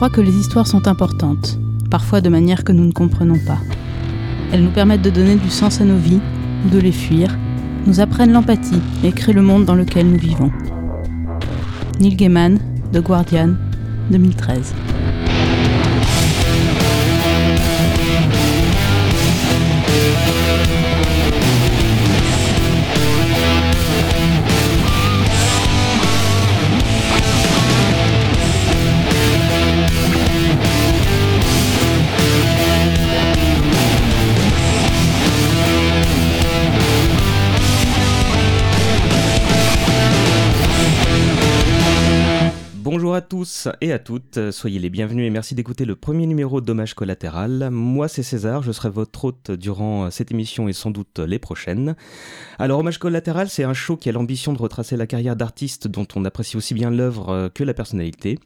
crois que les histoires sont importantes, parfois de manière que nous ne comprenons pas. Elles nous permettent de donner du sens à nos vies, ou de les fuir, nous apprennent l'empathie et créent le monde dans lequel nous vivons. Neil Gaiman, The Guardian, 2013. Et à toutes, soyez les bienvenus et merci d'écouter le premier numéro d'Hommage collatéral. Moi c'est César, je serai votre hôte durant cette émission et sans doute les prochaines. Alors Hommage collatéral c'est un show qui a l'ambition de retracer la carrière d'artistes dont on apprécie aussi bien l'œuvre que la personnalité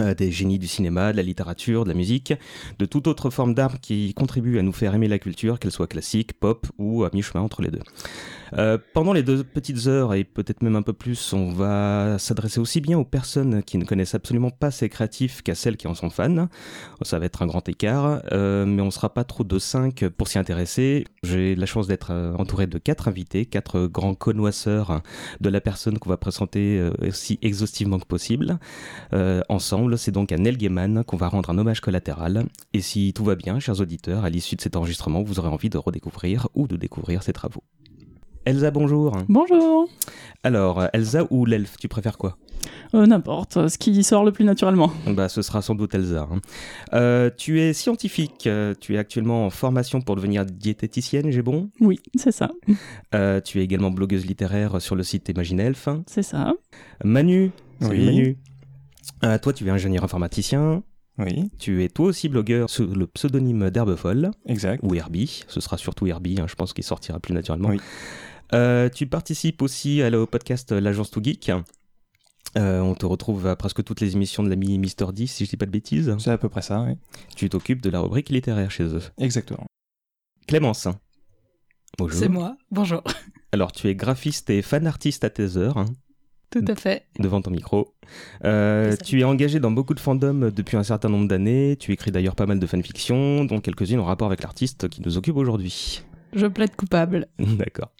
euh, des génies du cinéma, de la littérature, de la musique, de toute autre forme d'art qui contribue à nous faire aimer la culture, qu'elle soit classique, pop ou à mi-chemin entre les deux. Euh, pendant les deux petites heures et peut-être même un peu plus, on va s'adresser aussi bien aux personnes qui ne connaissent absolument pas ces créatifs qu'à celles qui en sont fans. Ça va être un grand écart, euh, mais on sera pas trop de cinq pour s'y intéresser. J'ai la chance d'être euh, entouré de quatre invités, quatre grands connoisseurs de la personne qu'on va présenter aussi exhaustivement que possible. Ensemble, c'est donc à Neil Gaiman qu'on va rendre un hommage collatéral. Et si tout va bien, chers auditeurs, à l'issue de cet enregistrement, vous aurez envie de redécouvrir ou de découvrir ses travaux. Elsa, bonjour. Bonjour. Alors, Elsa ou l'elfe, tu préfères quoi? Euh, N'importe, ce qui sort le plus naturellement. Bah, ce sera sans doute Elsa. hein. Euh, tu es scientifique, euh, tu es actuellement en formation pour devenir diététicienne, j'ai bon? Oui, c'est ça. Euh, Tu es également blogueuse littéraire sur le site Imaginelf. C'est ça. Manu, salut Oui. Manu. Euh, toi, tu es ingénieur informaticien. Oui, Tu es toi aussi blogueur sous le pseudonyme d'Herbefolle, exact. ou Herbie. Ce sera surtout Herbie, hein, je pense qu'il sortira plus naturellement. Oui. Euh, tu participes aussi à la- au podcast L'Agence Tout Geek. Euh, on te retrouve à presque toutes les émissions de l'ami Mister 10, si je dis pas de bêtises. C'est à peu près ça, oui. Tu t'occupes de la rubrique littéraire chez eux. Exactement. Clémence. Bonjour. C'est moi. Bonjour. Alors, tu es graphiste et fan artiste à tes heures, hein, Tout à fait. devant ton micro. Euh, tu es engagé dans beaucoup de fandoms depuis un certain nombre d'années. Tu écris d'ailleurs pas mal de fanfictions, dont quelques-unes en rapport avec l'artiste qui nous occupe aujourd'hui. Je plaide coupable. D'accord.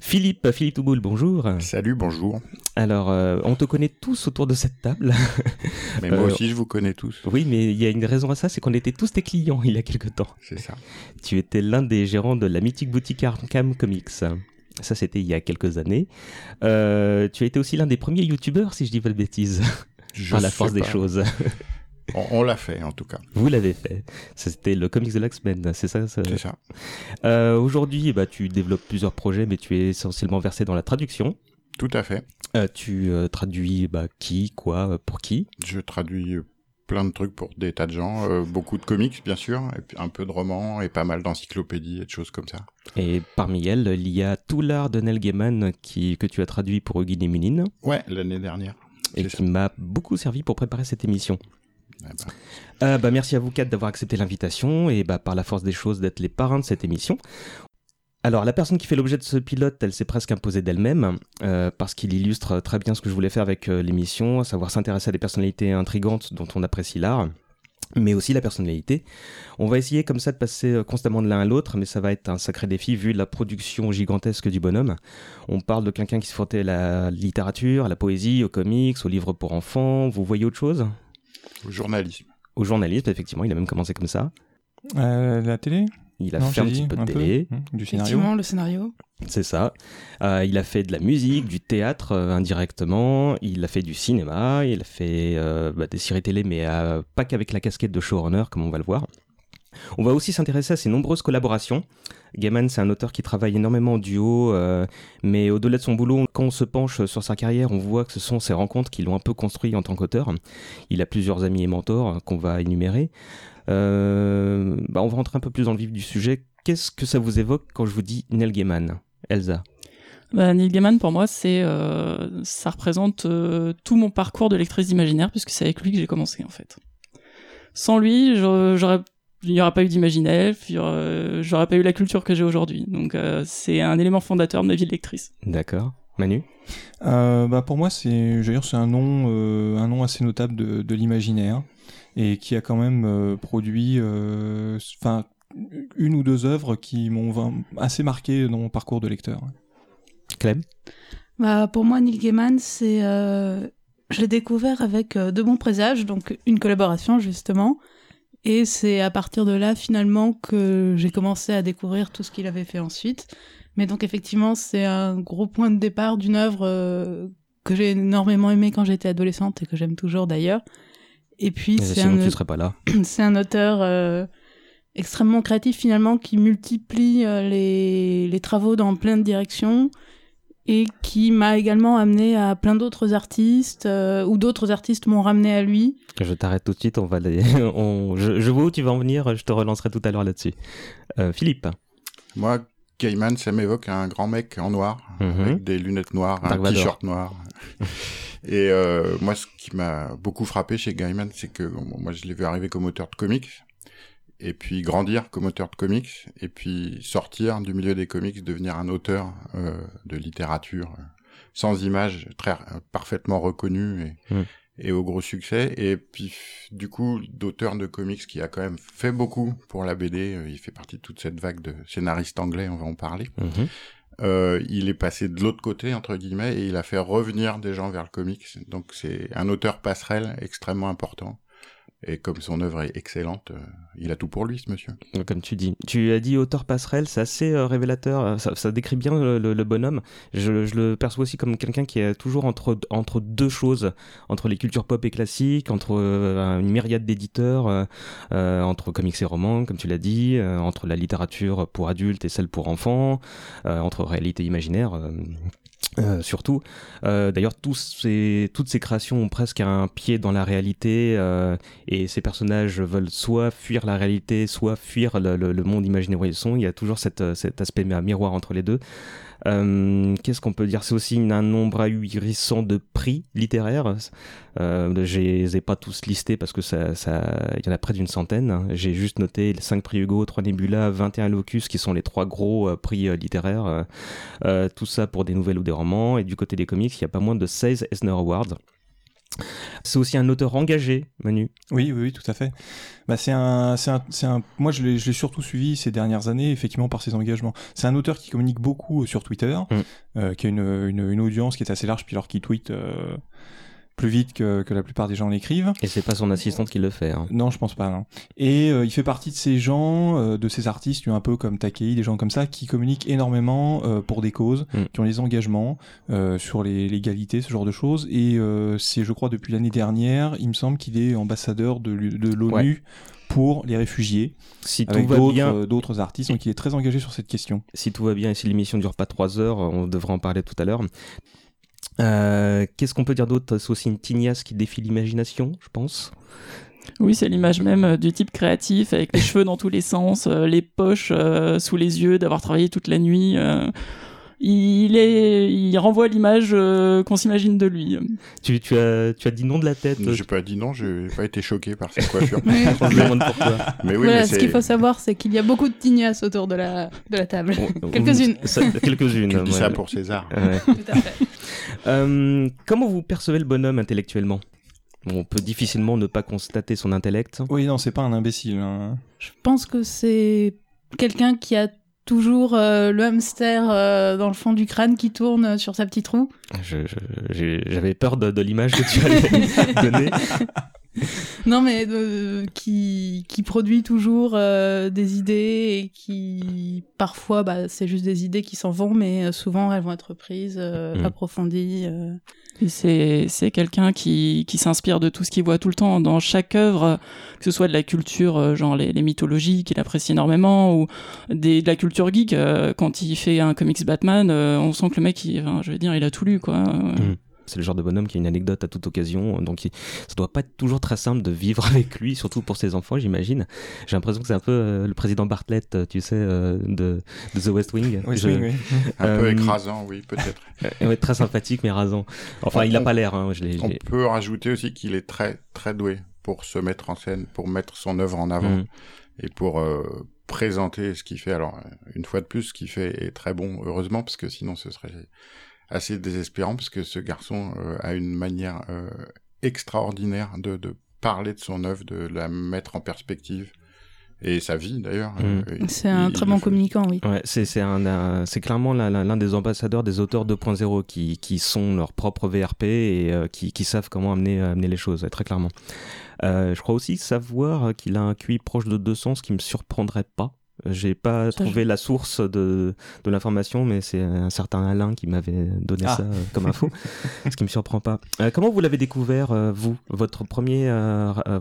Philippe, Philippe Touboul, bonjour. Salut, bonjour. Alors, euh, on te connaît tous autour de cette table. Mais moi Euh, aussi, je vous connais tous. oui, mais il y a une raison à ça, c'est qu'on était tous tes clients il y a quelque temps. C'est ça. Tu étais l'un des gérants de la mythique boutique Arkham Comics. Ça, c'était il y a quelques années. Euh, tu as été aussi l'un des premiers youtubeurs, si je dis pas de bêtises, Je par la sais force des choses. On, on l'a fait, en tout cas. Vous l'avez fait. C'était le comics de l'X-Men, c'est ça, C'est ça. Euh, Aujourd'hui, bah, tu développes plusieurs projets, mais tu es essentiellement versé dans la traduction. Tout à fait. Euh, tu euh, traduis bah, qui, quoi, pour qui? Je traduis plein de trucs pour des tas de gens. euh, beaucoup de comics, bien sûr, et puis un peu de romans, et pas mal d'encyclopédies et de choses comme ça. Et parmi elles, il y a tout l'art de Neil Gaiman qui, que tu as traduit pour et Méline Ouais, l'année dernière. et qui m'a beaucoup servi pour préparer cette émission. Ah merci à vous quatre d'avoir accepté l'invitation et bah, par la force des choses d'être les parrains de cette émission. Alors la personne qui fait l'objet de ce pilote, elle s'est presque imposée d'elle-même euh, parce qu'il illustre très bien ce que je voulais faire avec euh, l'émission, à savoir s'intéresser à des personnalités intrigantes dont on apprécie l'art, mais aussi la personnalité. On va essayer comme ça de passer constamment de l'un à l'autre, mais ça va être un sacré défi vu la production gigantesque du bonhomme. On parle de quelqu'un qui se frottait à la littérature, à la poésie, aux comics, aux livres pour enfants. Vous voyez autre chose? Au journalisme. Au journalisme, effectivement, il a même commencé comme ça. Euh, la télé Il a Non, fait un petit peu de télé, Hmm, Du scénario Effectivement, le scénario. c'est ça. Euh, il a fait de la musique, du théâtre euh, indirectement. Il a fait du cinéma. Il a fait euh, bah, des séries télé, mais euh, pas qu'avec la casquette de showrunner, comme on va le voir. On va aussi s'intéresser à ses nombreuses collaborations. Gaiman, c'est un auteur qui travaille énormément en duo, euh, mais au-delà de son boulot, quand on se penche sur sa carrière, on voit que ce sont ses rencontres qui l'ont un peu construit en tant qu'auteur. Il a plusieurs amis et mentors qu'on va énumérer. Euh, bah, on va rentrer un peu plus dans le vif du sujet. Qu'est-ce que ça vous évoque quand je vous dis Neil Gaiman? Elsa? Bah, Neil Gaiman, pour moi, c'est, euh, ça représente tout mon parcours de lectrice d'imaginaire, puisque c'est avec lui que j'ai commencé, en fait. Sans lui, j'aurais- il n'y aurait pas eu y aurait- j'aurais pas eu la culture que j'ai aujourd'hui. Donc, euh, c'est un élément fondateur de ma vie de lectrice. D'accord. Manu? Euh, bah pour moi, c'est, un nom, euh, un nom assez notable de, de l'imaginaire. et qui a quand même produit, enfin, une ou deux œuvres qui m'ont assez marqué dans mon parcours de lecteur. Clem? Bah, Pour moi, Neil Gaiman, c'est, je l'ai découvert avec De bons présages, donc une collaboration justement. Et c'est à partir de là, finalement, que j'ai commencé à découvrir tout ce qu'il avait fait ensuite. Mais donc, effectivement, c'est un gros point de départ d'une œuvre euh, que j'ai énormément aimée quand j'étais adolescente et que j'aime toujours d'ailleurs. Et puis, c'est un, auteur euh, extrêmement créatif, finalement, qui multiplie euh, les, les travaux dans plein de directions et qui m'a également amené à plein d'autres artistes euh, ou d'autres artistes m'ont ramené à lui. Je t'arrête tout de suite, on va on... Je, vois où tu vas en venir, je te relancerai tout à l'heure là-dessus. Euh, Philippe Moi, Gaiman, ça m'évoque un grand mec en noir, mhm. avec des lunettes noires, un t-shirt noir. et euh, moi, ce qui m'a beaucoup frappé chez Gaiman, c'est que moi, je l'ai vu arriver comme auteur de comics, et puis grandir comme auteur de comics, et puis sortir du milieu des comics, devenir un auteur euh, de littérature euh, sans image, très euh, parfaitement reconnu et, mm. et, au gros succès. Et puis du coup, d'auteur de comics qui a quand même fait beaucoup pour la BD. il fait partie de toute cette vague de scénaristes anglais, on va en parler. Mm-hmm. Euh, il est passé de l'autre côté entre guillemets et il a fait revenir des gens vers le comics. Donc c'est un auteur passerelle extrêmement important. Et comme son œuvre est excellente, euh, il a tout pour lui, ce monsieur. Comme tu dis. Tu as dit auteur passerelle, c'est assez euh, révélateur. Euh, ça, décrit bien le, bonhomme. Je, le perçois aussi comme quelqu'un qui est toujours entre, entre deux choses, entre les cultures pop et classiques, entre une myriade d'éditeurs, entre comics et romans, comme tu l'as dit, entre la littérature pour adultes et celle pour enfants, entre réalité imaginaire. Euh, surtout. Euh, D'ailleurs, toutes ces créations ont presque un pied dans la réalité euh, et ces personnages veulent soit fuir la réalité, soit fuir le, le, le monde imaginaire où ils sont. Il y a toujours cette, cet aspect miroir entre les deux. Euh, qu'est-ce qu'on peut dire? C'est aussi un nombre ahurissant de prix littéraires. Euh, je les ai pas tous listés parce que ça, y en a près d'une centaine. J'ai juste noté les 5 prix Hugo, 3 Nebula, 21 Locus qui sont les trois gros euh, prix littéraires. tout ça pour des nouvelles ou des romans. Et du côté des comics, il y a pas moins de 16 Eisner Awards. C'est aussi un auteur engagé, Manu. Oui, oui, oui tout à fait. Bah, c'est un, c'est un, c'est un, moi je l'ai, je l'ai surtout suivi ces dernières années, effectivement par ses engagements. C'est un auteur qui communique beaucoup sur Twitter, mm. euh, qui a une, une, une, audience qui est assez large, puis alors qui tweet. Euh, plus vite que, que la plupart des gens l'écrivent. Et c'est pas son assistante qui le fait. Hein. Non, je pense pas. Non. Et euh, il fait partie de ces gens, euh, de ces artistes, un peu comme Takei, des gens comme ça, qui communiquent énormément euh, pour des causes, mm. qui ont des engagements sur les l'égalité, ce genre de choses. Et c'est, je crois, depuis l'année dernière, il me semble qu'il est ambassadeur de, de l'ONU. pour les réfugiés, si tout va bien, d'autres artistes, donc il est très engagé sur cette question. Si tout va bien et si l'émission dure pas trois heures, on devrait en parler tout à l'heure. Euh, qu'est-ce qu'on peut dire d'autre? C'est aussi une tignasse qui défie l'imagination, je pense. Oui, c'est l'image même euh, du type créatif, avec les cheveux dans tous les sens, euh, les poches sous les yeux, d'avoir travaillé toute la nuit il est, il renvoie l'image euh, qu'on s'imagine de lui. Tu, tu, as, tu as dit non de la tête. J'ai pas dit non, j'ai pas été choqué par cette coiffure. mais... mais oui, ce qu'il faut savoir, c'est qu'il y a beaucoup de tignasses autour de la, de la table. Quelques-unes. Quelques-unes. Tu dis ça pour César. Tout à fait. Euh, comment vous percevez le bonhomme intellectuellement? On peut difficilement ne pas constater son intellect. Oui, non, c'est pas un imbécile. Hein. Je pense que c'est quelqu'un qui a toujours euh, le hamster euh, dans le fond du crâne qui tourne sur sa petite roue. J'avais peur de, l'image que tu allais donner. non, mais euh, qui, qui produit toujours des idées et qui parfois, bah, c'est juste des idées qui s'en vont, mais souvent elles vont être prises, mm. approfondies. C'est quelqu'un qui qui s'inspire de tout ce qu'il voit tout le temps dans chaque œuvre, que ce soit de la culture euh, genre les, les mythologies qu'il apprécie énormément ou des de la culture geek. Euh, quand il fait un comics Batman, euh, on sent que le mec, il, enfin, je veux dire, il a tout lu quoi. Mm. C'est le genre de bonhomme qui a une anecdote à toute occasion, donc il, ça doit pas être toujours très simple de vivre avec lui, surtout pour ses enfants, j'imagine. J'ai l'impression que c'est un peu euh, le président Bartlett, euh, tu sais, euh, de, de, The West Wing. Oui, oui. Un peu écrasant, oui, peut-être. ouais, très sympathique, mais rasant. Enfin, il a pas l'air. Hein, on peut rajouter aussi qu'il est très, très doué pour se mettre en scène, pour mettre son œuvre en avant mm. et pour présenter ce qu'il fait. Alors, une fois de plus, ce qu'il fait est très bon, heureusement, parce que sinon ce serait assez désespérant parce que ce garçon euh, a une manière euh, extraordinaire de, de, parler de son œuvre, de la mettre en perspective et sa vie d'ailleurs. Mm. Euh, c'est un très bon communicant, oui. Ouais, c'est c'est clairement l'un des ambassadeurs des auteurs 2.0 qui, qui sont leur propre VRP et euh, qui, qui, savent comment amener, amener les choses, très clairement. Euh, je crois aussi savoir qu'il a un QI proche de 200, ce qui me surprendrait pas. J'ai pas trouvé la source de, de l'information, mais c'est un certain Alain qui m'avait donné ah. ça comme info, ce qui me surprend pas. comment vous l'avez découvert, vous, votre, premier,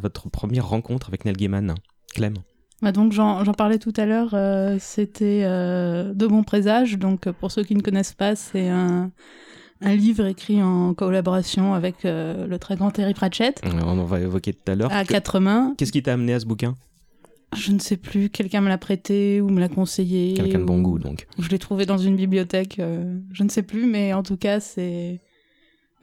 votre première rencontre avec Neil Gaiman Clem? Bah, donc j'en parlais tout à l'heure, euh, c'était euh, De bons présages. Donc pour ceux qui ne connaissent pas, c'est un, un, livre écrit en collaboration avec euh, le très grand Terry Pratchett. On va évoquer tout à l'heure. À quatre mains. Qu'est-ce qui t'a amené à ce bouquin? Je ne sais plus, quelqu'un me l'a prêté ou me l'a conseillé. Quelqu'un de bon goût, donc. Je l'ai trouvé dans une bibliothèque, je ne sais plus, mais en tout cas, c'est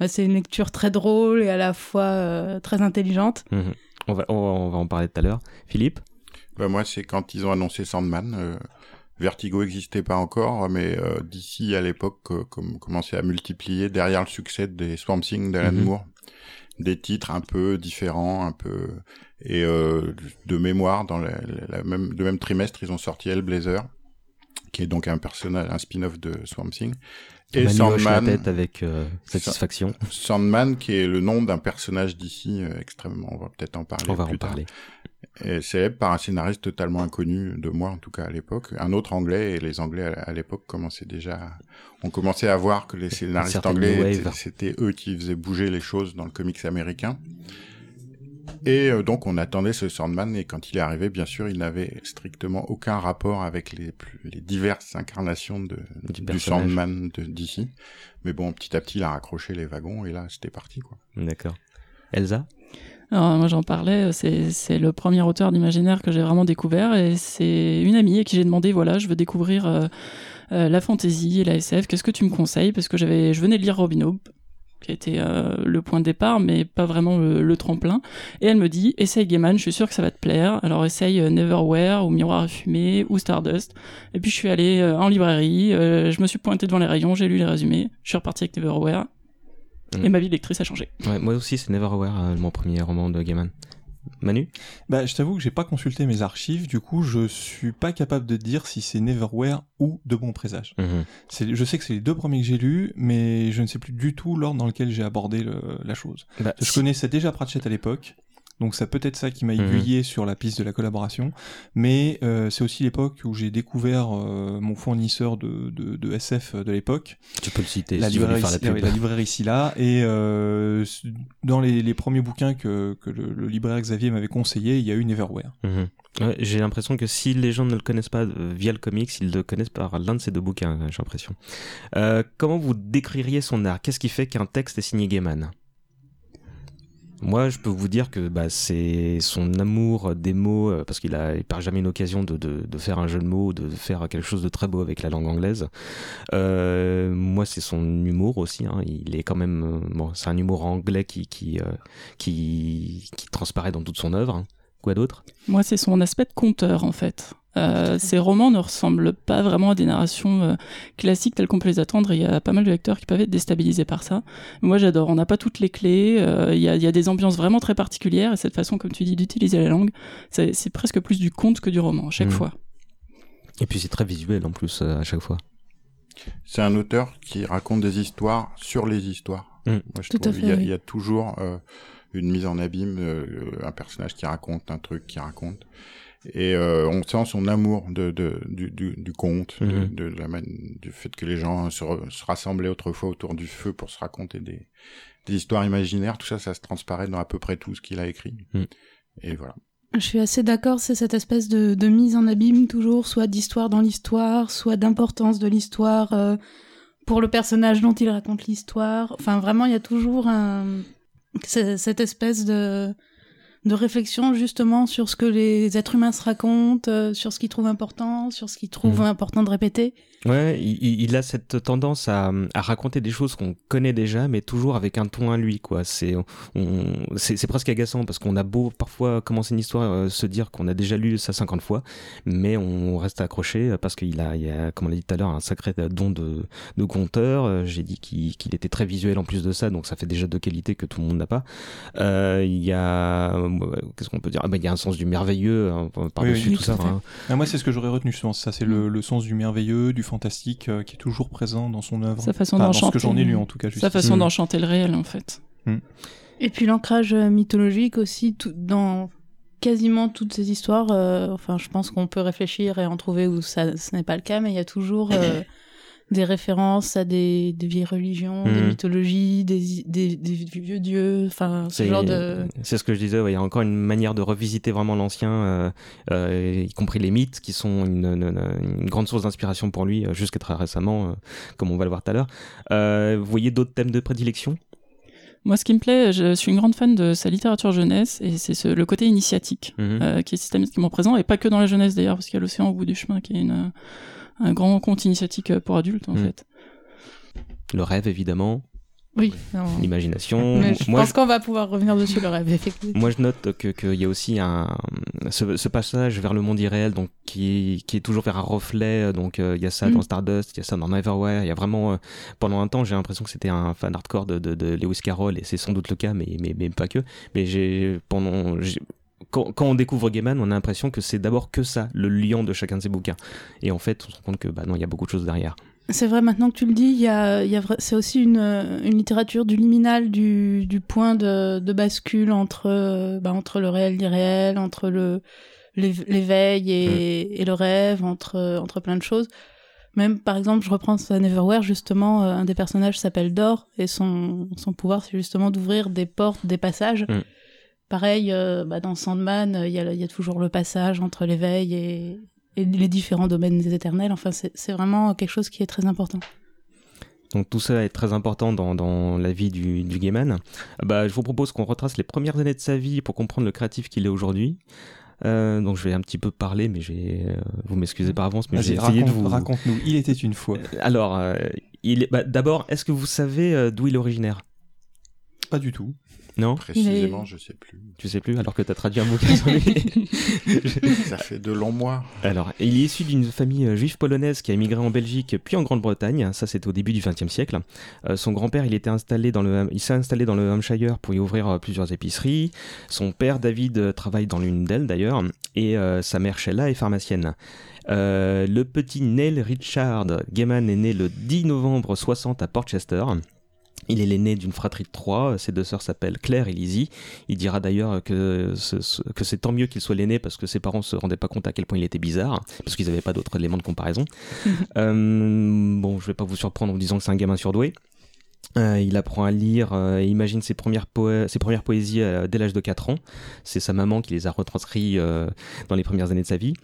bah, c'est une lecture très drôle et à la fois très intelligente. Mhm. On, va, on, va, en parler tout à l'heure. Philippe? Bah moi, c'est quand ils ont annoncé Sandman. Euh, Vertigo n'existait pas encore, mais euh, d'ici à l'époque, euh, commençait à multiplier derrière le succès des Swamp Thing d'Alan mhm. Moore des titres un peu différents, un peu et euh, de mémoire dans la, même le même trimestre, ils ont sorti Hellblazer, qui est donc un personnage, un spin-off de Swamp Thing, et Sandman la tête avec satisfaction. Sandman, qui est le nom d'un personnage d'ici extrêmement, on va peut-être en parler. On va plus en parler célèbre par un scénariste totalement inconnu de moi en tout cas à l'époque, un autre anglais et les anglais à, l'époque commençaient déjà, on commençait à voir que les scénaristes anglais c'était eux qui faisaient bouger les choses dans le comics américain. Et euh, donc on attendait ce Sandman et quand il est arrivé, bien sûr, il n'avait strictement aucun rapport avec les, les diverses incarnations de, du, Sandman d'ici. Mais bon, petit à petit, il a raccroché les wagons et là, c'était parti quoi. D'accord. Elsa? Alors, moi j'en parlais, c'est le premier auteur d'imaginaire que j'ai vraiment découvert et c'est une amie à qui j'ai demandé voilà, je veux découvrir euh, euh, la fantasy et la SF, qu'est-ce que tu me conseilles? Parce que j'avais, je venais de lire Robin Hood, qui était euh, le point de départ, mais pas vraiment le, tremplin. Et elle me dit, essaye Gaiman, je suis sûr que ça va te plaire. Alors essaye Neverwhere ou Miroir à fumée ou Stardust. Et puis je suis allé en librairie, je me suis pointé devant les rayons, j'ai lu les résumés, je suis reparti avec Neverwhere et ma vie lectrice a changé. moi aussi, c'est Neverwhere, euh, mon premier roman de Gaiman. Manu Bah, je t'avoue que j'ai pas consulté mes archives, du coup, je suis pas capable de dire si c'est Neverwhere ou De Bons Présages. Mhm. Je sais que c'est les deux premiers que j'ai lus, mais je ne sais plus du tout l'ordre dans lequel j'ai abordé la chose. Bah, je connaissais déjà Pratchett à l'époque, donc c'est peut-être ça qui m'a mhm. aiguillé sur la piste de la collaboration. Mais euh, c'est aussi l'époque où j'ai découvert euh, mon fournisseur de, de, de, SF de l'époque. Tu peux le citer. La, librairie, la, la, librairie Scylla. Et euh, dans les, les, premiers bouquins que, que le, libraire Xavier m'avait conseillé, il y a eu Neverwhere. Mhm. j'ai l'impression que si les gens ne le connaissent pas via le comics, ils le connaissent par l'un de ces deux bouquins, j'ai l'impression. comment vous décririez son art? Qu'est-ce qui fait qu'un texte est signé Gaiman? Moi, je peux vous dire que bah, c'est son amour des mots, euh, parce qu'il a, perd jamais une occasion de, de, de, faire un jeu de mots, de faire quelque chose de très beau avec la langue anglaise. Euh, moi, c'est son humour aussi. Hein. Il est quand même, euh, bon, c'est un humour anglais qui qui, euh, qui qui transparaît dans toute son œuvre. Hein. Quoi d'autre? Moi, c'est son aspect de conteur, en fait. Euh, ces romans ne ressemblent pas vraiment à des narrations euh, classiques telles qu'on peut les attendre. Il y a pas mal de lecteurs qui peuvent être déstabilisés par ça. Moi, j'adore. On n'a pas toutes les clés. Euh, il, y a, il, y a, des ambiances vraiment très particulières. Et cette façon, comme tu dis, d'utiliser la langue, c'est presque plus du conte que du roman à chaque mmh. fois. Et puis c'est très visuel en plus à chaque fois. C'est un auteur qui raconte des histoires sur les histoires. Mmh. Moi, je Tout trouve, à fait, il, y a, il y a toujours une mise en abîme, un personnage qui raconte un truc qui raconte et euh, on sent son amour de, de du, du, du, conte, de, mhm. de, la du fait que les gens se, se, rassemblaient autrefois autour du feu pour se raconter des, des histoires imaginaires. Tout ça, ça se transparaît dans à peu près tout ce qu'il a écrit. Mhm. Et voilà. Je suis assez d'accord, c'est cette espèce de, de, mise en abîme toujours, soit d'histoire dans l'histoire, soit d'importance de l'histoire euh, pour le personnage dont il raconte l'histoire. Enfin, vraiment, il y a toujours un, cette espèce de de réflexion justement sur ce que les êtres humains se racontent, euh, sur ce qu'ils trouvent important, sur ce qu'ils trouvent mhm. important de répéter. Ouais, il, a cette tendance à, raconter des choses qu'on connaît déjà, mais toujours avec un ton à lui, quoi. C'est, c'est, presque agaçant parce qu'on a beau parfois commencer une histoire, euh, se dire qu'on a déjà lu ça 50 fois, mais on reste accroché parce qu'il a, il a, comme on l'a dit tout à l'heure, un sacré don de, de conteur. Euh, j'ai dit qu'il, était très visuel en plus de ça, donc ça fait déjà deux qualités que tout le monde n'a pas. il y a qu'est-ce qu'on peut dire? Ah bah, Il y a un sens du merveilleux hein, par-dessus tout ça. Hein. Ah, moi, c'est ce que j'aurais retenu, je Ça, c'est le, le, sens du merveilleux, du fantastique euh, qui est toujours présent dans son œuvre. Sa façon d'enchanter. ce que j'en ai lu, en tout cas. Sa façon mm. d'enchanter le réel, en fait. Mm. Et puis l'ancrage euh, mythologique aussi, tout, dans quasiment toutes ces histoires. Euh, enfin, je pense qu'on peut réfléchir et en trouver où ça, ce n'est pas le cas, mais il y a toujours des références à des, des vieilles religions, des hmm. mythologies, des, des, des, vieux dieux, enfin ce genre de. C'est ce que je disais. il y a encore une manière de revisiter vraiment l'ancien, euh, euh, y compris les mythes, qui sont une, une, grande source d'inspiration pour lui, euh, jusqu'à très récemment, euh, comme on va le voir tout à l'heure. vous voyez d'autres thèmes de prédilection? Moi, ce qui me plaît, je suis une grande fan de sa littérature jeunesse, et c'est le côté initiatique mhm. qui est systématiquement présent, et pas que dans la jeunesse d'ailleurs, parce qu'il y a l'océan au bout du chemin qui est une, un grand conte initiatique pour adultes en mm. fait. Le rêve évidemment. Oui. L'imagination. je pense qu'on va pouvoir revenir dessus le rêve effectivement. Moi je note que qu'il y a aussi un ce, passage vers le monde irréel donc qui qui est toujours vers un reflet donc euh, il y a ça dans mm. Stardust, il y a ça dans Neverwhere, il y a vraiment euh, pendant un temps j'ai l'impression que c'était un fan hardcore de, de, Lewis Carroll et c'est sans doute le cas mais mais, mais pas que. Mais j'ai pendant quand, on découvre Gaiman, on a l'impression que c'est d'abord que ça, le lion de chacun de ses bouquins. Et en fait, on se rend compte que bah non, il y a beaucoup de choses derrière. C'est vrai, maintenant que tu le dis, y a, y a, c'est aussi une, une, littérature du liminal, du, du point de, de, bascule entre, bah, entre le réel et l'irréel, entre le, l'éveil et, et, le rêve, entre, entre plein de choses. Même, par exemple, je reprends ça Neverwhere, justement, euh, un des personnages s'appelle Dor, et son, son pouvoir, c'est justement d'ouvrir des portes, des passages. Mm. Pareil, euh, bah, dans Sandman, euh, il y, a, toujours le passage entre l'éveil et, les différents domaines des éternels. Enfin, c'est vraiment quelque chose qui est très important. Donc tout ça est très important dans, la vie du, du gayman. Bah, je vous propose qu'on retrace les premières années de sa vie pour comprendre le créatif qu'il est aujourd'hui. Euh, donc je vais un petit peu parler, mais j'ai, vous m'excusez par avance, mais j'ai essayé de vous. Raconte-nous. Il était une fois. Alors, il bah, d'abord, est-ce que vous savez d'où il est originaire? Pas du tout. Non Précisément, je sais plus. Tu sais plus, alors que tu as traduit un lui. Ça fait de longs mois. Alors, il est issu d'une famille euh, juive polonaise qui a émigré en Belgique puis en Grande-Bretagne. Ça, c'est au début du XXe siècle. Euh, son grand-père, il était installé dans le, il s'est installé dans le Hampshire pour y ouvrir euh, plusieurs épiceries. Son père, David, travaille dans l'une d'elles d'ailleurs, et sa mère, Sheila, est pharmacienne. le petit Neil Richard Gaiman est né le 10 novembre 60 à Portchester. Il est l'aîné d'une fratrie de trois, ses deux sœurs s'appellent Claire et Lizzie. Il dira d'ailleurs que, que c'est tant mieux qu'il soit l'aîné parce que ses parents se rendaient pas compte à quel point il était bizarre, parce qu'ils n'avaient pas d'autres éléments de comparaison. euh, bon, je vais pas vous surprendre en vous disant que c'est un gamin surdoué. Euh, il apprend à lire euh, et imagine ses premières, ses premières poésies euh, dès l'âge de 4 ans. C'est sa maman qui les a retranscrits dans les premières années de sa vie.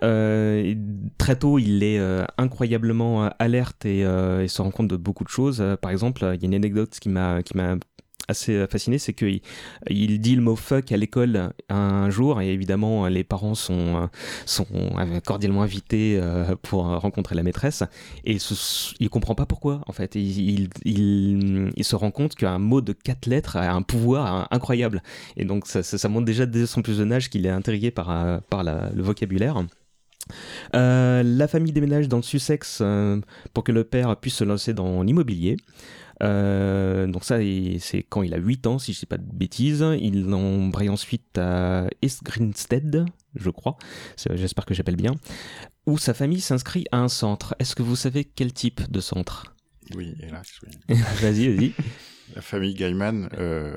très tôt, il est incroyablement alerte et, et, se rend compte de beaucoup de choses. par exemple, il y a une anecdote qui m'a assez euh, fasciné, c'est qu'il il dit le mot fuck à l'école un jour et évidemment les parents sont, euh, sont cordialement invités euh, pour rencontrer la maîtresse et ce, il comprend pas pourquoi en fait. Il, il, il, se rend compte qu'un mot de quatre lettres a un pouvoir incroyable et donc ça, montre déjà dès son plus jeune âge qu'il est intrigué par le vocabulaire. la famille déménage dans le Sussex pour que le père puisse se lancer dans l'immobilier. Euh, donc ça, c'est quand il a 8 ans, si je ne sais pas de bêtises. Il embraye ensuite à East Greenstead, je crois. J'espère que j'appelle bien. Où sa famille s'inscrit à un centre. Est-ce que vous savez quel type de centre? Oui, hélas, oui. vas-y, vas-y. La famille Gaiman, euh,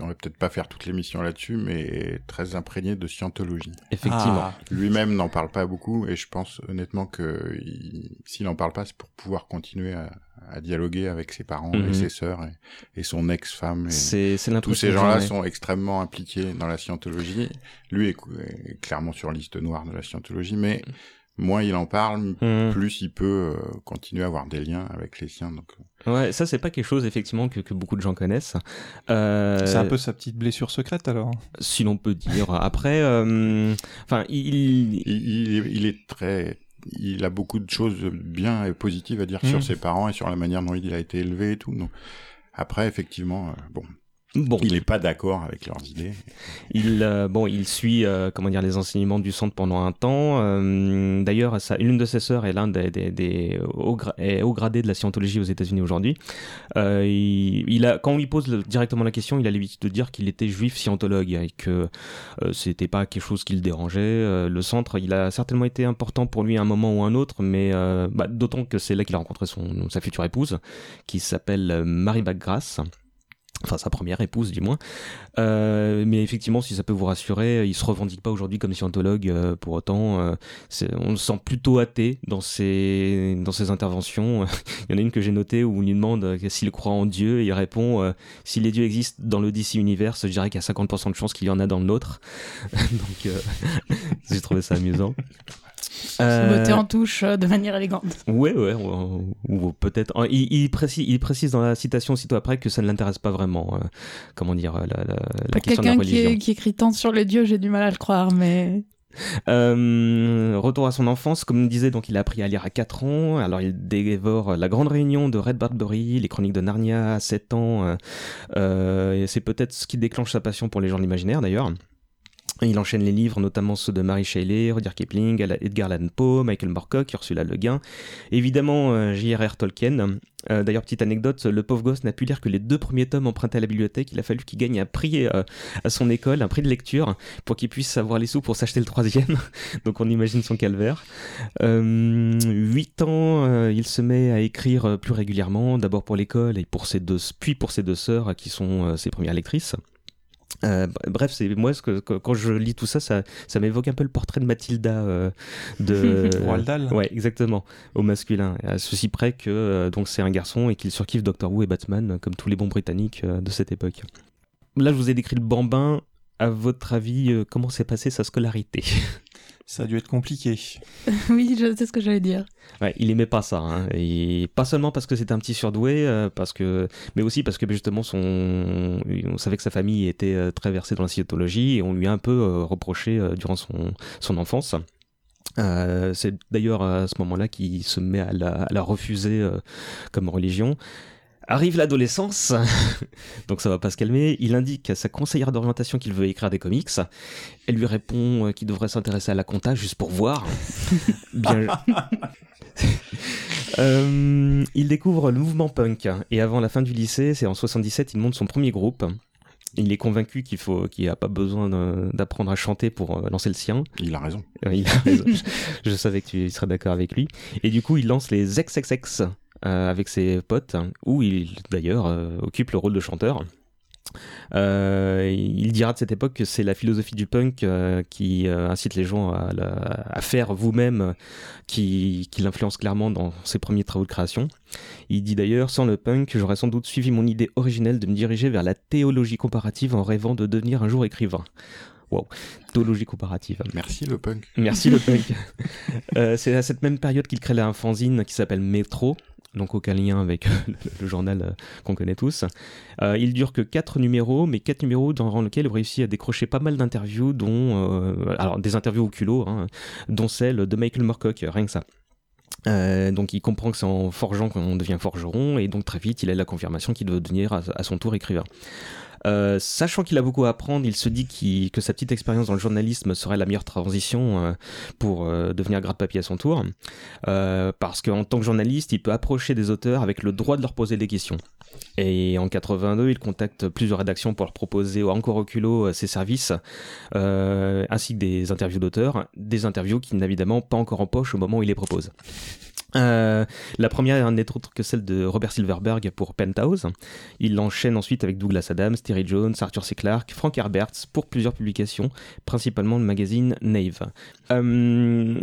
on va peut-être pas faire toute l'émission là-dessus, mais très imprégnée de scientologie. Effectivement. Ah. Lui-même n'en parle pas beaucoup, et je pense honnêtement que s'il n'en parle pas, c'est pour pouvoir continuer à, à dialoguer avec ses parents et mhm. ses sœurs et, son ex-femme. C'est Tous ces gens-là sont extrêmement impliqués dans la scientologie. Lui est, clairement sur liste noire de la scientologie, mais moins il en parle, mhm. plus il peut euh, continuer à avoir des liens avec les siens. Donc, euh, Ouais, ça c'est pas quelque chose effectivement que, que beaucoup de gens connaissent. Euh... C'est un peu sa petite blessure secrète alors. Si l'on peut dire. Après, euh... enfin, il... Il, il... est très il a beaucoup de choses bien et positives à dire sur mmh. ses parents et sur la manière dont il a été élevé et tout. Donc, après, effectivement, euh, bon, Bon. Il n'est pas d'accord avec leurs idées. Il, euh, bon, il suit, euh, comment dire, les enseignements du centre pendant un temps. Euh, D'ailleurs, l'une de ses sœurs est l'un des, des, des hauts, gradés de la scientologie aux États-Unis aujourd'hui. Euh, il, il, a, quand on lui pose directement la question, il a l'habitude de dire qu'il était juif scientologue et que euh, c'était pas quelque chose qui le dérangeait. le centre, il a certainement été important pour lui à un moment ou un autre, mais bah, d'autant que c'est là qu'il a rencontré son, sa future épouse, qui s'appelle Marie Backgrass enfin sa première épouse du moins. Euh, mais effectivement, si ça peut vous rassurer, il se revendique pas aujourd'hui comme scientologue. Euh, pour autant, euh, on le sent plutôt athée dans ses dans ses interventions. il y en a une que j'ai notée où on lui demande s'il croit en Dieu et il répond si les dieux existent dans le DC univers, je dirais qu'il y a 50% de chances qu'il y en a dans l'autre. Donc j'ai trouvé ça amusant. Euh... en touche euh, de manière élégante. Ouais, ouais, ou, peut-être. Il, précise, il précise dans la citation sitôt après que ça ne l'intéresse pas vraiment. Euh, comment dire, la, la, la question de la religion. Quelqu'un qui, écrit tant sur les dieux, j'ai du mal à le croire, mais. Euh, retour à son enfance, comme disait, donc il a appris à lire à 4 ans. Alors il dévore La Grande Réunion de Red Bradbury, Les Chroniques de Narnia à 7 ans. Euh, c'est peut-être ce qui déclenche sa passion pour les gens de l'imaginaire d'ailleurs. Il enchaîne les livres, notamment ceux de Mary Shelley, Rudyard Kipling, Edgar Allan Poe, Michael Moorcock, Ursula Le Guin, évidemment euh, J.R.R. Tolkien. Euh, d'ailleurs, petite anecdote, le pauvre gosse n'a pu lire que les deux premiers tomes empruntés à la bibliothèque. Il a fallu qu'il gagne un prix euh, à son école, un prix de lecture, pour qu'il puisse avoir les sous pour s'acheter le troisième. Donc on imagine son calvaire. Huit ans, il se met à écrire plus régulièrement, d'abord pour l'école et puis pour ses deux sœurs qui sont ses premières lectrices. Euh, bref, c'est moi ce que, quand je lis tout ça, ça, ça m'évoque un peu le portrait de Mathilda euh, de Roald Dahl. Ouais, exactement, au masculin. À ceci près que euh, donc c'est un garçon et qu'il surkiffe Doctor Who et Batman comme tous les bons Britanniques de cette époque. Là, je vous ai décrit le bambin. À votre avis, comment s'est passée sa scolarité? Ça a dû être compliqué. oui, sais ce que j'allais dire. Ouais, il aimait pas ça. Hein. Et pas seulement parce que c'était un petit surdoué, euh, parce que, mais aussi parce que justement, son... on savait que sa famille était euh, très versée dans la scientologie et on lui a un peu euh, reproché durant son, son enfance. c'est d'ailleurs à ce moment-là qu'il se met à la, à la refuser comme religion. Arrive l'adolescence, donc ça va pas se calmer. Il indique à sa conseillère d'orientation qu'il veut écrire des comics. Elle lui répond euh, qu'il devrait s'intéresser à la compta juste pour voir. Bien. Euh, il découvre le mouvement punk et avant la fin du lycée, c'est en 77, il monte son premier groupe. Il est convaincu qu'il faut, qu'il a pas besoin d'apprendre à chanter pour euh, lancer le sien. Il a raison. il a raison. je, savais que tu serais d'accord avec lui. Et du coup, il lance les XXX, euh, avec ses potes, où il d'ailleurs euh, occupe le rôle de chanteur. Euh, il dira de cette époque que c'est la philosophie du punk qui incite les gens à, faire vous-même, qui, qui l'influence clairement dans ses premiers travaux de création. Il dit d'ailleurs, sans le punk, j'aurais sans doute suivi mon idée originelle de me diriger vers la théologie comparative en rêvant de devenir un jour écrivain. Wow, théologie comparative. Merci le punk. Merci le punk. c'est à cette même période qu'il crée un fanzine qui s'appelle Métro, donc aucun lien avec le, journal euh, qu'on connaît tous. Euh, il dure que 4 numéros, mais 4 numéros dans lesquels il réussit à décrocher pas mal d'interviews, dont euh, alors des interviews au culot, hein, dont celle de Michael Moorcock, rien que ça. donc il comprend que c'est en forgeant qu'on devient forgeron et donc très vite il a la confirmation qu'il doit devenir à son tour écrivain. Euh, sachant qu'il a beaucoup à apprendre, il se dit que sa petite expérience dans le journalisme serait la meilleure transition euh, pour euh, devenir gratte-papier à son tour. parce qu'en tant que journaliste, il peut approcher des auteurs avec le droit de leur poser des questions. Et en 82, il contacte plusieurs rédactions pour leur proposer encore au culot ses services, ainsi que des interviews d'auteurs, des interviews qui n'a évidemment pas encore en poche au moment où il les propose. Euh, la première n'est autre que celle de Robert Silverberg pour Penthouse. Il enchaîne ensuite avec Douglas Adams, Terry Jones, Arthur C. Clarke, Frank Herberts pour plusieurs publications, principalement le magazine Nave. Euh,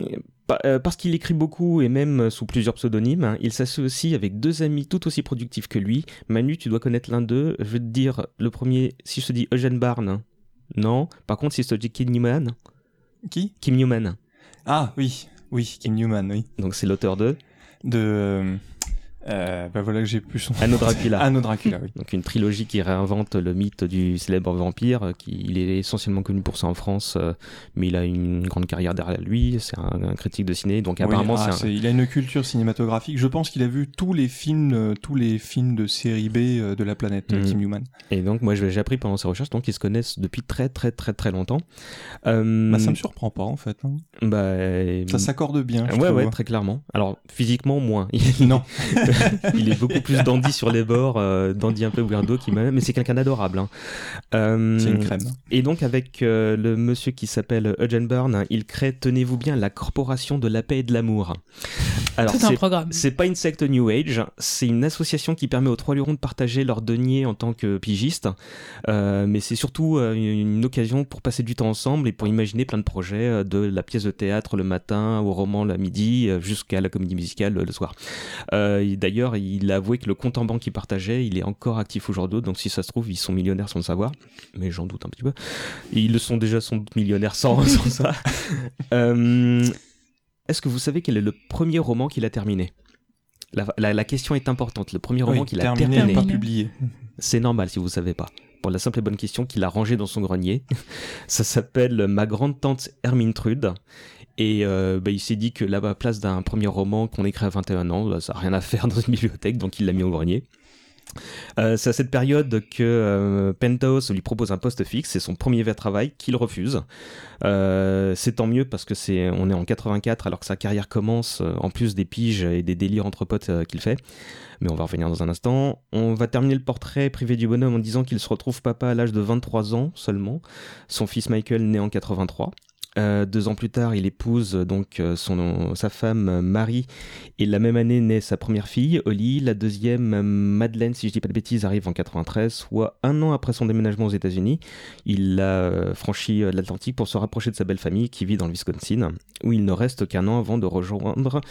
euh, parce qu'il écrit beaucoup et même sous plusieurs pseudonymes, hein, il s'associe avec deux amis tout aussi productifs que lui. Manu, tu dois connaître l'un d'eux. Je vais te dire le premier, si je te dis Eugene Barnes, non. Par contre, si je te dis Kim Newman. Qui? Kim Newman. Ah oui, oui, Kim Newman, oui. Donc c'est l'auteur de De. Euh, bah voilà que j'ai plus son. Anno Dracula. Anno Dracula, oui. Donc une trilogie qui réinvente le mythe du célèbre vampire. Qui, il est essentiellement connu pour ça en France, euh, mais il a une grande carrière derrière lui. C'est un, critique de ciné, donc apparemment ah, c'est. Il a une culture cinématographique. Je pense qu'il a vu tous les films, euh, tous les films de série B euh, de la planète, mm. Kim Newman. Et donc moi j'ai appris pendant ces recherches, donc ils se connaissent depuis très très très très longtemps. Bah, ça me surprend pas en fait. Hein. Bah, ça s'accorde bien. ouais ouais très clairement. Alors physiquement moins. non. il est beaucoup plus dandy sur les bords, euh, dandy un peu weirdo, qui mais c'est quelqu'un d'adorable. Hein. Euh, c'est une crème. Et donc avec euh, le monsieur qui s'appelle Eugene Byrne, il crée, tenez-vous bien, la Corporation de la paix et de l'amour. Alors c'est un programme. C'est pas une secte New Age, c'est une association qui permet aux trois lurons de partager leurs deniers en tant que pigistes, mais c'est surtout une occasion pour passer du temps ensemble et pour imaginer plein de projets, de la pièce de théâtre le matin au roman le midi jusqu'à la comédie musicale le soir. D'ailleurs, il a avoué que le compte en banque qu'il partageait, il est encore actif aujourd'hui, donc si ça se trouve, ils sont millionnaires sans le savoir, mais j'en doute un petit peu. ils le sont déjà sans doute millionnaires sans, ça. Euh, est-ce que vous savez quel est le premier roman qu'il a terminé? La, question est importante. Le premier roman qu'il a terminé, pas publié. C'est normal si vous ne savez pas. Pour la simple et bonne question qu'il a rangé dans son grenier. ça s'appelle Ma grande tante Hermintrude. Et euh, bah, il s'est dit que à place d'un premier roman qu'on écrit à 21 ans, bah, ça n'a rien à faire dans une bibliothèque, donc il l'a mis au grenier. Euh, c'est à cette période que euh, Penthouse lui propose un poste fixe, c'est son premier vrai travail qu'il refuse. c'est tant mieux parce que c'est on est en 84 alors que sa carrière commence en plus des piges et des délires entre potes qu'il fait. Mais on va revenir dans un instant. On va terminer le portrait privé du bonhomme en disant qu'il se retrouve papa à l'âge de 23 ans seulement. Son fils Michael né en 83. Euh, deux ans plus tard, il épouse donc euh, son, sa femme Marie et la même année naît sa première fille, Holly. La deuxième, Madeleine, si je dis pas de bêtises, arrive en 93, soit un an après son déménagement aux États-Unis. Il a euh, franchi l'Atlantique pour se rapprocher de sa belle famille qui vit dans le Wisconsin, où il ne reste qu'un an avant de rejoindre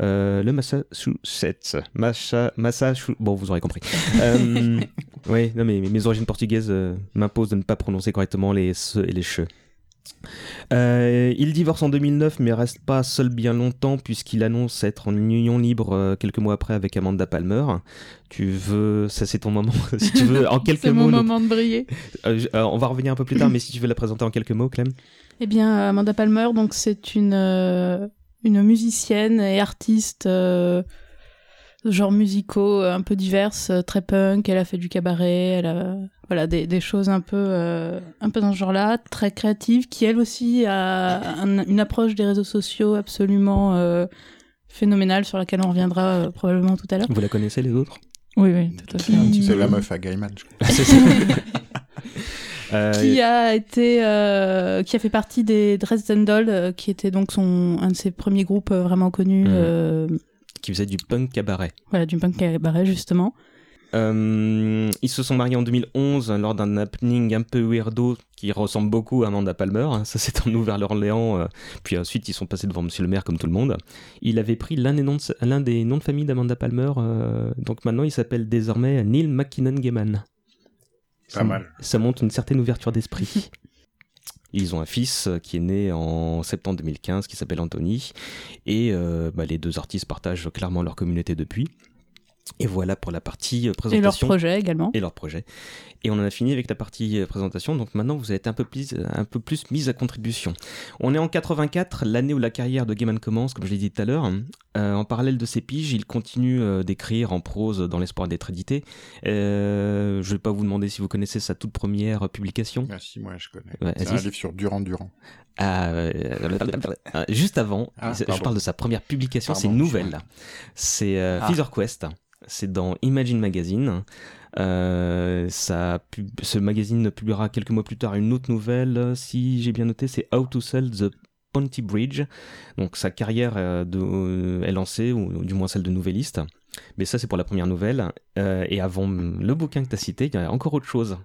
le Massachusetts. Massachusetts. Bon, vous aurez compris. oui, non mais mes origines portugaises m'imposent de ne pas prononcer correctement les se et les che. Euh, il divorce en 2009 mais reste pas seul bien longtemps puisqu'il annonce être en union libre euh, quelques mois après avec Amanda Palmer. Tu veux, ça c'est ton moment, si tu veux, en quelques mots. C'est mon moment de briller. Euh, on va revenir un peu plus tard, mais si tu veux la présenter en quelques mots, Clem. Eh bien, Amanda Palmer, donc c'est une une musicienne et artiste genre musicaux un peu diverses, très punk. Elle a fait du cabaret, elle a voilà des, des choses un peu euh, un peu dans ce genre-là, très créatives, qui elle aussi a une approche des réseaux sociaux absolument euh, phénoménale sur laquelle on reviendra euh, probablement tout à l'heure. Vous la connaissez les autres? Oui oui, tout à fait. C'est la meuf à Gaiman. C'est ça. qui a été qui a fait partie des Dresden Dolls qui était donc son un de ses premiers groupes vraiment connus mmh. Qui faisait du punk cabaret voilà du punk cabaret justement euh, ils se sont mariés en 2011 lors d'un happening un peu weirdo qui ressemble beaucoup à Amanda Palmer. Ça, c'est en Nouvelle-Orléans. Euh, puis ensuite, ils sont passés devant Monsieur le maire comme tout le monde. Il avait pris l'un des noms de, l'un des noms de famille d'Amanda Palmer. Euh, donc maintenant, il s'appelle désormais Neil McKinnon Gaiman. Pas mal. Ça montre une certaine ouverture d'esprit. Ils ont un fils qui est né en septembre 2015 qui s'appelle Anthony. Et bah, les deux artistes partagent clairement leur communauté depuis. Et voilà pour la partie présentation. Et leur projet également. Et leur projet. Et on en a fini avec la partie euh, présentation. Donc maintenant, vous êtes un peu plus, un peu plus mis à contribution. On est en 84, l'année où la carrière de Gaiman commence, comme je l'ai dit tout à l'heure. Euh, en parallèle de ses piges, il continue euh, d'écrire en prose dans l'espoir d'être édité. je ne vais pas vous demander si vous connaissez sa toute première publication. Merci, moi je connais. C'est un livre sur Durand Durand. Ah, juste avant, ah, je parle de sa première publication, c'est une nouvelle. C'est ah. Feather Quest c'est dans Imagine Magazine. Euh, ça, ce magazine publiera quelques mois plus tard une autre nouvelle, si j'ai bien noté, c'est How to Sell the Ponty Bridge. Donc sa carrière euh, de, est lancée, ou du moins celle de nouvelliste. Mais ça, c'est pour la première nouvelle. Euh, et avant le bouquin que tu as cité, il y a encore autre chose.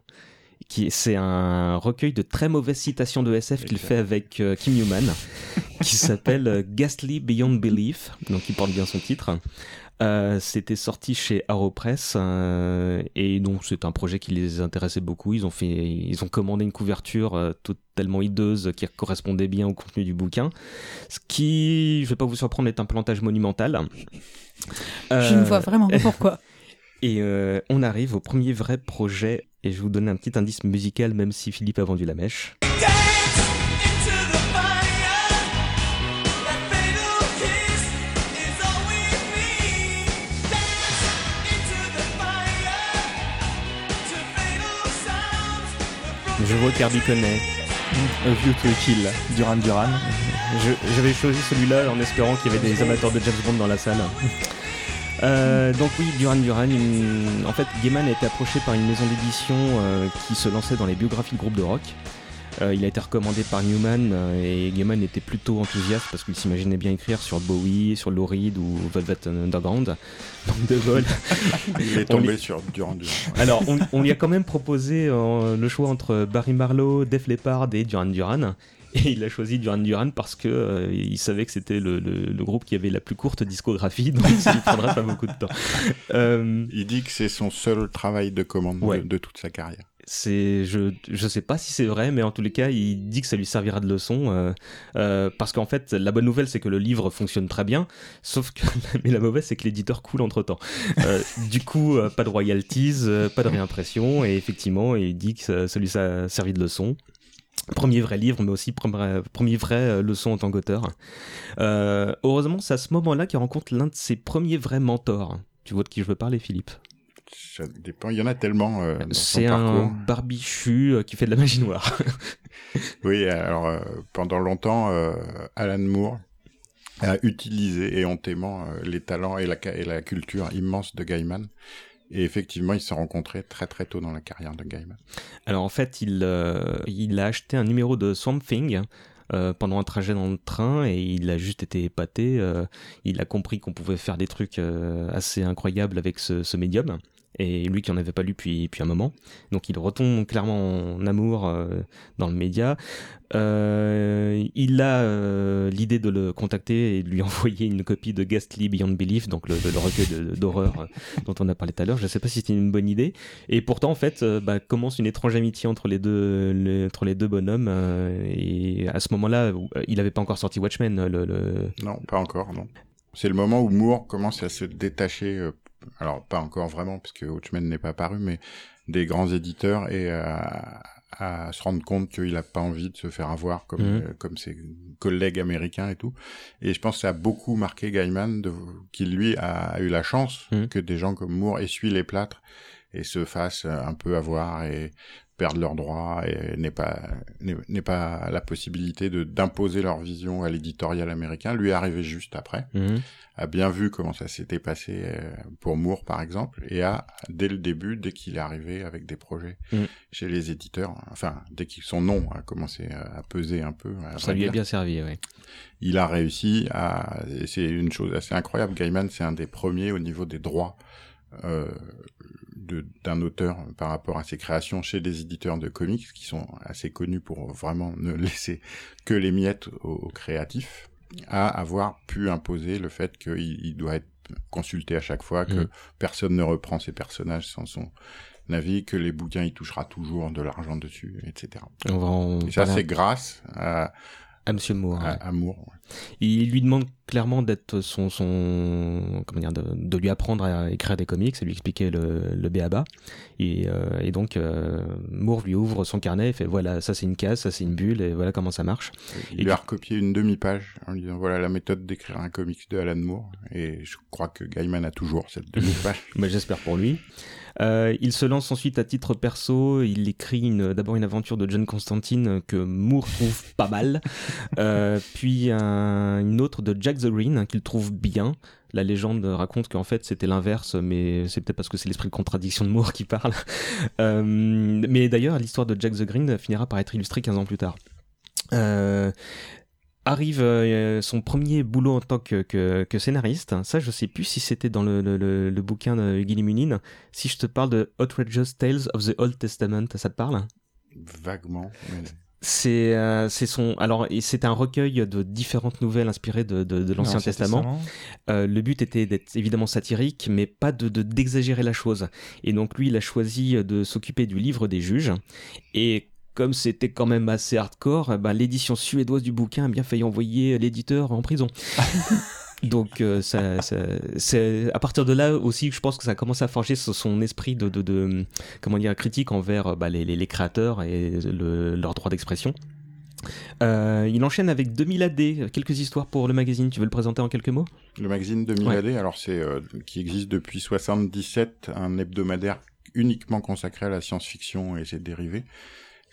C'est un recueil de très mauvaises citations de SF qu'il fait avec Kim Newman, qui s'appelle Ghastly Beyond Belief, donc il porte bien son titre. Euh, c'était sorti chez Aeropress euh, et donc c'est un projet qui les intéressait beaucoup. Ils ont fait, ils ont commandé une couverture euh, totalement hideuse qui correspondait bien au contenu du bouquin. Ce qui, je vais pas vous surprendre, est un plantage monumental. Je ne vois vraiment pas pourquoi. Et on arrive au premier vrai projet, et je vous donner un petit indice musical, même si Philippe a vendu la mèche. Je vois Kirby connaît. A View to Kill, Duran Duran. J'avais choisi celui-là en espérant qu'il y avait des amateurs de James Bond dans la salle. Euh, donc oui, Duran Duran, en fait, Gaiman a été approché par une maison d'édition euh, qui se lançait dans les biographies de groupes de rock. Euh, il a été recommandé par Newman et Gaiman était plutôt enthousiaste parce qu'il s'imaginait bien écrire sur Bowie, sur Lou Reed ou Velvet Underground. Donc de vol. il est tombé sur Duran Duran. Alors on, lui a quand même proposé le choix entre Barry Marlowe, Def Leppard et Duran Duran. Et il a choisi Duran Duran parce que euh, il savait que c'était le, groupe qui avait la plus courte discographie, donc ça ne prendra pas beaucoup de temps. Euh, il dit que c'est son seul travail de commande de, toute sa carrière. C'est, je, je sais pas si c'est vrai, mais en tous les cas, il dit que ça lui servira de leçon, euh, parce qu'en fait, la bonne nouvelle, c'est que le livre fonctionne très bien, sauf que, mais la mauvaise, c'est que l'éditeur coule entre temps. du coup, pas de royalties, pas de réimpression, et effectivement, il dit que ça, ça lui a servi de leçon. Premier vrai livre, mais aussi premier, premier vrai euh, leçon en tant qu'auteur. Euh, heureusement, c'est à ce moment-là qu'il rencontre l'un de ses premiers vrais mentors. Tu vois de qui je veux parler, Philippe? Ça dépend, il y en a tellement. Euh, c'est un barbichu qui fait de la magie noire. oui, alors pendant longtemps, Alan Moore a utilisé éhontément les talents et la, et la culture immense de Gaiman. Et effectivement, ils se sont rencontrés très très tôt dans la carrière de Gaiman. Alors en fait, il, euh, il a acheté un numéro de Swamp Thing euh, pendant un trajet dans le train et il a juste été épaté. Euh, il a compris qu'on pouvait faire des trucs assez incroyables avec ce médium et lui qui en avait pas lu depuis, depuis un moment. Donc il retombe clairement en amour euh, dans le média. Euh, il a euh, l'idée de le contacter et de lui envoyer une copie de Ghastly Beyond Belief, donc le, le recueil d'horreur dont on a parlé tout à l'heure. Je ne sais pas si c'était une bonne idée. Et pourtant, en fait, bah, commence une étrange amitié entre les deux, entre les deux bonhommes. et à ce moment-là, il n'avait pas encore sorti Watchmen. Le, le... Non, pas encore, non. C'est le moment où Moore commence à se détacher alors pas encore vraiment, puisque Watchmen n'est pas paru, mais des grands éditeurs et à, se rendre compte qu'il n'a pas envie de se faire avoir comme, mhm. euh, comme ses collègues américains et tout. Et je pense que ça a beaucoup marqué Gaiman, de, qui lui a, eu la chance mhm. que des gens comme Moore essuient les plâtres et se fassent un peu avoir et perdent leurs droits et n'aient pas n'est pas la possibilité de d'imposer leur vision à l'éditorial américain lui est arrivé juste après mhm. a bien vu comment ça s'était passé euh, pour Moore par exemple et a dès le début dès qu'il est arrivé avec des projets mhm. chez les éditeurs enfin dès que son nom a commencé à peser un peu ça lui a bien servi oui il a réussi à c'est une chose assez incroyable Gaiman c'est un des premiers au niveau des droits euh, d'un auteur par rapport à ses créations chez des éditeurs de comics qui sont assez connus pour vraiment ne laisser que les miettes aux, créatifs, à avoir pu imposer le fait qu'il doit être consulté à chaque fois, que mm. personne ne reprend ses personnages sans son avis, que les bouquins il touchera toujours de l'argent dessus, etc. Et ça c'est grâce à, à Monsieur Moore. À, Il lui demande clairement d'être son, son comment dire, de, lui apprendre à écrire des comics, et lui expliquer le, le B.A.B.A. Et, euh, et donc euh, Moore lui ouvre son carnet et fait voilà, ça c'est une case, ça c'est une bulle, et voilà comment ça marche. Il lui a recopié une demi-page en lui disant voilà la méthode d'écrire un comics de Alan Moore, et je crois que Gaiman a toujours cette demi-page. Mais j'espère pour lui. Euh, il se lance ensuite à titre perso. Il écrit d'abord une aventure de John Constantine que Moore trouve pas mal, euh, puis une autre de Jack the Green qu'il trouve bien. La légende raconte qu'en fait c'était l'inverse, mais c'est peut-être parce que c'est l'esprit de contradiction de Moore qui parle. Euh, mais d'ailleurs, l'histoire de Jack the Green finira par être illustrée 15 ans plus tard. Euh, arrive euh, son premier boulot en tant que, que, scénariste. Ça, je sais plus si c'était dans le, le, le, bouquin de Gilly Munin. Si je te parle de Outrageous Tales of the Old Testament, ça te parle? Vaguement. C'est euh, c'est son alors c'est un recueil de différentes nouvelles inspirées de, de, de l'Ancien Testament. Euh, le but était d'être évidemment satirique, mais pas de d'exagérer la chose. Et donc lui, il a choisi de s'occuper du livre des juges. Et comme c'était quand même assez hardcore, bah, l'édition suédoise du bouquin a bien failli envoyer l'éditeur en prison. Donc, ça, c'est à partir de là aussi je pense que ça a commencé à forger son esprit de, de, comment dire, critique envers bah, les, les, créateurs et le, leur droit d'expression. Euh, il enchaîne avec 2000 AD, quelques histoires pour le magazine. Tu veux le présenter en quelques mots? Le magazine 2000 AD, alors c'est euh, qui existe depuis 77, un hebdomadaire uniquement consacré à la science-fiction et ses dérivés.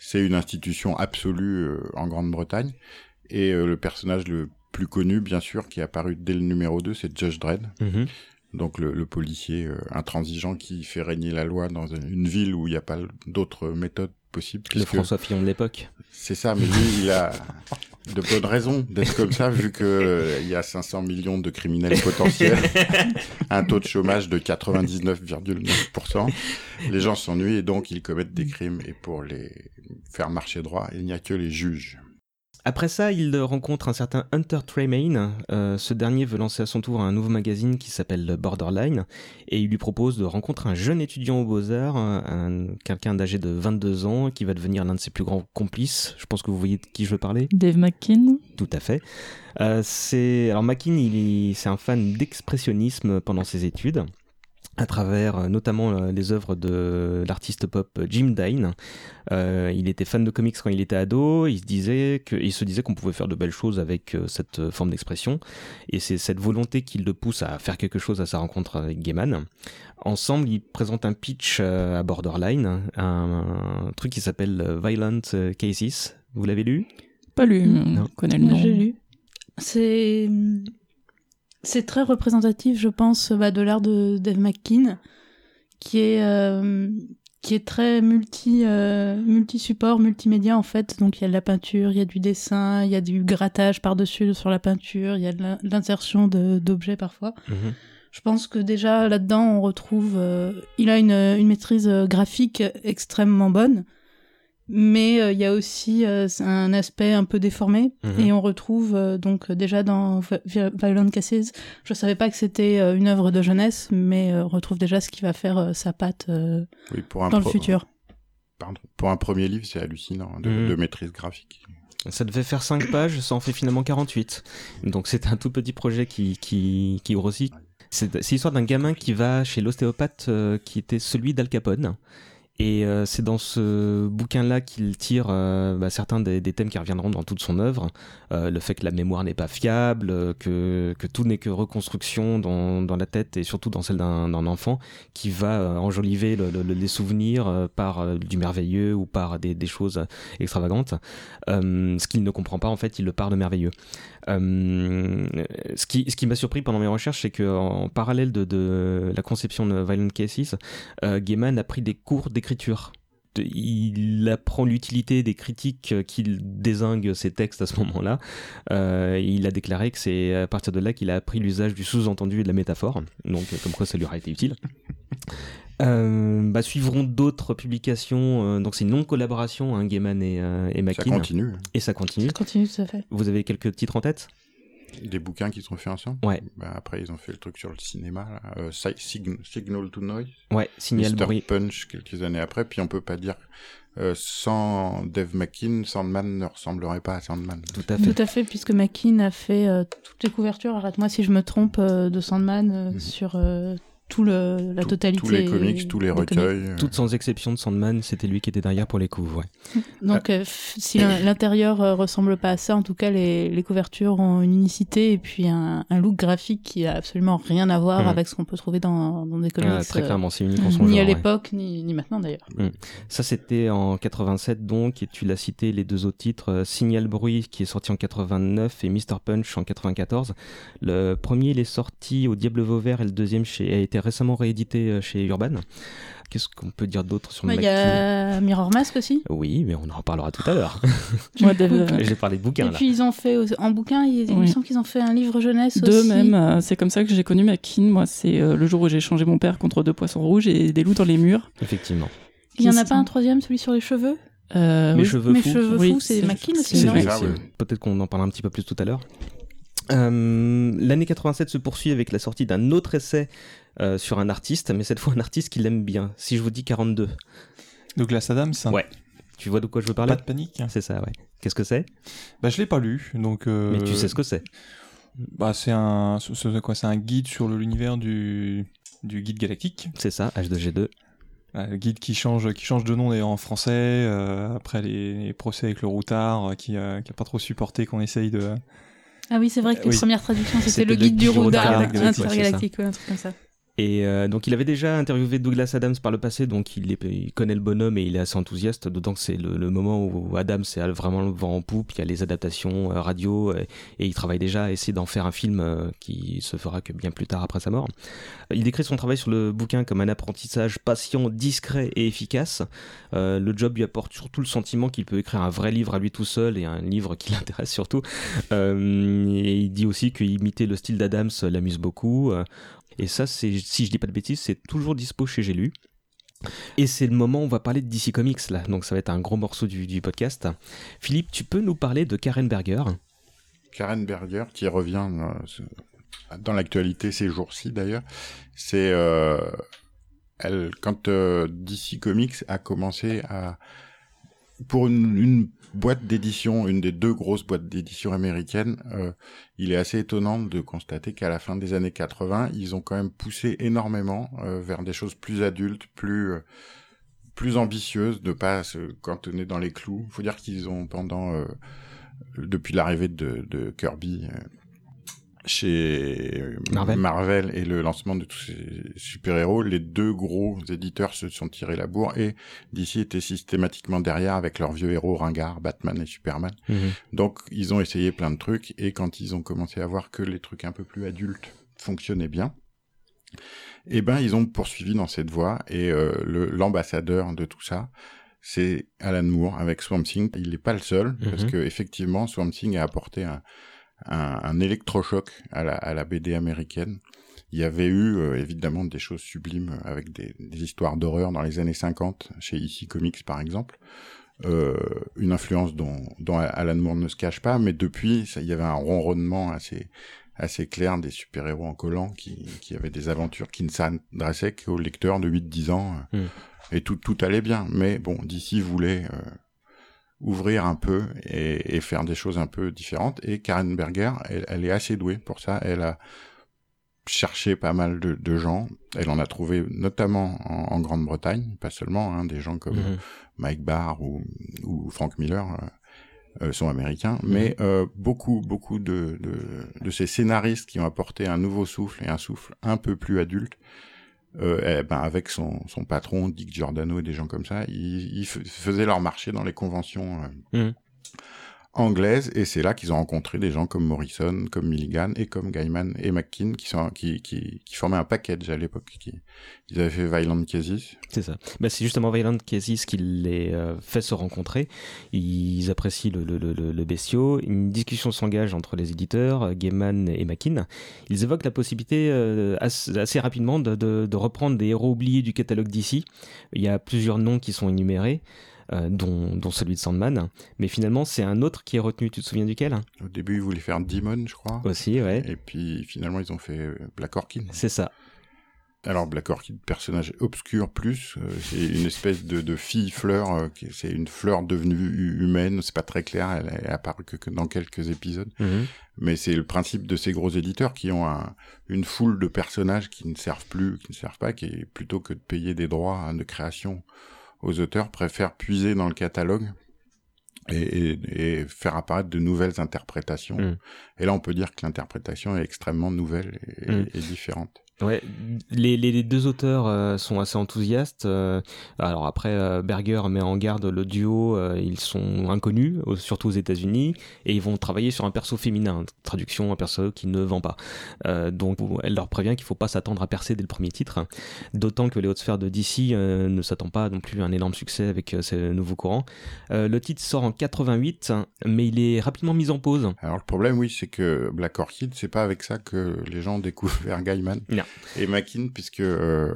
C'est une institution absolue euh, en Grande-Bretagne et le personnage le plus connu, bien sûr, qui est apparu dès le numéro 2, c'est Judge Dredd. Mhm. Donc le, policier intransigeant qui fait régner la loi dans une ville où il n'y a pas d'autres méthodes possible. Le François Fillon de l'époque. C'est ça, mais lui, il a de bonnes raisons d'être comme ça, vu que euh, il y a 500 millions de criminels potentiels, un taux de chômage de 99,9%. Les gens s'ennuient et donc ils commettent des crimes. Et pour les faire marcher droit, il n'y a que les juges. Après ça, il rencontre un certain Hunter Tremaine. Euh, ce dernier veut lancer à son tour un nouveau magazine qui s'appelle Borderline et il lui propose de rencontrer un jeune étudiant aux Beaux-Arts, quelqu'un d'âgé de 22 ans qui va devenir l'un de ses plus grands complices. Je pense que vous voyez de qui je veux parler. Dave McKean. Tout à fait. Euh, c'est alors McKean, il c'est un fan d'expressionnisme pendant ses études à travers euh, notamment euh, les œuvres de l'artiste pop Jim Dine. Euh, il était fan de comics quand il était ado, il se disait que, il se disait qu'on pouvait faire de belles choses avec cette forme d'expression, et c'est cette volonté qui le pousse à faire quelque chose à sa rencontre avec Gaiman. Ensemble, ils présentent un pitch à Borderline, un, truc qui s'appelle Violent Cases. Vous l'avez lu? Pas lu, non. je connais le nom. J'ai lu. C'est c'est très représentatif, je pense, bah, de l'art de Dave McKean, qui est euh, qui est très multi euh, multi support, multimédia en fait. Donc il y a de la peinture, il y a du dessin, il y a du grattage par dessus sur la peinture, il y a de l'insertion d'objets parfois. Mhm. Je pense que déjà là-dedans on retrouve, euh, il a une, une maîtrise graphique extrêmement bonne mais euh, il y a aussi euh, un aspect un peu déformé mhm. et on retrouve euh, donc déjà dans Violent Cases je savais pas que c'était une œuvre de jeunesse mais on retrouve déjà ce qui va faire sa patte dans le futur Pardon. pour un premier livre c'est hallucinant de, mhm. de, maîtrise graphique ça devait faire 5 pages ça en fait finalement 48 donc c'est un tout petit projet qui, qui, qui grossit c'est l'histoire d'un gamin qui va chez l'ostéopathe qui était celui d'Al Capone et euh, c'est dans ce bouquin-là qu'il tire euh, bah, certains des, thèmes qui reviendront dans toute son œuvre. Euh, le fait que la mémoire n'est pas fiable, que, que tout n'est que reconstruction dans, dans, la tête et surtout dans celle d'un enfant qui va enjoliver le, les souvenirs par du merveilleux ou par des, des choses extravagantes. ce qu'il ne comprend pas, en fait, il le parle de merveilleux. ce qui, ce qui m'a surpris pendant mes recherches, c'est qu'en parallèle de, de, la conception de Violent Cases, Gaiman a pris des cours d'écriture il apprend l'utilité des critiques qu'il désingue ses textes à ce moment-là. Euh, il a déclaré que c'est à partir de là qu'il a appris l'usage du sous-entendu et de la métaphore, donc comme quoi ça lui aura été utile. Euh, bah, suivront d'autres publications, euh, donc c'est une non-collaboration, hein, Gaiman et, et Ça continue. Et ça continue. Ça continue, tout à fait. Vous avez quelques titres en tête? Des bouquins qu'ils ont fait ensemble. Ouais. Bah, après, ils ont fait le truc sur le cinéma, euh, Signal to Noise. Ouais, Signal Mr. Punch quelques années après. Puis on peut pas dire euh, sans Dave McKean, Sandman ne ressemblerait pas à Sandman. Tout à fait. Tout à fait, puisque McKean a fait euh, toutes les couvertures. Arrête-moi si je me trompe de Sandman mhm. sur tout le, la totalité. Tous les comics, tous les recueils. Euh. Toutes sans exception de Sandman, c'était lui qui était derrière pour les coups, ouais. Donc, euh, si l'intérieur euh, ressemble pas à ça, en tout cas, les, les couvertures ont une unicité et puis un, un, look graphique qui a absolument rien à voir mm. avec ce qu'on peut trouver dans, dans des comics. Ah, très clairement, c'est unique en son Ni à l'époque, ni, ni, maintenant d'ailleurs. Mm. Ça, c'était en 87 donc, et tu l'as cité, les deux autres titres, Signal Bruit qui est sorti en 89 et Mr. Punch en 94. Le premier, il est sorti au Diable Vauvert et le deuxième chez, a été récemment réédité euh, chez Urban. Qu'est-ce qu'on peut dire d'autre sur le Il y a Mirror Mask aussi. Oui, mais on en reparlera tout à l'heure. J'ai parlé de bouquins. Et puis ils ont fait en bouquin, il, me semble qu'ils ont fait un livre jeunesse Deux aussi. même. Euh, c'est comme ça que j'ai connu Makin. Moi, c'est euh, le jour où j'ai changé mon père contre deux poissons rouges et des loups dans les murs. Effectivement. Il y en a pas un troisième, celui sur les cheveux? Euh, Mes cheveux fous. cheveux fous, c'est Makin aussi, Peut-être qu'on en parlera un petit peu plus tout à l'heure. L'année 87 se poursuit avec la sortie d'un autre essai euh, sur un artiste, mais cette fois un artiste qu'il aime bien. Si je vous dis 42. Douglas Adams Ouais. Tu vois de quoi je veux parler Pas de panique. C'est ça, ouais. Qu'est-ce que c'est Bah je l'ai pas lu, donc. Euh, mais tu sais ce que c'est Bah, c'est un, c'est quoi C'est un guide sur l'univers du, du guide galactique. C'est ça, H2G2. le guide qui change, qui change de nom d'ailleurs en français, euh, après les, procès avec le routard, qui, euh, qui a pas trop supporté qu'on essaye de... Ah oui, c'est vrai que les premières traductions, c'était le guide du routard intergalactique, un truc comme ça. Et euh, donc il avait déjà interviewé Douglas Adams par le passé, donc il, connaît le bonhomme et il est assez enthousiaste, d'autant que c'est le, moment où Adams est vraiment le vent en poupe, il y a les adaptations euh, radio, et, il travaille déjà à essayer d'en faire un film euh, qui se fera que bien plus tard après sa mort. Il décrit son travail sur le bouquin comme un apprentissage patient, discret et efficace. le job lui apporte surtout le sentiment qu'il peut écrire un vrai livre à lui tout seul et un livre qui l'intéresse surtout. et il dit aussi qu'imiter le style d'Adams l'amuse beaucoup. Et ça, c'est, si je dis pas de bêtises, c'est toujours dispo chez J'ai. Et c'est le moment où on va parler de DC Comics là, donc ça va être un gros morceau du, podcast. Philippe, tu peux nous parler de Karen Berger? Karen Berger qui revient euh, dans l'actualité ces jours-ci d'ailleurs. C'est euh, elle quand euh, DC Comics a commencé à pour une, boîte d'édition, une des deux grosses boîtes d'édition américaines, euh, il est assez étonnant de constater qu'à la fin des années 80, ils ont quand même poussé énormément euh, vers des choses plus adultes, plus euh, plus ambitieuses, de pas se cantonner dans les clous. Faut dire qu'ils ont pendant depuis l'arrivée de, de Kirby chez Marvel. et le lancement de tous ces super-héros, les deux gros éditeurs se sont tirés la bourre et DC était systématiquement derrière avec leurs vieux héros ringards, Batman et Superman. Mhm. Donc ils ont essayé plein de trucs et quand ils ont commencé à voir que les trucs un peu plus adultes fonctionnaient bien, eh ben ils ont poursuivi dans cette voie et euh, l'ambassadeur de tout ça, c'est Alan Moore avec Swamp Thing. Il n'est pas le seul parce mhm. que effectivement Swamp Thing a apporté un un, un électrochoc à la, à la, BD américaine. Il y avait eu euh, évidemment des choses sublimes avec des, des histoires d'horreur dans les années 50 chez EC Comics par exemple. Euh, une influence dont, dont, Alan Moore ne se cache pas, mais depuis, ça, il y avait un ronronnement assez assez clair des super-héros en collant qui, qui avaient des aventures qui ne s'adressaient qu'aux lecteurs de 8-10 ans. Hmm. Et tout, tout allait bien. Mais bon, d'ici voulait euh, ouvrir un peu et, faire des choses un peu différentes. Et Karen Berger, elle, est assez douée pour ça. Elle a cherché pas mal de, gens. Elle en a trouvé notamment en, Grande-Bretagne, pas seulement, hein, des gens comme mhm. Mike Barr ou, ou Frank Miller. Euh, euh, sont américains, mhm. mais euh, beaucoup, beaucoup de, de, de, ces scénaristes qui ont apporté un nouveau souffle et un souffle un peu plus adulte, euh, eh ben avec son, son patron Dick Giordano et des gens comme ça, ils, ils faisaient leur marché dans les conventions euh, mmh anglaise et c'est là qu'ils ont rencontré des gens comme Morrison, comme Milligan et comme Gaiman et McKean qui sont qui qui, qui formaient un package à l'époque qui ils avaient fait Violent Cases. C'est ça. Bah, c'est justement Violent Cases qui les euh, fait se rencontrer. Ils apprécient le, le, le, le bestiau. Une discussion s'engage entre les éditeurs, euh, Gaiman et McKean. Ils évoquent la possibilité euh, assez, rapidement de, de, de reprendre des héros oubliés du catalogue d'ici. Il y a plusieurs noms qui sont énumérés. Euh, dont, celui de Sandman. Mais finalement, c'est un autre qui est retenu. Tu te souviens duquel? Au début, ils voulaient faire Demon, je crois. Aussi, ouais. Et puis finalement, ils ont fait euh, Black Orchid. C'est ça. Alors Black Orchid, personnage obscur plus, euh, c'est une espèce de, fille fleur, c'est une fleur devenue humaine, c'est pas très clair, elle est apparue que, dans quelques épisodes, mhm. mais c'est le principe de ces gros éditeurs qui ont une foule de personnages qui ne servent plus, qui ne servent pas, qui plutôt que de payer des droits de création aux auteurs préfèrent puiser dans le catalogue et, faire apparaître de nouvelles interprétations. Mm. Et là, on peut dire que l'interprétation est extrêmement nouvelle et mm. différente. Ouais, les, les, deux auteurs euh, sont assez enthousiastes. Euh, alors après, euh, Berger met en garde le duo, ils sont inconnus, surtout aux États-Unis, et ils vont travailler sur un perso féminin, traduction un perso qui ne vend pas. donc elle leur prévient qu'il faut pas s'attendre à percer dès le premier titre, d'autant que les hautes sphères de DC ne s'attendent pas non plus à un énorme succès avec ces nouveaux courants. le titre sort en 88, mais il est rapidement mis en pause. Alors le problème, oui, c'est que Black Orchid, c'est pas avec ça que les gens ont découvert Gaiman. Non et Mackin puisque euh,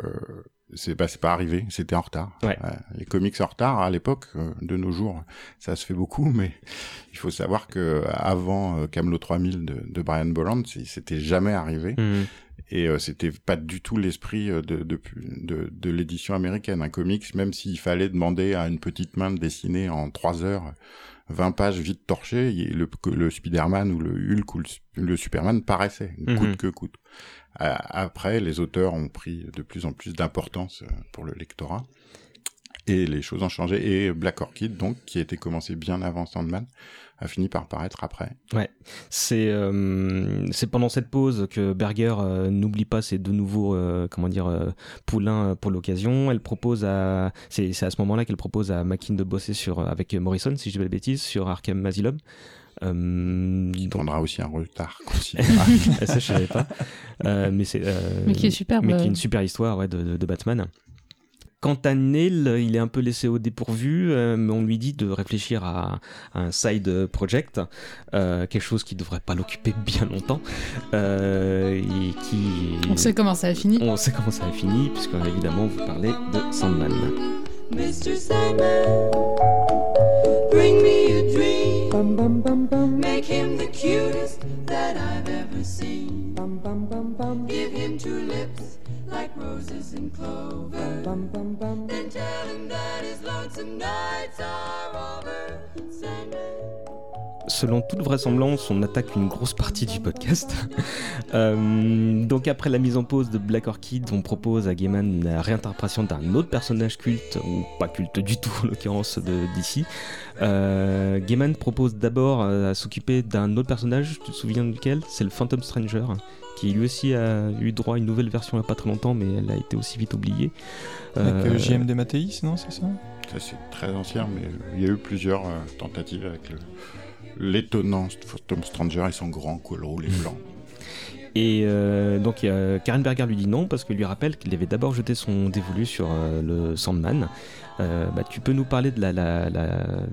c'est bah, pas arrivé, c'était en retard. Ouais. les comics en retard à l'époque, euh, de nos jours, ça se fait beaucoup, mais il faut savoir que avant euh, Camelot 3000 de, de Brian Bolland, c'était jamais arrivé. Mhm. Et euh, c'était pas du tout l'esprit de, de, de, de l'édition américaine. Un comics, même s'il fallait demander à une petite main de dessiner en trois heures 20 pages vite torchées, le, le Spider-Man ou le Hulk ou le, Superman paraissait, mhm. coûte que coûte. Après, les auteurs ont pris de plus en plus d'importance pour le lectorat et les choses ont changé. Et Black Orchid, donc, qui a été commencé bien avant Sandman, a fini par paraître après. Ouais, c'est euh, c'est pendant cette pause que Berger euh, n'oublie pas ses deux nouveaux euh, comment dire euh, poulains pour l'occasion. Elle propose à c'est c'est à ce moment-là qu'elle propose à Mackin de bosser sur avec Morrison si je dis pas de bêtises sur Arkham Asylum. Euh, qui prendra aussi un retard considérable. ça je savais pas. mais c'est mais qui est super. Mais qui est une super histoire ouais, de, de Batman. Quant à Neil, il est un peu laissé au dépourvu, euh, mais on lui dit de réfléchir à, un side project, euh, quelque chose qui ne devrait pas l'occuper bien longtemps. Euh, et qui... On sait comment ça a fini. On sait comment ça a fini, puisque évidemment vous parlez de Sandman. Mr. Sandman, bring me a dream. Bum, bum, bum, bum. Make him the cutest that I've ever seen. Bum bum bum bum. Give him two lips. like roses and clover. Bum, bum, bum. Then tell him that his lonesome nights are over. Selon toute vraisemblance, on attaque une grosse partie du podcast. euh, donc après la mise en pause de Black Orchid, on propose à Gaiman la réinterprétation d'un autre personnage culte, ou pas culte du tout en l'occurrence de DC. Euh, Gaiman propose d'abord à s'occuper d'un autre personnage, tu te souviens duquel? C'est le Phantom Stranger qui lui aussi a eu droit à une nouvelle version il n'y a pas très longtemps, mais elle a été aussi vite oubliée. Avec euh, JM de Mathéis, non, c'est ça? Ça, c'est très ancien, mais il y a eu plusieurs euh, tentatives avec l'étonnant Phantom Stranger et son grand col roulé blanc. Et euh, donc Karen Berger lui dit non parce qu'il lui rappelle qu'il avait d'abord jeté son dévolu sur le Sandman. bah, tu peux nous parler de la,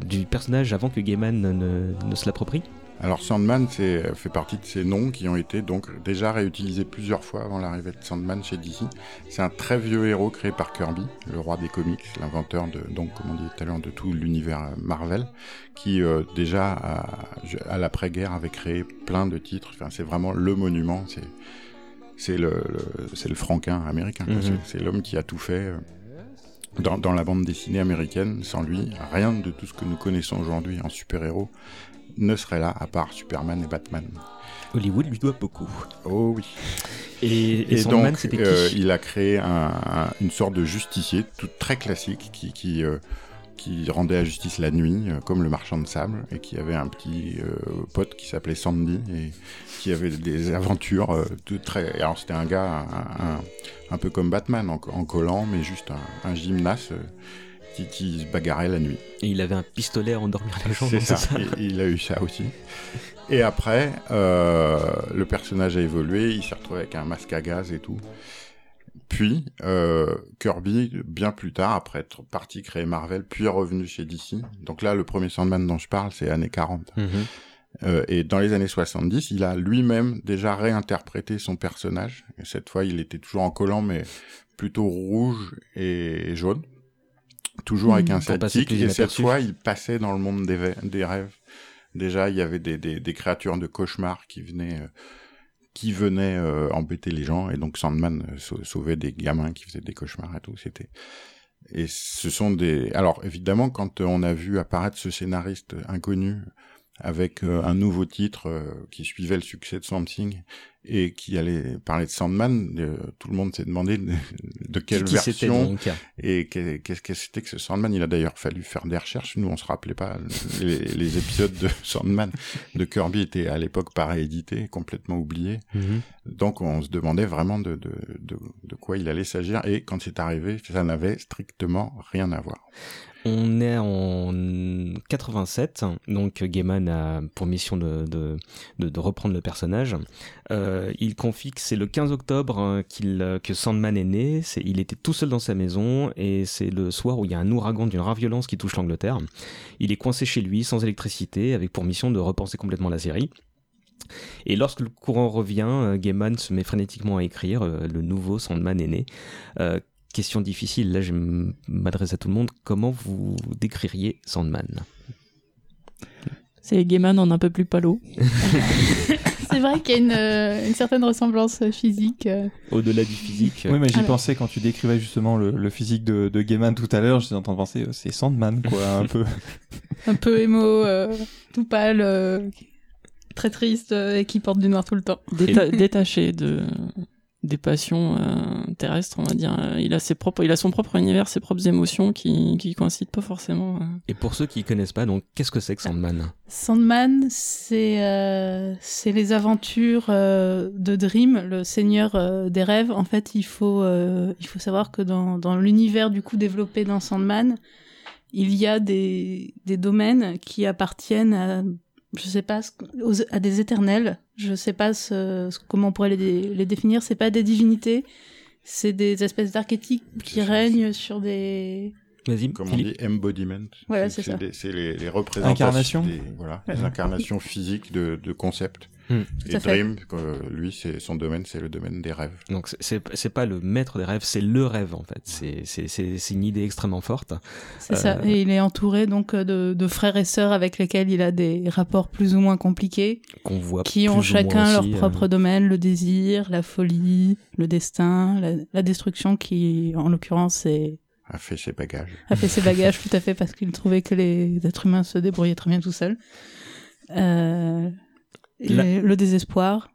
du personnage avant que Gaiman ne, ne se l'approprie? Alors Sandman fait partie de ces noms qui ont été donc déjà réutilisés plusieurs fois avant l'arrivée de Sandman chez DC. C'est un très vieux héros créé par Kirby, le roi des comics, l'inventeur de donc comme on dit tout à l'heure de tout l'univers Marvel, qui euh, déjà à, l'après-guerre avait créé plein de titres. Enfin c'est vraiment le monument. C'est c'est le, c'est le franquin américain. Mhm. C'est l'homme qui a tout fait. Euh, dans, dans, la bande dessinée américaine, sans lui, rien de tout ce que nous connaissons aujourd'hui en super-héros ne serait là à part Superman et Batman. Hollywood lui doit beaucoup. Oh oui. Et, donc, euh, il a créé une sorte de justicier, tout très classique, qui, qui, euh, qui rendait la justice la nuit, euh, comme le marchand de sable, et qui avait un petit pote qui s'appelait Sandy, et qui avait des aventures de très. Alors c'était un gars un, peu comme Batman, en, collant, mais juste un, un qui, se bagarrait la nuit. Et il avait un pistolet à endormir les gens. C'est ça, il a eu ça aussi. Et après, euh, le personnage a évolué, il s'est retrouvé avec un masque à gaz et tout. Puis, euh, Kirby, bien plus tard, après être parti créer Marvel, puis revenu chez DC. Donc là, le premier Sandman dont je parle, c'est années 40. Mhm. Euh, et dans les années 70, il a lui-même déjà réinterprété son personnage. Et cette fois, il était toujours en collant, mais plutôt rouge et jaune toujours avec un sidekick, et cette fois, il passait dans le monde des, des rêves. Déjà, il y avait des, des, des créatures de cauchemar qui venaient, euh, qui venaient euh, embêter les gens, et donc Sandman euh, sauvait des gamins qui faisaient des cauchemars et tout. C'était et ce sont des. Alors évidemment, quand on a vu apparaître ce scénariste inconnu avec un nouveau titre qui suivait le succès de Swamp et qui allait parler de Sandman, euh, tout le monde s'est demandé de, quelle version et qu'est-ce que c'était que ce Sandman. Il a d'ailleurs fallu faire des recherches. Nous, on se rappelait pas les, épisodes de Sandman de Kirby étaient à l'époque pas réédités, complètement oubliés. Mhm. Donc, on se demandait vraiment de, de, de, de quoi il allait s'agir. Et quand c'est arrivé, ça n'avait strictement rien à voir. On est en 87, donc Gaiman a pour mission de, reprendre le personnage. Euh, il confie que c'est le 15 octobre hein, qu'il que Sandman est né. C'est, il était tout seul dans sa maison et c'est le soir où il y a un ouragan d'une rare violence qui touche l'Angleterre. Il est coincé chez lui, sans électricité, avec pour mission de repenser complètement la série. Et lorsque le courant revient, euh, Gaiman se met frénétiquement à écrire euh, le nouveau Sandman est né, question difficile, là je m'adresse à tout le monde, comment vous décririez Sandman? C'est Gaiman en un peu plus palo. c'est vrai qu'il y a une, euh, une, certaine ressemblance physique. Euh. Au-delà du physique. Oui, mais j'y pensais quand tu décrivais justement le, le physique de, de Gaiman tout à l'heure. J'étais en train de penser, c'est Sandman, quoi, un peu. un peu émo, tout pâle, très triste et qui porte du noir tout le temps. détaché de des passions euh, terrestres, on va dire. Il a ses propres, il a son propre univers, ses propres émotions qui qui coïncident pas forcément. Euh. Et pour ceux qui connaissent pas, donc qu'est-ce que c'est que Sandman? Sandman, c'est euh, c'est les aventures de Dream, le seigneur des rêves. En fait, il faut il faut savoir que dans dans l'univers du coup développé dans Sandman, il y a des des domaines qui appartiennent à je sais pas, à des éternels. Je sais pas ce, comment on pourrait les, les définir. C'est pas des divinités, c'est des espèces d'archétypes qui règnent sur des. Vas-y, Comme on dit, embodiment. Voilà, c'est ça. C'est les, les représentations. voilà, les incarnations physiques de, de concepts. Hmm. Et Dream, lui, c'est son domaine, c'est le domaine des rêves. Donc c'est pas le maître des rêves, c'est le rêve en fait. C'est une idée extrêmement forte. C'est ça. Euh, et il est entouré donc de, de, frères et sœurs avec lesquels il a des rapports plus ou moins compliqués. Qu'on voit. Qui ont chacun leur euh, propre domaine, le désir, la folie, le destin, la, la destruction qui, en l'occurrence, est a fait ses bagages. A fait ses bagages, tout à fait, parce qu'il trouvait que les êtres humains se débrouillaient très bien tout seuls. Euh, le désespoir.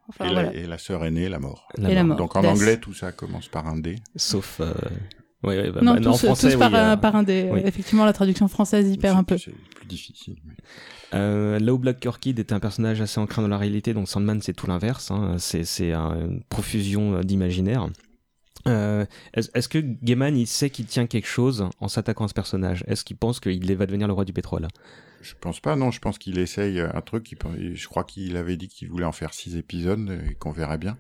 et, la, sœur aînée, la mort. La mort. Donc en anglais, tout ça commence par un D. Sauf. Euh... Ouais, bah, non, bah, tous, en français, tous par, un, par, un D. Effectivement, la traduction française y perd un peu. C'est plus difficile. Euh, là où Black Orchid était un personnage assez ancré dans la réalité, donc Sandman c'est tout l'inverse. Hein. C'est une profusion d'imaginaire. Euh, Est-ce que Gaiman il sait qu'il tient quelque chose en s'attaquant à ce personnage? Est-ce qu'il pense qu'il va devenir le roi du pétrole? Je pense pas, non. Je pense qu'il essaye un truc. Je crois qu'il avait dit qu'il voulait en faire six épisodes et qu'on verrait bien.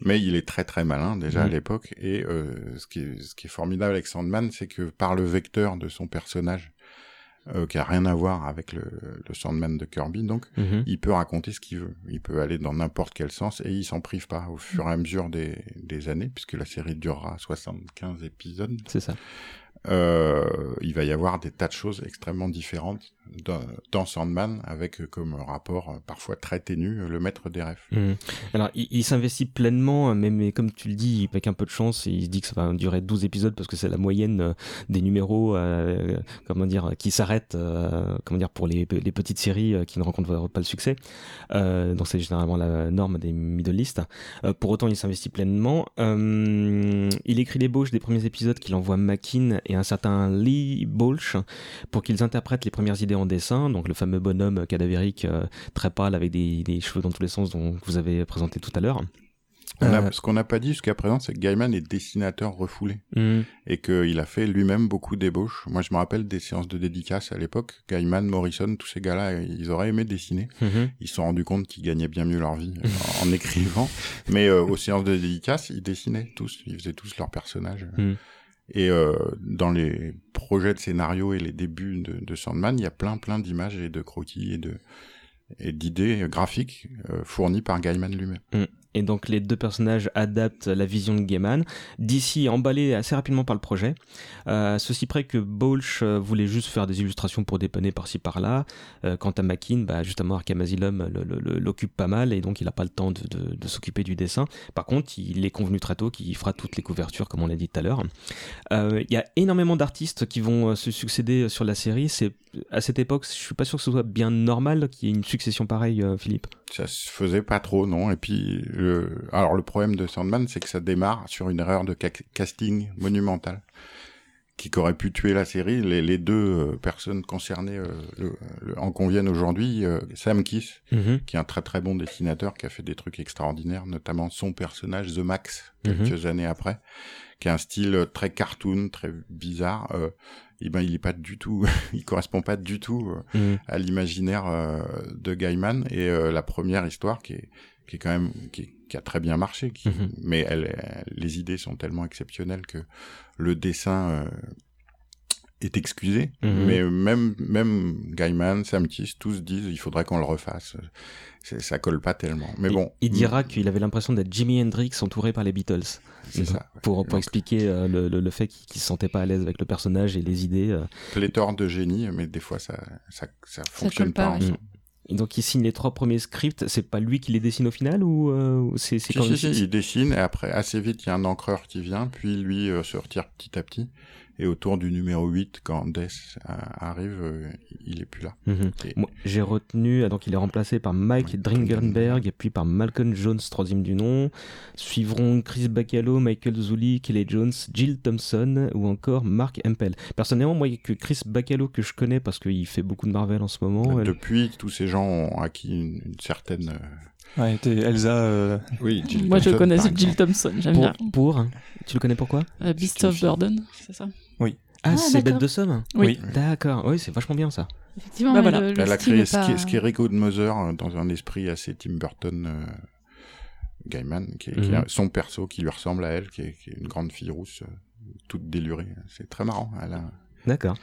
Mais il est très très malin déjà à mm. l'époque. Et euh, ce, qui est, ce qui est formidable avec Sandman, c'est que par le vecteur de son personnage, euh, qui a rien à voir avec le, le Sandman de Kirby, donc mm-hmm. il peut raconter ce qu'il veut. Il peut aller dans n'importe quel sens et il s'en prive pas au fur et à mesure des, des années, puisque la série durera 75 épisodes. C'est ça. Euh, il va y avoir des tas de choses extrêmement différentes dans, Sandman, avec comme rapport euh, parfois très ténu le maître des rêves. Mmh. Alors, il, s'investit pleinement, mais, comme tu le dis, avec un peu de chance, il se dit que ça va durer 12 épisodes parce que c'est la moyenne euh, des numéros, comment dire, qui s'arrêtent, comment dire, pour les, petites séries qui ne rencontrent pas le succès. donc, c'est généralement la norme des middle list. pour autant, il s'investit pleinement. il écrit l'ébauche des premiers épisodes qu'il envoie Makin et un certain Lee Bolch pour qu'ils interprètent les premières idées en dessin, donc le fameux bonhomme cadavérique euh, très pâle avec des, cheveux dans tous les sens dont vous avez présenté tout à l'heure. Euh, ce qu'on n'a pas dit jusqu'à présent, c'est que Gaiman est dessinateur refoulé mmh. et qu'il a fait lui-même beaucoup d'ébauches. Moi, je me rappelle des séances de dédicace à l'époque. Gaiman, Morrison, tous ces gars-là, ils auraient aimé dessiner. Mmh. Ils se sont rendus compte qu'ils gagnaient bien mieux leur vie en, écrivant. Mais euh, aux séances de dédicace, ils dessinaient tous. Ils faisaient tous leurs personnages. Mmh. Et euh, dans les projets de scénario et les débuts de, Sandman, il y a plein plein d'images et de croquis et d'idées graphiques euh, fournies par Gaiman lui-même. Mm. Et donc les deux personnages adaptent la vision de Gaiman. D'ici emballé assez rapidement par le projet. Euh, ceci près que Bolch euh, voulait juste faire des illustrations pour dépanner par-ci par-là. Euh, quant à Makin, bah, justement Arkham Asylum l'occupe pas mal et donc il n'a pas le temps de, s'occuper du dessin. Par contre, il est convenu très tôt qu'il fera toutes les couvertures comme on l'a dit tout à l'heure. Il y a énormément d'artistes qui vont se succéder sur la série. C'est à cette époque, je suis pas sûr que ce soit bien normal qu'il y ait une succession pareille, Philippe. Ça se faisait pas trop, non. Et puis alors le problème de Sandman, c'est que ça démarre sur une erreur de casting monumentale qui aurait pu tuer la série. Les, deux euh, personnes concernées euh, en conviennent aujourd'hui. Euh, Sam Kiss, mhm. qui est un très très bon dessinateur, qui a fait des trucs extraordinaires, notamment son personnage The Max mhm. quelques années après, qui a un style très cartoon, très bizarre. Et ben il est pas du tout, il correspond pas du tout mhm. à l'imaginaire de Gaiman. Et la première histoire qui est qui est quand même qui, qui a très bien marché, qui, mhm. mais elle, les idées sont tellement exceptionnelles que le dessin euh, est excusé. Mhm. Mais même même Gaiman, Sam Kiss, tous disent il faudrait qu'on le refasse. Ça colle pas tellement. Mais bon. Il dira qu'il avait l'impression d'être Jimi Hendrix entouré par les Beatles. C'est ça. Pour, pour expliquer euh, le, le, fait qu'il se sentait pas à l'aise avec le personnage et les idées. Euh. Pléthore de génie, mais des fois ça ça, ça fonctionne pas, ensemble. Et donc il signe les trois premiers scripts, c'est pas lui qui les dessine au final ou euh, c'est si, si, si, il dessine et après assez vite il y a un encreur qui vient, puis lui euh, se retire petit à petit. Et autour du numéro 8, quand Death arrive, euh, il est plus là. Mhm. J'ai retenu, ah, donc il est remplacé par Mike Dringenberg et puis par Malcolm Jones, troisième du nom. Suivront Chris Bacalo, Michael Zulli, Kelly Jones, Jill Thompson ou encore Mark Hempel. Personnellement, moi, il y a que Chris Bacalo que je connais parce qu'il fait beaucoup de Marvel en ce moment. Depuis, tous ces gens ont acquis une, certaine... Euh, ouais, Elsa. Euh, oui, Moi, je connais Jill Thompson, j'aime bien. Pour, hein. tu le connais pourquoi? Beast of Burden, c'est ça? Oui. Ah, ah c'est Bête de Somme Oui. D'accord, oui, c'est vachement bien ça. Effectivement, bah, voilà. Elle a créé pas... Scary Mother euh, dans un esprit assez Tim Burton. Euh, Gaiman, qui, est, mhm. son perso qui lui ressemble à elle, qui est, une grande fille rousse, euh, toute délurée. C'est très marrant. Elle D'accord.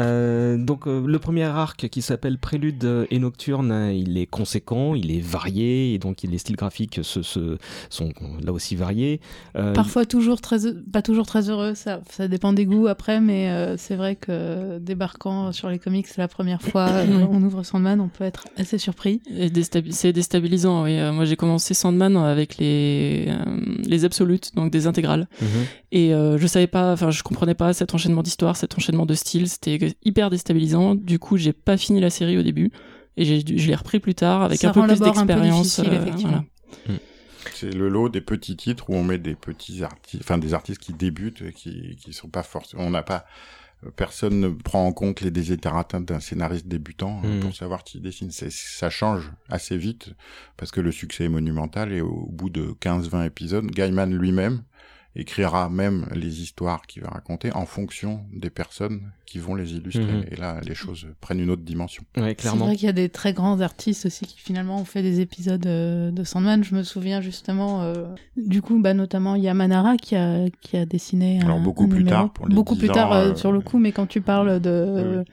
Euh, donc euh, le premier arc qui s'appelle Prélude et Nocturne, il est conséquent, il est varié et donc les styles graphiques se, se sont là aussi variés. Euh, Parfois toujours très pas toujours très heureux, ça, ça dépend des goûts après, mais euh, c'est vrai que débarquant sur les comics la première fois, on ouvre Sandman, on peut être assez surpris. C'est déstabilisant, oui. moi j'ai commencé Sandman avec les les absolutes, donc des intégrales, mhm. Et je savais pas, enfin je comprenais pas cet enchaînement d'histoires, cet enchaînement de styles, c'était hyper déstabilisant. Du coup, j'ai pas fini la série au début et je l'ai repris plus tard avec un peu plus d'expérience. Euh, hmm. C'est le lot des petits titres où on met des petits artistes, enfin des artistes qui débutent, qui qui sont pas forcément. On n'a pas personne ne prend en compte les désétérates d'un scénariste débutant hmm. pour savoir qui dessine. Ça change assez vite parce que le succès est monumental et au bout de 15-20 épisodes, Gaiman lui-même écrira même les histoires qu'il va raconter en fonction des personnes qui vont les illustrer. Mhm. Et là, les choses prennent une autre dimension. Ouais, clairement. C'est vrai qu'il y a des très grands artistes aussi qui finalement ont fait des épisodes euh, de Sandman. Je me souviens justement, euh, du coup, bah, notamment, il y a Manara qui a, qui a dessiné Alors, beaucoup plus tard. Pour beaucoup plus tard euh, sur le coup, mais quand tu parles de...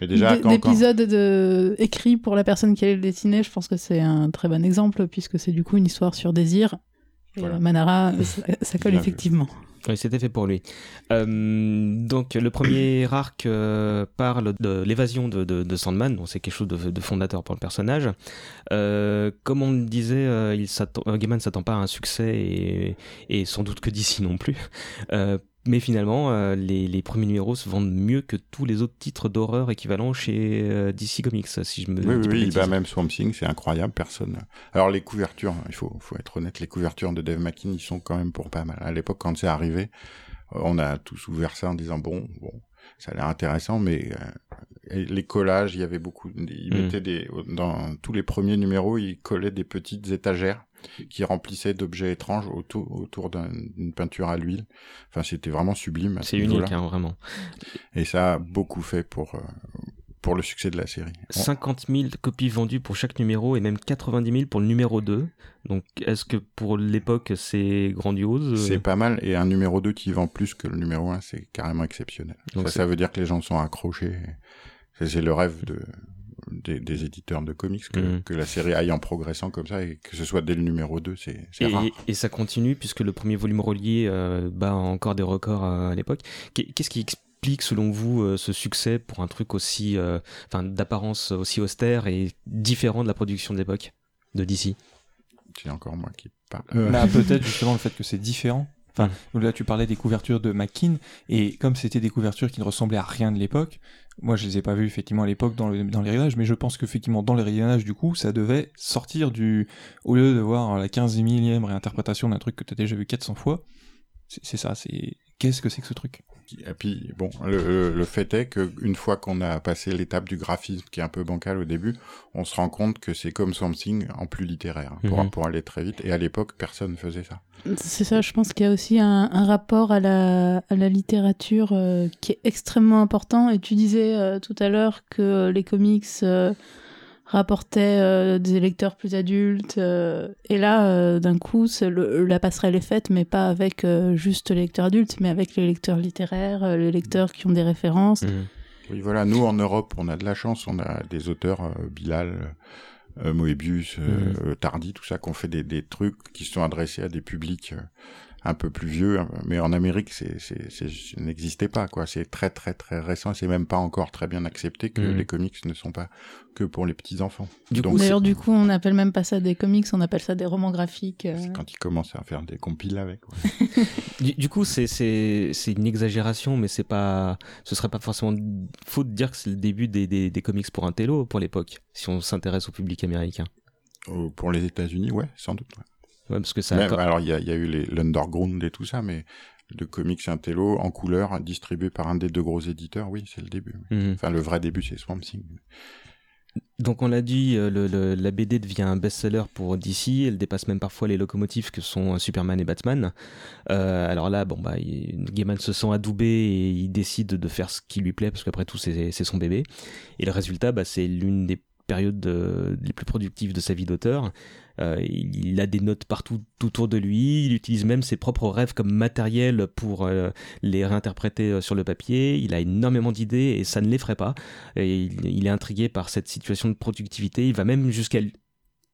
d'épisodes de... écrits pour la personne qui allait le dessiner, je pense que c'est un très bon exemple puisque c'est du coup une histoire sur désir Manara, ça, colle effectivement. Oui, c'était fait pour lui. Euh, donc, le premier arc euh, parle de l'évasion de, de, Sandman, donc c'est quelque chose de, fondateur pour le personnage. Euh, comme on le disait, il Gaiman ne s'attend pas à un succès et, et sans doute que d'ici non plus. Mais finalement, euh, les, les, premiers numéros se vendent mieux que tous les autres titres d'horreur équivalents chez euh, DC Comics, si je me. Oui, oui, oui bah, même Swamp Thing, c'est incroyable, personne. Alors les couvertures, il faut, faut être honnête, les couvertures de Dave McKean, ils sont quand même pour pas mal. À l'époque, quand c'est arrivé, euh, on a tous ouvert ça en disant bon, bon, ça a l'air intéressant, mais les collages, il y avait beaucoup. Ils hmm. mettaient des dans tous les premiers numéros, ils collaient des petites étagères qui remplissait d'objets étranges autour, autour d'une peinture à l'huile. Enfin, c'était vraiment sublime. C'est unique, hein, vraiment. Et ça a beaucoup fait pour, euh, pour le succès de la série. 50 000 copies vendues pour chaque numéro et même 90 000 pour le numéro 2. Donc, est-ce que pour l'époque, c'est grandiose C'est pas mal. Et un numéro 2 qui vend plus que le numéro 1, c'est carrément exceptionnel. Donc ça, ça veut dire que les gens sont accrochés. C'est le rêve de, des, éditeurs de comics que, mm. que, la série aille en progressant comme ça et que ce soit dès le numéro 2, c'est rare. Et ça continue puisque le premier volume relié euh, bat encore des records à, l'époque. Qu'est-ce qui explique selon vous euh, ce succès pour un truc aussi, euh, enfin d'apparence aussi austère et différent de la production de l'époque de DC C'est encore moi qui parle. Bah, peut-être justement le fait que c'est différent. Enfin, là, tu parlais des couvertures de McKean, et comme c'était des couvertures qui ne ressemblaient à rien de l'époque, moi, je les ai pas vus effectivement à l'époque dans, le, dans les rayonnages, mais je pense qu'effectivement dans les rayonnages, du coup, ça devait sortir du, au lieu de voir la 15 millième réinterprétation d'un truc que tu as déjà vu 400 fois, c'est ça, c'est qu'est-ce que c'est que ce truc? Et puis bon, le, le fait est qu'une fois qu'on a passé l'étape du graphisme qui est un peu bancal au début, on se rend compte que c'est comme Something en plus littéraire hein, pour, mhm. pour aller très vite. Et à l'époque, personne ne faisait ça. C'est ça, je pense qu'il y a aussi un, un, rapport à la, à la littérature euh, qui est extrêmement important. Et tu disais euh, tout à l'heure que les comics euh, rapportait euh, des lecteurs plus adultes. Euh, et là, euh, d'un coup, la passerelle est faite, mais pas avec juste les lecteurs adultes, mais avec les lecteurs littéraires, les lecteurs qui ont des références. Mmh. Oui, voilà, nous en Europe, on a de la chance, on a des auteurs Bilal, Moebius, mmh. Tardy, tout ça, qui ont fait des, des, trucs qui sont adressés à des publics un peu plus vieux, mais en Amérique, c'est, c'est, c'est, n'existait pas, quoi. C'est très, très, très récent. C'est même pas encore très bien accepté que mm. les comics ne sont pas que pour les petits enfants. D'ailleurs, du coup, on n'appelle même pas ça des comics, on appelle ça des romans graphiques. Euh. Quand ils commencent à faire des compiles avec. du, coup, c'est, c'est, c'est une exagération, mais c'est pas, ce serait pas forcément faux de dire que c'est le début des, des, des comics pour un télo pour l'époque, si on s'intéresse au public américain. pour les États-Unis, ouais, sans doute. Ouais parce que ça. alors il y a, y a, eu l'underground et tout ça, mais de comics intello en couleur distribué par un des deux gros éditeurs, oui, c'est le début. Mhm. Enfin, le vrai début, c'est Swamp Thing. Donc on l'a dit, euh, le, la BD devient un best-seller pour DC, elle dépasse même parfois les locomotives que sont euh, Superman et Batman. Euh, alors là, bon bah, Gaiman se sent adoubé et il décide de faire ce qui lui plaît parce qu'après tout c'est son bébé. Et le résultat, bah, c'est l'une des périodes les plus productives de sa vie d'auteur. Euh, il a des notes partout autour de lui. Il utilise même ses propres rêves comme matériel pour euh, les réinterpréter euh, sur le papier. Il a énormément d'idées et ça ne l'effraie pas. Et il, est intrigué par cette situation de productivité. Il va même jusqu'à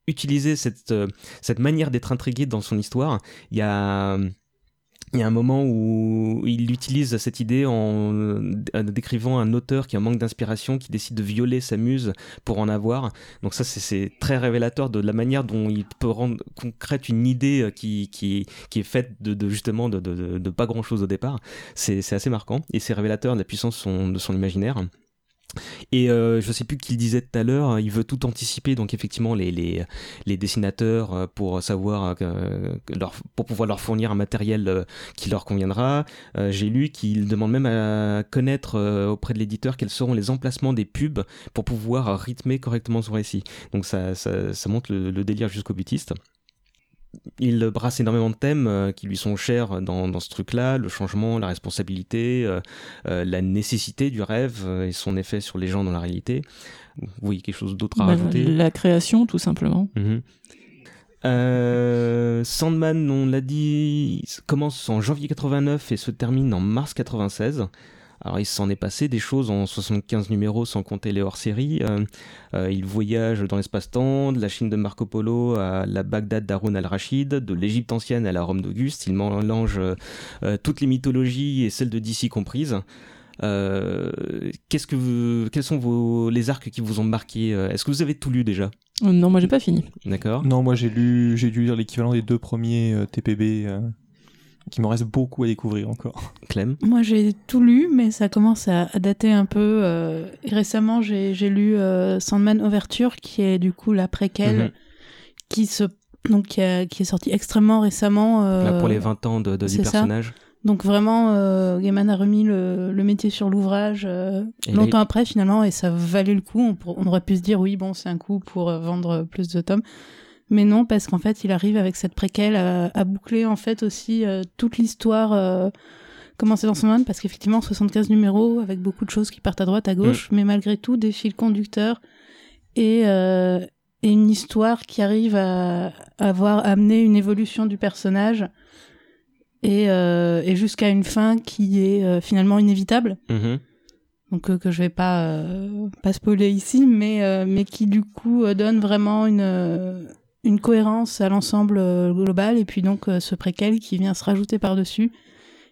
utiliser cette, cette manière d'être intrigué dans son histoire. Il y a il y a un moment où il utilise cette idée en décrivant un auteur qui a un manque d'inspiration, qui décide de violer sa muse pour en avoir. Donc ça, c'est très révélateur de la manière dont il peut rendre concrète une idée qui, est faite de, justement de, pas grand-chose au départ. C'est assez marquant et c'est révélateur de la puissance de son imaginaire. Et euh, je sais plus qui le disait tout à l'heure, il veut tout anticiper, donc effectivement les, dessinateurs euh, pour savoir euh, pour pouvoir leur fournir un matériel qui leur conviendra. J'ai lu qu'il demande même à connaître auprès de l'éditeur quels seront les emplacements des pubs pour pouvoir rythmer correctement son récit. Donc ça montre le, le délire jusqu'au butiste il brasse énormément de thèmes euh, qui lui sont chers dans, dans ce truc-là, le changement, la responsabilité, euh, euh, la nécessité du rêve et son effet sur les gens dans la réalité. Oui, quelque chose d'autre à bah, rajouter La création, tout simplement. Mhm. Sandman, on l'a dit, commence en janvier 89 et se termine en mars 96. Alors il s'en est passé des choses en 75 numéros sans compter les hors-séries. Euh, euh, il voyage dans l'espace-temps, de la Chine de Marco Polo à la Bagdad d'Arun al-Rachid, de l'Égypte ancienne à la Rome d'Auguste. Il mélange euh, toutes les mythologies et celles de DC comprises. qu'est-ce que quels sont vos, les arcs qui vous ont marqué Est-ce que vous avez tout lu déjà? Non, moi j'ai pas fini. D'accord. Non, moi j'ai lu, j'ai dû lire l'équivalent des deux premiers TPB qui me reste beaucoup à découvrir encore. Clem Moi j'ai tout lu, mais ça commence à, dater un peu. Euh, récemment j'ai lu euh, Sandman Overture, qui est du coup la préquelle, mhm. qui, se, donc, qui, est sorti extrêmement récemment. Euh, pour les 20 ans de, du personnage donc vraiment, euh, Gaiman a remis le, le métier sur l'ouvrage longtemps après finalement et ça valait le coup. On, on, aurait pu se dire oui bon c'est un coup pour vendre plus de tomes, mais non, parce qu'en fait, il arrive avec cette préquelle à, boucler en fait aussi euh, toute l'histoire euh, commencée dans son monde, parce qu'effectivement, 75 numéros avec beaucoup de choses qui partent à droite, à gauche, mm. mais malgré tout, des fils conducteurs et, euh, et une histoire qui arrive à, avoir amené une évolution du personnage et, euh, et jusqu'à une fin qui est finalement inévitable. Mm-hmm. donc que je vais pas pas spoiler ici mais mais qui du coup donne vraiment une une cohérence à l'ensemble euh, global et puis donc euh, ce préquel qui vient se rajouter par-dessus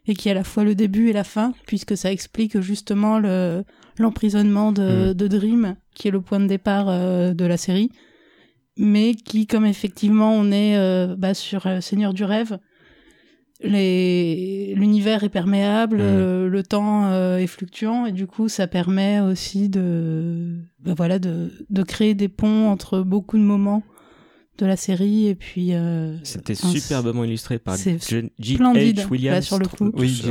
et qui est à la fois le début et la fin puisque ça explique justement le l'emprisonnement de, mm. de, Dream qui est le point de départ euh, de la série mais qui comme effectivement on est bah, sur Seigneur du rêve l'univers est perméable mm. le temps est fluctuant et du coup ça permet aussi de bah, voilà de, de créer des ponts entre beaucoup de moments de la série et puis euh, c'était superbement illustré par J.H. Williams. sur le coup. oui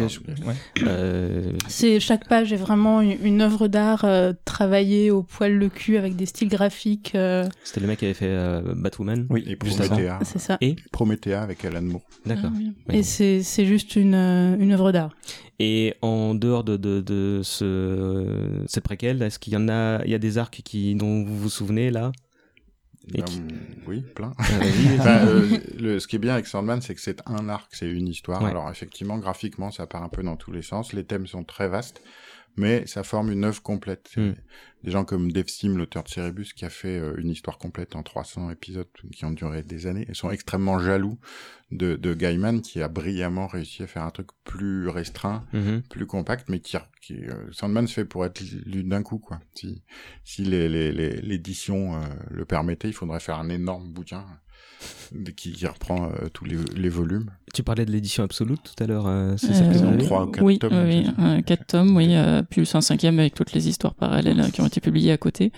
euh... c'est chaque page est vraiment une, œuvre d'art euh, travaillée au poil le cul avec des styles graphiques euh. c'était le mec qui avait fait Batwoman oui et Promethea c'est ça. Et Promethea avec Alan Moore. D'accord. Ah, et c'est c'est juste une une œuvre d'art. Et en dehors de, de, de ce, cette préquelle, est-ce qu'il y en a, il y a des arcs qui, dont vous vous souvenez là? Oui, plein. Ah, euh, le, ce qui est bien avec Sandman, c'est que c'est un arc, c'est une histoire. Alors effectivement, graphiquement, ça part un peu dans tous les sens. Les thèmes sont très vastes. mais ça forme une œuvre complète. Mm. Des gens comme Dave Sim, l'auteur de Cerebus, qui a fait euh, une histoire complète en 300 épisodes qui ont duré des années, ils sont extrêmement jaloux de, de Gaiman qui a brillamment réussi à faire un truc plus restreint, mm-hmm. plus compact, mais qui, qui euh, Sandman se fait pour être lu d'un coup, quoi. Si, si l'édition les, les, le permettait, il faudrait faire un énorme bouquin qui, reprend euh, tous les, les, volumes. Tu parlais de l'édition absolue tout à l'heure, euh, c'est ça euh, 3 ou 4 oui, tomes Oui, 4 tomes, oui, plus un cinquième avec toutes les histoires parallèles qui ont été publiées à côté.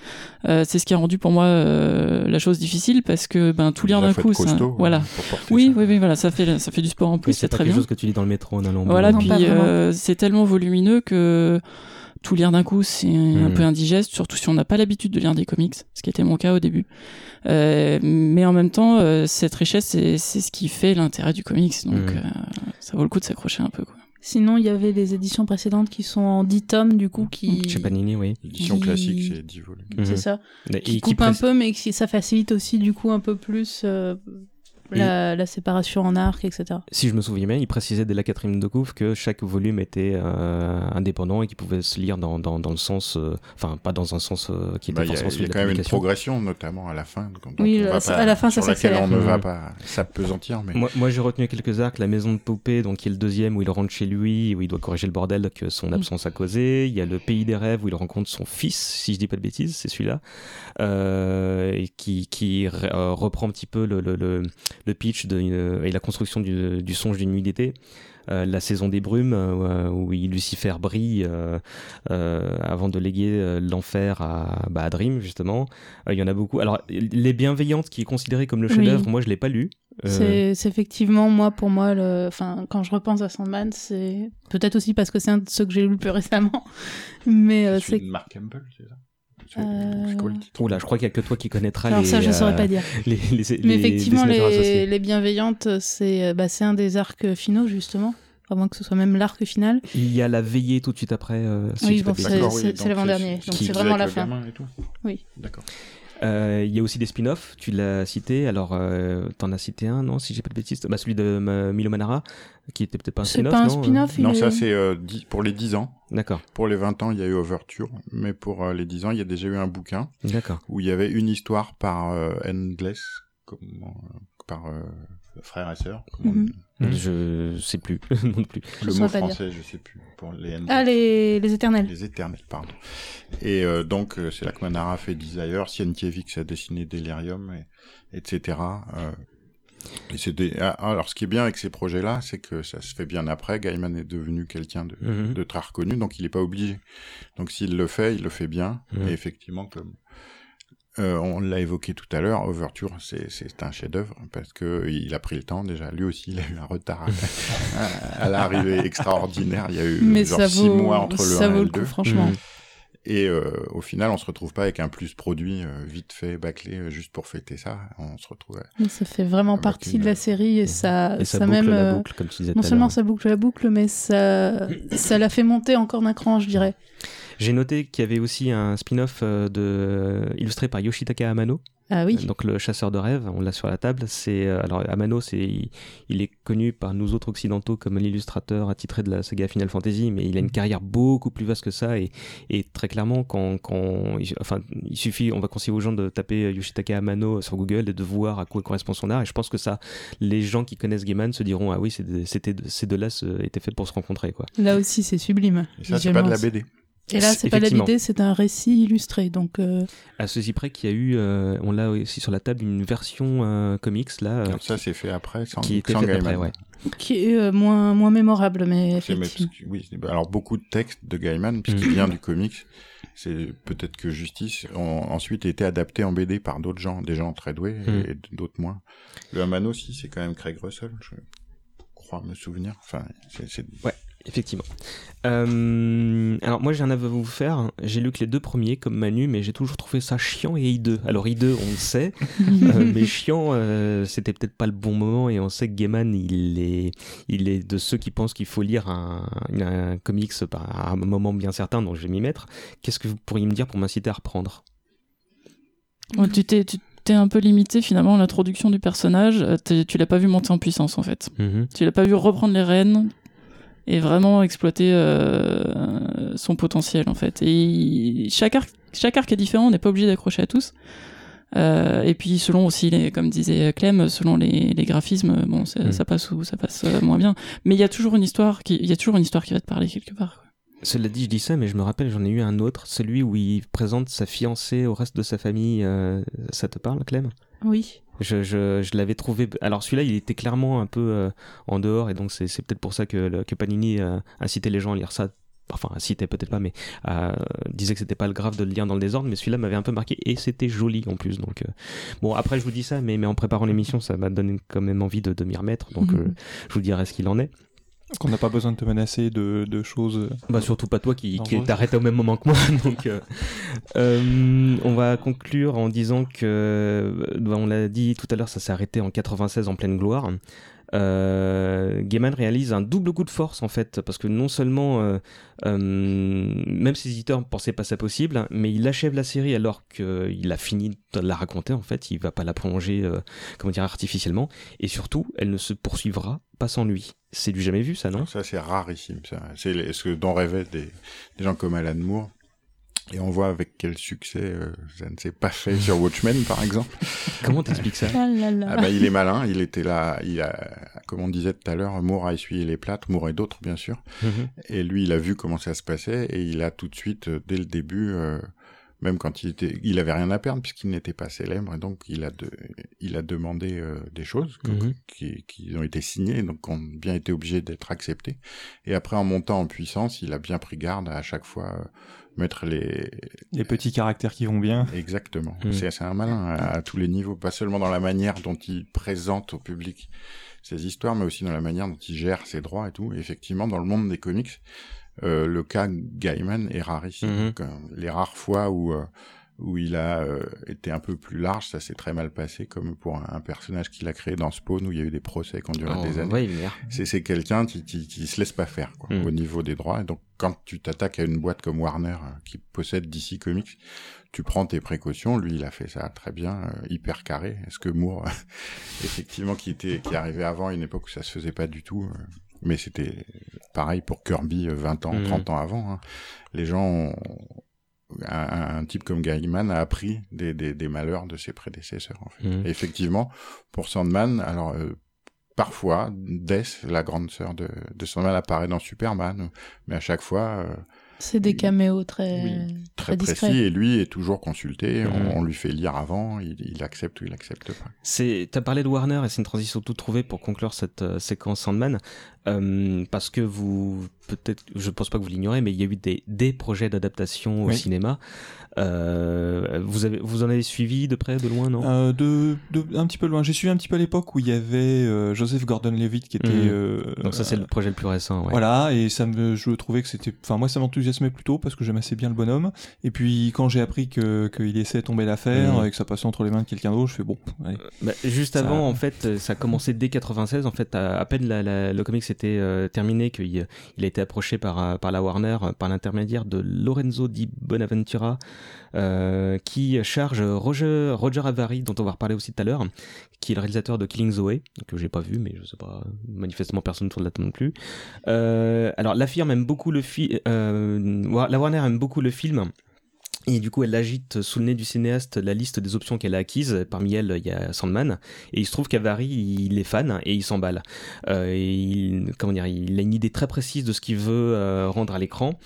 c'est ce qui a rendu pour moi la chose difficile parce que ben, tout lire d'un coup, ça, hein, voilà. Oui, oui, oui, voilà, ça fait, ça fait du sport en plus, c'est très bien. C'est quelque chose que tu lis dans le métro en allant. Voilà, puis c'est tellement volumineux que tout lire d'un coup, c'est un hmm. peu indigeste, surtout si on n'a pas l'habitude de lire des comics, ce qui était mon cas au début. Euh, mais en même temps, euh, cette richesse, c'est ce qui fait l'intérêt du comics, donc hmm. euh, ça vaut le coup de s'accrocher un peu. Quoi. Sinon, il y avait des éditions précédentes qui sont en 10 tomes, du coup, qui... Chez Panini, oui. L'édition classique, c'est 10 volumes. C'est ça. Et qui, coupe un peu, mais qui, ça facilite aussi, du coup, un peu plus la, séparation en arc, etc. Si je me souviens bien, il précisait dès la quatrième de couvre que chaque volume était euh, indépendant et qu'il pouvait se lire dans, dans, dans le sens, euh, enfin pas dans un sens euh, qui était bah, forcément Il y a, quand même une progression, notamment à la fin. oui, à la fin, ça s'accélère. On ne va pas s'apesantir. Mais... Moi, moi j'ai retenu quelques arcs, la maison de poupée, donc qui est le deuxième où il rentre chez lui, où il doit corriger le bordel que son mm. absence a causé. Il y a le pays des rêves où il rencontre son fils, si je dis pas de bêtises, c'est celui-là, et qui, qui reprend un petit peu le, le, le, le pitch de, euh, et la construction du, du songe d'une nuit d'été. Euh, la saison des brumes euh, où Lucifer brille avant de léguer l'enfer à, bah, à, Dream justement. Il y en a beaucoup. Alors les bienveillantes qui est considéré comme le chef-d'œuvre, moi je l'ai pas lu. C'est effectivement moi pour moi le enfin quand je repense à Sandman c'est peut-être aussi parce que c'est un de ceux que j'ai lu le plus récemment mais c'est Mark Campbell c'est ça euh... Oula, je crois qu'il n'y a que toi qui connaîtras Alors les. ça, je ne saurais pas dire. Les, Mais effectivement, les, les, bienveillantes, c'est bah, un des arcs finaux, justement. À moins que ce soit même l'arc final. Il y a la veillée tout de suite après. Euh, oui, bon, c'est l'avant-dernier. Donc c'est vraiment la fin. Oui. D'accord. Euh, il y a aussi des spin-offs, tu l'as cité. Alors, euh, t'en as cité un, non Si j'ai pas de bêtises? Bah, celui de Milo Manara, qui était peut-être pas un spin-off. C'est pas un spin-off Non, ça c'est euh, pour les 10 ans. D'accord. Pour les 20 ans, il y a eu Overture. Mais pour euh, les 10 ans, il y a déjà eu un bouquin. D'accord. Où il y avait une histoire par euh, Endless, comme, par frère et sœur. Mhm. Je sais plus non plus. Le mot français, je sais plus. Pour les ah, les, les éternels. Les éternels, pardon. Et euh, donc, euh, c'est là que Manara fait Desire, Sienkiewicz a dessiné Delirium, et, etc. Euh, et c'est des... Ah, alors, ce qui est bien avec ces projets-là, c'est que ça se fait bien après. Gaiman est devenu quelqu'un de, mhm. de, très reconnu, donc il n'est pas obligé. Donc, s'il le fait, il le fait bien. Mhm. Et effectivement, comme euh, on l'a évoqué tout à l'heure, Overture, c'est un chef-d'œuvre parce que il a pris le temps déjà. Lui aussi, il a eu un retard à, l'arrivée extraordinaire. Il y a eu Mais genre six mois entre le ça 1 et le 2. franchement. Mm. Et euh, au final, on se retrouve pas avec un plus produit euh, vite fait, bâclé, euh, juste pour fêter ça. On se retrouve. Mais ça fait vraiment partie de la série et ça, et ça, ça boucle même. La boucle, comme tu disais non seulement ça boucle la boucle, mais ça, ça l'a fait monter encore d'un cran, je dirais. J'ai noté qu'il y avait aussi un spin-off euh, de... illustré par Yoshitaka Amano. Ah oui. Donc le chasseur de rêves, on l'a sur la table. C'est euh, alors Amano, c'est il, est connu par nous autres occidentaux comme l'illustrateur attitré de la saga Final Fantasy, mais il a une carrière beaucoup plus vaste que ça et, et très clairement quand, quand enfin il suffit, on va conseiller aux gens de taper Yoshitaka Amano sur Google et de voir à quoi correspond son art. Et je pense que ça, les gens qui connaissent Gaiman se diront ah oui, c'était ces deux-là étaient faits pour se rencontrer quoi. Là aussi, c'est sublime. Et ça, c'est pas de la BD. Et là, c'est pas la BD, c'est un récit illustré. Donc, euh, À ceci près qu'il y a eu, euh, on l'a aussi sur la table, une version euh, comics là. ça, c'est fait après, sans, qui était sans fait après, ouais. Qui est moins, moins mémorable, mais effectivement. oui, alors beaucoup de textes de Gaiman, puisqu'il mm. vient du comics. C'est peut-être que Justice ont ensuite été adapté en BD par d'autres gens, des gens très doués mm. et d'autres moins. Le Hamano aussi, c'est quand même Craig Russell, je crois me souvenir. Enfin, c'est... Ouais. Effectivement. Euh, alors moi j'ai un aveu à vous faire. J'ai lu que les deux premiers comme Manu, mais j'ai toujours trouvé ça chiant et hideux. Alors hideux, on le sait, euh, mais chiant, euh, c'était peut-être pas le bon moment. Et on sait que Gaiman, il est, il est de ceux qui pensent qu'il faut lire un, un comics à un moment bien certain, donc je vais m'y mettre. Qu'est-ce que vous pourriez me dire pour m'inciter à reprendre? Tu t'es, t'es un peu limité finalement à l'introduction du personnage. Tu l'as pas vu monter en puissance en fait. Mm-hmm. Tu l'as pas vu reprendre les rênes et vraiment exploiter euh, son potentiel en fait. Et chaque arc, chaque arc est différent, on n'est pas obligé d'accrocher à tous. Euh, et puis selon aussi, les, comme disait Clem, selon les, les graphismes, bon, mm. ça passe ou ça passe euh, moins bien. Mais il y a toujours une histoire qui, il y a toujours une histoire qui va te parler quelque part. Quoi. Cela dit, je dis ça, mais je me rappelle, j'en ai eu un autre, celui où il présente sa fiancée au reste de sa famille. Euh, ça te parle, Clem? Oui. Je, je, je l'avais trouvé. Alors celui-là, il était clairement un peu en dehors, et donc c'est peut-être pour ça que, que Panini a incité les gens à lire ça enfin citait peut-être pas, mais euh, disait que c'était pas le grave de le lire dans le désordre, mais celui-là m'avait un peu marqué et c'était joli en plus. Donc euh, bon, après je vous dis ça, mais, mais en préparant l'émission, ça m'a donné quand même envie de, de m'y remettre, donc euh, je vous dirai ce qu'il en est. Qu'on n'a pas besoin de te menacer de, de choses. Bah surtout pas toi qui, qui t'arrêtes au même moment que moi. Donc on va conclure en disant que bah, on l'a dit tout à l'heure, ça s'est arrêté en 96 en pleine gloire euh, Gaiman réalise un double coup de force en fait, parce que non seulement, euh, euh, même ses éditeurs ne pensaient pas ça possible, mais il achève la série alors qu'il a fini de la raconter en fait, il va pas la prolonger, euh, comment dire, artificiellement, et surtout, elle ne se poursuivra pas sans lui. C'est du jamais vu ça, non? Ça c'est rarissime. C'est ce dont rêvaient des gens comme Alan Moore et on voit avec quel succès euh, ça ne s'est pas fait sur Watchmen, par exemple. Comment t'expliques ça? Ah, ah bah, Il est malin, il était là, il a, comme on disait tout à l'heure, Moore a essuyé les plates, Moore et d'autres, bien sûr. Mhm. Et lui, il a vu comment ça se passait, et il a tout de suite, euh, dès le début, euh, même quand il était, il avait rien à perdre puisqu'il n'était pas célèbre, et donc il a, de, il a demandé euh, des choses mhm. qui, qui, ont été signées, donc ont bien été obligés d'être acceptées. Et après, en montant en puissance, il a bien pris garde à, chaque fois mettre les les petits caractères qui vont bien. Exactement. Mm. C'est un malin à, tous les niveaux, pas seulement dans la manière dont il présente au public ses histoires, mais aussi dans la manière dont il gère ses droits et tout. effectivement, dans le monde des comics, euh, le cas Gaiman est rarissime. Mm-hmm. Les rares fois où euh, où il a euh, été un peu plus large, ça s'est très mal passé, comme pour un, personnage qu'il a créé dans Spawn, où il y a eu des procès qui ont duré oh, des années. c'est quelqu'un qui, qui, qui, se laisse pas faire quoi, mm. au niveau des droits. Et donc, quand tu t'attaques à une boîte comme Warner, euh, qui possède DC Comics, tu prends tes précautions. Lui, il a fait ça très bien, euh, hyper carré. Est-ce que Moore, effectivement, qui était qui arrivait avant une époque où ça se faisait pas du tout, mais c'était pareil pour Kirby 20 ans, 30 mm. ans avant. Hein. Les gens ont, un, type comme Gaiman a appris des, des, des, malheurs de ses prédécesseurs. En fait. Mhm. effectivement, pour Sandman, alors euh, parfois, Death, la grande sœur de, de Sandman, apparaît dans Superman, mais à chaque fois, euh, c'est des caméos très, très, précis et lui est toujours consulté. Mhm. On, lui fait lire avant, il, accepte ou il accepte pas. C'est, t'as parlé de Warner et c'est une transition toute trouvée pour conclure cette euh, séquence Sandman, euh, parce que vous, peut-être, je pense pas que vous l'ignorez, mais il y a eu des, des projets d'adaptation au cinéma. Euh, vous, avez, vous en avez suivi de près, de loin, non? Euh, de, de, Un petit peu loin. J'ai suivi un petit peu à l'époque où il y avait euh, Joseph Gordon-Levitt qui était. Mhm. Euh, Donc ça c'est le projet le plus récent. Ouais. Voilà, et ça me, je trouvais que c'était. Enfin moi ça m'enthousiasmait plutôt parce que j'aimais assez bien le bonhomme. Et puis quand j'ai appris que qu'il laissait tomber l'affaire mhm. et que ça passait entre les mains de quelqu'un d'autre, je fais bon. Allez. Bah, juste avant en fait, ça a commencé dès 96. En fait, à, peine la, la, le comic s'était terminé qu'il il a été approché par par la Warner par l'intermédiaire de Lorenzo Di Bonaventura euh, qui charge Roger, Roger Avary, dont on va reparler aussi tout à l'heure, qui est le réalisateur de Killing Zoe, que j'ai pas vu, mais je sais pas, manifestement personne de la table non plus. Euh, alors la firme aime beaucoup le film, euh, la Warner aime beaucoup le film. Et du coup, elle agite sous le nez du cinéaste la liste des options qu'elle a acquises. Parmi elles, il y a Sandman. Et il se trouve qu'Avary, il est fan et il s'emballe. Euh, il, comment dire, il a une idée très précise de ce qu'il veut euh, rendre à l'écran.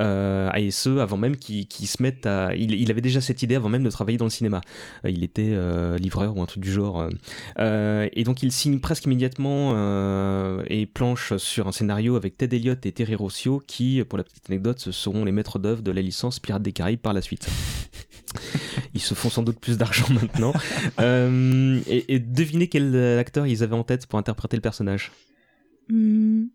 Euh, et ce, avant même qu'il se mette à... Il, avait déjà cette idée avant même de travailler dans le cinéma. Euh, il était euh, livreur ou un truc du genre. et donc, il signe presque immédiatement et planche sur un scénario avec Ted Elliott et Terry Rossio qui, pour la petite anecdote, seront les maîtres d'œuvre de la licence Pirates des Caraïbes par la suite. Ils se font sans doute plus d'argent maintenant. Euh, et, devinez quel acteur ils avaient en tête pour interpréter le personnage? Hmm.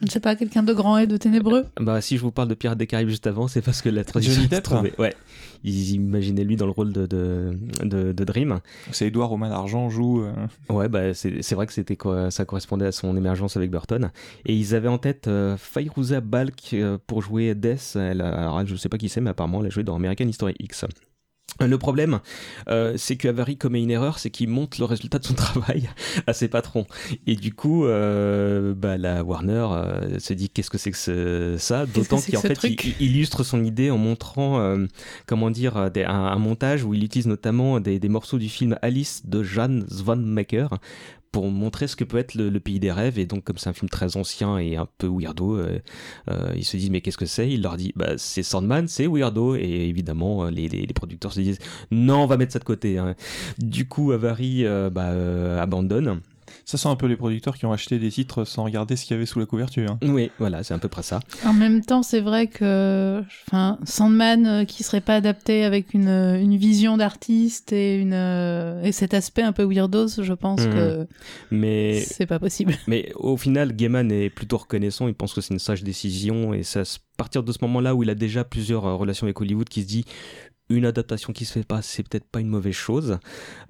Je ne sais pas, quelqu'un de grand et de ténébreux? Bah, si je vous parle de Pirates des Caraïbes juste avant, c'est parce que la tradition est trouvée. Ouais. Ils imaginaient lui dans le rôle de, de, de, Dream. C'est Edouard Romain d'Argent joue. Euh. Ouais, bah, c'est vrai que c'était quoi, ça correspondait à son émergence avec Burton. Et ils avaient en tête euh, Fairouza Balk euh, pour jouer Death. Elle, alors, je sais pas qui c'est, mais apparemment, elle a joué dans American History X. Le problème, euh, c'est que Avary commet une erreur, c'est qu'il monte le résultat de son travail à ses patrons. Et du coup, euh, bah, la Warner euh, se dit qu'est-ce que c'est que ça? D'autant qu'en fait, il, illustre son idée en montrant, comment dire, un, montage où il utilise notamment des, des morceaux du film Alice de Jan Swanmaker pour montrer ce que peut être le, pays des rêves. Et donc, comme c'est un film très ancien et un peu weirdo, euh, euh, ils se disent mais qu'est-ce que c'est? Il leur dit bah c'est Sandman, c'est weirdo. Et évidemment, les, les, producteurs se disent non, on va mettre ça de côté. Hein. Du coup, Avary euh, bah, abandonne. Ça sent un peu les producteurs qui ont acheté des titres sans regarder ce qu'il y avait sous la couverture. Hein. Oui, voilà, c'est à peu près ça. En même temps, c'est vrai que enfin, Sandman euh, qui serait pas adapté avec une, une vision d'artiste et, une, euh, et cet aspect un peu weirdos, je pense mmh. que mais, c'est pas possible. Mais au final, Gaiman est plutôt reconnaissant, il pense que c'est une sage décision et c'est à partir de ce moment-là où il a déjà plusieurs euh, relations avec Hollywood qui se dit une adaptation qui se fait pas, c'est peut-être pas une mauvaise chose.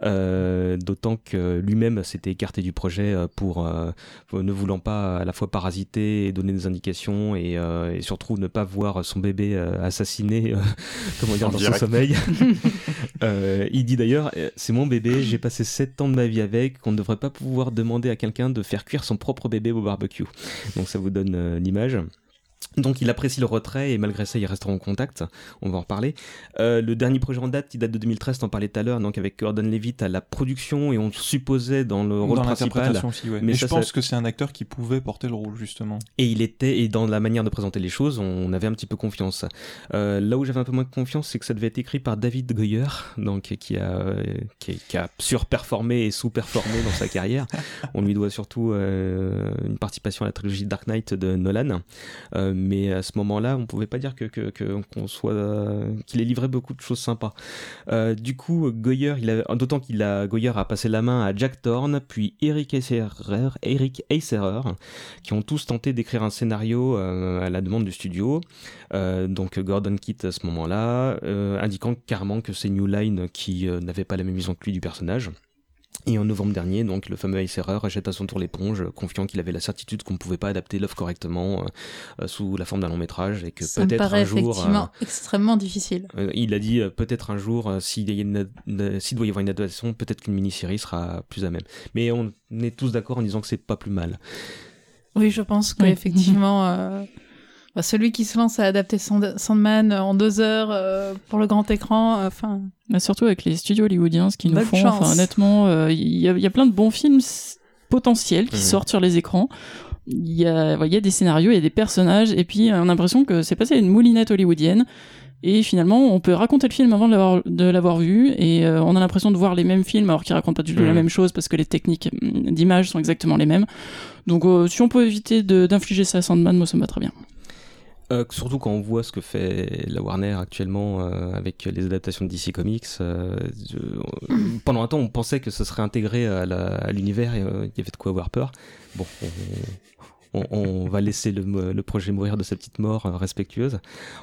Euh, d'autant que lui-même s'était écarté du projet euh, pour euh, ne voulant pas à la fois parasiter et donner des indications et, surtout ne pas voir son bébé assassiné, comment dire, dans son sommeil. il dit d'ailleurs, c'est mon bébé, j'ai passé 7 ans de ma vie avec, qu'on ne devrait pas pouvoir demander à quelqu'un de faire cuire son propre bébé au barbecue. Donc ça vous donne l'image. Donc il apprécie le retrait et malgré ça ils resteront en contact, on va en reparler. Euh, le dernier projet en date, il date de 2013, t'en parlais tout à l'heure, donc avec Gordon Levitt à la production et on supposait dans le rôle principal. Aussi, Mais, je pense que c'est un acteur qui pouvait porter le rôle justement. Et il était, et dans la manière de présenter les choses, on avait un petit peu confiance. Euh, là où j'avais un peu moins de confiance, c'est que ça devait être écrit par David Goyer, donc qui a, qui, a surperformé et sous-performé dans sa carrière. on lui doit surtout euh, une participation à la trilogie Dark Knight de Nolan mais à ce moment-là, on pouvait pas dire que qu'il ait livré beaucoup de choses sympas. Euh, du coup, Goyer, d'autant qu'il a Goyer a passé la main à Jack Thorne, puis Eric Eiserer, qui ont tous tenté d'écrire un scénario euh, à la demande du studio. Euh, donc Gordon quitte à ce moment-là, indiquant carrément que c'est New Line qui n'avait pas la même vision que lui du personnage. Et en novembre dernier, donc le fameux Ice Error achète à son tour l'éponge, confiant qu'il avait la certitude qu'on ne pouvait pas adapter l'offre correctement euh, euh, sous la forme d'un long métrage et que peut-être un jour. effectivement euh, extrêmement difficile. il a dit peut-être un jour, s'il doit y avoir une adaptation, peut-être qu'une mini-série sera plus à même. Mais on est tous d'accord en disant que c'est pas plus mal. Oui, je pense qu'effectivement. Bah, celui qui se lance à adapter Sandman en deux heures euh, pour le grand écran, euh, enfin. Bah, surtout avec les studios hollywoodiens, ce qu'ils nous font. honnêtement, euh, il y, a, y, a, plein de bons films potentiels qui mmh. sortent sur les écrans. Il y a, il y a des scénarios, il y a des personnages, et puis on a l'impression que c'est passé à une moulinette hollywoodienne. Et finalement, on peut raconter le film avant de l'avoir vu, et on a l'impression de voir les mêmes films alors qu'ils racontent pas du tout la même chose parce que les techniques mmh, d'image sont exactement les mêmes. Donc, si on peut éviter d'infliger ça à Sandman, moi ça me va très bien. Euh, surtout quand on voit ce que fait la Warner actuellement euh, avec les adaptations de DC Comics. Euh, pendant un temps, on pensait que ce serait intégré à l'univers et il y avait de quoi avoir peur. Bon, on, va laisser le, projet mourir de sa petite mort respectueuse.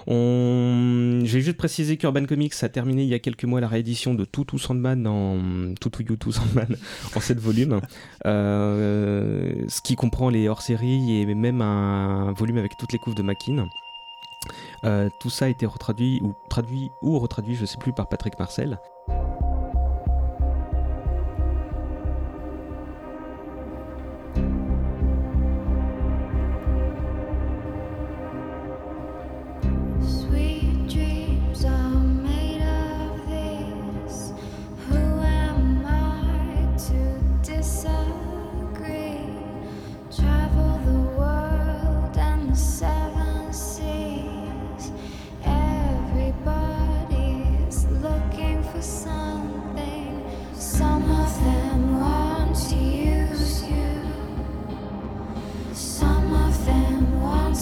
On... J'ai juste précisé qu'Urban Comics a terminé il y a quelques mois la réédition de Tutu Sandman en Sandman en 7 volumes, ce qui comprend les hors-séries et même un volume avec toutes les couves de Mackin. Euh, tout ça a été retraduit ou traduit ou retraduit, je sais plus, par Patrick Marcel.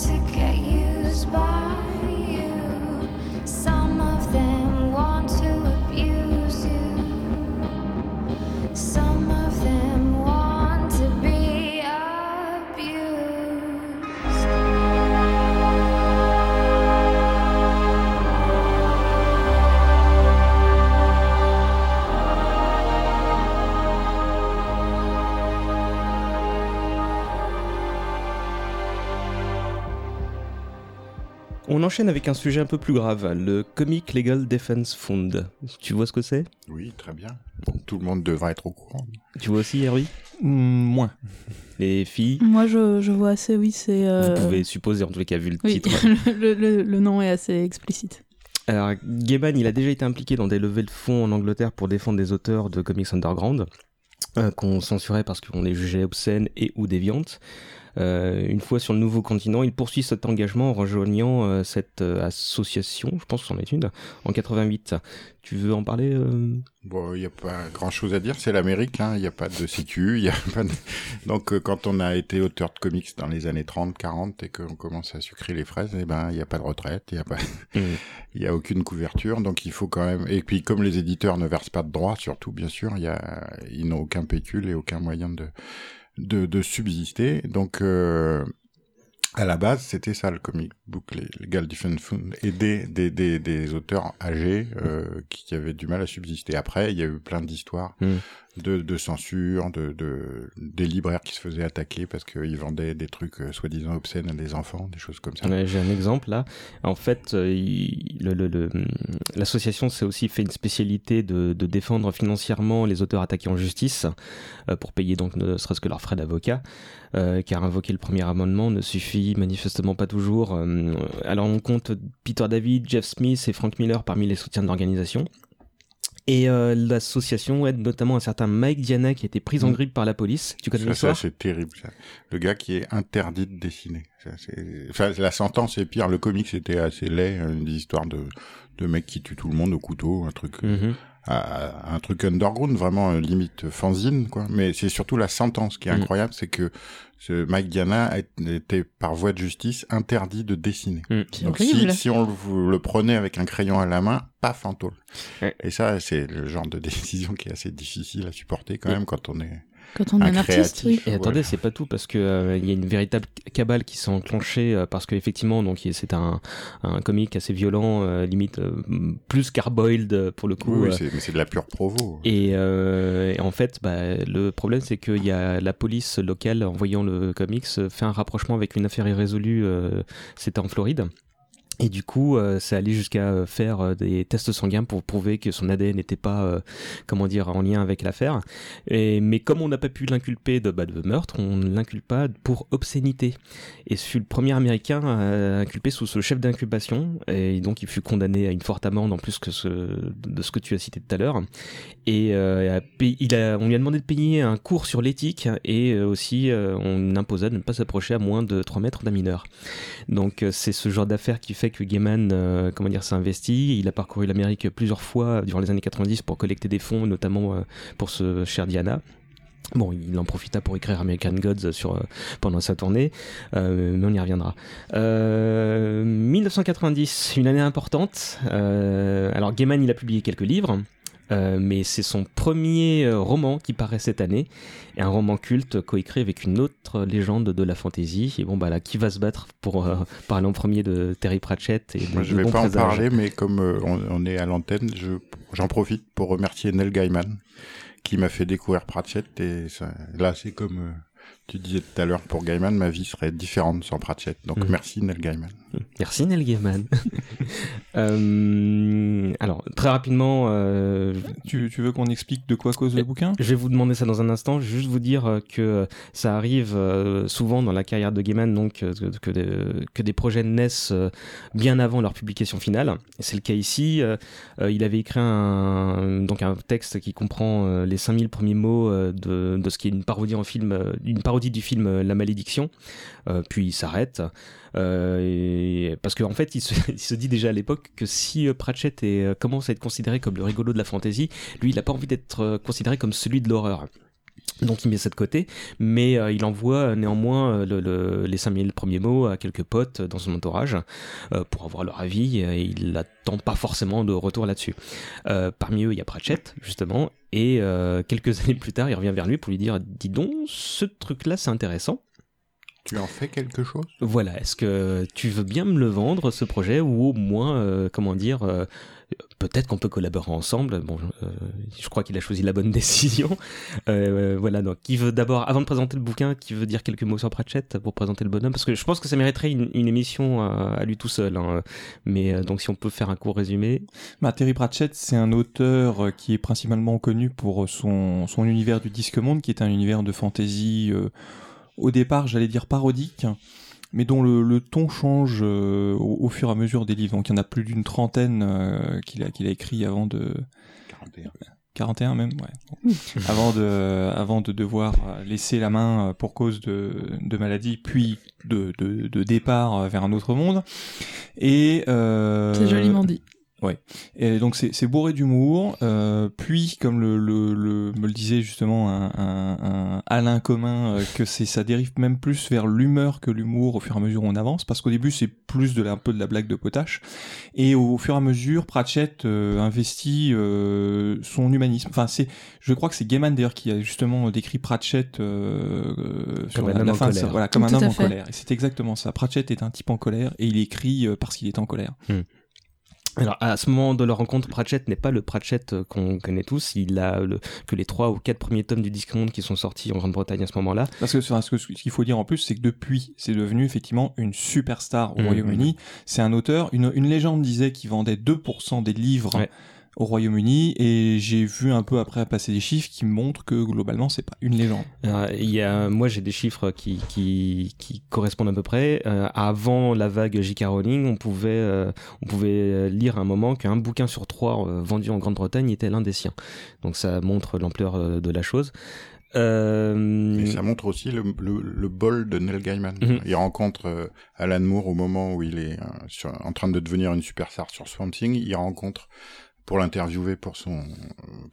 to get used by. On enchaîne avec un sujet un peu plus grave, le Comic Legal Defense Fund. Tu vois ce que c'est? Oui, très bien. Tout le monde devrait être au courant. Tu vois aussi, Hervé? Mm, Moins. Les filles? Moi, je, vois assez, oui. c'est. Euh, Vous pouvez supposer, en les cas, vu le titre. le, nom est assez explicite. Alors, Gaiman, il a déjà été impliqué dans des levées de fonds en Angleterre pour défendre des auteurs de comics underground, euh, qu'on censurait parce qu'on les jugeait obscènes et ou déviantes. Euh, une fois sur le nouveau continent, il poursuit cet engagement en rejoignant euh, cette euh, association, je pense que c'en est une, en 88. Tu veux en parler Bon, il n'y a pas grand-chose à dire, c'est l'Amérique, hein. il n'y a pas de sécu, y a pas donc quand on a été auteur de comics dans les années 30, 40 et qu'on commence à sucrer les fraises, eh ben il n'y a pas de retraite, il n'y a pas, mmh. y a aucune couverture, donc il faut quand même. Et puis comme les éditeurs ne versent pas de droits, surtout bien sûr, il y a, ils n'ont aucun pécule et aucun moyen de de, subsister. Donc, euh, à la base, c'était ça le comic book Legal Defense Fund, aider des auteurs âgés euh, qui avaient du mal à subsister. Après, il y a eu plein d'histoires hmm. De, de censure, de, de des libraires qui se faisaient attaquer parce qu'ils vendaient des trucs euh, soi-disant obscènes à des enfants, des choses comme ça. J'ai un exemple là. En fait, euh, l'association s'est aussi fait une spécialité de, défendre financièrement les auteurs attaqués en justice euh, pour payer donc ne serait-ce que leurs frais d'avocat. Car invoquer le premier amendement ne suffit manifestement pas toujours. Alors on compte Peter David, Jeff Smith et Frank Miller parmi les soutiens de l'organisation. Et euh, l'association aide notamment un certain Mike Diana qui a été pris en mm. grippe par la police. Tu connais ça, ça c'est terrible. Ça. Le gars qui est interdit de dessiner. Ça, enfin, la sentence est pire. Le comic c'était assez laid, une histoire de de mecs qui tuent tout le monde au couteau, un truc. Un truc underground, vraiment euh, limite fanzine, quoi. Mais c'est surtout la sentence qui est mm. incroyable, c'est que ce Mike Diana était par voie de justice interdit de dessiner. Mm. Donc si, si, on le, prenait avec un crayon à la main, pas fantôme. Et ça, c'est le genre de décision qui est assez difficile à supporter quand même quand on est quand on est un, artiste, oui. Et attendez, c'est pas tout parce que euh, il y a une véritable cabale qui s'est enclenchée euh, parce qu'effectivement, donc c'est un, un comique assez violent, euh, limite plus carboiled pour le coup. Oui, mais c'est de la pure provo. Et, et en fait, bah, le problème c'est qu'il y a la police locale en voyant le comics fait un rapprochement avec une affaire irrésolue. C'était en Floride. Et du coup, euh, ça allait jusqu'à euh, faire euh, des tests sanguins pour prouver que son ADN n'était pas, comment dire, en lien avec l'affaire. mais comme on n'a pas pu l'inculper de, bah, de meurtre, on ne l'inculpe pas pour obscénité. Et ce fut le premier Américain inculpé sous ce chef d'inculpation. Et donc, il fut condamné à une forte amende en plus de ce que tu as cité tout à l'heure. Et on lui a demandé de payer un cours sur l'éthique et aussi on imposa de ne pas s'approcher à moins de 3 mètres d'un mineur. Donc, c'est ce genre d'affaire qui fait que Gaiman euh, s'est. Il a parcouru l'Amérique plusieurs fois durant les années 90 pour collecter des fonds, notamment euh, pour ce cher Diana. Bon, il en profita pour écrire American Gods euh, pendant sa tournée, mais on y reviendra. 1990, une année importante. alors Gaiman, il a publié quelques livres. Euh, mais c'est son premier euh, roman qui paraît cette année, et un roman culte coécrit avec une autre légende de la fantasy. Et bon, bah là, qui va se battre pour euh, parler en premier de Terry Pratchett et Je ne vais pas en parler, mais comme on, est à l'antenne, j'en profite pour remercier Neil Gaiman qui m'a fait découvrir Pratchett, et ça, là, c'est comme tu disais tout à l'heure, pour Gaiman, ma vie serait différente sans Pratchett. Donc mhm. merci Neil Gaiman. Merci Neil Gaiman. euh, alors, très rapidement... Euh, tu, tu, veux qu'on explique de quoi cause le bouquin? Je vais vous demander ça dans un instant. Je vais juste vous dire euh, que ça arrive souvent dans la carrière de Gaiman, donc que, que, des projets naissent bien avant leur publication finale. C'est le cas ici. il avait écrit un, donc un texte qui comprend les 5000 premiers mots de, de ce qui est une parodie en film, une parodie du film La Malédiction, puis il s'arrête. Euh, parce qu'en en fait, il se, dit déjà à l'époque que si Pratchett est, commence à être considéré comme le rigolo de la fantasy, lui, il n'a pas envie d'être considéré comme celui de l'horreur. Donc il met ça de côté, mais euh, il envoie néanmoins euh, le, les 5000 premiers mots à quelques potes dans son entourage euh, pour avoir leur avis, et il n'attend pas forcément de retour là-dessus. parmi eux, il y a Pratchett, justement, et quelques années plus tard, il revient vers lui pour lui dire, dis donc, ce truc-là c'est intéressant, Tu en fais quelque chose? Voilà, est-ce que tu veux bien me le vendre, ce projet, ou au moins, euh, comment dire, euh, peut-être qu'on peut collaborer ensemble? Bon, euh, je crois qu'il a choisi la bonne décision. voilà, donc qui veut d'abord, avant de présenter le bouquin, qui veut dire quelques mots sur Pratchett pour présenter le bonhomme? Parce que je pense que ça mériterait une, émission à, lui tout seul. Hein. Mais donc si on peut faire un court résumé. Bah, Terry Pratchett, c'est un auteur qui est principalement connu pour son, son univers du disque monde, qui est un univers de fantasy au départ, j'allais dire parodique, mais dont le, ton change euh, au, fur et à mesure des livres. Donc il y en a plus d'une trentaine euh, qu'il a, qu'il a écrit avant de... 41. 41 même, ouais. avant, de, avant de devoir laisser la main pour cause de, de maladie, puis de, de, de départ vers un autre monde. Et... Euh, C'est joliment dit. Ouais. Et donc c'est bourré d'humour. Euh, puis, comme le, le, le, me le disait justement un, un, un Alain commun, euh, que c'est ça dérive même plus vers l'humeur que l'humour au fur et à mesure où on avance, parce qu'au début c'est plus de la, un peu de la blague de potache, et au, fur et à mesure Pratchett euh, investit euh, son humanisme. Enfin c'est, je crois que c'est Gaiman d'ailleurs qui a justement décrit Pratchett euh, sur comme la, un homme en colère. voilà, comme un homme en colère. Et c'est exactement ça. Pratchett est un type en colère et il écrit parce qu'il est en colère. Hmm. Alors à ce moment de leur rencontre, Pratchett n'est pas le Pratchett euh, qu'on connaît tous. Il a que les trois ou quatre premiers tomes du Disque Monde qui sont sortis en Grande-Bretagne à ce moment-là. Parce que ce qu'il faut dire en plus, c'est que depuis, c'est devenu effectivement une superstar au mmh, Royaume-Uni. Mmh. C'est un auteur. Une, légende disait qu'il vendait 2% des livres au Royaume-Uni et j'ai vu un peu après passer des chiffres qui montrent que globalement c'est pas une légende. Euh, il y a, moi j'ai des chiffres qui, qui, qui, correspondent à peu près. Euh, avant la vague J.K. Rowling, on pouvait, euh, on pouvait lire à un moment qu'un bouquin sur trois vendu en Grande-Bretagne était l'un des siens. Donc ça montre l'ampleur de la chose. Euh... Et ça montre aussi le, le, bol de Neil Gaiman. Mhm. Il rencontre Alan Moore au moment où il est en train de devenir une superstar sur Swamp Thing. Il rencontre pour l'interviewer pour son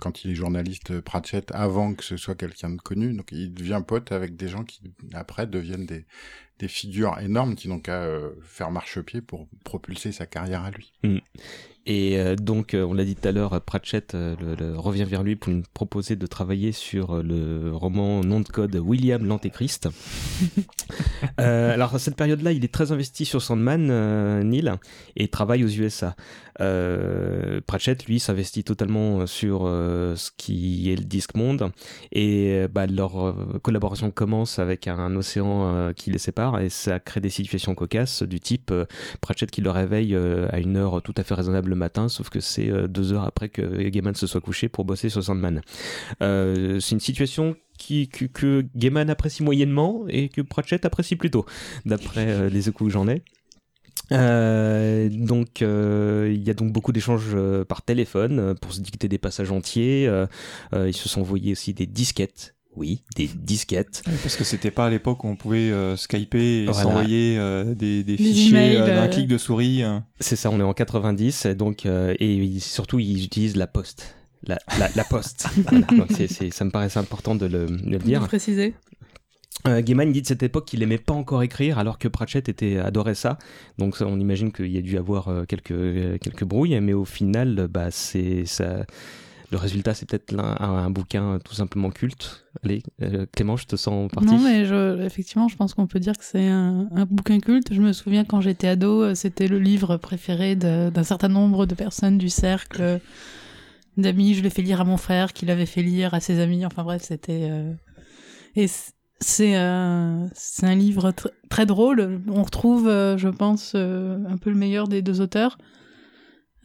quand il est journaliste Pratchett avant que ce soit quelqu'un de connu donc il devient pote avec des gens qui après deviennent des des figures énormes qui n'ont qu'à euh, faire marche-pied pour propulser sa carrière à lui. Mm. Et euh, donc, euh, on l'a dit tout à l'heure, Pratchett le, revient vers lui pour lui proposer de travailler sur le roman nom de code William l'Antéchrist. alors, à cette période-là, il est très investi sur Sandman, Neil, et travaille aux USA. Pratchett, lui, s'investit totalement sur ce qui est le disque monde, et bah, leur collaboration commence avec un océan qui les sépare et ça crée des situations cocasses du type euh, Pratchett qui le réveille euh, à une heure tout à fait raisonnable le matin, sauf que c'est euh, deux heures après que Gaiman se soit couché pour bosser sur Sandman. c'est une situation qui, que, Gaiman apprécie moyennement et que Pratchett apprécie plutôt, d'après les échos que j'en ai. Donc il y a donc beaucoup d'échanges par téléphone pour se dicter des passages entiers. ils se sont envoyés aussi des disquettes oui, des disquettes. parce que c'était pas à l'époque où on pouvait euh, skyper et s'envoyer euh, des, fichiers euh, d'un clic de souris. Hein. C'est ça, on est en 90, donc et surtout ils utilisent la poste. La, la, poste. donc ça me paraissait important de le, de le dire. préciser. Euh, Gaiman dit de cette époque qu'il aimait pas encore écrire alors que Pratchett était adorait ça donc on imagine qu'il y a dû avoir quelques quelques brouilles mais au final bah c'est ça le résultat, c'est peut-être un, bouquin tout simplement culte. Allez, euh, Clément, je te sens parti. Non, mais je, effectivement, je pense qu'on peut dire que c'est un, bouquin culte. Je me souviens quand j'étais ado, euh, c'était le livre préféré d'un certain nombre de personnes du cercle d'amis. Je l'ai fait lire à mon frère, qui l'avait fait lire à ses amis. Enfin bref, c'était. Euh, c'est c'est un livre très drôle. On retrouve, je pense, un peu le meilleur des deux auteurs.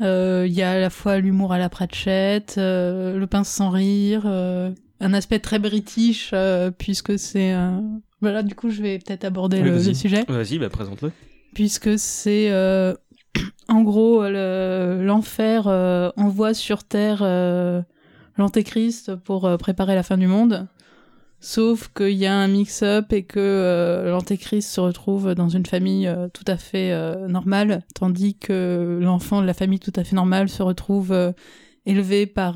Euh, il y a à la fois l'humour à la Pratchett, euh, le pince sans rire, euh, un aspect très british puisque c'est voilà du coup je vais peut-être aborder le, sujet. Vas-y, bah, présente-le. Puisque c'est en gros l'enfer envoie sur terre l'antéchrist pour préparer la fin du monde. Sauf qu'il y a un mix-up et que euh, l'antéchrist se retrouve dans une famille euh, tout à fait euh, normale, tandis que l'enfant de la famille tout à fait normale se retrouve élevé par,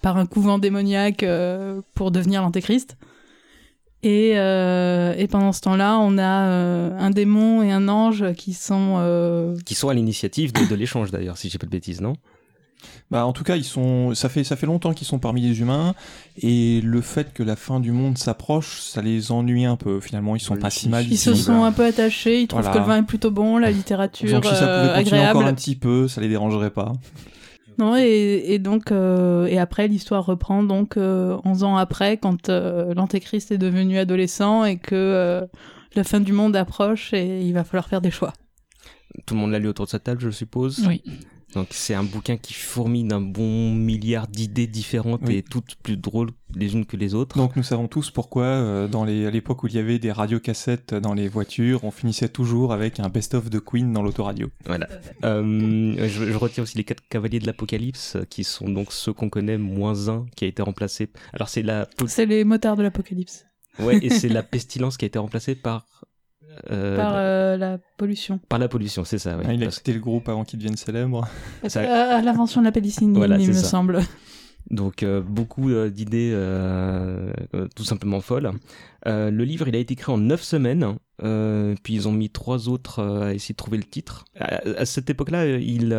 par un couvent démoniaque pour devenir l'antéchrist. Et, et, pendant ce temps-là, on a un démon et un ange qui sont... Qui sont à l'initiative de, l'échange d'ailleurs, si j'ai pas de bêtises, non? Bah, en tout cas, ils sont, ça fait, ça fait longtemps qu'ils sont parmi les humains, et le fait que la fin du monde s'approche, ça les ennuie un peu. Finalement, ils sont pas si mal. Ils se sont un peu attachés, ils trouvent que le vin est plutôt bon, la littérature donc, si ça pouvait continuer encore un petit peu, ça les dérangerait pas. Non, et, donc, euh, et après, l'histoire reprend donc euh, 11 ans après, quand euh, l'Antéchrist est devenu adolescent et que euh, la fin du monde approche et il va falloir faire des choix. Tout le monde l'a lu autour de cette table, je suppose Oui. Donc c'est un bouquin qui fourmille d'un bon milliard d'idées différentes et toutes plus drôles les unes que les autres. Donc nous savons tous pourquoi, euh, dans les, à l'époque où il y avait des radiocassettes dans les voitures, on finissait toujours avec un best-of de Queen dans l'autoradio. Voilà. Euh, je, je, retiens aussi les quatre cavaliers de l'Apocalypse, qui sont donc ceux qu'on connaît, moins un, qui a été remplacé. Alors c'est la... C'est les motards de l'Apocalypse. Ouais, et c'est la pestilence qui a été remplacée par euh, par euh, la pollution. Par la pollution, c'est ça. Ah, il a quitté le groupe avant qu'il devienne célèbre. Ça... À l'invention de la pénicilline, il me semble. Donc euh, beaucoup euh, d'idées euh, tout simplement folles. le livre, il a été écrit en 9 semaines, puis ils ont mis trois autres à essayer de trouver le titre. À, cette époque-là, il,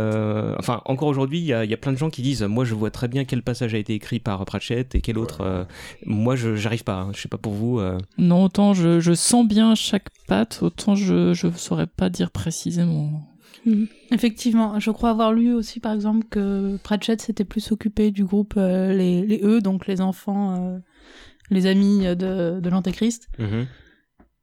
enfin encore aujourd'hui, il y, y, a plein de gens qui disent, moi je vois très bien quel passage a été écrit par Pratchett et quel autre. moi, je j'arrive pas. Hein. je sais pas pour vous. Non, autant je, je, sens bien chaque patte, autant je je saurais pas dire précisément. Mhm. Effectivement, je crois avoir lu aussi par exemple que Pratchett s'était plus occupé du groupe euh, les, les E, donc les enfants, euh, les amis de, de l'Antéchrist. Mhm.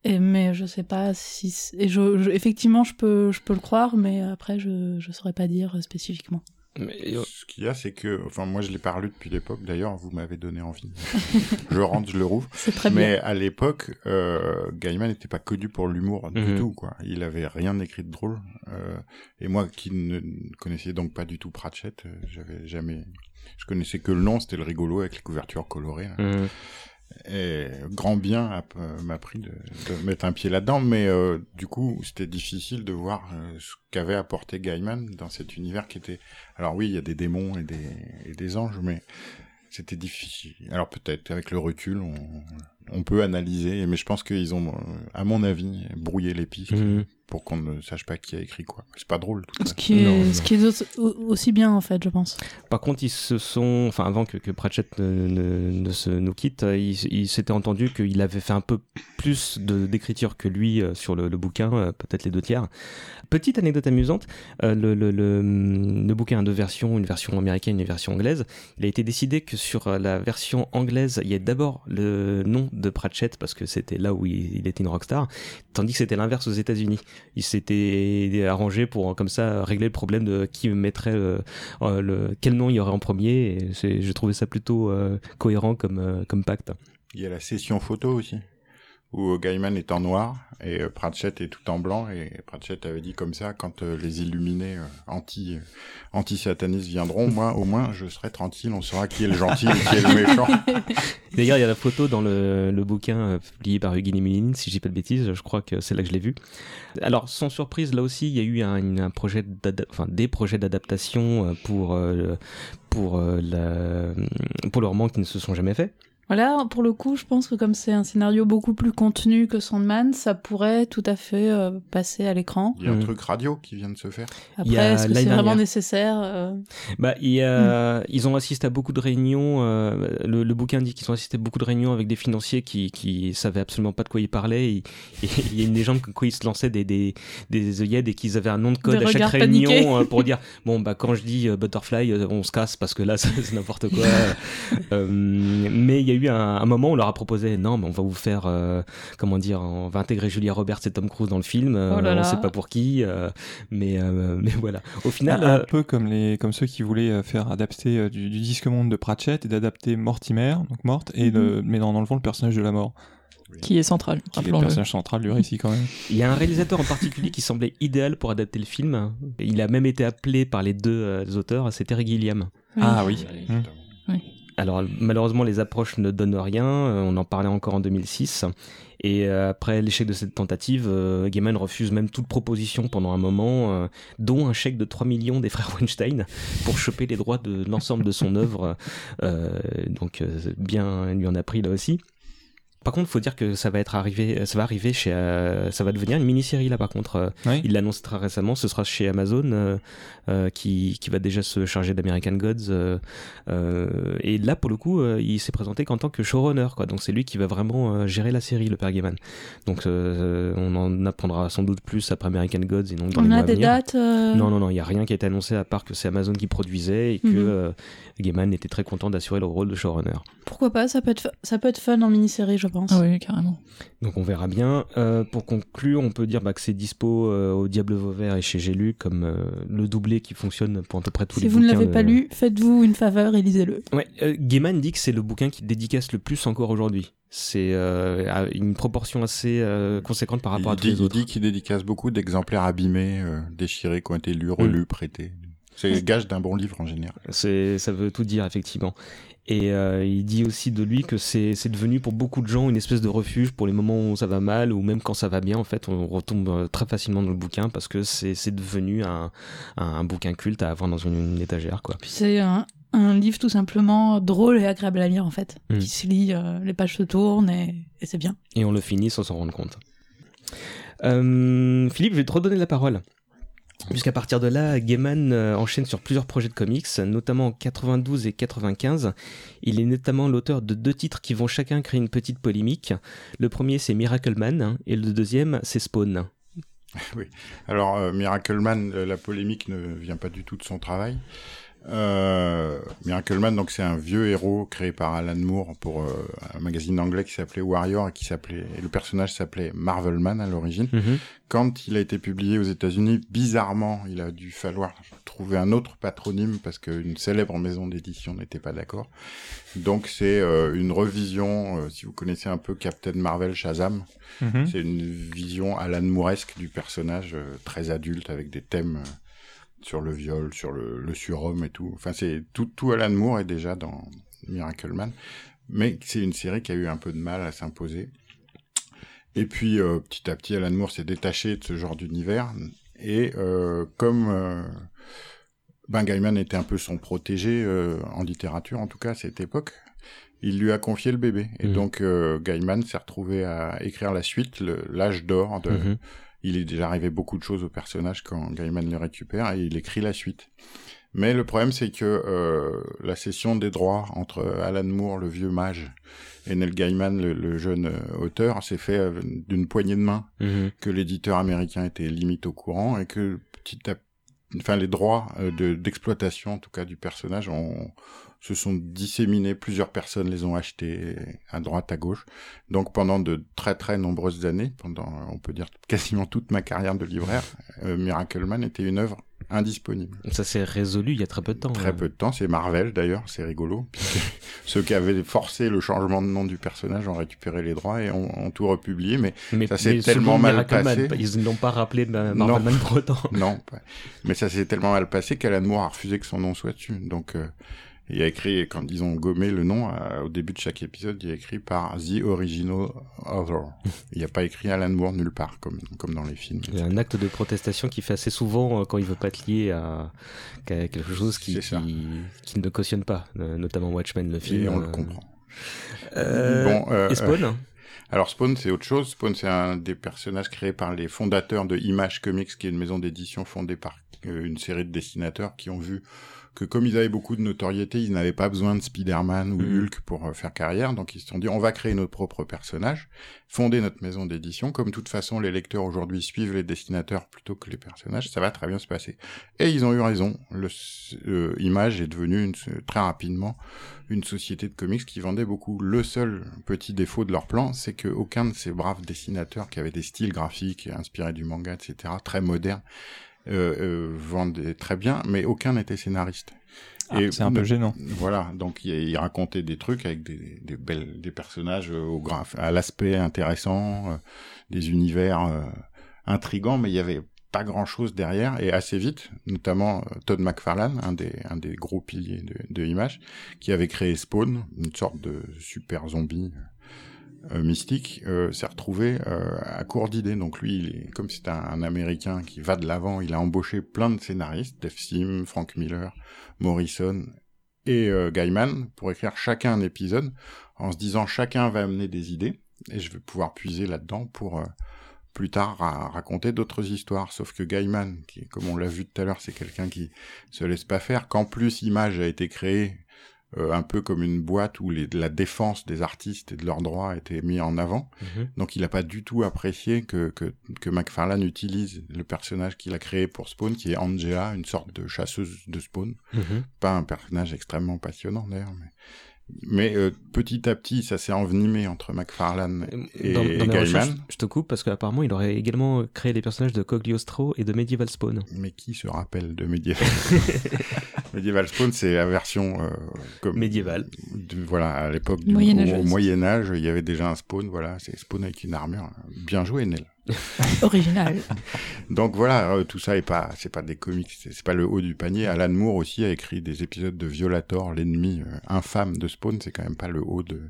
Et, mais je sais pas si. Et je, effectivement, je peux, je peux le croire, mais après, je ne saurais pas dire spécifiquement. Mais... Ce qu'il y a, c'est que, enfin, moi, je l'ai pas lu depuis l'époque. D'ailleurs, vous m'avez donné envie. je rentre, je le rouvre. Très Mais à l'époque, euh, Gaiman n'était pas connu pour l'humour du mhm. tout, quoi. Il avait rien écrit de drôle. Euh, et moi, qui ne connaissais donc pas du tout Pratchett, euh, j'avais jamais, je connaissais que le nom, c'était le rigolo avec les couvertures colorées. Et grand bien m'a pris de, de, mettre un pied là-dedans, mais euh, du coup, c'était difficile de voir euh, ce qu'avait apporté Gaiman dans cet univers qui était. Alors oui, il y a des démons et des, et des anges, mais c'était difficile. Alors peut-être avec le recul, on, on peut analyser, mais je pense qu'ils ont, à mon avis, brouillé les pistes mhm. Pour qu'on ne sache pas qui a écrit quoi. C'est pas drôle. Tout ce, qui est, ce qui est aussi bien en fait, je pense. Par contre, ils se sont, enfin avant que, que Pratchett ne, ne, se nous quitte, il, il s'était entendu qu'il avait fait un peu plus d'écriture que lui euh, sur le, le bouquin, euh, peut-être les deux tiers. Petite anecdote amusante, euh, le, le, le, le, bouquin a deux versions, une version américaine et une version anglaise. Il a été décidé que sur la version anglaise, il y ait d'abord le nom de Pratchett parce que c'était là où il, était une rockstar, tandis que c'était l'inverse aux États-Unis. Il s'était arrangé pour comme ça régler le problème de qui mettrait euh, euh, le, quel nom il y aurait en premier. Et je trouvais ça plutôt euh, cohérent comme comme pacte. Il y a la session photo aussi où Gaiman est en noir et euh, Pratchett est tout en blanc. Et Pratchett avait dit comme ça quand euh, les illuminés euh, anti anti satanistes viendront moi au moins je serai tranquille on saura qui est le gentil et qui est le méchant. D'ailleurs il y a la photo dans le, le bouquin publié par Hugues Mullin si j'ai pas de bêtises je crois que c'est là que je l'ai vu. Alors sans surprise là aussi il y a eu un, un projet enfin des projets d'adaptation pour pour la pour le roman qui ne se sont jamais faits voilà, pour le coup, je pense que comme c'est un scénario beaucoup plus contenu que Sandman, ça pourrait tout à fait euh, passer à l'écran. Il y a un mm. truc radio qui vient de se faire. Après, est-ce que c'est vraiment nécessaire euh Bah, il y a... Mm. ils ont assisté à beaucoup de réunions. Euh, le, le, bouquin dit qu'ils ont assisté à beaucoup de réunions avec des financiers qui qui savaient absolument pas de quoi ils parlaient. Et, il y a une légende que quoi ils se lançaient des des des œillets et qu'ils avaient un nom de code à chaque réunion pour dire bon bah quand je dis Butterfly, on se casse parce que là c'est n'importe quoi. mais il y a eu un, moment où on leur a proposé non, mais on va vous faire, euh, comment dire, on va intégrer Julia Roberts et Tom Cruise dans le film. Euh, oh on sait pas pour qui, euh, mais mais voilà. Au final, un, peu comme les comme ceux qui voulaient faire adapter du, disque monde de Pratchett et d'adapter Mortimer, donc morte, et de, mhm. mais dans, dans le fond le personnage de la mort qui est central. Qui est le personnage central du récit quand même. Il y a un réalisateur en particulier qui semblait idéal pour adapter le film. Il a même été appelé par les deux auteurs, c'est Terry Gilliam. Ah oui. oui. Alors malheureusement les approches ne donnent rien, euh, on en parlait encore en 2006, et euh, après l'échec de cette tentative, euh, Gaiman refuse même toute proposition pendant un moment, dont un chèque de 3 millions des frères Weinstein pour choper les droits de l'ensemble de son œuvre, donc bien lui en a pris là aussi. Par contre, faut dire que ça va être arrivé, ça va arriver chez, ça va devenir une mini-série là. Par contre, il l'annonce très récemment. Ce sera chez Amazon qui, qui va déjà se charger d'American Gods. et là, pour le coup, il s'est présenté qu'en tant que showrunner, quoi. Donc c'est lui qui va vraiment gérer la série, le père Gaiman. Donc on en apprendra sans doute plus après American Gods et non dans on les a des dates. Non, non, non, il y a rien qui a été annoncé à part que c'est Amazon qui produisait et que mhm. Gaiman était très content d'assurer le rôle de showrunner. Pourquoi pas Ça peut être, ça peut être fun en mini-série, je pense. Ah oui, carrément. Donc on verra bien. Euh, pour conclure, on peut dire bah, que c'est dispo euh, au Diable Vauvert et chez J'ai lu comme euh, le doublé qui fonctionne pour à peu près tous les bouquins. Si vous ne l'avez pas lu, faites-vous une faveur et lisez-le. Ouais, Gaiman dit que c'est le bouquin qui dédicace le plus encore aujourd'hui. C'est une proportion assez conséquente par rapport à tous les autres. Il dit qu'il dédicace beaucoup d'exemplaires abîmés, déchirés, qui ont été lus, relus, mm. prêtés. C'est le gage d'un bon livre en général. C'est, ça veut tout dire effectivement. Et euh, il dit aussi de lui que c'est devenu pour beaucoup de gens une espèce de refuge pour les moments où ça va mal ou même quand ça va bien. En fait, on retombe euh, très facilement dans le bouquin parce que c'est devenu un, un, bouquin culte à avoir dans une, étagère. Quoi. c'est un, un, livre tout simplement drôle et agréable à lire en fait. Mmh. Qui se lit, euh, les pages se tournent et, et c'est bien. Et on le finit sans s'en rendre compte. Euh, Philippe, je vais te redonner la parole. Puisqu'à partir de là, Gaiman euh, enchaîne sur plusieurs projets de comics, notamment en 92 et 95. Il est notamment l'auteur de deux titres qui vont chacun créer une petite polémique. Le premier, c'est Miracle Man, et le deuxième, c'est Spawn. Oui. Alors, euh, Miracle Man, euh, la polémique ne vient pas du tout de son travail. Euh, Miracleman, donc c'est un vieux héros créé par Alan Moore pour euh, un magazine anglais qui s'appelait Warrior et qui s'appelait et le personnage s'appelait Marvelman à l'origine. Mhm. Quand il a été publié aux États-Unis, bizarrement, il a dû falloir trouver un autre patronyme parce qu'une célèbre maison d'édition n'était pas d'accord. Donc c'est euh, une revision, euh, si vous connaissez un peu Captain Marvel Shazam, mhm. c'est une vision Alan Mooresque du personnage très adulte avec des thèmes sur le viol, sur le, le surhomme et tout. Enfin, c'est tout, tout Alan Moore est déjà dans Miracle Man, mais c'est une série qui a eu un peu de mal à s'imposer. Et puis, euh, petit à petit, Alan Moore s'est détaché de ce genre d'univers. Et euh, comme euh, Ben Gaiman était un peu son protégé en littérature, en tout cas à cette époque, il lui a confié le bébé. Et mmh. donc, Gaiman s'est retrouvé à écrire la suite, l'âge d'or de, mmh il est déjà arrivé beaucoup de choses au personnage quand Gaiman le récupère et il écrit la suite. Mais le problème, c'est que euh, la cession des droits entre Alan Moore, le vieux mage, et Neil Gaiman, le, jeune euh, auteur, s'est fait euh, d'une poignée de main, mhm. que l'éditeur américain était limite au courant et que petit à enfin les droits d'exploitation en tout cas du personnage ont se sont disséminés, plusieurs personnes les ont achetés à droite, à gauche. Donc pendant de très très nombreuses années, pendant on peut dire quasiment toute ma carrière de libraire, euh, Miracle Man était une œuvre indisponible. Ça s'est résolu il y a très peu de temps. Très hein. peu de temps, c'est Marvel d'ailleurs, c'est rigolo. ceux qui avaient forcé le changement de nom du personnage ont récupéré les droits et ont, tout republié, mais, ça s'est tellement mal passé. ils ne l'ont pas rappelé Marvel Man pour autant. non, mais ça s'est tellement mal passé qu'Alan Moore a refusé que son nom soit dessus. Donc euh, il a écrit, quand ils ont gommé le nom, euh, au début de chaque épisode, il a écrit par The Original Author. il n'y a pas écrit Alan Moore nulle part, comme, comme dans les films. Il y a un acte de protestation qui fait assez souvent euh, quand il veut pas être lié à, quelque chose qui, qui, ne cautionne pas, euh, notamment Watchmen, le film. Et on le comprend. bon, et Spawn alors Spawn, c'est autre chose. Spawn, c'est un des personnages créés par les fondateurs de Image Comics, qui est une maison d'édition fondée par une série de dessinateurs qui ont vu que comme ils avaient beaucoup de notoriété, ils n'avaient pas besoin de Spider-Man ou mm. Hulk pour euh, faire carrière, donc ils se sont dit on va créer notre propre personnage, fonder notre maison d'édition, comme de toute façon les lecteurs aujourd'hui suivent les dessinateurs plutôt que les personnages, ça va très bien se passer. Et ils ont eu raison, le euh, Image est devenu une, très rapidement une société de comics qui vendait beaucoup. Le seul petit défaut de leur plan, c'est que aucun de ces braves dessinateurs qui avaient des styles graphiques inspirés du manga, etc., très modernes, euh, euh, vendait très bien, mais aucun n'était scénariste. Ah, c'est un peu gênant. Voilà, donc il, racontait des trucs avec des, des belles, des personnages au graphe, à l'aspect intéressant, euh, des univers euh, intrigants, mais il y avait pas grand chose derrière et assez vite, notamment euh, Todd McFarlane, un des, un des gros piliers de, de Image, qui avait créé Spawn, une sorte de super zombie euh, mystique euh, s'est retrouvé euh, à court d'idées. Donc lui, il est, comme c'est un, Américain qui va de l'avant, il a embauché plein de scénaristes, Def Sim, Frank Miller, Morrison et Gaiman pour écrire chacun un épisode en se disant chacun va amener des idées et je vais pouvoir puiser là-dedans pour plus tard raconter d'autres histoires. Sauf que Gaiman, qui, comme on l'a vu tout à l'heure, c'est quelqu'un qui se laisse pas faire. Qu'en plus, Image a été créée euh, un peu comme une boîte où les, la défense des artistes et de leurs droits était mis en avant. Mhm. Donc il n'a pas du tout apprécié que, que, que McFarlane utilise le personnage qu'il a créé pour Spawn, qui est Angela, une sorte de chasseuse de Spawn. Mhm. Pas un personnage extrêmement passionnant d'ailleurs, mais mais euh, petit à petit, ça s'est envenimé entre McFarlane et, dans, Gaiman. je te coupe parce qu'apparemment, il aurait également créé les personnages de Cogliostro et de Medieval Spawn. Mais qui se rappelle de Medieval Medieval Spawn, c'est la version euh, comme médiévale. voilà, à l'époque du Moyen Âge, il y avait déjà un Spawn. Voilà, c'est Spawn avec une armure. Bien joué, Nel. Original. Donc voilà, euh, tout ça est pas, c'est pas des comics, c'est pas le haut du panier. Alan Moore aussi a écrit des épisodes de Violator, l'ennemi euh, infâme de Spawn, c'est quand même pas le haut de.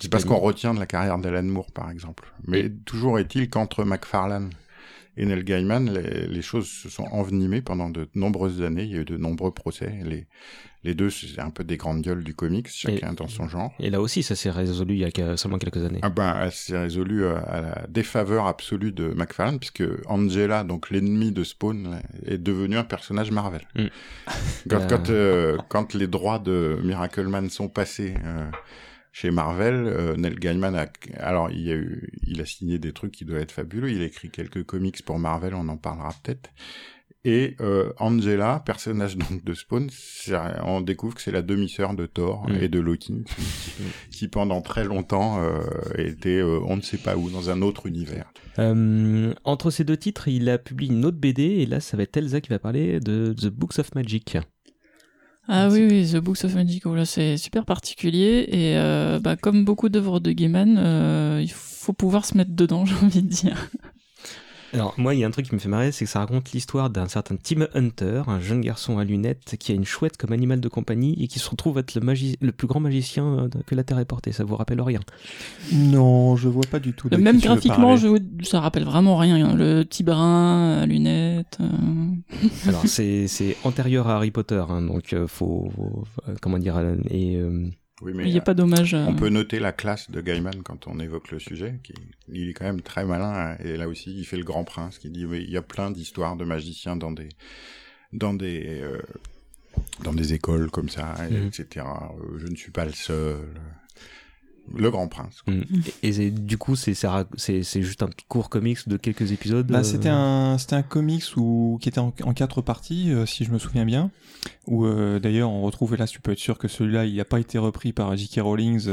C'est pas ce qu'on retient de la carrière d'Alan Moore, par exemple. Mais toujours est-il qu'entre McFarlane et Neil Gaiman, les, choses se sont envenimées pendant de nombreuses années. Il y a eu de nombreux procès. Les, les deux, c'est un peu des grandes gueules du comics, chacun dans son genre. Et là aussi, ça s'est résolu il y a seulement quelques années. Ah ben, ça s'est résolu euh, à la défaveur absolue de McFarlane, puisque Angela, donc l'ennemi de Spawn, est devenu un personnage Marvel. Mm. Quand, euh. quand, euh, quand, les droits de Miracle Man sont passés chez Marvel, euh, Neil Gaiman a, alors il a eu, il a signé des trucs qui doivent être fabuleux. Il a écrit quelques comics pour Marvel, on en parlera peut-être. Et euh, Angela, personnage donc de Spawn, on découvre que c'est la demi-sœur de Thor mm. et de Loki, qui, pendant très longtemps euh, était, euh, on ne sait pas où, dans un autre univers. Euh, entre ces deux titres, il a publié une autre BD, et là, ça va être Elsa qui va parler de The Books of Magic. Ah oui, oui, The Books of Magic, là c'est super particulier et euh, bah, comme beaucoup d'œuvres de Gaiman, euh, il faut pouvoir se mettre dedans, j'ai envie de dire. Alors, moi, il y a un truc qui me fait marrer, c'est que ça raconte l'histoire d'un certain Tim Hunter, un jeune garçon à lunettes qui a une chouette comme animal de compagnie et qui se retrouve être le, le plus grand magicien euh, que la Terre ait porté. Ça vous rappelle rien? Non, je vois pas du tout. Même graphiquement, je, ça rappelle vraiment rien. Le petit brin à lunettes. Euh. Alors, c'est antérieur à Harry Potter, hein, donc euh, faut, comment dire, et oui, mais il n'y a pas d'hommage. On peut noter la classe de Gaiman quand on évoque le sujet. Qui, il est quand même très malin. Et là aussi, il fait le grand prince qui dit il y a plein d'histoires de magiciens dans des dans des euh, dans des écoles comme ça, etc. Euh, je ne suis pas le seul. Le Grand Prince. Mm. Et, du coup, c'est c'est juste un court comics de quelques épisodes. Bah, euh, c'était un c'était un comics où qui était en, quatre parties, euh, si je me souviens bien. Où euh, d'ailleurs on retrouve là, tu peux être sûr que celui-là, il n'a pas été repris par J.K. Rowling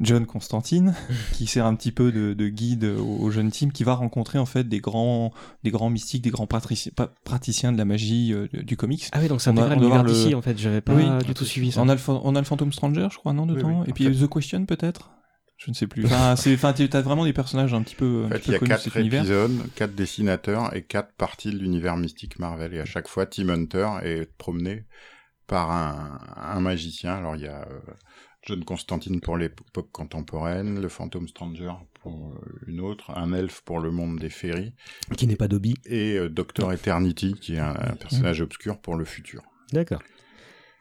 John Constantine, qui sert un petit peu de, de guide au, jeune team, qui va rencontrer en fait des grands, des grands mystiques, des grands praticiens de la magie euh, du comics. Ah oui, donc c'est un l'univers d'ici en fait, j'avais pas du tout suivi ça. On a, le, on a le Phantom Stranger, je crois, non, dedans Et puis The Question peut-être? Je ne sais plus. Enfin, c'est, enfin, t'as vraiment des personnages un petit peu. En fait, il y a quatre épisodes, quatre dessinateurs et quatre parties de l'univers mystique Marvel. Et à chaque fois, Team Hunter est promené par un, un magicien. Alors, il y a euh, John Constantine pour l'époque contemporaine, le Phantom Stranger pour euh, une autre, un elfe pour le monde des féeries. Qui n'est pas Dobby. Et euh, Doctor Eternity, qui est un, personnage obscur pour le futur. D'accord.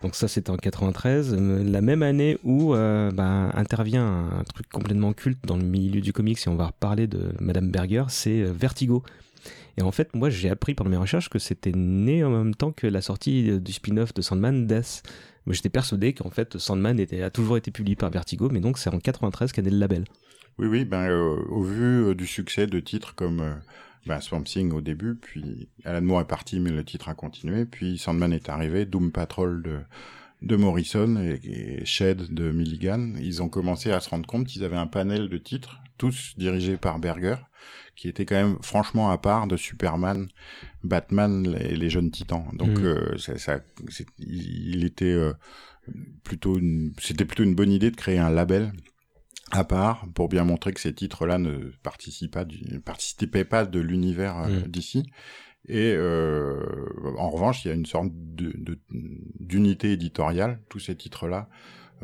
Donc ça c'était en 93, euh, la même année où bah, intervient un truc complètement culte dans le milieu du comics, et on va reparler de Madame Berger, c'est Vertigo. Et en fait, moi j'ai appris pendant mes recherches que c'était né en même temps que la sortie du spin-off de Sandman Death. J'étais persuadé qu'en fait, Sandman était, a toujours été publié par Vertigo, mais donc c'est en 93 qu'a né le label. Oui, oui, ben, euh, au vu euh, du succès de titres comme euh, ben, Swamp Thing au début, puis Alan Moore est parti, mais le titre a continué, puis Sandman est arrivé, Doom Patrol de, de Morrison et, et Shed de Milligan, ils ont commencé à se rendre compte qu'ils avaient un panel de titres, tous dirigés par Berger, qui était quand même franchement à part de Superman, Batman et les jeunes titans. Donc mm. euh, ça, ça il était euh, plutôt c'était plutôt une bonne idée de créer un label à part pour bien montrer que ces titres-là ne participaient pas, du, participaient pas de l'univers euh, mm. d'ici. Et euh, en revanche, il y a une sorte d'unité de, éditoriale. Tous ces titres-là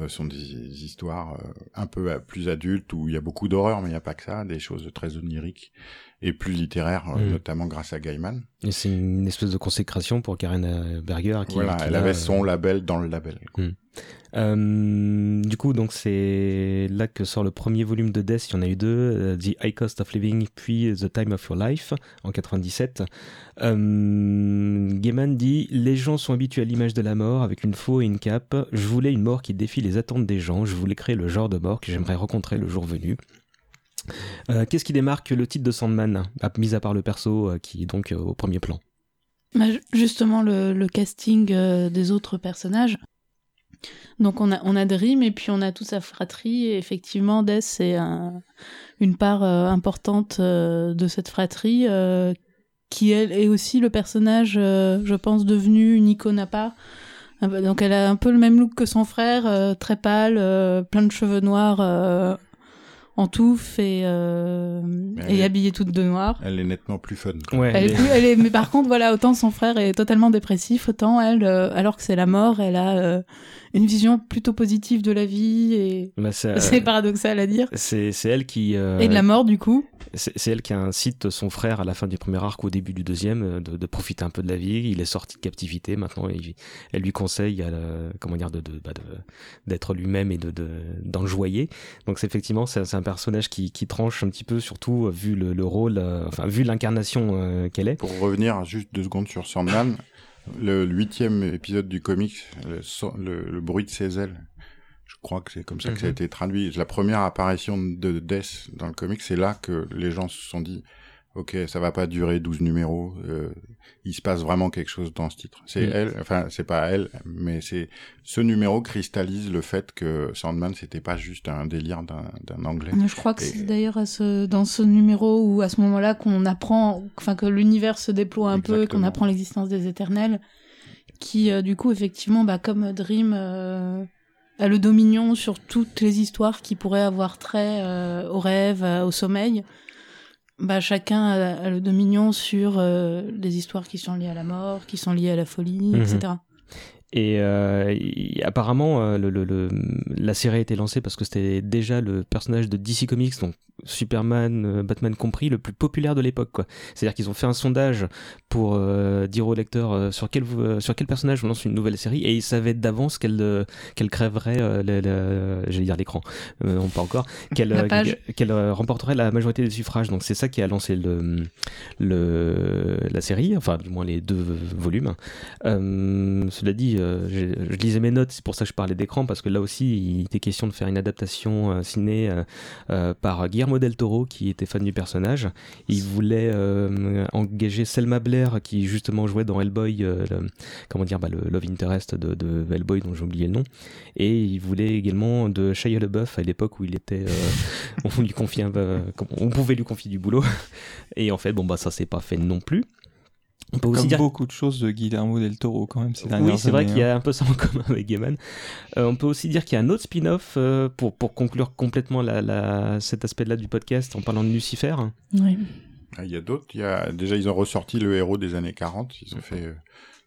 euh, sont des histoires euh, un peu euh, plus adultes où il y a beaucoup d'horreur, mais il n'y a pas que ça, des choses très oniriques et plus littéraires, mm. notamment grâce à Gaiman. Et c'est une espèce de consécration pour Karen Berger. Qui, voilà, elle avait son label dans le label. Mm. Euh, du coup, donc c'est là que sort le premier volume de Death. Il y en a eu deux, euh, The High Cost of Living, puis The Time of Your Life en 97. Euh, Gaiman dit les gens sont habitués à l'image de la mort avec une faux et une cape. Je voulais une mort qui défie les attentes des gens. Je voulais créer le genre de mort que j'aimerais rencontrer le jour venu. Euh, qu'est-ce qui démarque le titre de Sandman, mis à part le perso qui est donc au premier plan? Bah, Justement, le casting des autres personnages. Donc on a, on a Dream et puis on a toute sa fratrie. Et effectivement, Death, c'est une part euh, importante euh, de cette fratrie euh, qui elle, est aussi le personnage, je pense, devenu une icône à part. Donc elle a un peu le même look que son frère, très pâle, plein de cheveux noirs en touffe et, euh, et habillée toute de noir. Elle est nettement plus fun. Ouais, elle, est plus, elle est, mais par contre, voilà, autant son frère est totalement dépressif, autant elle, euh, alors que c'est la mort, elle a euh, une vision plutôt positive de la vie et bah, c'est paradoxal à dire. C'est elle qui et de la mort du coup. C'est elle qui incite son frère à la fin du premier arc, au début du deuxième, de, de profiter un peu de la vie. Il est sorti de captivité maintenant. elle lui conseille, à, comment dire, de bah, d'être lui-même et de d'enjoyer. Donc c'est effectivement c'est un personnage qui, qui, tranche un petit peu, surtout euh, vu le, rôle, euh, enfin vu l'incarnation euh, qu'elle est. Pour revenir juste deux secondes sur Sandman, le huitième épisode du comics, le, bruit de ses ailes, je crois que c'est comme ça que ça a mhm. été traduit. La première apparition de Death dans le comics, c'est là que les gens se sont dit ok, ça va pas durer 12 numéros, euh, il se passe vraiment quelque chose dans ce titre. C'est mm. elle, enfin c'est pas elle, mais c'est ce numéro cristallise le fait que Sandman c'était pas juste un délire d'un anglais. Je crois que c'est d'ailleurs ce, dans ce numéro où à ce moment-là qu'on apprend, enfin que l'univers se déploie un peu, qu'on apprend l'existence des éternels, qui euh, du coup effectivement, bah, comme Dream euh, a le dominion sur toutes les histoires qui pourraient avoir trait au rêve, au sommeil bah, chacun a, le dominion sur euh, les histoires qui sont liées à la mort, qui sont liées à la folie, etc. Et, euh, apparemment, euh, le, le, la série a été lancée parce que c'était déjà le personnage de DC Comics, donc Superman, euh, Batman compris, le plus populaire de l'époque. C'est-à-dire qu'ils ont fait un sondage pour euh, dire aux lecteurs sur, quel, sur quel personnage on lance une nouvelle série et ils savaient d'avance qu'elle qu'elle crèverait, j'allais dire l'écran, non pas encore, qu'elle qu'elle remporterait la majorité des suffrages. Donc c'est ça qui a lancé le, le, la série, enfin du moins les deux volumes. cela dit, je, je, lisais mes notes, c'est pour ça que je parlais d'écran, parce que là aussi il était question de faire une adaptation ciné par Guillermo Model Toro qui était fan du personnage. Il voulait euh, engager Selma Blair qui justement jouait dans Hellboy, euh, le, comment dire, bah, le Love Interest de, Hellboy dont j'ai oublié le nom. Et il voulait également de Shia LeBeouf à l'époque où il était, euh, on lui on pouvait lui confier du boulot. Et en fait, bon bah ça s'est pas fait non plus. On peut aussi dire... beaucoup de choses de Guillermo del Toro quand même ces dernières Oui, c'est vrai qu'il y a hein. un peu ça en commun avec Gaiman. Euh, on peut aussi dire qu'il y a un autre spin-off euh, pour, pour conclure complètement la, la, cet aspect-là du podcast en parlant de Lucifer. Oui. Ah, il y a d'autres. Il y a... Déjà, ils ont ressorti le héros des années 40. Ils ont fait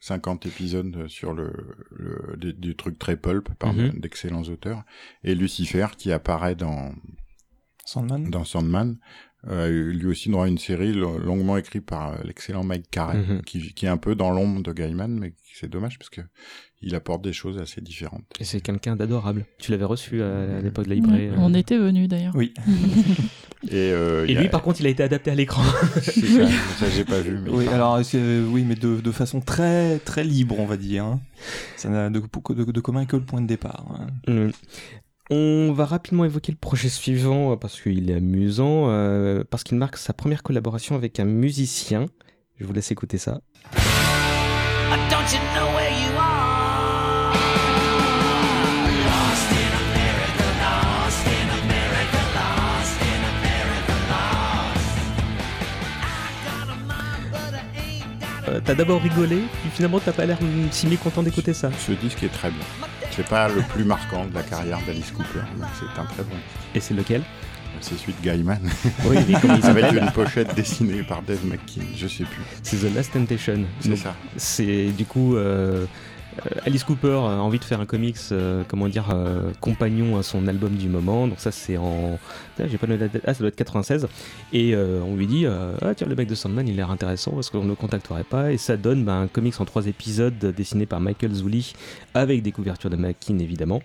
50 euh, épisodes sur le, le des, trucs très pulp par mhm. d'excellents auteurs. Et Lucifer qui apparaît dans Sandman. Dans Sandman euh, lui aussi droit une série longuement écrite par euh, l'excellent Mike Carey, mhm. qui, qui, est un peu dans l'ombre de Gaiman, mais c'est dommage parce que il apporte des choses assez différentes. Et c'est quelqu'un d'adorable. Tu l'avais reçu à, l'époque de la librairie. Euh. On était venu d'ailleurs. Oui. et, euh, Et lui, par contre, il a été adapté à l'écran. ça, ça j'ai pas vu. Mais oui, alors oui, mais de, de, façon très très libre, on va dire. Hein. Ça n'a de, de, de, commun que le point de départ. Hein. Mm. On va rapidement évoquer le projet suivant euh, parce qu'il est amusant, euh, parce qu'il marque sa première collaboration avec un musicien. Je vous laisse écouter ça. T'as d'abord rigolé, puis finalement t'as pas l'air si mécontent d'écouter ça. Ce disque est très bien. C'est pas le plus marquant de la carrière d'Alice Cooper, mais c'est un très bon Et c'est lequel? C'est celui de Gaiman. Oui, Avec une pochette dessinée par Dave McKean, je sais plus. C'est The Last Temptation. C'est ça. C'est du coup. Euh, Alice Cooper a envie de faire un comics, comment dire, compagnon à son album du moment. Donc ça c'est en, j'ai pas ah ça doit être 96. Et on lui dit, ah tiens le mec de Sandman il a l'air intéressant, est-ce qu'on ne le contacterait pas Et ça donne bah, un comics en trois épisodes dessiné par Michael Zulli avec des couvertures de Mackin évidemment.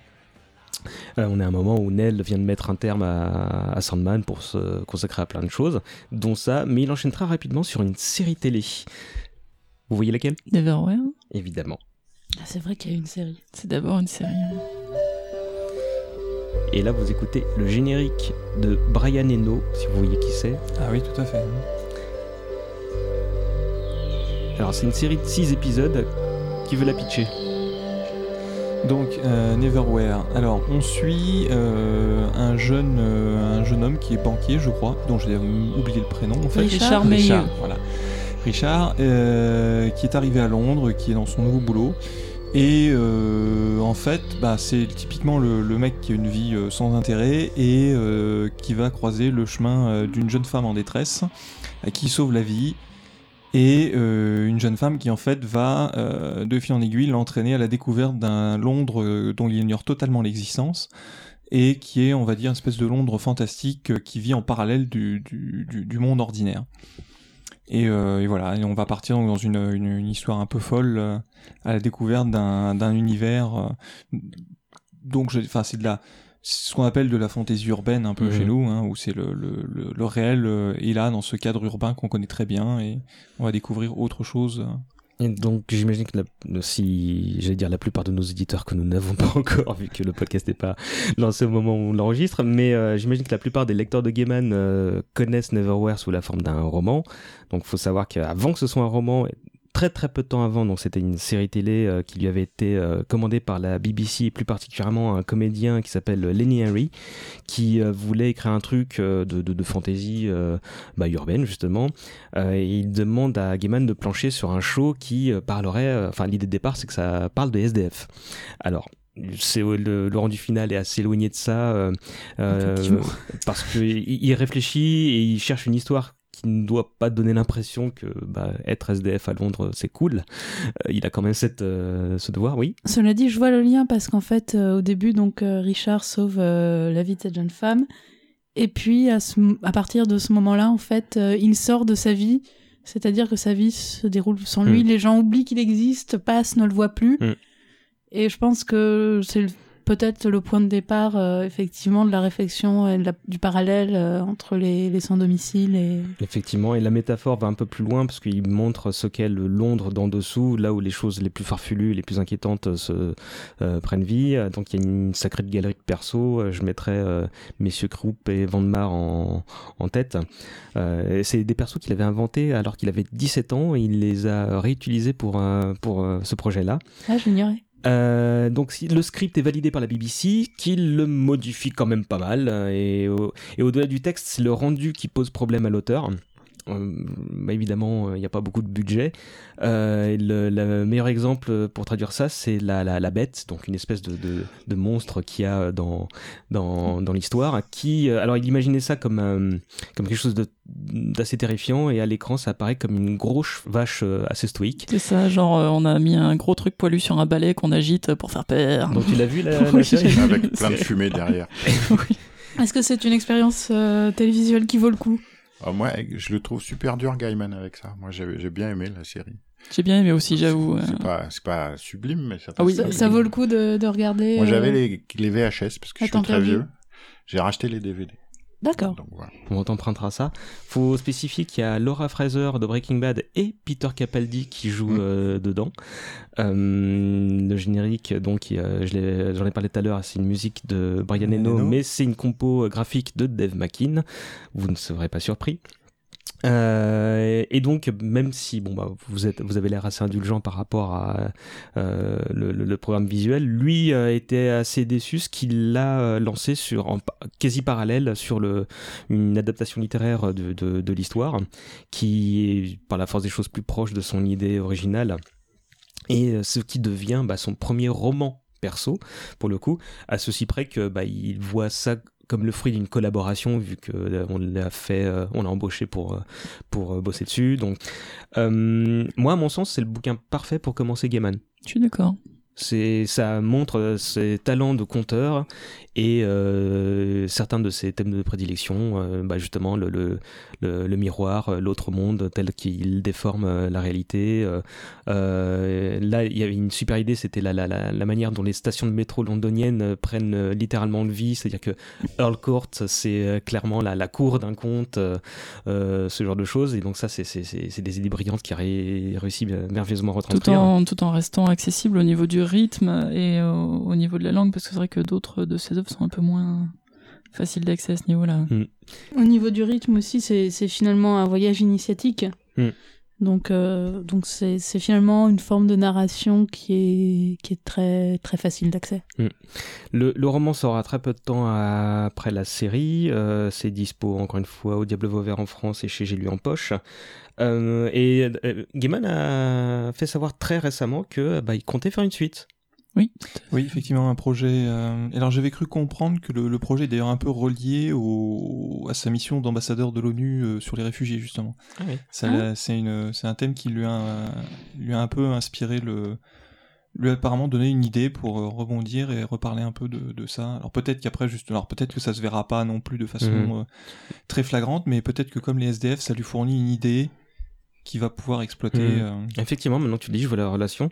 Euh, on est à un moment où Nell vient de mettre un terme à, Sandman pour se consacrer à plein de choses, dont ça, mais il enchaîne très rapidement sur une série télé. Vous voyez laquelle? Neverwhere Évidemment. Ah, c'est vrai qu'il y a une série. C'est d'abord une série. Et là, vous écoutez le générique de Brian Eno, si vous voyez qui c'est. Ah oui, tout à fait. Alors, c'est une série de 6 épisodes. Qui veut la pitcher? Donc euh, Neverwhere. Alors on suit euh, un jeune euh, un jeune homme qui est banquier, je crois, dont j'ai oublié le prénom. En fait. Richard, Richard, voilà. Richard, qui est arrivé à Londres, qui est dans son nouveau boulot. Et en fait, bah, c'est typiquement le, mec qui a une vie sans intérêt et qui va croiser le chemin d'une jeune femme en détresse qui sauve la vie et euh, une jeune femme qui en fait va euh, de fil en aiguille l'entraîner à la découverte d'un Londres euh, dont il ignore totalement l'existence et qui est on va dire une espèce de Londres fantastique qui vit en parallèle du, monde ordinaire. Et, voilà, et on va partir dans une, une, histoire un peu folle à la découverte d'un univers. donc, enfin, c'est de la ce qu'on appelle de la fantaisie urbaine un peu chez mhm. nous, hein, où c'est le, le, le, réel euh, est là dans ce cadre urbain qu'on connaît très bien et on va découvrir autre chose. Et donc j'imagine que si j'allais dire la plupart de nos éditeurs que nous n'avons pas encore vu que le podcast n'est pas lancé au moment où on l'enregistre, mais euh, j'imagine que la plupart des lecteurs de Gaiman euh, connaissent Neverwhere sous la forme d'un roman. Donc faut savoir qu'avant que ce soit un roman, très très peu de temps avant, donc c'était une série télé euh, qui lui avait été euh, commandée par la BBC et plus particulièrement un comédien qui s'appelle Lenny Henry, qui euh, voulait écrire un truc de, de, de fantasy bah, urbaine justement, et il demande à Gaiman de plancher sur un show qui parlerait, enfin l'idée de départ c'est que ça parle de SDF. Alors c'est le, le, rendu final est assez éloigné de ça parce qu'il il réfléchit et il cherche une histoire qui ne doit pas donner l'impression que bah, être SDF à Londres c'est cool. Euh, il a quand même cette, euh, ce devoir, oui. Cela dit, je vois le lien parce qu'en fait, euh, au début, donc Richard sauve la vie de cette jeune femme, et puis à, à partir de ce moment-là, en fait, il sort de sa vie. C'est-à-dire que sa vie se déroule sans lui, hmm. les gens oublient qu'il existe, passent, ne le voient plus. Hmm. Et je pense que c'est peut-être le point de départ, euh, effectivement, de la réflexion et du parallèle euh, entre les, les sans-domicile et... Effectivement, et la métaphore va un peu plus loin parce qu'il montre ce qu'est le Londres d'en dessous, là où les choses les plus farfelues, les plus inquiétantes se euh, prennent vie. Donc il y a une sacrée galerie de perso. Je mettrais Messieurs Krupp et Vandemar en, en tête. C'est des persos qu'il avait inventés alors qu'il avait 17 ans et il les a réutilisés pour, pour ce projet-là. Ah, j'ignorais. Euh, donc si le script est validé par la BBC, qu'il le modifie quand même pas mal. Et, et au-delà du texte, c'est le rendu qui pose problème à l'auteur. Euh, bah, évidemment, il n'y a pas beaucoup de budget. Euh, le, meilleur exemple pour traduire ça, c'est la, la, bête, donc une espèce de, de, de monstre qu'il y a dans, dans, dans l'histoire. Qui, euh, alors, il imaginait ça comme, euh, comme quelque chose d'assez terrifiant, et à l'écran, ça apparaît comme une grosse vache assez stoïque. C'est ça, genre, on a mis un gros truc poilu sur un balai qu'on agite pour faire peur. Donc, tu l'as vu la, la série Avec plein de fumée derrière. oui. Est-ce que c'est une expérience télévisuelle qui vaut le coup? Ah, moi, je le trouve super dur, Gaiman, avec ça. Moi, j'ai bien aimé la série. J'ai bien aimé aussi, j'avoue. C'est pas, pas sublime, mais ça, ah oui, ça, vaut le coup de, de regarder. Moi, j'avais les, les VHS parce que je suis très vieux. J'ai racheté les DVD. D'accord. On t'empruntera ça. Faut spécifier qu'il y a Laura Fraser de Breaking Bad et Peter Capaldi qui jouent mm. euh, dedans. Euh, le générique, donc, j'en ai, parlé tout à l'heure, c'est une musique de Brian Eno, mais c'est une compo graphique de Dave McKean. Vous ne serez pas surpris. Euh, et donc, même si bon, bah, vous, avez l'air assez indulgent par rapport à euh, le, programme visuel, lui euh, était assez déçu ce qu'il euh, lancé sur, en quasi parallèle sur une adaptation littéraire de, l'histoire, qui est par la force des choses plus proche de son idée originale, et ce qui devient bah, son premier roman perso pour le coup à ceci près que bah, il voit ça comme le fruit d'une collaboration vu que euh, on l'a fait euh, on l'a embauché pour euh, pour bosser dessus. Donc moi à mon sens c'est le bouquin parfait pour commencer Gaiman. Je suis d'accord Ça montre ses talents de conteur et euh, certains de ses thèmes de prédilection, euh, bah justement le, le, le, miroir, euh, l'autre monde tel qu'il déforme la réalité. là, il y avait une super idée, c'était la, manière dont les stations de métro londoniennes prennent littéralement de vie, c'est-à-dire que Earl Court, c'est clairement la, la cour d'un conte, ce genre de choses. Et donc ça, c'est des idées brillantes qui a réussi merveilleusement à retranscrire. Tout en, tout en restant accessible au niveau du rythme et au, au niveau de la langue, parce que c'est vrai que d'autres de ces œuvres sont un peu moins faciles d'accès à ce niveau-là. Mm. Au niveau du rythme aussi, c'est finalement un voyage initiatique. Mm. Donc, euh, donc c'est finalement une forme de narration qui est, qui est très, très facile d'accès. Mm. Le, le, roman sera très peu de temps après la série. Euh, c'est dispo encore une fois au Diable Vauvert en France et chez J'ai lu en poche. Euh, et Gaiman a fait savoir très récemment que bah, il comptait faire une suite. Oui. Oui, effectivement, un projet. Euh... Alors j'avais cru comprendre que le, projet est d'ailleurs un peu relié au... à sa mission d'ambassadeur de l'ONU euh, sur les réfugiés, justement. Ah oui. Ah. C'est une... un thème qui lui a... lui a un peu inspiré le lui a apparemment donné une idée pour euh, rebondir et reparler un peu de, de ça. Alors peut-être qu'après, juste, alors peut-être que ça se verra pas non plus de façon mhm. euh, très flagrante, mais peut-être que comme les SDF, ça lui fournit une idée qui va pouvoir exploiter. Hmm. Euh, Effectivement, maintenant tu le dis, je vois la relation.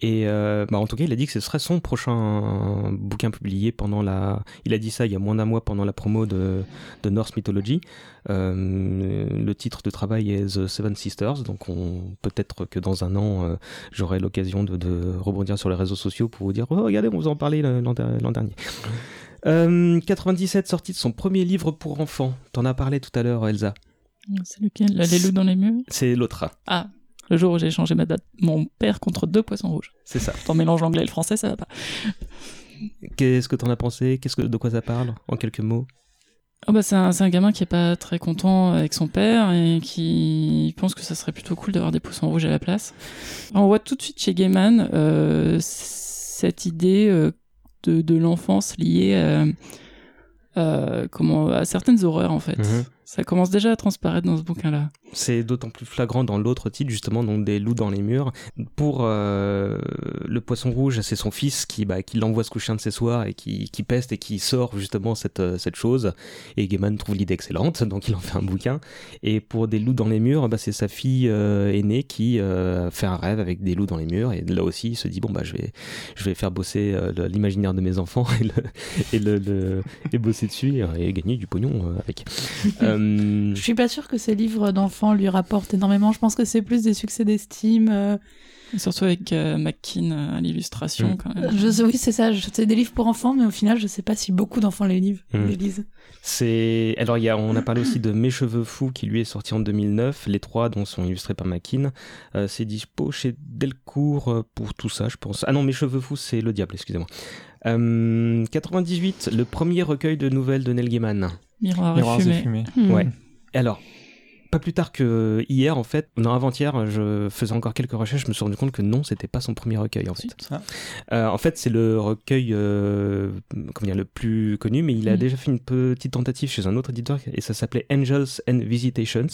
Et euh, bah, en tout cas, il a dit que ce serait son prochain bouquin publié pendant la. Il a dit ça il y a moins d'un mois pendant la promo de, de Norse Mythology. Euh, le titre de travail est The Seven Sisters, donc on... peut-être que dans un an, j'aurai l'occasion de, de, rebondir sur les réseaux sociaux pour vous dire oh, regardez, on vous en parlait l'an dernier. 97 sortie de son premier livre pour enfants. T'en as parlé tout à l'heure, Elsa. C'est lequel Les loups dans les murs C'est l'autre. Ah, le jour où j'ai échangé ma date, mon père contre deux poissons rouges. C'est ça. T'en mélanges l'anglais et le français, ça va pas. Qu'est-ce que t'en as pensé Qu'est-ce que de quoi ça parle En quelques mots. Oh bah c'est un, un, gamin qui est pas très content avec son père et qui pense que ça serait plutôt cool d'avoir des poissons rouges à la place. On voit tout de suite chez Gaiman euh, cette idée euh, de, de l'enfance liée à, euh, comment, à certaines horreurs en fait. Mhm. Ça commence déjà à transparaître dans ce bouquin-là. C'est d'autant plus flagrant dans l'autre titre, justement, donc des loups dans les murs. Pour euh, le poisson rouge, c'est son fils qui, bah, qui l'envoie se coucher un de ses soirs et qui, qui peste et qui sort justement cette, euh, cette chose. Et Gaiman trouve l'idée excellente, donc il en fait un bouquin. Et pour des loups dans les murs, bah, c'est sa fille euh, aînée qui fait un rêve avec des loups dans les murs. Et là aussi, il se dit bon bah je vais, je vais faire bosser l'imaginaire de mes enfants et le, et le, et bosser dessus et, et, gagner du pognon avec. Euh, je suis pas sûre que ces livres d'enfants lui rapportent énormément. Je pense que c'est plus des succès d'estime. Euh. Surtout avec euh, McKean à l'illustration, mm. quand même. Je, oui, c'est ça. C'est des livres pour enfants, mais au final, je sais pas si beaucoup d'enfants les, mm. les lisent. C'est alors il y a, on a parlé aussi de Mes cheveux fous qui lui est sorti en 2009. Les trois dont sont illustrés par McKean. c'est dispo chez Delcourt pour tout ça, je pense. Ah non, Mes cheveux fous, c'est Le Diable, excusez-moi. 98, le premier recueil de nouvelles de Neil Gaiman. Miroirs, et fumée. Hmm. Ouais. Alors, pas plus tard que hier, en fait, non, avant-hier, je faisais encore quelques recherches, je me suis rendu compte que non, c'était pas son premier recueil, en fait. Euh, en fait, c'est le recueil euh, comment dire, le plus connu, mais il a hmm. déjà fait une petite tentative chez un autre éditeur, et ça s'appelait Angels and Visitations.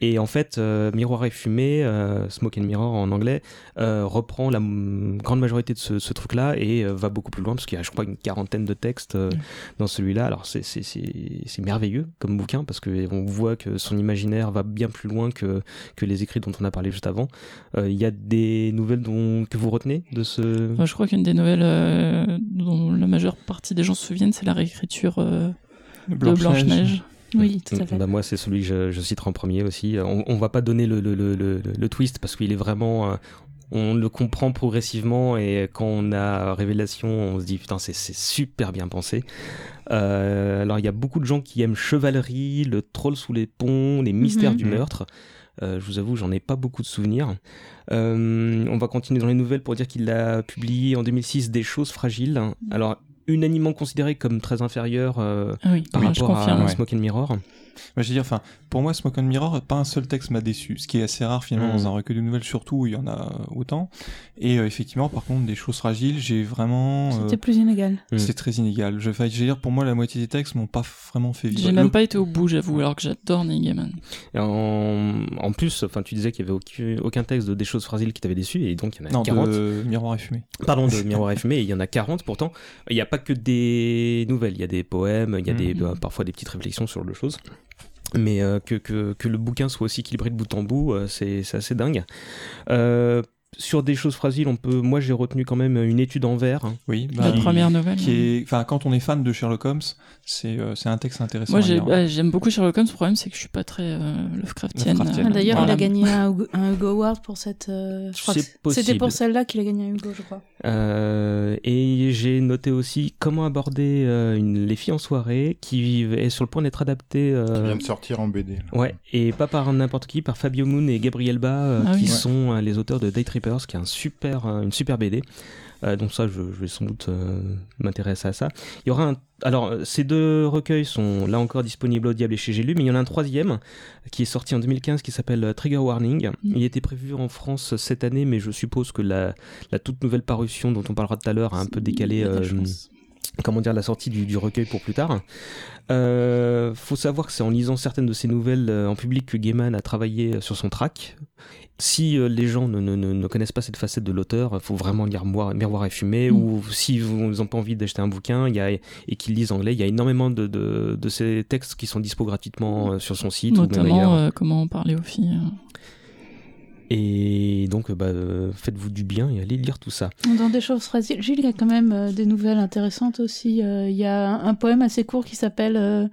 Et en fait, euh, Miroir et fumée, euh, Smoke and Mirror en anglais, euh, reprend la grande majorité de ce, ce truc-là et euh, va beaucoup plus loin parce qu'il y a, je crois, une quarantaine de textes euh, dans celui-là. Alors c'est c'est merveilleux comme bouquin parce que on voit que son imaginaire va bien plus loin que que les écrits dont on a parlé juste avant. Il y a des nouvelles dont que vous retenez de ce. je crois qu'une des nouvelles dont la majeure partie des gens se souviennent, c'est la réécriture de Blanche-Neige. Oui, tout à fait. Bah moi, c'est celui que je, je, citerai en premier aussi. On, on va pas donner le, le, le, le twist parce qu'il est vraiment. Euh, on le comprend progressivement et quand on a révélation, on se dit putain, c'est super bien pensé. Euh, alors, il y a beaucoup de gens qui aiment Chevalerie, le troll sous les ponts, les mystères mhm. du meurtre. Euh, je vous avoue, j'en ai pas beaucoup de souvenirs. Euh, on va continuer dans les nouvelles pour dire qu'il a publié en 2006 Des choses fragiles. Alors, unanimement considéré comme très inférieur oui, par rapport à Smoke and Mirror. Bah, je veux dire, enfin, pour moi, Smoke and Mirror, pas un seul texte m'a déçu, ce qui est assez rare finalement dans mm. un recueil de nouvelles, surtout où il y en a autant. Et euh, effectivement, par contre, des choses fragiles, j'ai vraiment. C'était euh, plus inégal. Mm. C'est très inégal. Je, vais dire, pour moi, la moitié des textes m'ont pas vraiment fait vivre. J'ai même pas été au bout, j'avoue, alors que j'adore Neil Gaiman. En... en, plus, enfin, tu disais qu'il y avait aucun, texte de des choses fragiles qui t'avait déçu, et donc il y en a non, 40. De Miroir et fumée. Pardon, de Miroir et fumée, il y en a 40. Pourtant, il n'y a pas que des nouvelles, il y a des poèmes, il y a des, mm. parfois des petites réflexions sur le chose mais euh, que, que, que, le bouquin soit aussi équilibré de bout en bout, euh, c'est assez dingue. Euh, sur des choses fragiles, on peut. Moi, j'ai retenu quand même une étude en vers. Hein. Oui, la bah, première nouvelle. Qui est, enfin, quand on est fan de Sherlock Holmes, c'est euh, c'est un texte intéressant. Moi, bah, j'aime beaucoup Sherlock Holmes. Le problème, c'est que je suis pas très euh, Lovecraftienne. Ah, D'ailleurs, il a gagné un, Hugo Award pour cette. Euh, c'était pour celle-là qu'il a gagné un Hugo, je crois. Euh, et j'ai noté aussi comment aborder une, les filles en soirée, qui est sur le point d'être adaptée. Qui vient de sortir en BD. Ouais, et pas par n'importe qui, par Fabio Moon et Gabriel Ba, ah qui sont les auteurs de Day Trippers, qui est un super, une super BD. Euh, donc ça, je, vais sans doute euh, m'intéresser à ça. Il y aura un... Alors, euh, ces deux recueils sont là encore disponibles au Diable et chez J'ai lu, mais il y en a un troisième qui est sorti en 2015 qui s'appelle Trigger Warning. Mm. Il était prévu en France cette année, mais je suppose que la, la toute nouvelle parution dont on parlera tout à l'heure a un peu décalé comment dire la sortie du, recueil pour plus tard. Euh, faut savoir que c'est en lisant certaines de ces nouvelles en public que Gaiman a travaillé sur son track si euh, les gens ne, ne, ne, connaissent pas cette facette de l'auteur, il faut vraiment lire Miroir et Fumer, mm. ou s'ils n'ont pas envie d'acheter un bouquin y a, et qu'ils lisent anglais, il y a énormément de, de, de, ces textes qui sont dispo gratuitement euh, sur son site. Notamment euh, comment parler aux filles. Et donc, bah, faites-vous du bien et allez lire tout ça. Dans des choses fragiles, Gilles, il y a quand même des nouvelles intéressantes aussi. Il y a un poème assez court qui s'appelle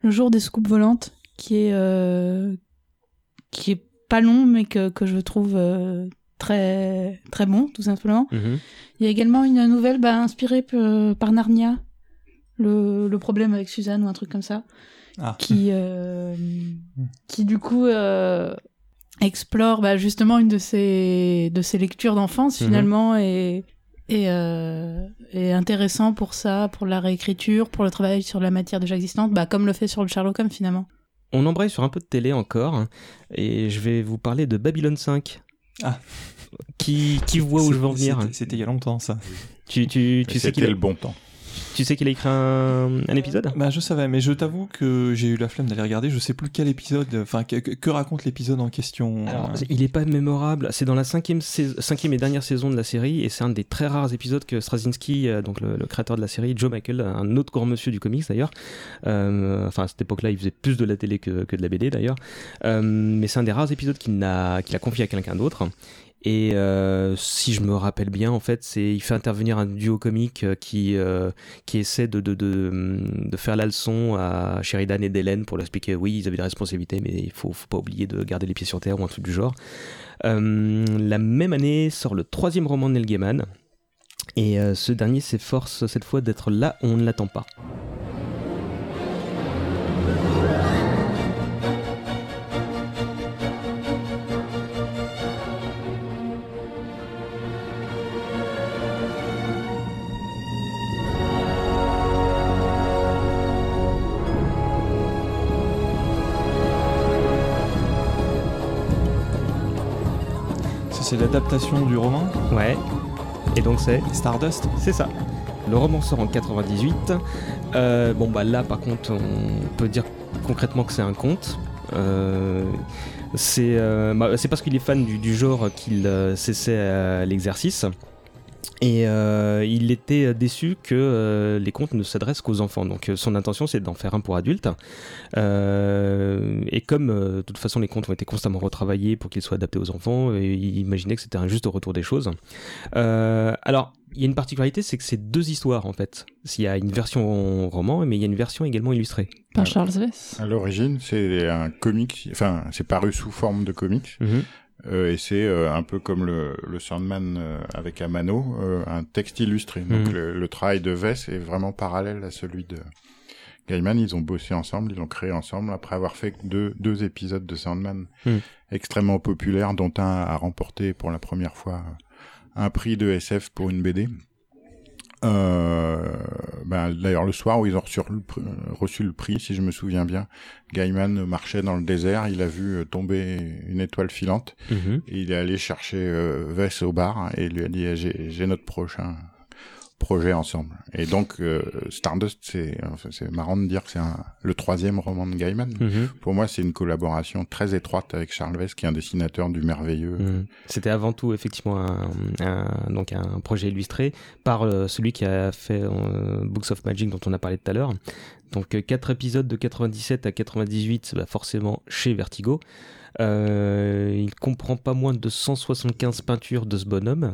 Le jour des scoops volantes, qui est, qui est pas long, mais que, que je trouve euh, très, très bon, tout simplement. Mhm. Il y a également une nouvelle bah, inspirée par Narnia, le, le, problème avec Suzanne ou un truc comme ça, ah. qui, euh, qui du coup euh, explore bah, justement une de ces, de ces lectures d'enfance mhm. finalement et, et, et, intéressant pour ça, pour la réécriture, pour le travail sur la matière déjà existante, bah, comme le fait sur le Sherlock Holmes finalement. On embraye sur un peu de télé encore, et je vais vous parler de Babylon 5. Ah. Qui, qui voit où je veux en venir C'était il y a longtemps, ça. Tu, tu, tu sais qu'il le bon temps. Tu sais qu'il a écrit un, épisode? Bah je savais, mais je t'avoue que j'ai eu la flemme d'aller regarder. Je sais plus quel épisode, enfin que, raconte l'épisode en question. il est pas mémorable. C'est dans la cinquième, cinquième et dernière saison de la série, et c'est un des très rares épisodes que Straczynski, euh, donc le, créateur de la série, Joe Michael, un autre grand monsieur du comics d'ailleurs. Euh, enfin à cette époque-là, il faisait plus de la télé que, de la BD d'ailleurs. Euh, mais c'est un des rares épisodes qu'il a, qu'il a confié à quelqu'un d'autre. Et euh, si je me rappelle bien, en fait, c'est il fait intervenir un duo comique euh, qui euh, qui essaie de, de, de, de, faire la leçon à Sheridan et d'Hélène pour leur expliquer oui, ils avaient des responsabilités, mais il faut, faut pas oublier de garder les pieds sur terre ou un truc du genre. la même année sort le troisième roman de Neil Gaiman, et ce dernier s'efforce cette fois d'être là où on ne l'attend pas. C'est l'adaptation du roman Ouais. Et donc c'est Stardust C'est ça. Le roman sort en 98. Euh, bon bah là par contre on peut dire concrètement que c'est un conte. Euh, euh, bah, c'est parce qu'il est fan du, genre qu'il cessait l'exercice. Et euh, il était déçu que euh, les contes ne s'adressent qu'aux enfants. Donc euh, son intention c'est d'en faire un pour adultes. et comme de toute façon les contes ont été constamment retravaillés pour qu'ils soient adaptés aux enfants, il imaginait que c'était un juste retour des choses. alors il y a une particularité, c'est que c'est deux histoires en fait. Il y a une version roman, mais il y a une version également illustrée. Par Charles Vess. À l'origine, c'est un comic, enfin, c'est paru sous forme de comics. Mhm. Euh, et c'est euh, un peu comme le, le Sandman euh, avec Amano, un texte illustré. Donc mhm. le, travail de Vess est vraiment parallèle à celui de Gaiman. Ils ont bossé ensemble, ils ont créé ensemble après avoir fait deux, deux épisodes de Sandman mhm. extrêmement populaires, dont un a remporté pour la première fois un prix de SF pour une BD. Euh, ben, D'ailleurs, le soir où ils ont reçu le, reçu le, prix, si je me souviens bien, Gaiman marchait dans le désert, il a vu euh, tomber une étoile filante, mhm. et il est allé chercher euh, Vess au bar et il lui a dit j'ai notre prochain projet ensemble. Et donc euh, Stardust, c'est marrant de dire que c'est le troisième roman de Gaiman. Mhm. Pour moi, c'est une collaboration très étroite avec Charles Vess, qui est un dessinateur du merveilleux. Mhm. C'était avant tout effectivement un, donc un projet illustré par euh, celui qui a fait euh, Books of Magic dont on a parlé tout à l'heure. Donc quatre épisodes de 97 à 98, bah forcément chez Vertigo. Euh, il comprend pas moins de 175 peintures de ce bonhomme,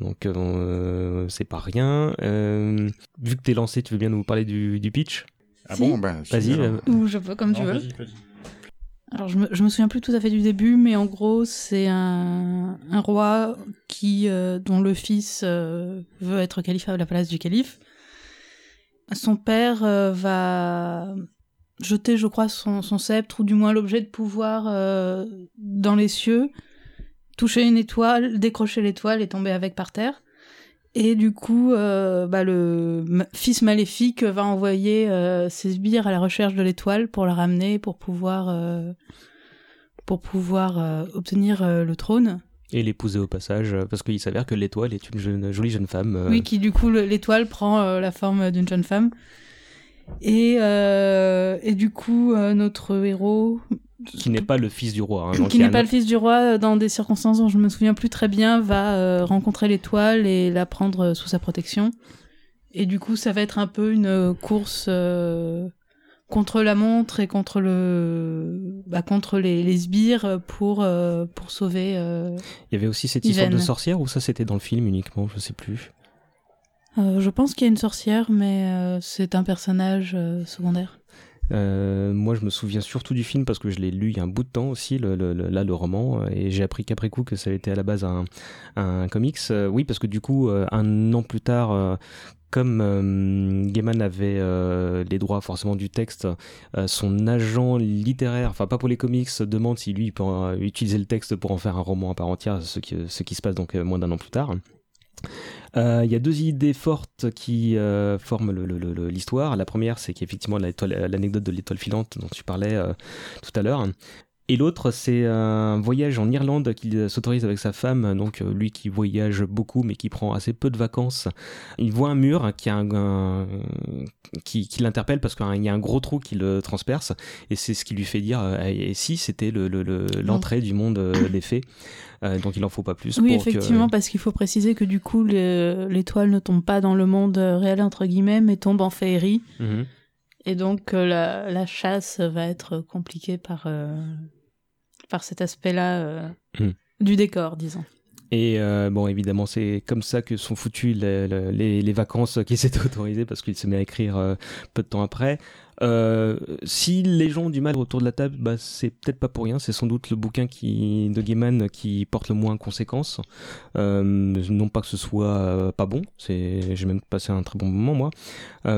donc euh, c'est pas rien. Euh, vu que t'es lancé, tu veux bien nous parler du, pitch? Ah bon, ben vas-y. Ou je peux, comme tu veux. Alors je me, je me souviens plus tout à fait du début, mais en gros c'est un, un roi qui dont le fils veut être calife à la place du calife. Son père va jeter, je crois, son, sceptre, ou du moins l'objet de pouvoir euh, dans les cieux, toucher une étoile, décrocher l'étoile et tomber avec par terre. Et du coup, euh, bah, le fils maléfique va envoyer euh, ses sbires à la recherche de l'étoile pour la ramener, pour pouvoir, pour pouvoir obtenir le trône. Et l'épouser au passage, parce qu'il s'avère que l'étoile est une jolie jeune femme. Oui, qui du coup, l'étoile prend la forme d'une jeune femme. Et, euh, et du coup, euh, notre héros. Qui n'est pas le fils du roi. Hein, qui n'est pas le fils du roi, euh, dans des circonstances dont je me souviens plus très bien, va rencontrer l'étoile et la prendre sous sa protection. Et du coup, ça va être un peu une course contre la montre et contre le bah, contre les, les sbires pour pour sauver il y avait aussi cette histoire de sorcière ou ça c'était dans le film uniquement je sais plus euh, je pense qu'il y a une sorcière, mais euh, c'est un personnage euh, secondaire. moi, je me souviens surtout du film parce que je l'ai lu il y a un bout de temps aussi, le, là, le roman, et j'ai appris qu'après coup que ça a été à la base un, un comics. oui, parce que du coup, un an plus tard, comme Gaiman avait les droits forcément du texte, son agent littéraire, enfin pas pour les comics, demande si lui peut utiliser le texte pour en faire un roman à part entière, ce qui se passe donc moins d'un an plus tard. Euh, il y a deux idées fortes qui euh, forment l'histoire. La première, c'est qu'effectivement l'anecdote de l'étoile filante dont tu parlais euh, tout à l'heure. Et l'autre, c'est un voyage en Irlande qu'il s'autorise avec sa femme, donc lui qui voyage beaucoup mais qui prend assez peu de vacances. Il voit un mur qui, a un, qui, qui l'interpelle parce qu'il y a un gros trou qui le transperce et c'est ce qui lui fait dire et si c'était l'entrée le, du monde des fées euh, donc il en faut pas plus. Oui, effectivement, parce qu'il faut préciser que du coup, l'étoile ne tombe pas dans le monde réel, entre guillemets, mais tombe en féerie. Mhm. Et donc euh, la, chasse va être compliquée par, euh, par cet aspect-là mhm. du décor, disons. Et bon, évidemment, c'est comme ça que sont foutues les, les, les vacances qui s'étaient autorisées parce qu'il se met à écrire peu de temps après. Euh, si les gens ont du mal autour de la table, bah, c'est peut-être pas pour rien. C'est sans doute le bouquin qui, de Gaiman qui porte le moins conséquences. Euh, non pas que ce soit euh, pas bon, c'est, j'ai même passé un très bon moment moi.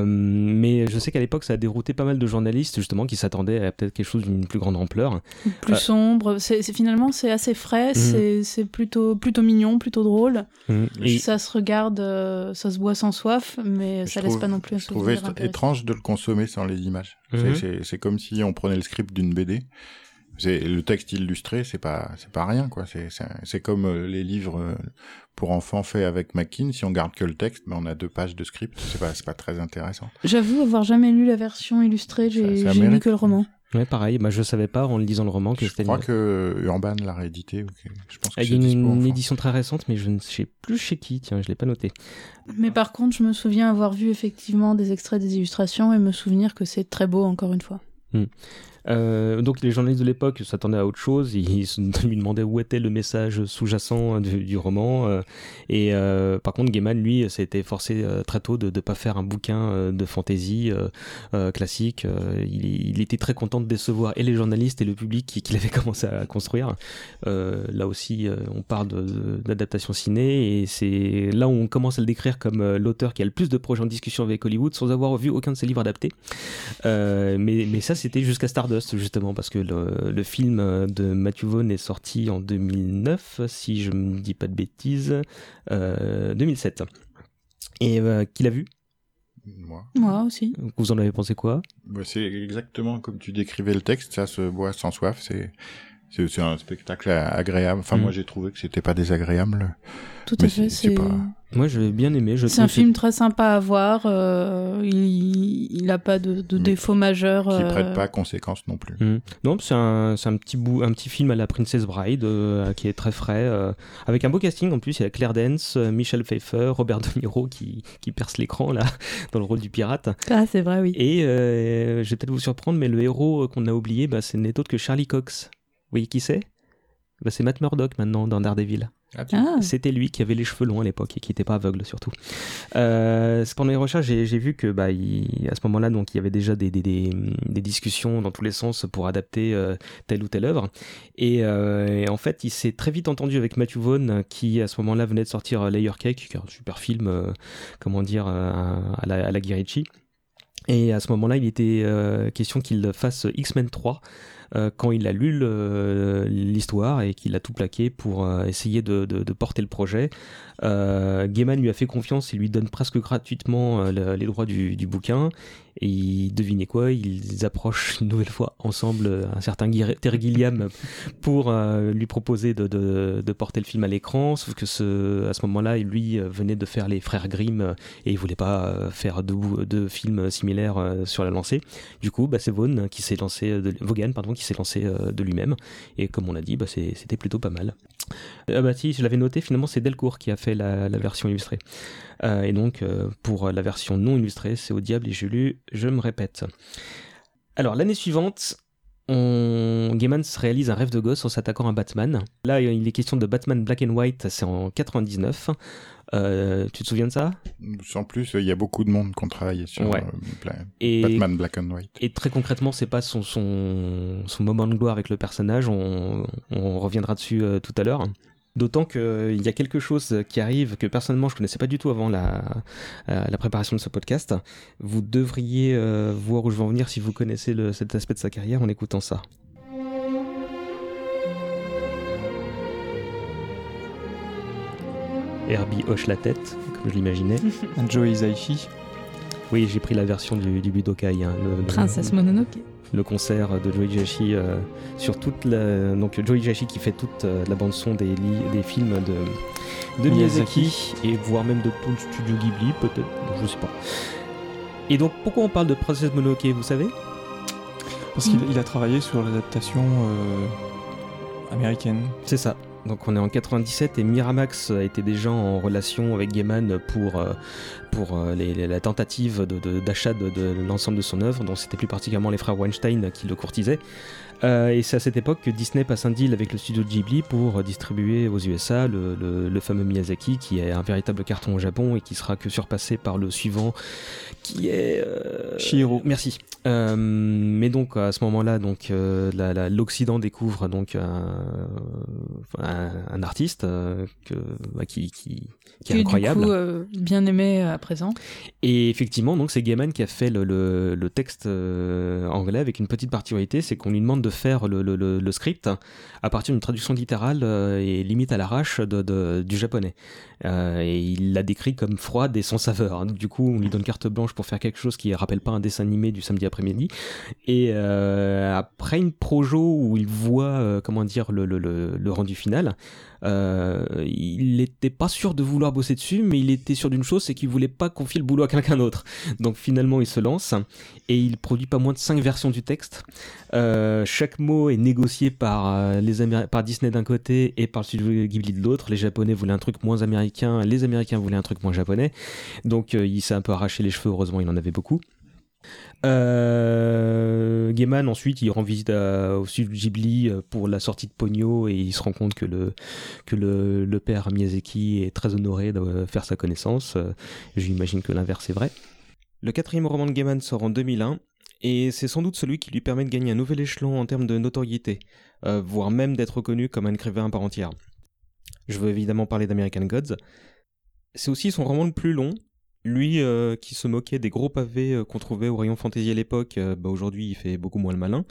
mais je sais qu'à l'époque, ça a dérouté pas mal de journalistes justement qui s'attendaient à peut-être quelque chose d'une plus grande ampleur. Plus sombre. C'est, finalement c'est assez frais. Mhm. C'est, plutôt plutôt mignon, plutôt drôle. Et ça se regarde, ça se boit sans soif, mais ça laisse pas non plus un souvenir. Je trouvais étrange de le consommer sans les images Mhm. C'est comme si on prenait le script d'une BD. Le texte illustré, c'est pas, c'est pas rien, quoi. C'est comme euh, les livres euh, pour enfants faits avec Mackin. Si on garde que le texte, mais on a deux pages de script. C'est pas, pas très intéressant. J'avoue avoir jamais lu la version illustrée. J'ai lu que le roman. Ouais, pareil. Bah, je savais pas en lisant le roman que c'était. Je crois que Urban l'a réédité. Je pense que Il y a une, édition très récente, mais je ne sais plus chez qui. Tiens, je l'ai pas noté. Mais par contre, je me souviens avoir vu effectivement des extraits des illustrations et me souvenir que c'est très beau encore une fois. Hmm. Euh, donc les journalistes de l'époque s'attendaient à autre chose, ils, lui demandaient où était le message sous-jacent du, roman. Euh, et euh, par contre, Gaiman, lui, s'était forcé très tôt de ne pas faire un bouquin de fantasy classique. Il, était très content de décevoir et les journalistes et le public qu'il avait commencé à construire. là aussi, on parle d'adaptation ciné et c'est là où on commence à le décrire comme l'auteur qui a le plus de projets en discussion avec Hollywood sans avoir vu aucun de ses livres adaptés. mais, mais ça, c'était jusqu'à Stardust justement parce que le, film de Matthew Vaughn est sorti en 2009 si je ne dis pas de bêtises 2007 euh, Et qui l'a vu? Moi. Moi aussi. Vous en avez pensé quoi? Bah, C'est exactement comme tu décrivais le texte, ça se boit sans soif, c'est c'est un spectacle agréable. Enfin, moi, mm. j'ai trouvé que c'était pas désagréable. Tout à fait. C'est moi, j'ai bien aimé. C'est un film très sympa à voir. Euh, il n'a pas de, de défaut majeur. Qui ne prête euh. pas à conséquence non plus. Mm. Non, c'est un, un, petit bout, un petit film à la Princess Bride euh, qui est très frais, avec un beau casting en plus. Il y a Claire Dance, Michel Pfeiffer, Robert De Niro qui, qui perce l'écran là dans le rôle du pirate. Ah, c'est vrai, oui. Et je vais peut-être vous surprendre, mais le héros qu'on a oublié, bah, c'est n'est autre que Charlie Cox. Vous voyez qui c'est? Bah, C'est Matt Murdock maintenant dans Daredevil. Ah, ah. C'était lui qui avait les cheveux longs à l'époque et qui n'était pas aveugle surtout. Euh, pendant les recherches, j'ai vu que bah, à ce moment-là, donc il y avait déjà des, des, des, discussions dans tous les sens pour adapter euh, telle ou telle œuvre. Euh, et, en fait, il s'est très vite entendu avec Matthew Vaughn, qui à ce moment-là venait de sortir Layer Cake, qui est un super film, euh, comment dire, à la, à la Et à ce moment-là, il était question qu'il fasse X-Men 3. Euh, quand il a lu l'histoire et qu'il a tout plaqué pour euh, essayer de, porter le projet. Euh, Gaiman lui a fait confiance et lui donne presque gratuitement les droits du, bouquin. Et devinez quoi, ils approchent une nouvelle fois ensemble un certain Terry Gilliam pour euh, lui proposer de, porter le film à l'écran. Sauf que ce, à ce moment-là, lui euh, venait de faire les frères Grimm euh, et il voulait pas faire deux, deux films similaires sur la lancée. Du coup, bah, c'est Vaughan qui s'est lancé, de, Vaughan pardon, qui s'est lancé de lui-même. Et comme on l'a dit, bah, c'était plutôt pas mal. Ah bah si, je l'avais noté, finalement c'est Delcourt qui a fait la, version illustrée. Euh, et donc, euh, pour la version non illustrée, c'est au diable et j'ai lu, je me répète. Alors, l'année suivante, on... Gaiman réalise un rêve de gosse en s'attaquant à Batman. Là, il est question de Batman Black and White, c'est en 99. Euh, tu te souviens de ça? Sans plus, il y a beaucoup de monde qui travaille sur Batman Black and White. Et très concrètement, c'est pas son, son, son, moment de gloire avec le personnage, on, on reviendra dessus tout à l'heure. D'autant qu'il euh, y a quelque chose qui arrive que personnellement je connaissais pas du tout avant la, euh, la préparation de ce podcast. Vous devriez euh, voir où je vais en venir si vous connaissez le, cet aspect de sa carrière en écoutant ça. Herbie hoche la tête, comme je l'imaginais. Joey Zaichi. Oui, j'ai pris la version du, du Budokai. Hein, Princesse Mononoke le concert de Joey Jashi euh, sur toute la... donc Joey Jashi qui fait toute euh, la bande son des, des films de, de Miyazaki, et voire même de tout le studio Ghibli peut-être je sais pas et donc pourquoi on parle de Princess Mononoke vous savez? Parce qu'il a travaillé sur l'adaptation euh, américaine c'est ça donc on est en 97 et Miramax été déjà en relation avec Gaiman pour, euh, euh, la tentative d'achat de, de, l'ensemble de son œuvre, dont c'était plus particulièrement les frères Weinstein qui le courtisaient. Euh, et c'est à cette époque que Disney passe un deal avec le studio Ghibli pour distribuer aux USA le, le, fameux Miyazaki, qui est un véritable carton au Japon et qui sera que surpassé par le suivant, qui est euh... Shihiro. Merci. Euh, mais donc à ce moment-là, donc euh, l'Occident découvre donc un, un, artiste que, bah, qui, qui, qui, est incroyable, du coup, bien aimé à présent. Et effectivement, donc c'est Gaiman qui a fait le, le, le texte anglais avec une petite particularité, c'est qu'on lui demande de faire le, le, le, script à partir d'une traduction littérale euh, et limite à l'arrache de, de, du japonais. Euh, et il l'a décrit comme froide et sans saveur. Du coup, on lui donne carte blanche pour faire quelque chose qui rappelle pas un dessin animé du samedi après-midi. Et euh, après une projo où il voit, euh, comment dire, le, rendu final, euh, il n'était pas sûr de vouloir bosser dessus, mais il était sûr d'une chose, c'est qu'il voulait pas confier le boulot à quelqu'un d'autre. Donc finalement, il se lance et il produit pas moins de 5 versions du texte. Euh, chaque mot est négocié par, euh, par Disney d'un côté et par le studio Ghibli de l'autre. Les Japonais voulaient un truc moins américain, les Américains voulaient un truc moins japonais. Donc il s'est un peu arraché les cheveux, heureusement il en avait beaucoup. Euh, Gaiman ensuite il rend visite au studio Ghibli euh, pour la sortie de Pogno et il se rend compte que le que le, le père Miyazaki est très honoré de faire sa connaissance. Euh, j'imagine que l'inverse est vrai. Le quatrième roman de Gaiman sort en 2001 et c'est sans doute celui qui lui permet de gagner un nouvel échelon en termes de notoriété, euh, voire même d'être reconnu comme un écrivain à part entière. Je veux évidemment parler d'American Gods. C'est aussi son roman le plus long, lui euh, qui se moquait des gros pavés euh, qu'on trouvait au rayon fantasy à l'époque, euh, bah aujourd'hui il fait beaucoup moins le malin.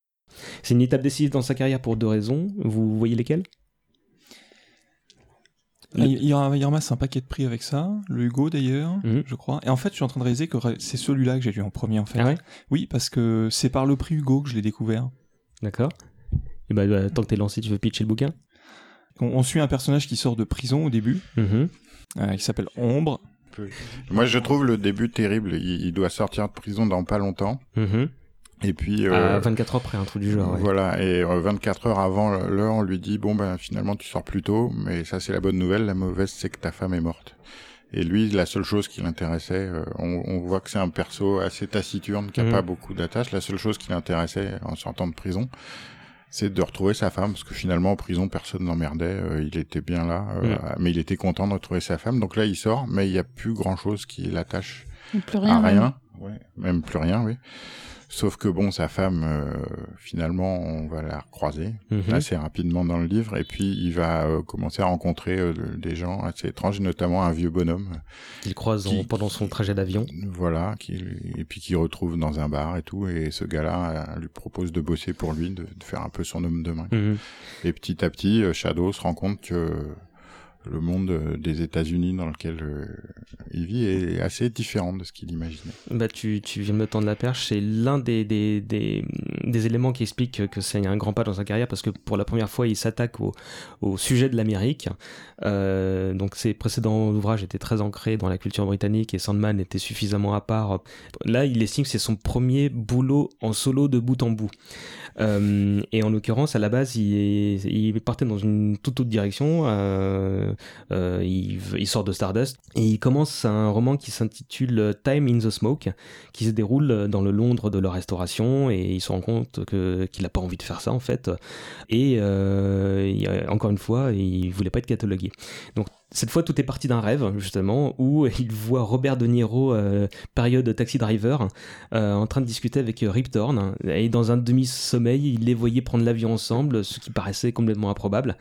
C'est une étape décisive dans sa carrière pour deux raisons. Vous voyez lesquelles? Il, il, ramasse un paquet de prix avec ça, le Hugo d'ailleurs, mhm. je crois. Et en fait, je suis en train de réaliser que c'est celui-là que j'ai lu en premier en fait. Ah ouais? Oui, parce que c'est par le prix Hugo que je l'ai découvert. D'accord. Et bah, bah, tant que t'es lancé, tu veux pitcher le bouquin? On, suit un personnage qui sort de prison au début, mhm. euh, qui s'appelle Ombre. Moi, je trouve le début terrible. Il, doit sortir de prison dans pas longtemps. Mhm. Et puis euh, 24 heures après un trou du genre. Voilà, et 24 euh, heures avant l'heure, on lui dit bon ben finalement tu sors plus tôt, mais ça c'est la bonne nouvelle. La mauvaise c'est que ta femme est morte. Et lui, la seule chose qui l'intéressait, euh, on, on, voit que c'est un perso assez taciturne, qui a mhm. pas beaucoup d'attaches. La seule chose qui l'intéressait en sortant de prison, c'est de retrouver sa femme, parce que finalement en prison personne n'emmerdait, euh, il était bien là, euh, mm. mais il était content de retrouver sa femme. Donc là il sort, mais il n'y a plus grand chose qui l'attache à rien, ouais, même plus rien, oui. Sauf que bon, sa femme, euh, finalement, on va la recroiser mhm. assez rapidement dans le livre, et puis il va euh, commencer à rencontrer euh, des gens assez étranges, notamment un vieux bonhomme. Qu'il croise pendant son trajet d'avion. Voilà, qui, et puis qu'il retrouve dans un bar et tout, et ce gars-là lui propose de bosser pour lui, de, faire un peu son homme de main. Mhm. Et petit à petit, Shadow se rend compte que le monde euh, des États-Unis dans lequel euh, il vit est assez différent de ce qu'il imaginait. Bah, tu, viens de me tendre la perche, c'est l'un des, éléments qui explique que c'est un grand pas dans sa carrière parce que pour la première fois il s'attaque au, sujet de l'Amérique. Euh, donc ses précédents ouvrages étaient très ancrés dans la culture britannique et Sandman était suffisamment à part. Là, il estime que c'est son premier boulot en solo de bout en bout. Et en l'occurrence, à la base, il, partait dans une toute autre direction. Il, il, sort de Stardust et il commence un roman qui s'intitule Time in the Smoke, qui se déroule dans le Londres de la Restauration et il se rend compte que qu'il n'a pas envie de faire ça en fait. Et euh, encore une fois, il voulait pas être catalogué. Donc cette fois, tout est parti d'un rêve, justement, où il voit Robert De Niro, euh, période Taxi Driver, euh, en train de discuter avec Rip Torn. Et dans un demi-sommeil, il les voyait prendre l'avion ensemble, ce qui paraissait complètement improbable.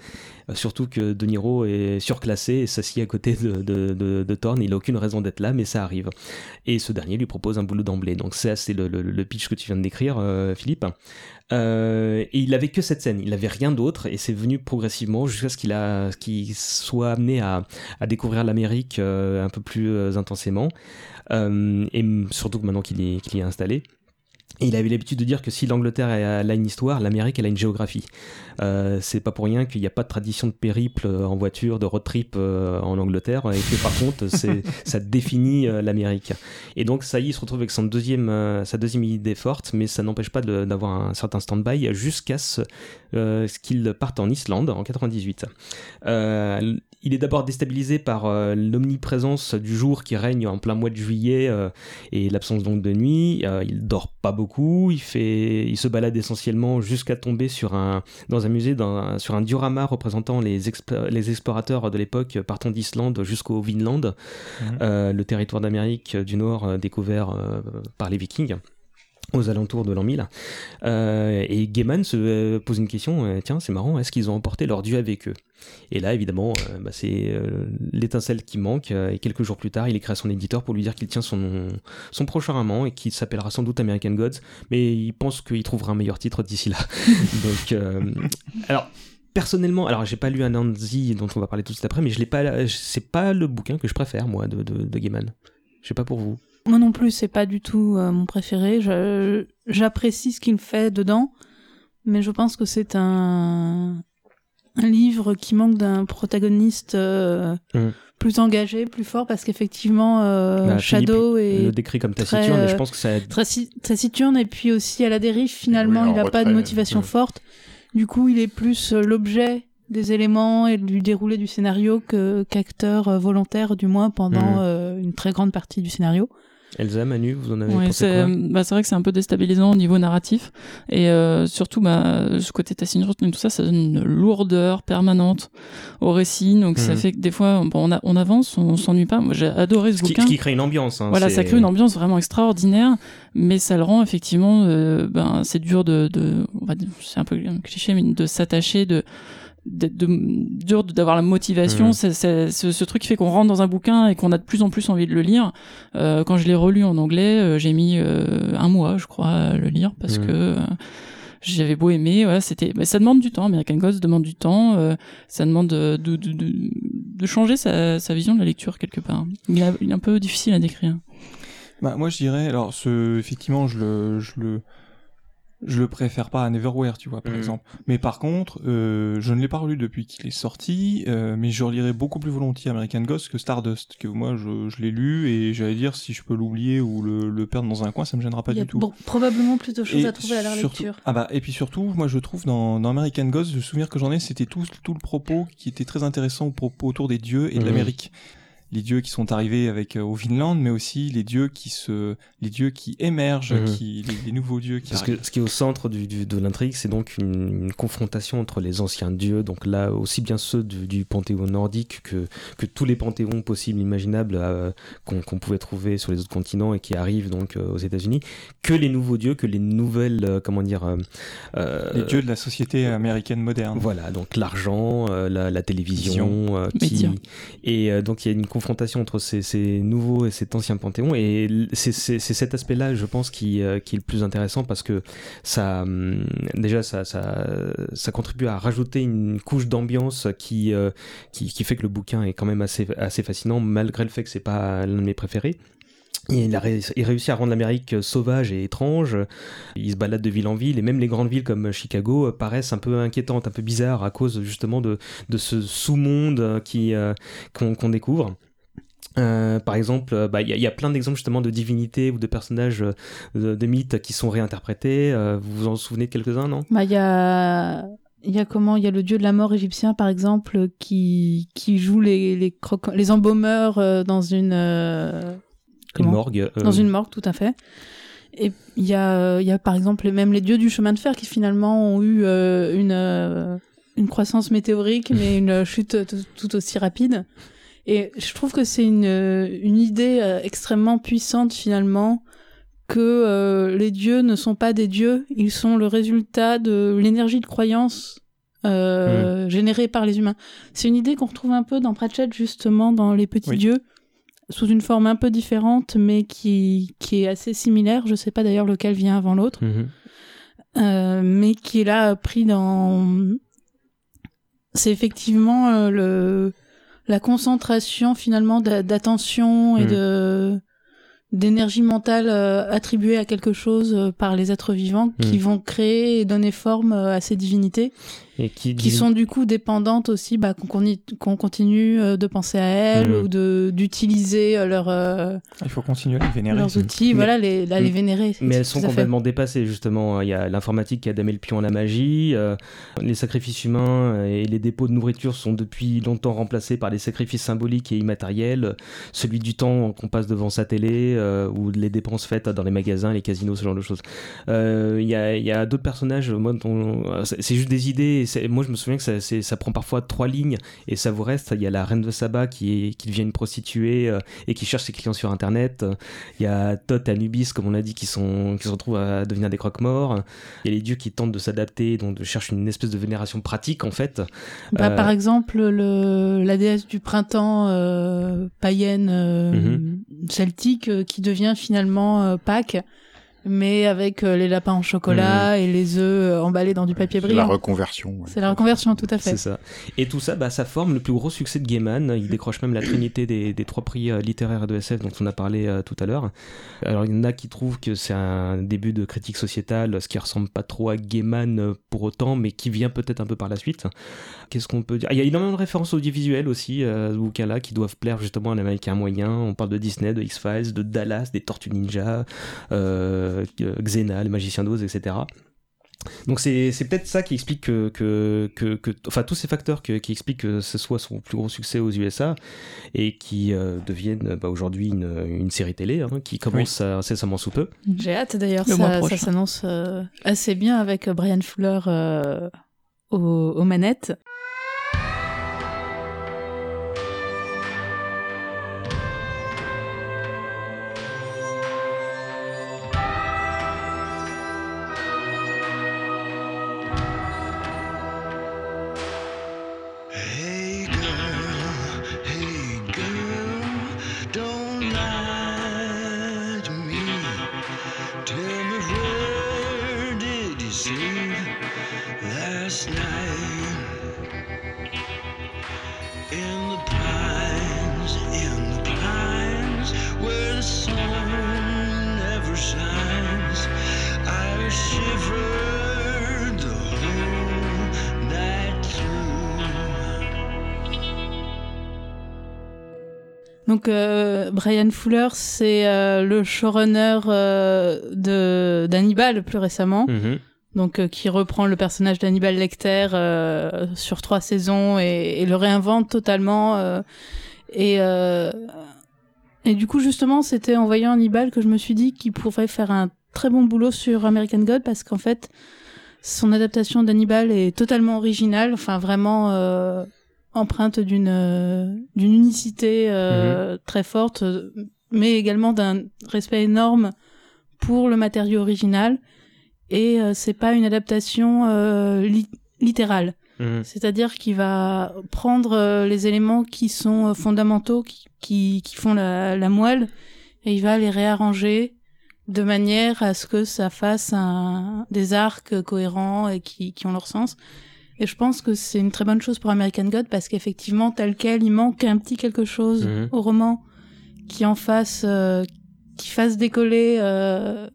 Euh, surtout que De Niro est surclassé et s'assied à côté de, de, de, Thorne. Il n'a aucune raison d'être là, mais ça arrive. Et ce dernier lui propose un boulot d'emblée. Donc, c'est assez le, pitch que tu viens de décrire, Philippe. Euh, et il avait que cette scène, il n'avait rien d'autre, et c'est venu progressivement jusqu'à ce qu'il soit amené à, à découvrir l'Amérique euh, un peu plus euh, intensément, et surtout maintenant qu'il est, qu'il est installé. Et il avait l'habitude de dire que si l'Angleterre a une histoire, l'Amérique elle a une géographie. Euh, c'est pas pour rien qu'il n'y a pas de tradition de périple euh, en voiture, de road trip euh, en Angleterre, et que par contre ça définit l'Amérique. Et donc ça y est, il se retrouve avec son deuxième, sa deuxième idée forte, mais ça n'empêche pas d'avoir un certain stand-by jusqu'à ce, ce qu'il parte en Islande en 98. Il est d'abord déstabilisé par l'omniprésence du jour qui règne en plein mois de juillet et l'absence donc de nuit. il dort pas beaucoup, il fait, il se balade essentiellement jusqu'à tomber sur un dans un musée sur un diorama représentant les, les explorateurs de l'époque partant d'Islande jusqu'au Vinland, mhm. euh, le territoire d'Amérique du Nord euh, découvert euh, par les Vikings aux alentours de l'an 1000. et Gaiman se pose une question, tiens c'est marrant, est-ce qu'ils ont emporté leur dieu avec eux? Et là évidemment bah, c'est l'étincelle qui manque et quelques jours plus tard il écrit à son éditeur pour lui dire qu'il tient son, son prochain roman et qu'il s'appellera sans doute American Gods, mais il pense qu'il trouvera un meilleur titre d'ici là. Donc alors personnellement, alors j'ai pas lu Anansi dont on va parler tout de suite après, mais je l'ai pas, c'est pas le bouquin que je préfère moi de, de, de Gaiman. Je sais pas pour vous. Moi non plus, c'est pas du tout euh, mon préféré. J'apprécie ce qu'il fait dedans, mais je pense que c'est un, un livre qui manque d'un protagoniste euh, mm. plus engagé, plus fort, parce qu'effectivement, euh, bah, Shadow est le décrit comme taciturne, et je pense que ça très taciturne, et puis aussi à la dérive. Finalement, il n'a pas de motivation mm. forte. Du coup, il est plus l'objet des éléments et du déroulé du scénario que qu'acteur volontaire, du moins pendant mm. une très grande partie du scénario. Elsa, Manu, vous en avez pensé quoi? bah, C'est vrai que c'est un peu déstabilisant au niveau narratif. Et euh, surtout, bah, ce côté et tout ça, ça donne une lourdeur permanente au récit. Donc ça mhm. fait que des fois, bon, on, on avance, on s'ennuie pas. Moi, j'ai adoré ce, bouquin. ce qui crée une ambiance. Hein, voilà, ça crée une ambiance vraiment extraordinaire. Mais ça le rend effectivement, euh, ben, c'est dur de, de c'est un peu un cliché, mais de s'attacher, de de, dur d'avoir la motivation mmh. c'est, ce, ce, truc qui fait qu'on rentre dans un bouquin et qu'on a de plus en plus envie de le lire euh, quand je l'ai relu en anglais euh, j'ai mis euh, un mois je crois à le lire parce mmh. que j'avais beau aimer, ouais, c'était, ça demande du temps. American Gods demande du temps, ça demande de, de, de, de changer sa, sa, vision de la lecture quelque part. Il il est un peu difficile à décrire. Bah, moi, je dirais, alors, ce, effectivement, je le, je le, je le préfère pas à Neverwhere, tu vois, par mm. exemple. Mais par contre, euh, je ne l'ai pas relu depuis qu'il est sorti, euh, mais je relirai beaucoup plus volontiers American Ghost que Stardust, que moi je, je l'ai lu et j'allais dire si je peux l'oublier ou le, le, perdre dans un coin, ça me gênera pas du tout. Bon, probablement plus de choses à trouver à la lecture. Ah bah et puis surtout, moi je trouve dans, dans American Ghost, le souvenir que j'en ai, c'était tout tout le propos qui était très intéressant au propos autour des dieux et de mm. l'Amérique les dieux qui sont arrivés avec euh, au Vinland, mais aussi les dieux qui se, les dieux qui émergent, mhm. qui, les, nouveaux dieux qui. Parce que ce qui est au centre du, de l'intrigue, c'est donc une, confrontation entre les anciens dieux, donc là aussi bien ceux du, panthéon nordique que que tous les panthéons possibles, imaginables euh, qu'on pouvait trouver sur les autres continents et qui arrivent donc euh, aux États-Unis, que les nouveaux dieux, que les nouvelles, comment dire, les dieux de la société américaine moderne. Voilà, donc l'argent, la, la, télévision, qui, et donc il y a une confrontation entre ces, nouveaux et cet ancien panthéon. Et c'est cet aspect-là, je pense, qui, euh, qui, est le plus intéressant parce que ça, hum, déjà, ça, contribue à rajouter une couche d'ambiance qui, euh, qui, qui, fait que le bouquin est quand même assez, assez fascinant, malgré le fait que c'est pas l'un de mes préférés. Il, a réussi à rendre l'Amérique sauvage et étrange. Il se balade de ville en ville et même les grandes villes comme Chicago paraissent un peu inquiétantes, un peu bizarres à cause justement de, ce sous-monde euh, qu'on découvre. Euh, par exemple, euh, bah, il bah, y, y, a plein d'exemples justement de divinités ou de personnages euh, de, mythes qui sont réinterprétés. vous vous en souvenez de quelques-uns, non? Bah il y a il y a comment? Il y a le dieu de la mort égyptien par exemple qui qui joue les les, les embaumeurs dans une une morgue dans une morgue tout à fait. Et il y a il y a par exemple même les dieux du chemin de fer qui finalement ont eu une une croissance météorique mais une chute tout aussi rapide. Et je trouve que c'est une, une idée euh, extrêmement puissante finalement que euh, les dieux ne sont pas des dieux, ils sont le résultat de l'énergie de croyance euh, mmh. générée par les humains. C'est une idée qu'on retrouve un peu dans Pratchett justement dans Les Petits Dieux, sous une forme un peu différente mais qui, qui est assez similaire. Je sais pas d'ailleurs lequel vient avant l'autre, mmh. euh, mais qui est là pris dans... C'est effectivement le la concentration finalement d'attention et hmm. de d'énergie mentale euh, attribuée à quelque chose euh, par les êtres vivants qui hmm. vont créer et donner forme euh, à ces divinités et qui, qui sont du coup dépendantes aussi bah, qu'on continue euh, de penser à elles ou de d'utiliser euh, leur euh, il faut continuer à les vénérer leurs outils voilà les, les vénérer mais elles sont complètement dépassées justement il y a l'informatique qui a damé le pion à la magie les sacrifices humains et les dépôts de nourriture sont depuis longtemps remplacés par des sacrifices symboliques et immatériels celui du temps qu'on passe devant sa télé ou les dépenses faites dans les magasins les casinos ce genre de choses. Il y a, y a d'autres personnages moi c'est juste des idées moi je me souviens que ça, ça, prend parfois trois lignes et ça vous reste. Il y a la reine de Saba qui, est, qui devient une prostituée euh, et qui cherche ses clients sur internet. Il y a Thoth et Anubis, comme on l'a dit, qui, sont, qui se retrouvent à devenir des croque-morts. Il y a les dieux qui tentent de s'adapter, donc de chercher une espèce de vénération pratique en fait. Bah, Par euh, exemple, le, la déesse du printemps euh, païenne mhm. celtique qui devient finalement Pâques mais avec euh, les lapins en chocolat mmh. et les œufs euh, emballés dans du papier brillant. C'est la reconversion. C'est la reconversion, tout à fait. C'est ça. Et tout ça, bah, ça forme le plus gros succès de Gaiman. Il décroche même la trinité des, des trois prix euh, littéraires de SF dont on a parlé tout à l'heure. Alors, il y en a qui trouvent que c'est un début de critique sociétale, ce qui ressemble pas trop à Gaiman pour autant, mais qui vient peut-être un peu par la suite. Qu'est-ce qu'on peut dire? Ah, Il y a énormément de références audiovisuelles aussi, ce bouquin-là, qui doivent plaire justement à l'américain moyen. On parle de Disney, de X-Files, de Dallas, des Tortues Ninja. Euh, euh, Xena, les magiciens d'Oz, etc. Donc c'est, peut-être ça qui explique que, que, que, enfin tous ces facteurs qui expliquent que ce soit son plus gros succès aux USA et qui euh, deviennent bah, aujourd'hui une, une, série télé hein, qui commence oui. incessamment sous peu. J'ai hâte d'ailleurs, ça, ça s'annonce euh, assez bien avec Brian Fuller aux, aux manettes. Brian Fuller, c'est le showrunner de d'Hannibal plus récemment. Mhm. Donc qui reprend le personnage d'Hannibal Lecter sur trois saisons et, et le réinvente totalement. et et du coup, justement, c'était en voyant Hannibal que je me suis dit qu'il pourrait faire un très bon boulot sur American God parce qu'en fait, son adaptation d'Hannibal est totalement originale, enfin vraiment euh, empreinte d'une euh, d'une unicité euh, mhm. très forte, mais également d'un respect énorme pour le matériau original. Et c'est pas une adaptation littérale. Mhm. C'est-à-dire qu'il va prendre les éléments qui sont fondamentaux, qui, qui, qui font la, la, moelle, et il va les réarranger de manière à ce que ça fasse un, des arcs cohérents et qui, qui ont leur sens. Et je pense que c'est une très bonne chose pour American God parce qu'effectivement, tel quel, il manque un petit quelque chose mhm. au roman qui en fasse, euh, qui fasse décoller euh,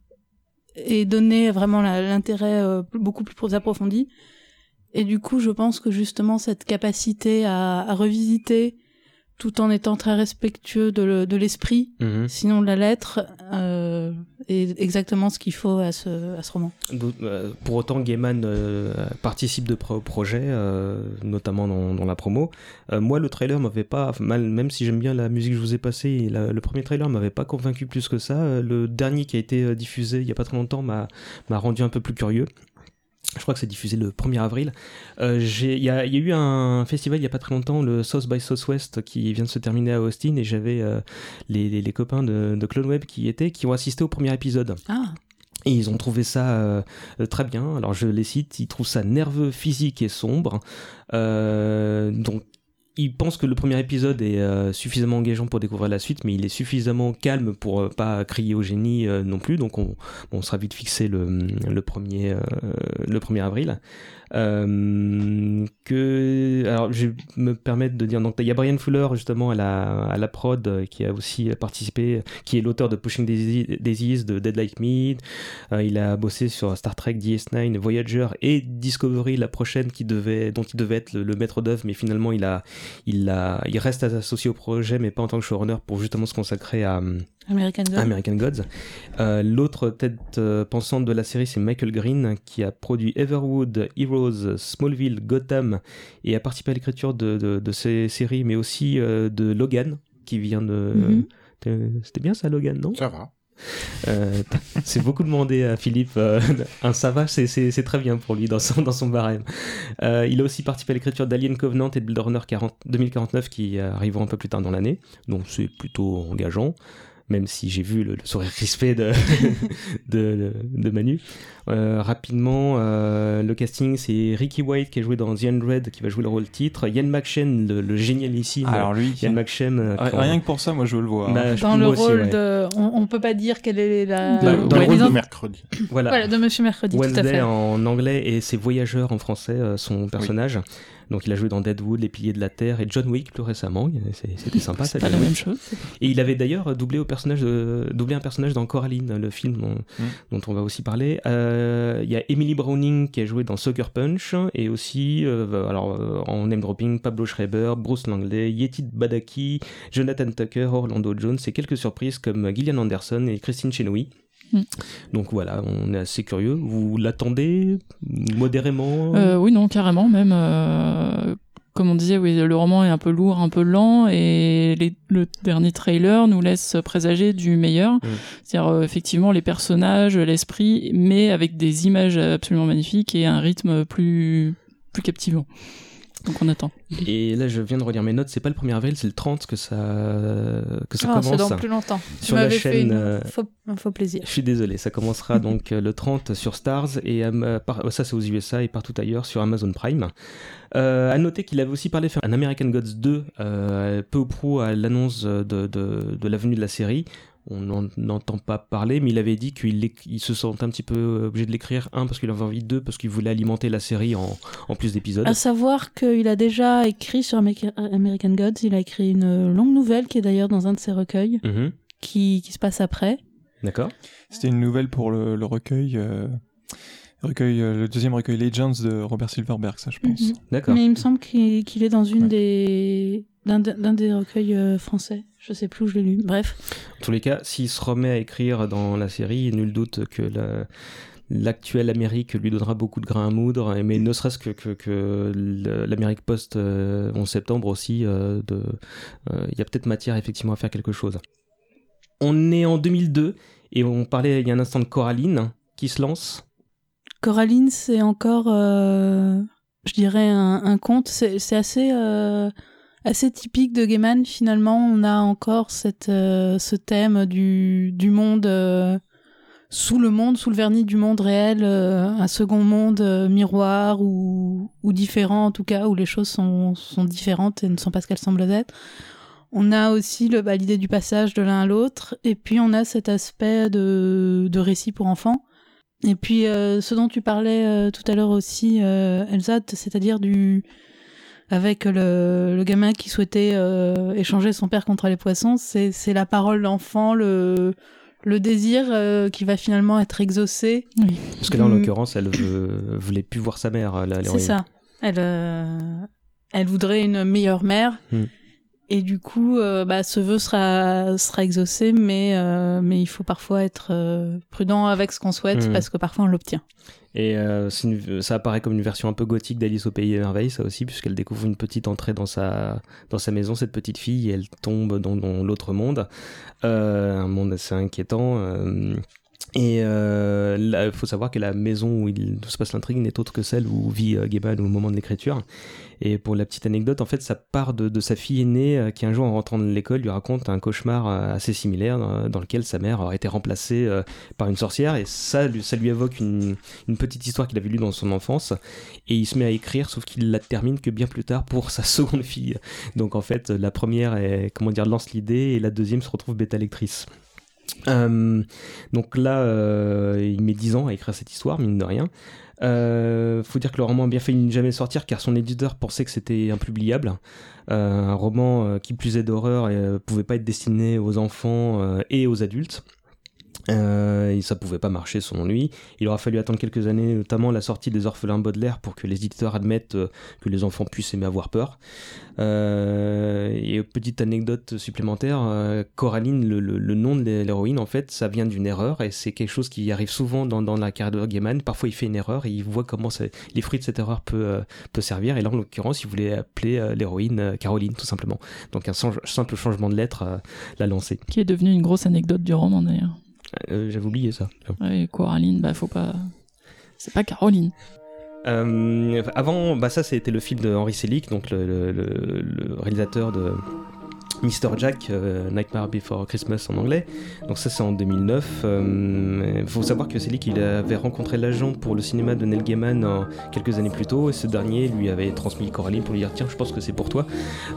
et donner vraiment l'intérêt euh, beaucoup plus approfondi. Et du coup, je pense que justement cette capacité à, à revisiter tout en étant très respectueux de l'esprit, mhm. sinon de la lettre, euh, est exactement ce qu'il faut à ce, à ce roman. Euh, pour autant, Gaiman euh, participe de pro projet, euh, notamment dans, dans, la promo. Euh, moi, le trailer m'avait pas, mal, même si j'aime bien la musique que je vous ai passée, le premier trailer m'avait pas convaincu plus que ça. Le dernier qui a été diffusé il y a pas très longtemps m'a rendu un peu plus curieux je crois que c'est diffusé le 1er avril. Euh, il y, a eu un festival il y a pas très longtemps, le South by Southwest, qui vient de se terminer à Austin, et j'avais euh, les, les, copains de, de Clone Web qui étaient, qui ont assisté au premier épisode. Ah. Et ils ont trouvé ça euh, très bien. Alors je les cite, ils trouvent ça nerveux, physique et sombre. donc il pense que le premier épisode est euh, suffisamment engageant pour découvrir la suite, mais il est suffisamment calme pour euh, pas crier au génie euh, non plus. Donc on, sera vite fixé le, le, premier, le 1er avril. Euh, que alors je vais me permettre de dire il y a Brian Fuller justement à la prod qui a aussi participé qui est l'auteur de Pushing Daisies de Dead Like Me il a bossé sur Star Trek DS9 Voyager et Discovery la prochaine qui devait dont il devait être le, maître d'œuvre mais finalement il a il a il reste associé au projet mais pas en tant que showrunner pour justement se consacrer à American Gods. American Gods. Euh, L'autre tête euh, pensante de la série, c'est Michael Green, qui a produit Everwood, Heroes, Smallville, Gotham, et a participé à l'écriture de, de, de, ces séries, mais aussi euh, de Logan, qui vient de... Mhm. C'était bien ça, Logan, non? Ça va. Euh, c'est beaucoup demandé à Philippe. Euh, un ça va, c'est très bien pour lui dans son, barème. Euh, il a aussi participé à l'écriture d'Alien Covenant et de Blade Runner 40, 2049 qui arriveront un peu plus tard dans l'année. Donc c'est plutôt engageant même si j'ai vu le, sourire crispé de, de, de, Manu. Euh, rapidement, euh, le casting, c'est Ricky White qui a joué dans The Red qui va jouer le rôle titre. Ian McShane, le, le génialissime. Alors lui, Ian McShane. Euh, rien que pour ça, moi je veux le voir. Hein. Bah, dans le rôle de, on, on, peut pas dire quelle est la. Dans, dans le rôle de mercredi. Voilà. voilà. de Monsieur Mercredi. Wednesday tout à fait. en anglais et c'est Voyageur en français, son personnage. Donc il a joué dans Deadwood, Les Piliers de la Terre et John Wick plus récemment. C'était sympa. C'est pas la même chose. Et il avait d'ailleurs doublé au personnage, de, doublé un personnage dans Coraline, le film dont, mm. dont on va aussi parler. Euh, il y a Emily Browning qui a joué dans Sucker Punch et aussi, euh, alors euh, en name dropping, Pablo Schreiber, Bruce Langley, Yeti Badaki, Jonathan Tucker, Orlando Jones et quelques surprises comme Gillian Anderson et Christine Chenoweth. Mm. Donc voilà, on est assez curieux. Vous l'attendez modérément? Euh, Oui, non, carrément. Même, euh, comme on disait, oui, le roman est un peu lourd, un peu lent, et le dernier trailer nous laisse présager du meilleur. Mm. C'est-à-dire, euh, effectivement, les personnages, l'esprit, mais avec des images absolument magnifiques et un rythme plus, plus captivant. Donc on attend. Et là, je viens de relire mes notes. C'est pas le 1er avril, c'est le 30 que ça, que ça ah, commence. C'est dans plus longtemps. Sur la chaîne. Euh, un faux plaisir. Je suis désolé. Ça commencera donc euh, le 30 sur Stars et euh, ça c'est aux USA et partout ailleurs sur Amazon Prime. Euh, à noter qu'il avait aussi parlé faire un American Gods 2 peu ou prou à l'annonce de, de, de, la venue de la série on n'entend pas parler, mais il avait dit qu'il il se sentait un petit peu obligé de l'écrire, un, parce qu'il avait envie, deux, parce qu'il voulait alimenter la série en, en plus d'épisodes. À savoir qu'il a déjà écrit sur American Gods, il a écrit une longue nouvelle qui est d'ailleurs dans un de ses recueils, mhm. qui, qui, se passe après. D'accord. C'était une nouvelle pour le, le recueil. Euh, recueil, le deuxième recueil Legends de Robert Silverberg, ça je pense. Mhm. D'accord. Mais il me semble qu'il est dans une des d'un des recueils français. Je sais plus où je l'ai lu. Bref. En tous les cas, s'il se remet à écrire dans la série, nul doute que la, l'actuelle Amérique lui donnera beaucoup de grains à moudre, mais ne serait-ce que, que, l'Amérique post 11 euh, septembre aussi, euh, euh, il y a peut-être matière effectivement à faire quelque chose. On est en 2002 et on parlait il y a un instant de Coraline qui se lance. Coraline, c'est encore, je dirais, un, conte. C'est assez, assez typique de Gaiman. Finalement, on a encore cette, ce thème du, du monde sous le monde, sous le vernis du monde réel, euh, un second monde euh, miroir ou, différent en tout cas, où les choses sont, différentes et ne sont pas ce qu'elles semblent être. On a aussi bah, l'idée du passage de l'un à l'autre, et puis on a cet aspect de, de récit pour enfants. Et puis euh, ce dont tu parlais tout à l'heure aussi, Elsa, c'est-à-dire du avec le, le, gamin qui souhaitait échanger son père contre les poissons, c'est la parole d'enfant, le le désir euh, qui va finalement être exaucé. Parce que là, en mm. l'occurrence, elle veut, voulait plus voir sa mère, C'est ça. Elle, euh, elle voudrait une meilleure mère. Mm. Et du coup, euh, bah, ce vœu sera, sera exaucé, mais, mais il faut parfois être prudent avec ce qu'on souhaite mm. parce que parfois on l'obtient. Et ça apparaît comme une version un peu gothique d'Alice au Pays des Merveilles, ça aussi, puisqu'elle découvre une petite entrée dans sa, dans sa maison, cette petite fille, et elle tombe dans, dans l'autre monde. Euh, un monde assez inquiétant. Euh, et euh, il faut savoir que la maison où il se passe l'intrigue n'est autre que celle où vit euh, au moment de l'écriture. Et pour la petite anecdote, en fait, ça part de, sa fille aînée qui un jour en rentrant de l'école lui raconte un cauchemar assez similaire dans, lequel sa mère aurait été remplacée par une sorcière. Et ça, ça lui évoque une, petite histoire qu'il avait lue dans son enfance. Et il se met à écrire, sauf qu'il la termine que bien plus tard pour sa seconde fille. Donc en fait, la première est, comment dire, lance l'idée et la deuxième se retrouve bêta lectrice. Euh, donc là, euh, il met 10 ans à écrire cette histoire, mine de rien. Euh, faut dire que le roman a bien failli ne jamais sortir car son éditeur pensait que c'était impubliable. un roman qui plus est d'horreur pouvait pas être destiné aux enfants et aux adultes. Euh, ça pouvait pas marcher selon lui. Il aura fallu attendre quelques années, notamment la sortie des Orphelins Baudelaire, pour que les éditeurs admettent euh, que les enfants puissent aimer avoir peur. Euh, et petite anecdote supplémentaire, euh, Coraline, le, nom de l'héroïne, en fait, ça vient d'une erreur, et c'est quelque chose qui arrive souvent dans, la carrière de Gaiman. Parfois, il fait une erreur et il voit comment les fruits de cette erreur peut, euh, servir. Et là, en l'occurrence, il voulait appeler l'héroïne Caroline, tout simplement. Donc un simple changement de lettre l'a lancé. Qui est devenu une grosse anecdote du roman, d'ailleurs. Euh, j'avais oublié ça. Ouais, Coraline, bah faut pas. C'est pas Caroline. Euh, avant, bah ça c'était le film de Henry Selick, donc le, le réalisateur de Mr. Jack, euh, Nightmare Before Christmas en anglais. Donc ça c'est en 2009. Il euh, faut savoir que lui qui avait rencontré l'agent pour le cinéma de Neil Gaiman quelques années plus tôt et ce dernier lui avait transmis Coraline pour lui dire tiens je pense que c'est pour toi.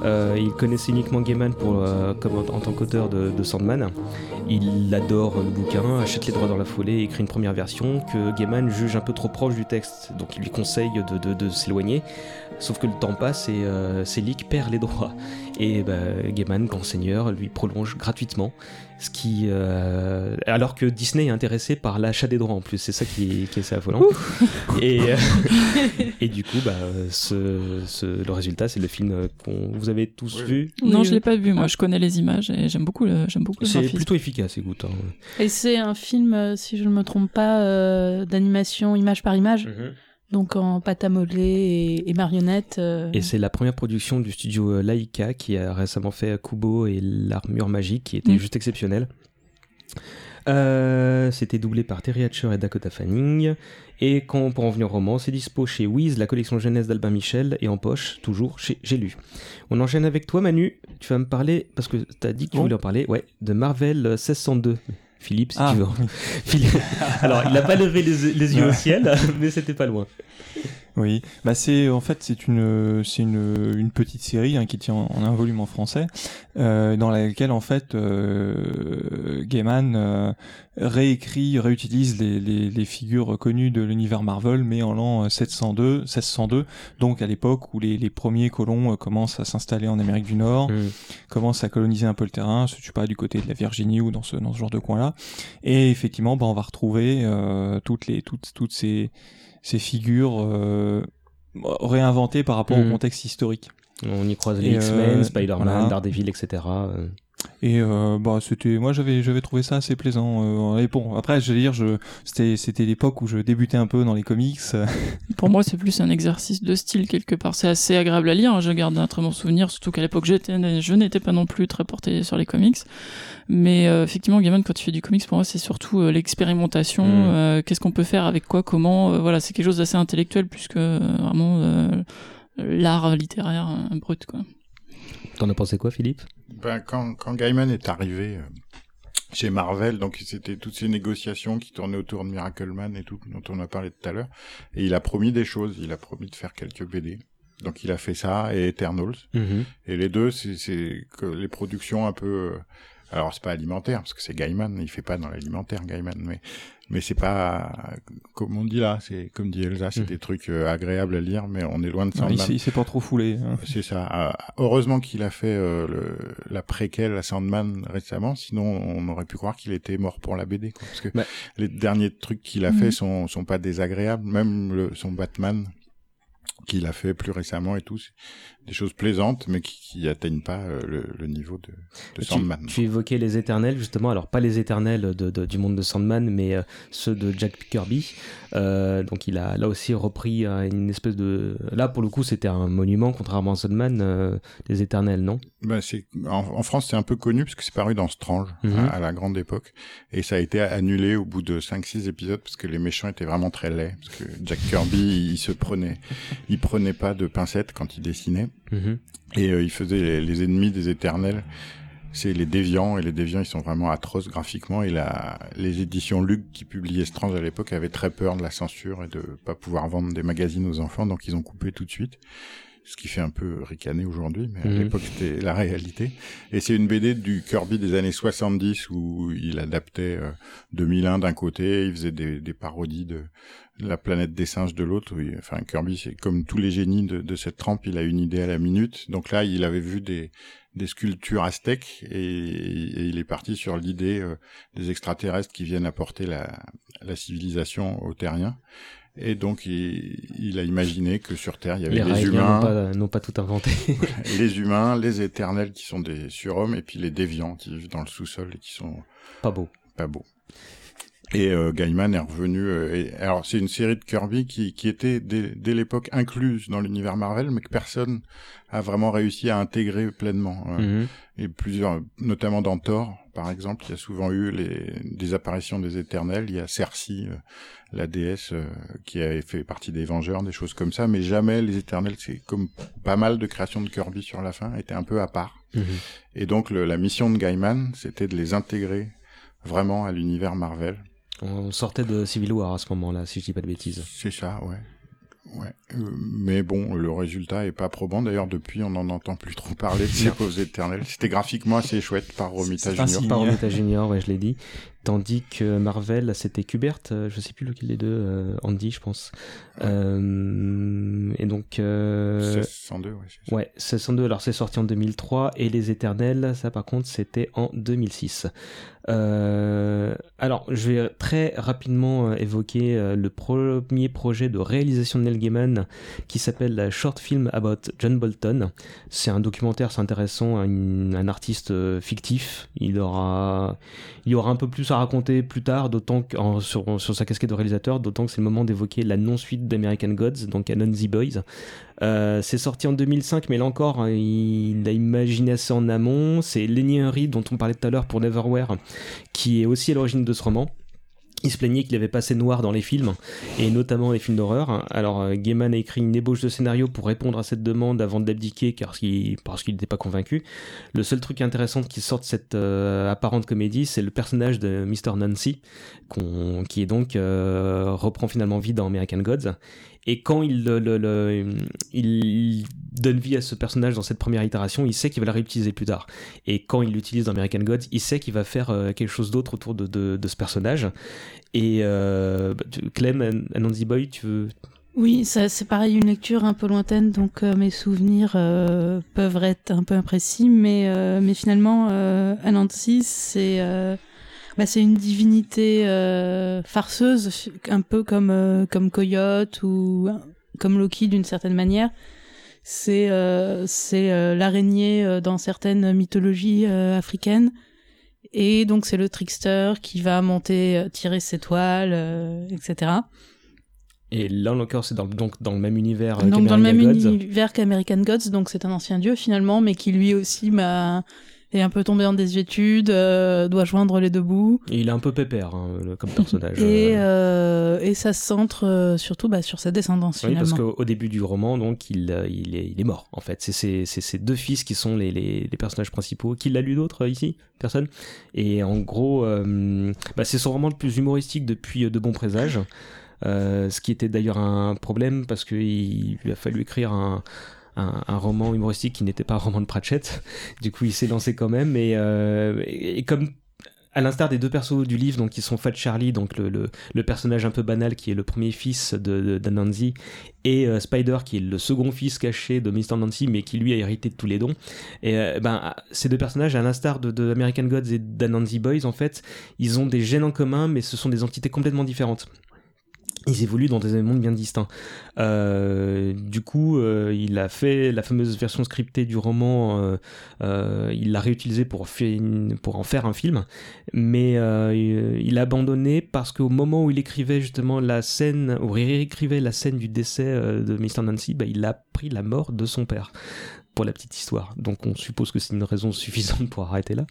Euh, il connaissait uniquement Gaiman pour, comme en, tant qu'auteur de, Sandman. Il adore le bouquin, achète les droits dans la foulée écrit une première version que Gaiman juge un peu trop proche du texte. Donc il lui conseille de s'éloigner. Sauf que le temps passe et euh, Selick perd les droits. Et bah, Gaiman, grand seigneur, lui prolonge gratuitement. Ce qui, euh, alors que Disney est intéressé par l'achat des droits en plus, c'est ça qui est, qui est assez affolant. Et, euh, et du coup, bah, ce, ce, le résultat, c'est le film qu'on vous avez tous vu. Non, je l'ai pas vu. Moi, je connais les images et j'aime beaucoup le, j'aime beaucoup. C'est plutôt efficace, écoute. Hein. Et c'est un film, si je ne me trompe pas, d'animation image par image. Mhm. Donc en pâte à modeler et, marionnettes. Euh. Et c'est la première production du studio euh, Laika qui a récemment fait Kubo et l'armure magique qui était mm. juste exceptionnelle. Euh, c'était doublé par Terry Hatcher et Dakota Fanning. Et quand, pour en venir au roman, c'est dispo chez Wiz, la collection jeunesse d'Albin Michel, et en poche, toujours chez J'ai lu. On enchaîne avec toi, Manu. Tu vas me parler, parce que tu as dit que tu voulais en parler, ouais, de Marvel 1602. Philippe, si ah. tu veux. Alors, il n'a pas levé les, yeux au ciel, mais c'était pas loin. Oui, bah c'est en fait c'est une c'est une, une petite série hein, qui tient en, un volume en français, euh, dans laquelle en fait euh, Gaiman réécrit, réutilise les, les, les, figures connues de l'univers Marvel, mais en l'an 702, 1602, donc à l'époque où les, les, premiers colons commencent à s'installer en Amérique du Nord, mm. commencent à coloniser un peu le terrain, je sais pas du côté de la Virginie ou dans ce dans ce genre de coin-là. Et effectivement, bah, on va retrouver toutes les toutes toutes ces ces figures réinventées par rapport au mm. contexte historique. On y croise les X-Men, Spider-Man, Daredevil, etc. Et euh, bah c'était moi j'avais j'avais trouvé ça assez plaisant. Euh, et bon après je veux dire je c'était c'était l'époque où je débutais un peu dans les comics. Pour moi c'est plus un exercice de style quelque part. C'est assez agréable à lire. Je garde un très bon souvenir surtout qu'à l'époque j'étais je n'étais pas non plus très porté sur les comics. Mais euh, effectivement Gaiman quand il fait du comics pour moi c'est surtout l'expérimentation. Mm. Qu'est-ce qu'on peut faire avec quoi comment. voilà c'est quelque chose d'assez intellectuel plus que vraiment l'art littéraire brut quoi. T'en as pensé quoi, Philippe? Ben, quand, quand Gaiman est arrivé euh, chez Marvel, donc c'était toutes ces négociations qui tournaient autour de Miracleman et tout, dont on a parlé tout à l'heure, et il a promis des choses, il a promis de faire quelques BD. Donc il a fait ça et Eternals. Mhm. Et les deux, c'est que les productions un peu... Alors c'est pas alimentaire, parce que c'est Gaiman, il fait pas dans l'alimentaire Gaiman, mais mais c'est pas comme on dit là c'est comme dit Elsa c'est hmm. des trucs euh, agréables à lire mais on est loin de Sandman il s'est pas trop foulé hein. c'est ça ah, heureusement qu'il a fait euh, le, la préquelle à Sandman récemment sinon on aurait pu croire qu'il était mort pour la BD quoi. parce que bah. les derniers trucs qu'il a fait hmm. sont sont pas désagréables même le, son Batman qu'il a fait plus récemment et tout, des choses plaisantes, mais qui, qui atteignent pas euh, le, le, niveau de, de Sandman. Tu, évoquais les éternels, justement, alors pas les éternels de, de, du monde de Sandman, mais euh, ceux de Jack Kirby. Euh, donc il a là aussi repris une espèce de... Là, pour le coup, c'était un monument, contrairement à Sandman, les éternels, non? Ben, en, France, c'est un peu connu, parce que c'est paru dans Strange, mhm. à, la grande époque, et ça a été annulé au bout de 5-6 épisodes, parce que les méchants étaient vraiment très laids, parce que Jack Kirby, il se prenait... Il prenait pas de pincettes quand il dessinait. Mhm. Et euh, il faisait les, ennemis des éternels. C'est les déviants, et les déviants, ils sont vraiment atroces graphiquement. Et la, les éditions Luc qui publiaient Strange à l'époque avaient très peur de la censure et de pas pouvoir vendre des magazines aux enfants, donc ils ont coupé tout de suite ce qui fait un peu ricaner aujourd'hui, mais à mhm. l'époque c'était la réalité. Et c'est une BD du Kirby des années 70 où il adaptait 2001 euh, d'un côté, il faisait des, des parodies de, la planète des singes de l'autre. Enfin, Kirby, c'est comme tous les génies de, cette trempe, il a une idée à la minute. Donc là, il avait vu des, des sculptures aztèques et, il est parti sur l'idée euh, des extraterrestres qui viennent apporter la, la civilisation aux terriens. Et donc, il, a imaginé que sur Terre, il y avait les, humains. n'ont pas, tout inventé. les humains, les éternels qui sont des surhommes, et puis les déviants qui vivent dans le sous-sol et qui sont. Pas beaux. Pas beaux. Et euh, Gaiman est revenu. Euh, et, alors c'est une série de Kirby qui, qui était dès, dès l'époque incluse dans l'univers Marvel, mais que personne a vraiment réussi à intégrer pleinement. Euh, mhm. Et plusieurs, notamment dans Thor, par exemple, il y a souvent eu les, des apparitions des Éternels. Il y a Cersei, la déesse, qui avait fait partie des Vengeurs, des choses comme ça, mais jamais les Éternels. C'est comme pas mal de créations de Kirby sur la fin, étaient un peu à part. Mhm. Et donc le, la mission de Gaiman, c'était de les intégrer vraiment à l'univers Marvel on sortait de Civil War à ce moment-là, si je dis pas de bêtises. C'est ça, ouais. Ouais. Euh, mais bon, le résultat est pas probant. D'ailleurs, depuis, on n'en entend plus trop parler de ces causes éternelles. C'était graphiquement assez chouette par Romita Junior. Par Romita Junior, ouais, je l'ai dit. Tandis que Marvel, c'était Kubert, euh, je sais plus lequel des deux, euh, Andy, je pense. Euh, et donc... Euh, 1602, ouais. Ouais, 1602, alors c'est sorti en 2003, et Les Éternels, ça par contre, c'était en 2006. Euh, alors, je vais très rapidement évoquer le premier projet de réalisation de Neil Gaiman qui s'appelle Short Film About John Bolton. C'est un documentaire, c'est intéressant, un, un, artiste fictif. Il aura, il y aura un peu plus raconter plus tard, d'autant sur, sur, sa casquette de réalisateur, d'autant que c'est le moment d'évoquer la non-suite d'American Gods, donc Canon The Boys. Euh, c'est sorti en 2005, mais là encore, hein, il a imaginé assez en amont. C'est Lenny Henry, dont on parlait tout à l'heure pour Neverwhere, qui est aussi à l'origine de ce roman. Il se plaignait qu'il avait passé noir dans les films, et notamment les films d'horreur. Alors, euh, Gaiman a écrit une ébauche de scénario pour répondre à cette demande avant d'abdiquer, parce qu'il n'était pas convaincu. Le seul truc intéressant qui sort de cette euh, apparente comédie, c'est le personnage de Mr. Nancy, qui est donc reprend finalement vie dans American Gods, Et quand il, donne vie à ce personnage dans cette première itération, il sait qu'il va le réutiliser plus tard. Et quand il l'utilise dans American Gods, il sait qu'il va faire euh, quelque chose d'autre autour de, de, ce personnage. Et euh, bah, Clem, Anansi Boy, tu veux? Oui, c'est pareil, une lecture un peu lointaine, donc euh, mes souvenirs euh, peuvent être un peu imprécis, mais, euh, mais finalement, Anansi, c'est bah, c'est une divinité farceuse, un peu comme, comme Coyote ou comme Loki d'une certaine manière. C'est c'est l'araignée dans certaines mythologies africaines. Et donc c'est le trickster qui va monter, tirer ses toiles, etc. Et là, c'est dans, donc dans le même univers euh, Donc dans le même univers qu'American Gods, donc c'est un ancien dieu finalement, mais qui lui aussi m'a est un peu tombé en désuétude, euh, doit joindre les deux bouts. Et il est un peu pépère hein, comme personnage. et, euh, et ça se centre surtout bah, sur sa descendance oui, parce qu'au début du roman, donc il, il, est, il est mort en fait. C'est ses deux fils qui sont les, les, les personnages principaux. Qui l'a lu d'autres ici? Personne? Et en gros, bah, c'est son roman le plus humoristique depuis De Bons Présages. Euh, ce qui était d'ailleurs un problème parce qu'il lui a fallu écrire un, un, roman humoristique qui n'était pas un roman de Pratchett. Du coup, il s'est lancé quand même. Et, euh, comme à l'instar des deux persos du livre, donc qui sont Fat Charlie, donc le, personnage un peu banal qui est le premier fils de, d'Anansi, et euh, Spider qui est le second fils caché de Mr. Nancy, mais qui lui a hérité de tous les dons. Et ben ces deux personnages, à l'instar de, de American Gods et d'Anansi Boys, en fait, ils ont des gènes en commun, mais ce sont des entités complètement différentes ils évoluent dans des mondes bien distincts. Euh, du coup, euh, il a fait la fameuse version scriptée du roman, euh, il l'a réutilisée pour, en faire un film, mais il a abandonné parce qu'au moment où il écrivait justement la scène, où il réécrivait la scène du décès de Mr. Nancy, bah, il a pris la mort de son père pour la petite histoire. Donc on suppose que c'est une raison suffisante pour arrêter là.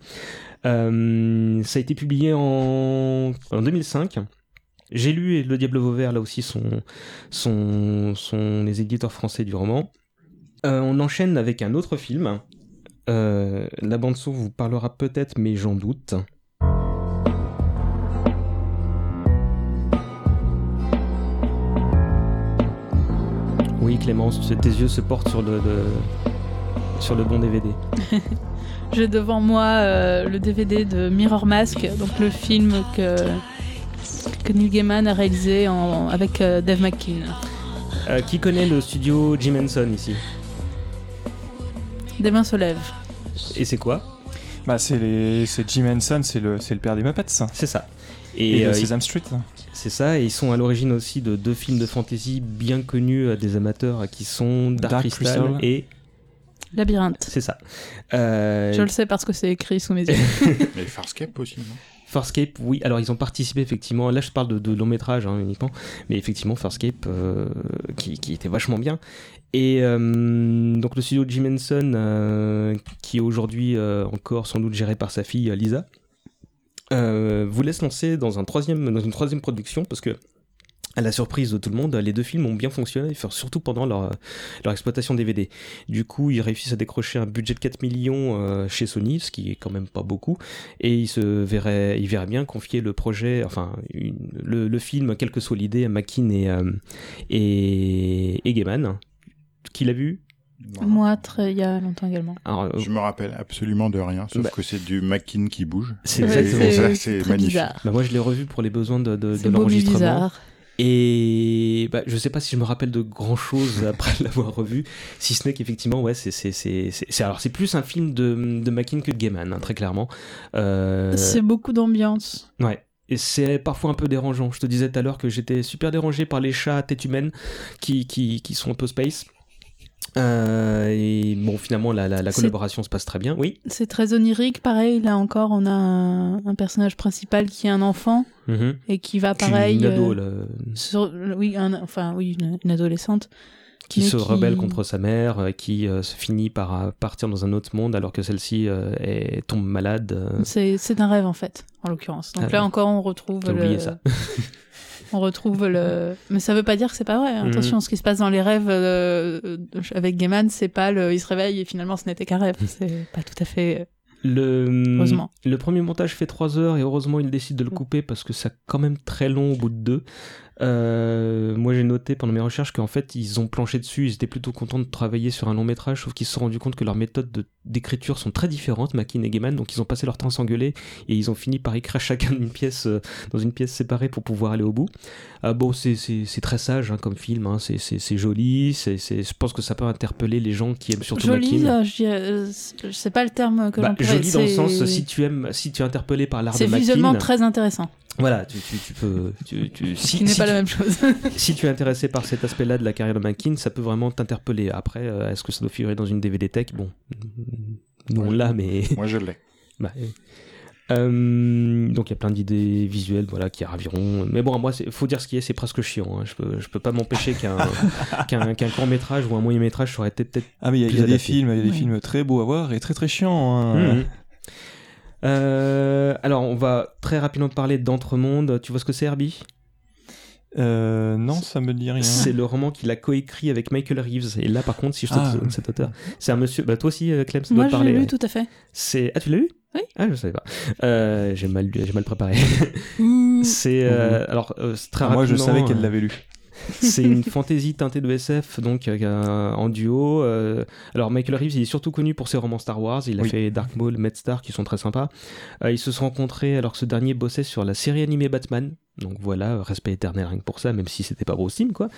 ça a été publié en 2005. J'ai lu Le Diable Vauvert, là aussi, sont, sont, les éditeurs français du roman. Euh, on enchaîne avec un autre film. Euh, la bande-son vous parlera peut-être, mais j'en doute. Oui, Clémence, tes yeux se portent sur le, sur le bon DVD. J'ai devant moi euh, le DVD de Mirror Mask, donc le film que que Neil Gaiman a réalisé avec euh, Dave McKean. Euh, qui connaît le studio Jim Henson ici Des mains se lèvent. Et c'est quoi bah, c'est Jim Henson, c'est le, le père des Muppets. C'est ça. Et, euh, Sesame Street. C'est ça, et ils sont à l'origine aussi de deux films de fantasy bien connus à des amateurs qui sont Dark, Crystal, et Labyrinthe. C'est ça. Je le sais parce que c'est écrit sous mes yeux. Mais Farscape aussi, non? Farscape, oui. Alors ils ont participé effectivement. Là, je parle de, long métrage hein, uniquement, mais effectivement Farscape euh, qui, était vachement bien. Et euh, donc le studio Jim Henson, euh, qui est aujourd'hui encore sans doute géré par sa fille Lisa, vous laisse lancer dans une troisième production parce que à la surprise de tout le monde, les deux films ont bien fonctionné, surtout pendant leur, leur exploitation DVD. Du coup, ils réussissent à décrocher un budget de 4 millions euh, chez Sony, ce qui est quand même pas beaucoup, et ils se verraient, ils verraient bien confier le projet, enfin, le, le, film, quelle que soit l'idée, à Makin et, euh, et, et Gaiman. Qui l'a vu? Moi, très, il y a longtemps également. Alors, je me rappelle absolument de rien, sauf bah, que c'est du Makin qui bouge. C'est magnifique. Bah, moi, je l'ai revu pour les besoins de, de, de l'enregistrement. Et bah, je sais pas si je me rappelle de grand chose après l'avoir revu, si ce n'est qu'effectivement, ouais, c'est, c'est, c'est, alors c'est plus un film de, de Mackin que de Gaiman, hein, très clairement. Euh... C'est beaucoup d'ambiance. Ouais. Et c'est parfois un peu dérangeant. Je te disais tout à l'heure que j'étais super dérangé par les chats à tête humaine qui, qui, qui sont un peu space. Euh, et bon, finalement, la, la, collaboration se passe très bien, oui. C'est très onirique, pareil. Là encore, on a un, personnage principal qui est un enfant mhm. et qui va pareil. Une ado, euh, oui, enfin, oui, une, adolescente. Qui se rebelle contre sa mère, euh, qui se finit par partir dans un autre monde alors que celle-ci tombe malade. C'est un rêve en fait, en l'occurrence. Donc ah là encore, on retrouve le. Ça. on retrouve le. Mais ça veut pas dire que c'est pas vrai. Mhm. Attention, ce qui se passe dans les rêves euh, avec Gaiman, c'est pas le. Il se réveille et finalement ce n'était qu'un rêve. C'est pas tout à fait. Euh, le, heureusement. le premier montage fait 3 heures et heureusement il décide de le couper parce que c'est quand même très long au bout de deux. Euh, moi, j'ai noté pendant mes recherches qu'en fait, ils ont planché dessus. Ils étaient plutôt contents de travailler sur un long métrage, sauf qu'ils se sont rendus compte que leurs méthodes d'écriture sont très différentes, Makin et Gaiman. Donc, ils ont passé leur temps à s'engueuler et ils ont fini par écrire chacun une pièce euh, dans une pièce séparée pour pouvoir aller au bout. Euh, bon, c'est très sage hein, comme film. Hein. C'est joli. C'est je pense que ça peut interpeller les gens qui aiment surtout joli, Makin. Joli, je sais pas le terme que bah, Joli dans le sens si tu aimes, si tu es interpellé par l'art de Makin. C'est visuellement très intéressant. Voilà, tu, tu, peux. Tu, tu, si, n'est pas la même chose. si tu es intéressé par cet aspect-là de la carrière de Mankin, ça peut vraiment t'interpeller. Après, euh, est-ce que ça doit figurer dans une DVD tech? Bon, nous on l'a, mais. Moi je l'ai. Bah, euh, donc il y a plein d'idées visuelles voilà, qui raviront. Mais bon, moi, il faut dire ce qui est, c'est presque chiant. Hein. Je, peux, je peux pas m'empêcher qu'un qu'un court métrage ou un moyen métrage serait peut-être. Ah, mais il y a, des films, il y a des films très beaux à voir et très très chiants. Hein. Mmh. Euh, alors, on va très rapidement parler d'Entremonde. Tu vois ce que c'est, Herbie? Euh, non, ça me dit rien. C'est le roman qu'il a coécrit avec Michael Reeves. Et là, par contre, si je te ah. cet auteur, c'est un monsieur. Bah, toi aussi, euh, Clem, ça Moi, doit parler. Moi, je l'ai lu, tout à fait. C'est. Ah, tu l'as lu? Oui. Ah, je savais pas. Euh, j'ai mal, j'ai mal préparé. c'est alors très ah, Moi, je savais qu'elle l'avait lu. C'est une fantaisie teintée de SF, donc euh, en duo. Euh, alors Michael Reeves, il est surtout connu pour ses romans Star Wars. Il a fait Dark Maul, Medstar, qui sont très sympas. Euh, ils se sont rencontrés alors que ce dernier bossait sur la série animée Batman. Donc voilà, respect éternel rien que pour ça, même si c'était pas Sim quoi.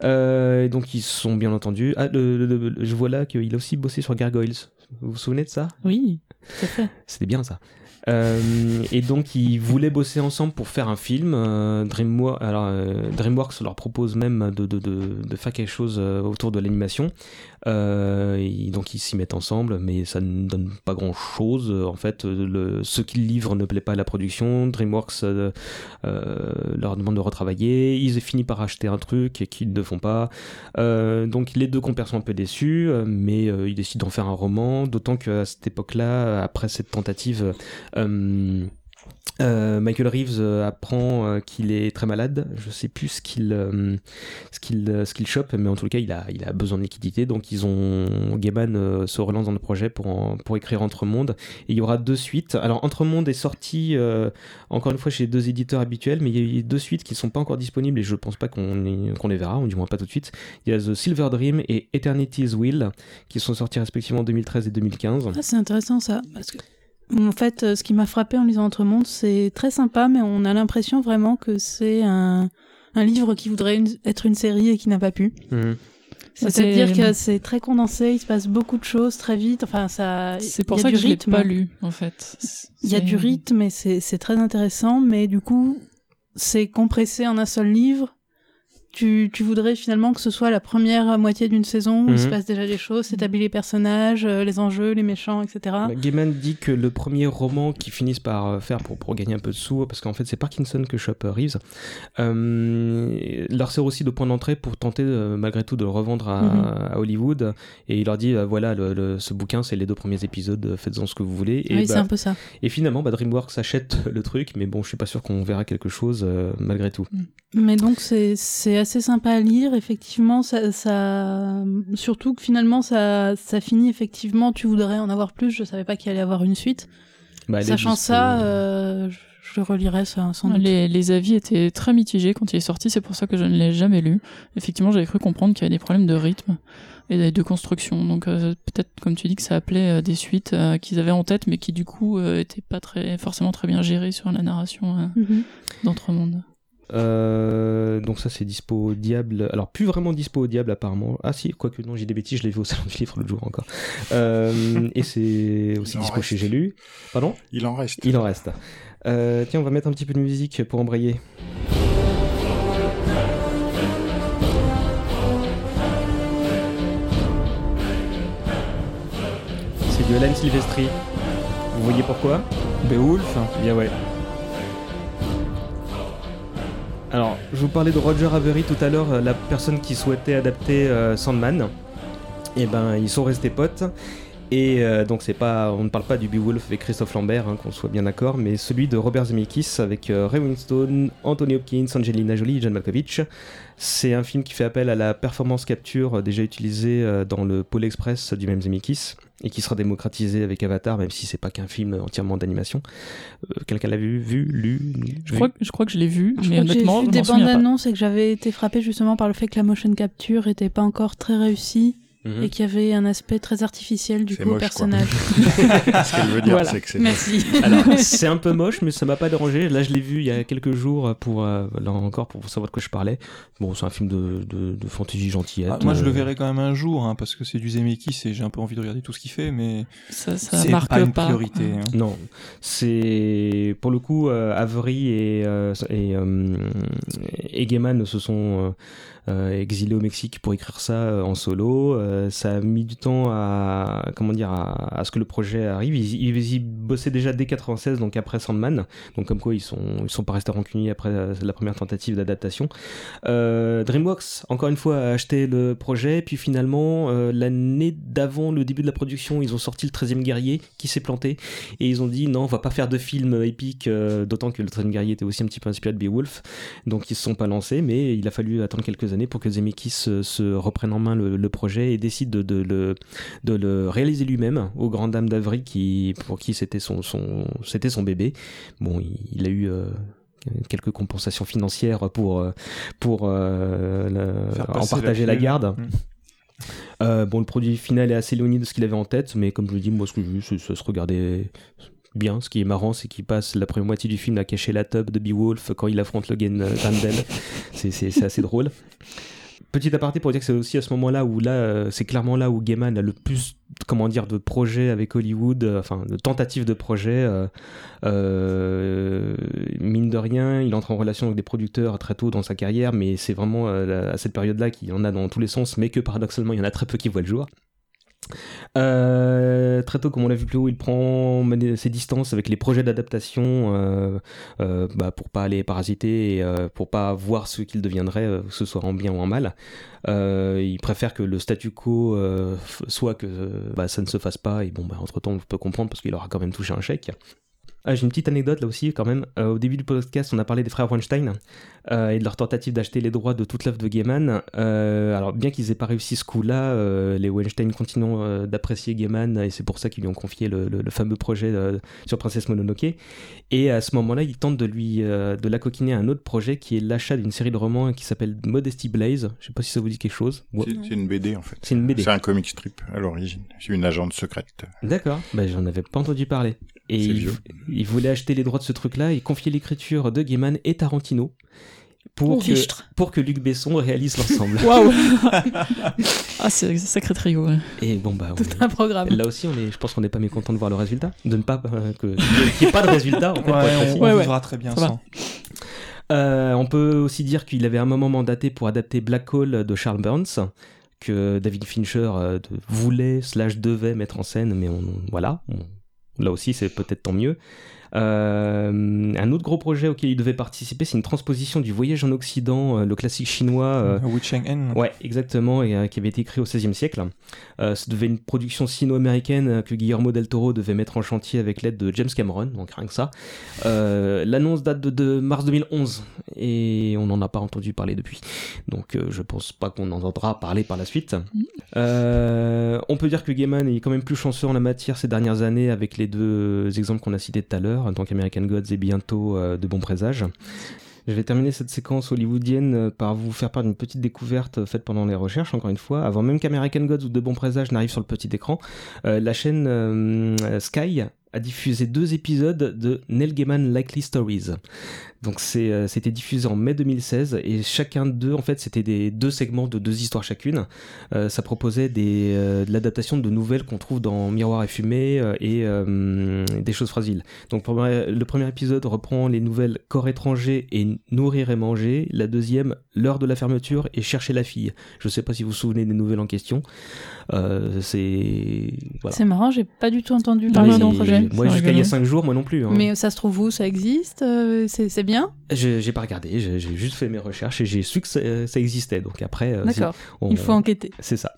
donc ils se sont bien entendus. Ah, je vois là qu'il a aussi bossé sur Gargoyles. Vous vous souvenez de ça? Oui, tout à fait. C'était bien ça. Euh, et donc ils voulaient bosser ensemble pour faire un film. Euh, euh, DreamWorks leur propose même de faire quelque chose autour de l'animation. Donc ils s'y mettent ensemble, mais ça ne donne pas grand chose. En fait, le, ce qu'ils livrent ne plaît pas à la production. DreamWorks leur demande de retravailler. Ils ont fini par acheter un truc qu'ils ne font pas. donc les deux compères sont un peu déçus, mais ils décident d'en faire un roman. D'autant qu'à cette époque-là, après cette tentative euh, euh, Michael Reeves euh, apprend qu'il est très malade. Je sais plus ce qu'il ce qu'il ce qu'il chope, mais en tout cas il a il a besoin de liquidité. Donc ils ont Gaiman se relance dans le projet pour pour écrire Entre Monde. Et il y aura deux suites. Alors Entre Monde est sorti encore une fois chez deux éditeurs habituels, mais il y a deux suites qui sont pas encore disponibles et je pense pas qu'on qu'on les verra, ou du moins pas tout de suite. Il y a The Silver Dream et Eternity's Will qui sont sortis respectivement en 2013 et 2015. Ah, c'est intéressant ça parce que en fait, euh, ce qui m'a frappé en lisant Entre Mondes, c'est très sympa, mais on a l'impression vraiment que c'est un, un livre qui voudrait être une série et qui n'a pas pu. Mhm. C'est-à-dire que c'est très condensé, il se passe beaucoup de choses très vite. Enfin, ça. C'est pour ça que je l'ai pas lu, en fait. Il y a du rythme et c'est très intéressant, mais du coup, c'est compressé en un seul livre tu, tu, voudrais finalement que ce soit la première moitié d'une saison où il se mhm. passe déjà des choses, s'établit les personnages, euh, les enjeux, les méchants, etc. Bah, Gaiman dit que le premier roman qu'ils finissent par euh, faire pour, pour gagner un peu de sous, parce qu'en fait c'est Parkinson que chope euh, Reeves, euh, leur sert aussi de point d'entrée pour tenter malgré tout de le revendre à, mhm. à Hollywood. Et il leur dit voilà, le, ce bouquin c'est les deux premiers épisodes, faites-en ce que vous voulez. Et oui, c'est bah, un peu ça. Et finalement, bah, DreamWorks achète le truc, mais bon, je suis pas sûr qu'on verra quelque chose malgré tout. Mm. Mais donc c'est assez sympa à lire, effectivement, ça, ça, surtout que finalement ça, ça finit effectivement, tu voudrais en avoir plus, je savais pas qu'il allait y avoir une suite. Bah, Sachant ça, euh, je relirai ça sans doute. Les, les, avis étaient très mitigés quand il est sorti, c'est pour ça que je ne l'ai jamais lu. Effectivement, j'avais cru comprendre qu'il y avait des problèmes de rythme et de construction. Donc euh, peut-être, comme tu dis, que ça appelait euh, des suites qu'ils avaient en tête, mais qui du coup étaient pas très forcément très bien gérées sur la narration mm d'Entremonde. Euh, donc ça c'est dispo au diable. Alors plus vraiment dispo au diable apparemment. Ah si, quoique non, j'ai des bêtises, je l'ai vu au salon du livre le jour encore. Euh, et c'est aussi dispo chez J'ai lu. Pardon? Il en reste. Il en reste. Euh, tiens, on va mettre un petit peu de musique pour embrayer. C'est de Alan Silvestri. Vous voyez pourquoi? Beowulf Bien ouais. Alors, je vous parlais de Roger Avery tout à l'heure, euh, la personne qui souhaitait adapter euh, Sandman. Et eh ben, ils sont restés potes. Et euh, donc c'est pas, on ne parle pas du Beowulf avec Christophe Lambert, hein, qu'on soit bien d'accord, mais celui de Robert Zemeckis avec Ray Winstone, Anthony Hopkins, Angelina Jolie et John Malkovich. C'est un film qui fait appel à la performance capture déjà utilisée dans le Pôle Express du même Zemeckis. Et qui sera démocratisé avec Avatar, même si c'est pas qu'un film entièrement d'animation. Euh, quelqu'un l'a vu, vu, lu je crois, je crois que je l'ai vu, mais honnêtement, j'ai vu des bandes annonces et que j'avais été frappé justement par le fait que la motion capture était pas encore très réussie. Mhm. et qui avait un aspect très artificiel du coup au personnage. Ce qu'elle veut dire, c'est que c'est. Merci. Alors, c'est un peu moche, mais ça m'a pas dérangé. Là, je l'ai vu il y a quelques jours pour, euh, là encore, pour savoir de quoi je parlais. Bon, c'est un film de, de, de fantasy gentillette. Ah, moi, je le euh. verrai quand même un jour, hein, parce que c'est du Zemeckis et j'ai un peu envie de regarder tout ce qu'il fait, mais ça, ça c'est marque pas une priorité. Hein. Non, c'est pour le coup, euh, Avery et et, et Gaiman se sont euh, exilé au Mexique pour écrire ça euh, en solo. Euh, ça a mis du temps à comment dire à, ce que le projet arrive. Ils, ils, bossaient déjà dès 96, donc après Sandman. Donc comme quoi ils sont ils sont pas restés rancuniers après la première tentative d'adaptation. DreamWorks encore une fois a acheté le projet, puis finalement l'année d'avant le début de la production, ils ont sorti le 13e guerrier qui s'est planté et ils ont dit non, on va pas faire de film épique, d'autant que le 13e guerrier était aussi un petit peu inspiré de Beowulf. Donc ils se sont pas lancés, mais il a fallu attendre quelques années pour que Zemeckis se, reprenne en main le, projet et décide de, le, de le réaliser lui-même aux grandes dames d'Avry qui, pour qui c'était son, son, c'était son bébé. Bon, il, a eu euh, quelques compensations financières pour, euh, pour euh, en partager la, garde. Mm. bon, le produit final est assez éloigné de ce qu'il avait en tête, mais comme je le dis, moi, ce que j'ai vu, ça se regardait bien. Ce qui est marrant, c'est qu'il passe la première moitié du film à cacher la tub de Beowulf quand il affronte le Gen Vandel. c'est assez drôle. Petit aparté pour dire que c'est aussi à ce moment-là où là, euh, c'est clairement là où Gaiman a le plus, comment dire, de projets avec Hollywood, euh, enfin, de tentatives de projets. Euh, mine de rien, il entre en relation avec des producteurs très tôt dans sa carrière, mais c'est vraiment à cette période-là qu'il y en a dans tous les sens, mais que paradoxalement, il y en a très peu qui voient le jour. Euh, très tôt, comme on l'a vu plus haut, il prend ses distances avec les projets d'adaptation euh, euh, bah, pour pas aller parasiter et euh, pour pas voir ce qu'il deviendrait, euh, que ce soit en bien ou en mal. il préfère que le statu quo soit que bah, ça ne se fasse pas et bon, bah, entre temps, on peut comprendre parce qu'il aura quand même touché un chèque. Ah, j'ai une petite anecdote là aussi quand même. Euh, au début du podcast, on a parlé des frères Weinstein euh, et de leur tentative d'acheter les droits de toute l'œuvre de Gaiman. Euh, alors bien qu'ils aient pas réussi ce coup-là, les Weinstein continuent d'apprécier Gaiman et c'est pour ça qu'ils lui ont confié le, fameux projet sur Princesse Mononoke. Et à ce moment-là, ils tentent de lui de la coquiner un autre projet qui est l'achat d'une série de romans qui s'appelle Modesty Blaze. Je sais pas si ça vous dit quelque chose. C'est une BD en fait. C'est une BD. C'est un comic strip à l'origine. C'est une agente secrète. D'accord. Ben, j'en avais pas entendu parler. Et il, voulait acheter les droits de ce truc-là et confier l'écriture de Gaiman et Tarantino pour, que, pour que Luc Besson réalise l'ensemble. Waouh Ah, c'est un sacré trio. Et bon, bah. Tout un programme. Là aussi, on est, je pense qu'on n'est pas mécontent de voir le résultat. De ne pas. Euh, qu'il n'y ait pas de résultat, en fait. Ouais, on, vivra très bien sans. Euh, on peut aussi dire qu'il avait un moment mandaté pour adapter Black Hole de Charles Burns que David Fincher euh, voulait slash devait mettre en scène, mais on, voilà, Là aussi, c'est peut-être tant mieux. Euh, un autre gros projet auquel il devait participer, c'est une transposition du Voyage en Occident, euh, le classique chinois. Euh, Wu Cheng-en. Ouais, exactement, et qui avait été écrit au XVIe siècle. ça devait une production sino-américaine que Guillermo del Toro devait mettre en chantier avec l'aide de James Cameron, donc rien que ça. L'annonce date de, mars 2011 et on n'en a pas entendu parler depuis. Donc je pense pas qu'on entendra parler par la suite. on peut dire que Gaiman est quand même plus chanceux en la matière ces dernières années avec les deux exemples qu'on a cités tout à l'heure en tant qu'American Gods et bientôt euh, de bons présages. Je vais terminer cette séquence hollywoodienne euh, par vous faire part d'une petite découverte euh, faite pendant les recherches, encore une fois. Avant même qu'American Gods ou De Bons Présages n'arrive sur le petit écran, la chaîne Sky a diffusé deux épisodes de Neil Gaiman Likely Stories. Donc euh, c'était diffusé en mai 2016 et chacun d'eux en fait c'était des deux segments de deux histoires chacune. Euh, ça proposait des, euh, de l'adaptation de nouvelles qu'on trouve dans Miroir et fumée et des choses fragiles. Donc le premier épisode reprend les nouvelles Corps étranger et Nourrir et manger. La deuxième L'heure de la fermeture et Chercher la fille. Je sais pas si vous vous souvenez des nouvelles en question. C'est voilà. c'est marrant, j'ai pas du tout entendu parler d'un projet. Moi jusqu'à il y a 5 jours, moi non plus. Hein. Mais ça se trouve où? Ça existe? C'est bien? J'ai pas regardé, j'ai juste fait mes recherches et j'ai su que ça, existait. Donc après, euh, d'accord, il faut enquêter. C'est ça.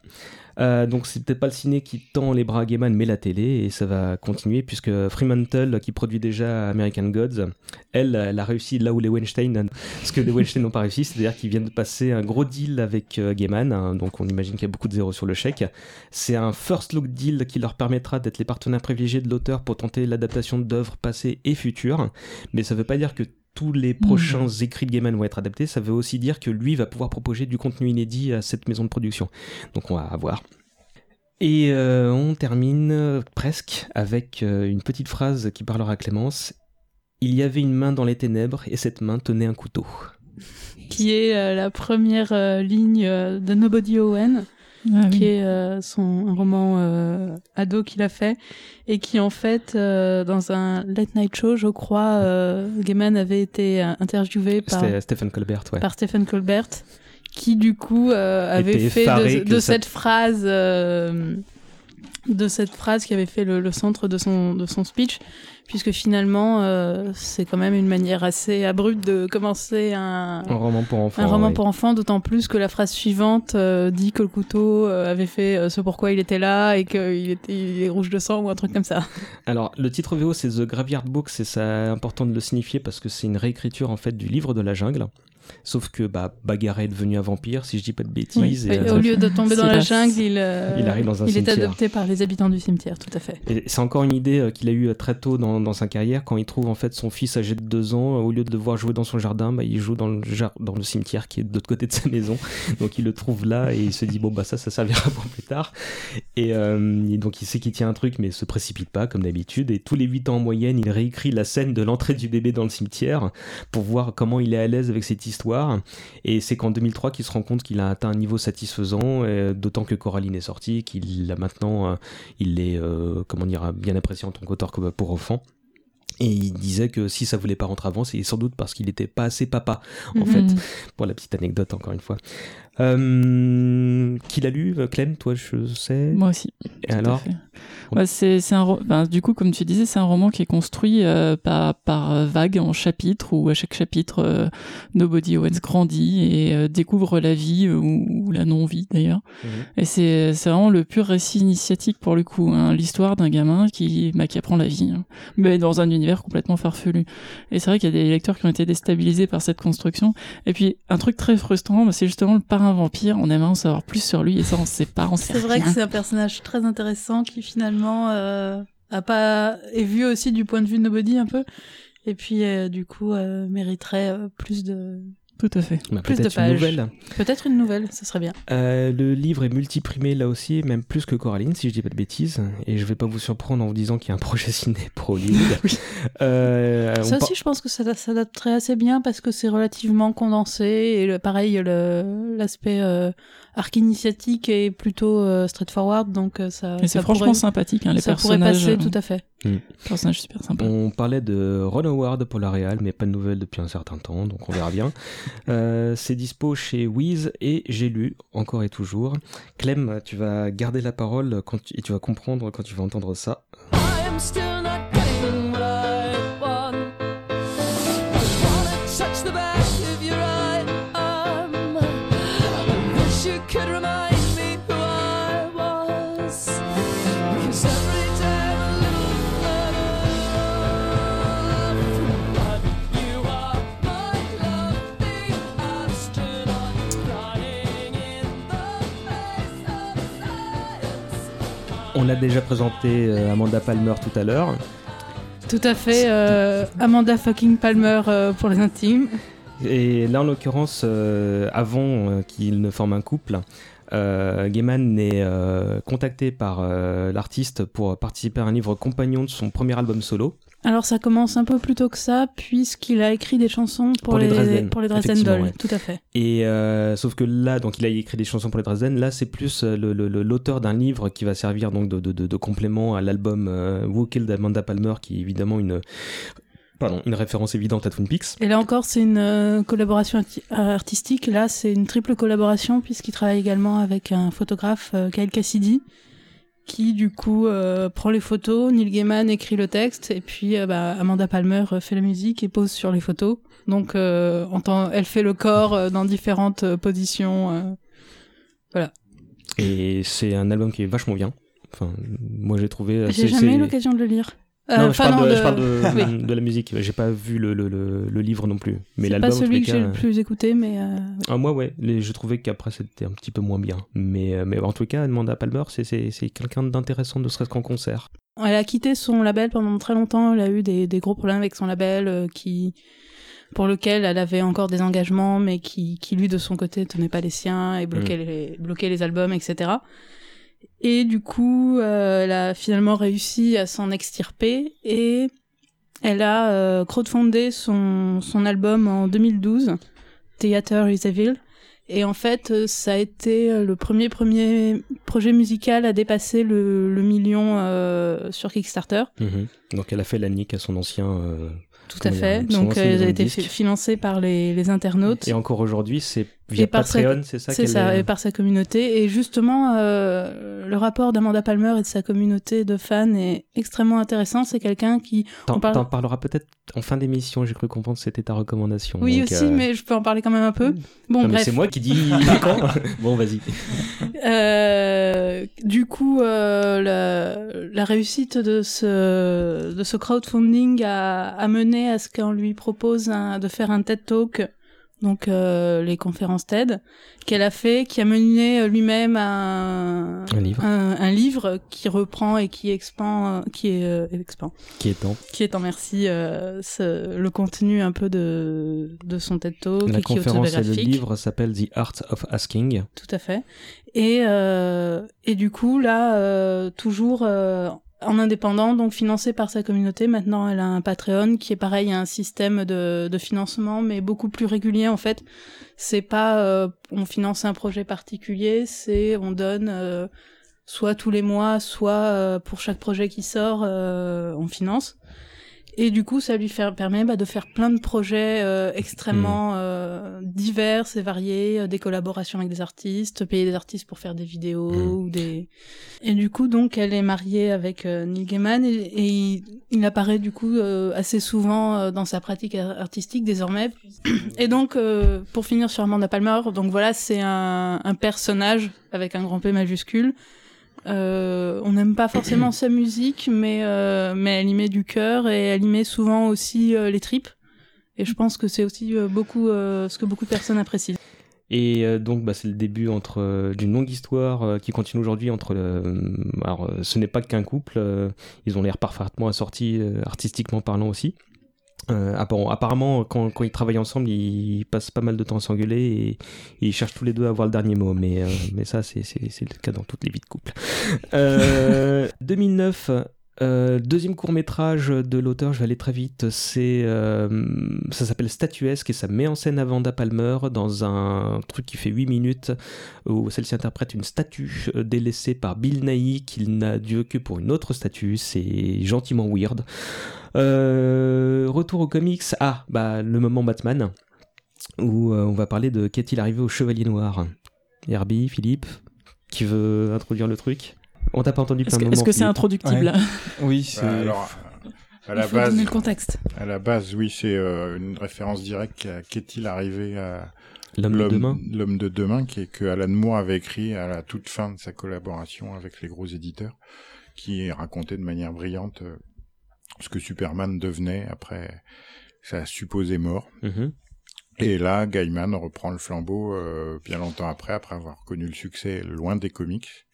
Euh, donc c'est peut-être pas le ciné qui tend les bras à Gaiman, mais la télé, et ça va continuer puisque Fremantle, qui produit déjà American Gods, elle, elle a réussi là où les Weinstein, ce que les Weinstein n'ont pas réussi, c'est-à-dire qu'ils viennent de passer un gros deal avec euh, Gaiman, hein, donc on imagine qu'il y a beaucoup de zéros sur le chèque. C'est un first look deal qui leur permettra d'être les partenaires privilégiés de l'auteur pour tenter l'adaptation d'œuvres passées et futures, mais ça veut pas dire que tous les prochains mmh. écrits de Gaiman vont être adaptés, ça veut aussi dire que lui va pouvoir proposer du contenu inédit à cette maison de production. Donc on va voir. Et euh, on termine euh, presque avec euh, une petite phrase qui parlera à Clémence. Il y avait une main dans les ténèbres et cette main tenait un couteau. Qui est la première ligne de Nobody Owen ah qui est euh, son un roman euh, ado qu'il a fait et qui en fait euh, dans un late night show je crois euh, Gaiman avait été interviewé par Stephen Colbert ouais. par Stephen Colbert qui du coup avait fait de, de cette phrase de cette phrase qui avait fait le, le, centre de son de son speech puisque finalement euh, c'est quand même une manière assez abrupte de commencer un, un roman pour enfants. Un roman pour enfants, d'autant plus que la phrase suivante euh, dit que le couteau euh, avait fait ce pourquoi il était là et qu'il était il est rouge de sang ou un truc comme ça. Alors le titre VO c'est The Graveyard Book, c'est important de le signifier parce que c'est une réécriture en fait du livre de la jungle. Sauf que bah, Bagarre est devenu un vampire, si je dis pas de bêtises. Et, au lieu de tomber dans la jungle, il, il arrive dans un il est adopté par les habitants du cimetière, tout à fait. Et c'est encore une idée qu'il a eue très tôt dans, dans, sa carrière, quand il trouve en fait son fils âgé de deux ans, au lieu de devoir jouer dans son jardin, bah, il joue dans le, dans le cimetière qui est de l'autre côté de sa maison. Donc il le trouve là et il se dit bon bah ça, ça servira pour plus tard. Et, euh, donc il sait qu'il tient un truc, mais se précipite pas comme d'habitude. Et tous les huit ans en moyenne, il réécrit la scène de l'entrée du bébé dans le cimetière pour voir comment il est à l'aise avec cette histoire. Et c'est qu'en 2003 qu'il se rend compte qu'il a atteint un niveau satisfaisant, d'autant que Coraline est sortie, qu'il a maintenant, euh, il est euh, comment dire bien apprécié en tant qu'auteur pour enfants. Et il disait que si ça voulait pas rentrer avant, c'est sans doute parce qu'il n'était pas assez papa, en mhm. fait. Pour la petite anecdote, encore une fois. Euh, qui l'a lu, Clem, toi, je sais. Moi aussi. Et alors ouais, c'est, c'est un, ben, du coup, comme tu disais, c'est un roman qui est construit euh, par, par vagues en chapitres, où à chaque chapitre, euh, Nobody Owens grandit et euh, découvre la vie ou, la non-vie d'ailleurs. Mhm. Et c'est, c'est vraiment le pur récit initiatique pour le coup, hein, l'histoire d'un gamin qui, bah, qui apprend la vie, hein. mais dans un univers complètement farfelu. Et c'est vrai qu'il y a des lecteurs qui ont été déstabilisés par cette construction. Et puis, un truc très frustrant, bah, c'est justement le un vampire, on aimerait en savoir plus sur lui et ça on sait pas, on C'est vrai que c'est un personnage très intéressant qui finalement euh, a pas est vu aussi du point de vue de Nobody un peu. Et puis euh, du coup euh, mériterait plus de tout à fait. Bah, plus de pages. Peut-être une nouvelle, ce serait bien. Euh, le livre est multiprimé là aussi, même plus que Coraline, si je dis pas de bêtises. Et je vais pas vous surprendre en vous disant qu'il y a un projet ciné pour Hollywood. euh, ça aussi, je pense que ça s'adapterait assez bien parce que c'est relativement condensé. Et le, pareil, l'aspect euh, arc initiatique est plutôt euh, straightforward, donc euh, ça. Et c'est franchement sympathique, hein, les ça personnages. pourrait passer, tout à fait. Hmm. Personnage super sympa. On parlait de Ron Howard pour la Real, mais pas de nouvelles depuis un certain temps, donc on verra bien. euh, c'est dispo chez Wiz et j'ai lu encore et toujours. Clem, tu vas garder la parole quand tu, et tu vas comprendre quand tu vas entendre ça. On a déjà présenté euh, Amanda Palmer tout à l'heure. Tout à fait, euh, Amanda fucking Palmer euh, pour les intimes. Et là, en l'occurrence, avant qu'il ne forme un couple, Gaiman est contacté par l'artiste pour participer à un livre compagnon de son premier album solo. Alors ça commence un peu plus tôt que ça, puisqu'il a écrit des chansons pour, les, Dresden, pour les Dresden Dolls, tout à fait. Et euh, sauf que là, donc il a écrit des chansons pour les Dresden. Là, c'est plus euh, l'auteur d'un livre qui va servir donc de, de, de, de complément à l'album euh, Who Killed Amanda Palmer, qui est évidemment une Pardon, une référence évidente à Twin Peaks. Et là encore, c'est une euh, collaboration artistique. Là, c'est une triple collaboration puisqu'il travaille également avec un photographe, Kyle Cassidy, qui du coup euh, prend les photos, Neil Gaiman écrit le texte et puis euh, bah, Amanda Palmer euh, fait la musique et pose sur les photos. Donc elle fait le corps dans différentes positions. voilà. Et c'est un album qui est vachement bien. Enfin, moi j'ai trouvé. J'ai jamais eu l'occasion de le lire. Euh, je, parle de, je, parle de, de, la musique. J'ai pas vu le, le, le, livre non plus. Mais c'est pas celui que j'ai le plus écouté, mais. Euh... Ah, moi, ouais. je trouvais qu'après c'était un petit peu moins bien. Mais, euh, mais en tout cas, Amanda Palmer, c'est quelqu'un d'intéressant, ne serait-ce qu'en concert. Elle a quitté son label pendant très longtemps. Elle a eu des, des gros problèmes avec son label euh, qui pour lequel elle avait encore des engagements, mais qui, qui lui de son côté tenait pas les siens et bloquait, mm. les, bloquait les albums, etc. Et du coup, euh, elle a finalement réussi à s'en extirper et elle a euh, crowdfundé son, son album en 2012, Theater is Evil. Et en fait, euh, ça a été le premier premier projet musical à dépasser le, le million sur Kickstarter. Mm-hmm. Donc elle a fait la nique à son ancien tout à fait. Donc, elles ont été financées par les, les, internautes. Et encore aujourd'hui, c'est via Patreon, c'est ça C'est ça, et par sa communauté. Et justement, euh, le rapport d'Amanda Palmer et de sa communauté de fans est extrêmement intéressant. C'est quelqu'un qui... T'en parle... parleras peut-être en fin d'émission, j'ai cru comprendre que c'était ta recommandation. Oui, aussi, euh, mais je peux en parler quand même un peu. Bon, bref. C'est moi qui dis quand? Bon, vas-y. Euh, du coup, euh, la, la, réussite de ce, de ce crowdfunding a, a mené à ce qu'on lui propose de faire un TED Talk donc euh, les conférences TED qu'elle a fait, qui a mené euh, lui-même un, un livre, un, livre qui reprend et qui expand, euh, qui est expand, qui étend, qui étend merci ce, le contenu un peu de de son TED Talk. La qui conférence et le livre s'appelle The Art of Asking. Tout à fait. Et et du coup là toujours en indépendant, donc financé par sa communauté. Maintenant, elle a un Patreon qui est pareil, un système de, de financement, mais beaucoup plus régulier en fait. C'est pas euh, on finance un projet particulier, c'est on donne euh, soit tous les mois, soit euh, pour chaque projet qui sort, on finance. Et du coup, ça lui fait, permet bah, de faire plein de projets euh, extrêmement hmm. euh, divers et variés, euh, des collaborations avec des artistes, payer des artistes pour faire des vidéos hmm. ou des. Et du coup, donc, elle est mariée avec Neil Gaiman et, il, apparaît du coup assez souvent dans sa pratique artistique désormais. Et donc, pour finir sur Amanda Palmer, donc voilà, c'est un, un personnage avec un grand P majuscule euh, on n'aime pas forcément sa musique, mais euh, mais elle y met du cœur et elle y met souvent aussi euh, les tripes. Et je pense que c'est aussi beaucoup ce que beaucoup de personnes apprécient. Et donc, bah, c'est le début entre d'une longue histoire qui continue aujourd'hui entre. alors, ce n'est pas qu'un couple. ils ont l'air parfaitement assortis artistiquement parlant aussi. Euh, apparemment, quand, ils travaillent ensemble, ils passent pas mal de temps à s'engueuler et, ils cherchent tous les deux à avoir le dernier mot. Mais, euh, mais ça, c'est le cas dans toutes les vies de couple. Euh, 2009, euh, deuxième court métrage de l'auteur, je vais aller très vite, c'est ça s'appelle Statuesque et ça met en scène Avanda Palmer dans un truc qui fait 8 minutes où celle-ci interprète une statue délaissée par Bill Nighy qu'il n'a Dieu que pour une autre statue, c'est gentiment weird. Retour aux comics, ah bah le moment Batman où on va parler de qu'est-il arrivé au Chevalier Noir. Herbie, Philippe, qui veut introduire le truc? On t'a pas entendu Est-ce que c'est introductible? Oui, c'est. Bah, alors, à la base, donner le contexte. À la base, oui, c'est euh, une référence directe à qu'est-il arrivé à L'homme de demain. L'homme de demain, qui est que Alan Moore avait écrit à la toute fin de sa collaboration avec les gros éditeurs, qui racontait de manière brillante euh, ce que Superman devenait après sa supposée mort. Mm-hmm. Et là, Gaiman reprend le flambeau euh, bien longtemps après, après avoir connu le succès loin des comics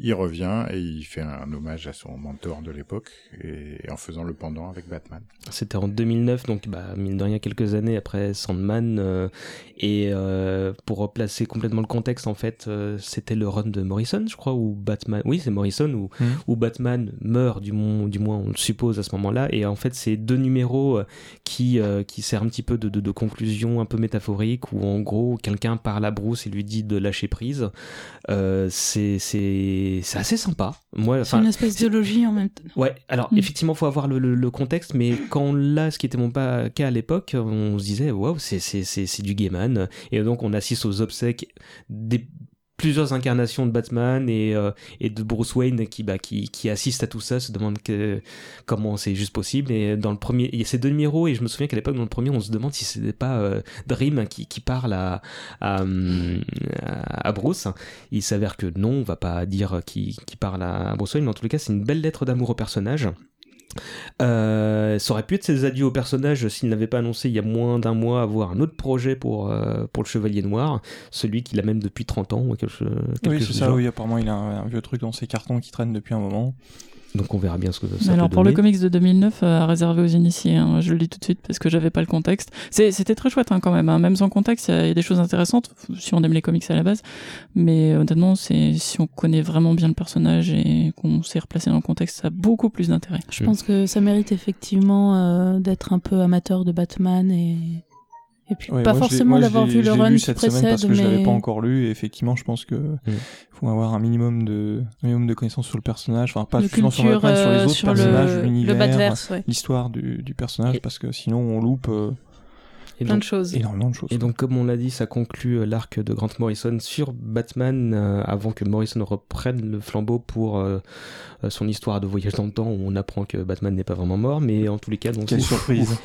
il revient et il fait un hommage à son mentor de l'époque et en faisant le pendant avec Batman. C'était en 2009, donc bah, mine de rien quelques années après Sandman. Euh, et euh, pour replacer complètement le contexte, en fait, euh, c'était le run de Morrison, je crois, ou Batman. Oui, c'est Morrison où, mmh. où Batman meurt, du, du moins on le suppose à ce moment-là. Et en fait, c'est deux numéros qui qui sert un petit peu de, de, de conclusion un peu métaphorique où en gros quelqu'un parle à Bruce et lui dit de lâcher prise. c'est c'est c'est assez sympa. Moi, c'est une espèce d'idéologie en même temps. Ouais, alors mm. effectivement, faut avoir le, le, contexte, mais quand là, ce qui était mon pas cas à l'époque, on se disait, waouh, c'est, c'est, c'est, du Gaiman. Et donc, on assiste aux obsèques des plusieurs incarnations de Batman et, euh, et de Bruce Wayne qui, bah, assistent à tout ça, se demandent comment c'est juste possible. Et dans le premier, il y a ces deux numéros et je me souviens qu'à l'époque, dans le premier, on se demande si c'était pas euh, Dream qui, parle à, à, à, Bruce. Il s'avère que non, on va pas dire qui, qui parle à Bruce Wayne, mais en tout cas, c'est une belle lettre d'amour au personnage. Euh, ça aurait pu être ses adieux au personnage s'il n'avait pas annoncé il y a moins d'un mois avoir un autre projet pour, euh, pour le Chevalier Noir, celui qu'il a même depuis 30 ans. Quelque, oui, c'est ça, oui, apparemment il a un, vieux truc dans ses cartons qui traîne depuis un moment. Donc on verra bien ce que ça Alors pour le comics de 2009, euh, à réserver aux initiés, hein, je le dis tout de suite parce que j'avais pas le contexte. C'était très chouette hein, quand même, hein. même sans contexte, il y, a des choses intéressantes si on aime les comics à la base. Mais honnêtement, c'est si on connaît vraiment bien le personnage et qu'on sait replacer dans le contexte, ça a beaucoup plus d'intérêt. Je pense que ça mérite effectivement euh, d'être un peu amateur de Batman et et puis pas forcément d'avoir vu le run cette précède, semaine parce que mais... je l'avais pas encore lu. Et effectivement, je pense que mm. faut avoir un minimum de un minimum de connaissances sur le personnage. Enfin, pas seulement sur, sur les euh, autres personnages, l'univers, l'histoire du, du personnage, parce que sinon on loupe. Euh, et plein de choses. Énormément de choses. Et donc, comme on l'a dit, ça conclut euh, l'arc de Grant Morrison sur Batman avant que Morrison reprenne le flambeau pour son histoire de voyage dans le temps où on apprend que Batman n'est pas vraiment mort. Mais en tous les cas, donc. Quelle surprise!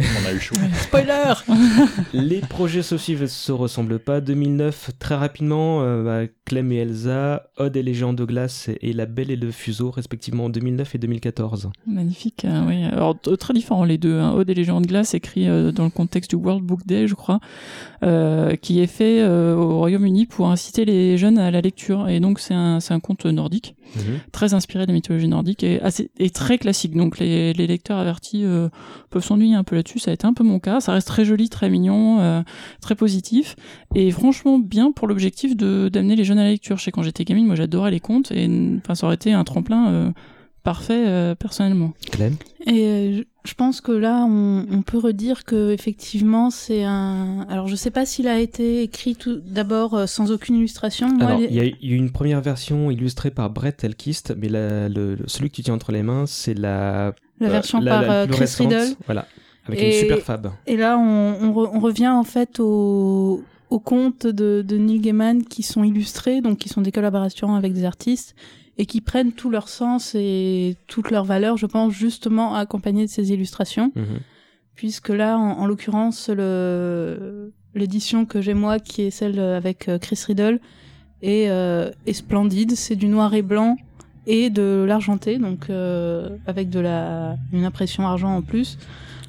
On a eu chaud. Spoiler Les projets sociaux ne se ressemblent pas. 2009, très rapidement, euh, bah, Clem et Elsa, Odd et les géants de glace et La Belle et le Fuseau, respectivement en 2009 et 2014. Magnifique, hein, oui. Alors, très différents les deux. Hein. Odd et les géants de glace, écrit euh, dans le contexte du World Book Day, je crois, euh, qui est fait au Royaume-Uni pour inciter les jeunes à la lecture. Et donc, c'est un, un conte nordique, mhm. très inspiré de la mythologie nordique et, assez, et très classique. Donc, les, les lecteurs avertis peuvent s'ennuyer un peu là-dessus ça a été un peu mon cas. Ça reste très joli, très mignon, euh, très positif, et franchement bien pour l'objectif de d'amener les jeunes à la lecture. Je sais quand j'étais gamine, moi j'adorais les contes, et enfin ça aurait été un tremplin euh, parfait euh, personnellement. Clem Et je pense que là, on, peut redire que effectivement, c'est un. Alors, je sais pas s'il a été écrit tout d'abord sans aucune illustration. Alors, il y a eu une première version illustrée par Brett Elkist, mais le, celui que tu tiens entre les mains, c'est la la version par Chris Riddle. Voilà. Avec et, une super fab. Et là, on, on, revient en fait aux, aux contes de, de, Neil Gaiman qui sont illustrés, donc qui sont des collaborations avec des artistes et qui prennent tout leur sens et toute leur valeur, je pense, justement à accompagner de ces illustrations. Mhm. Puisque là, en, l'occurrence, l'édition que j'ai moi, qui est celle avec euh, Chris Riddle, est, euh, est splendide. C'est du noir et blanc et de l'argenté, donc euh, avec de la une impression argent en plus.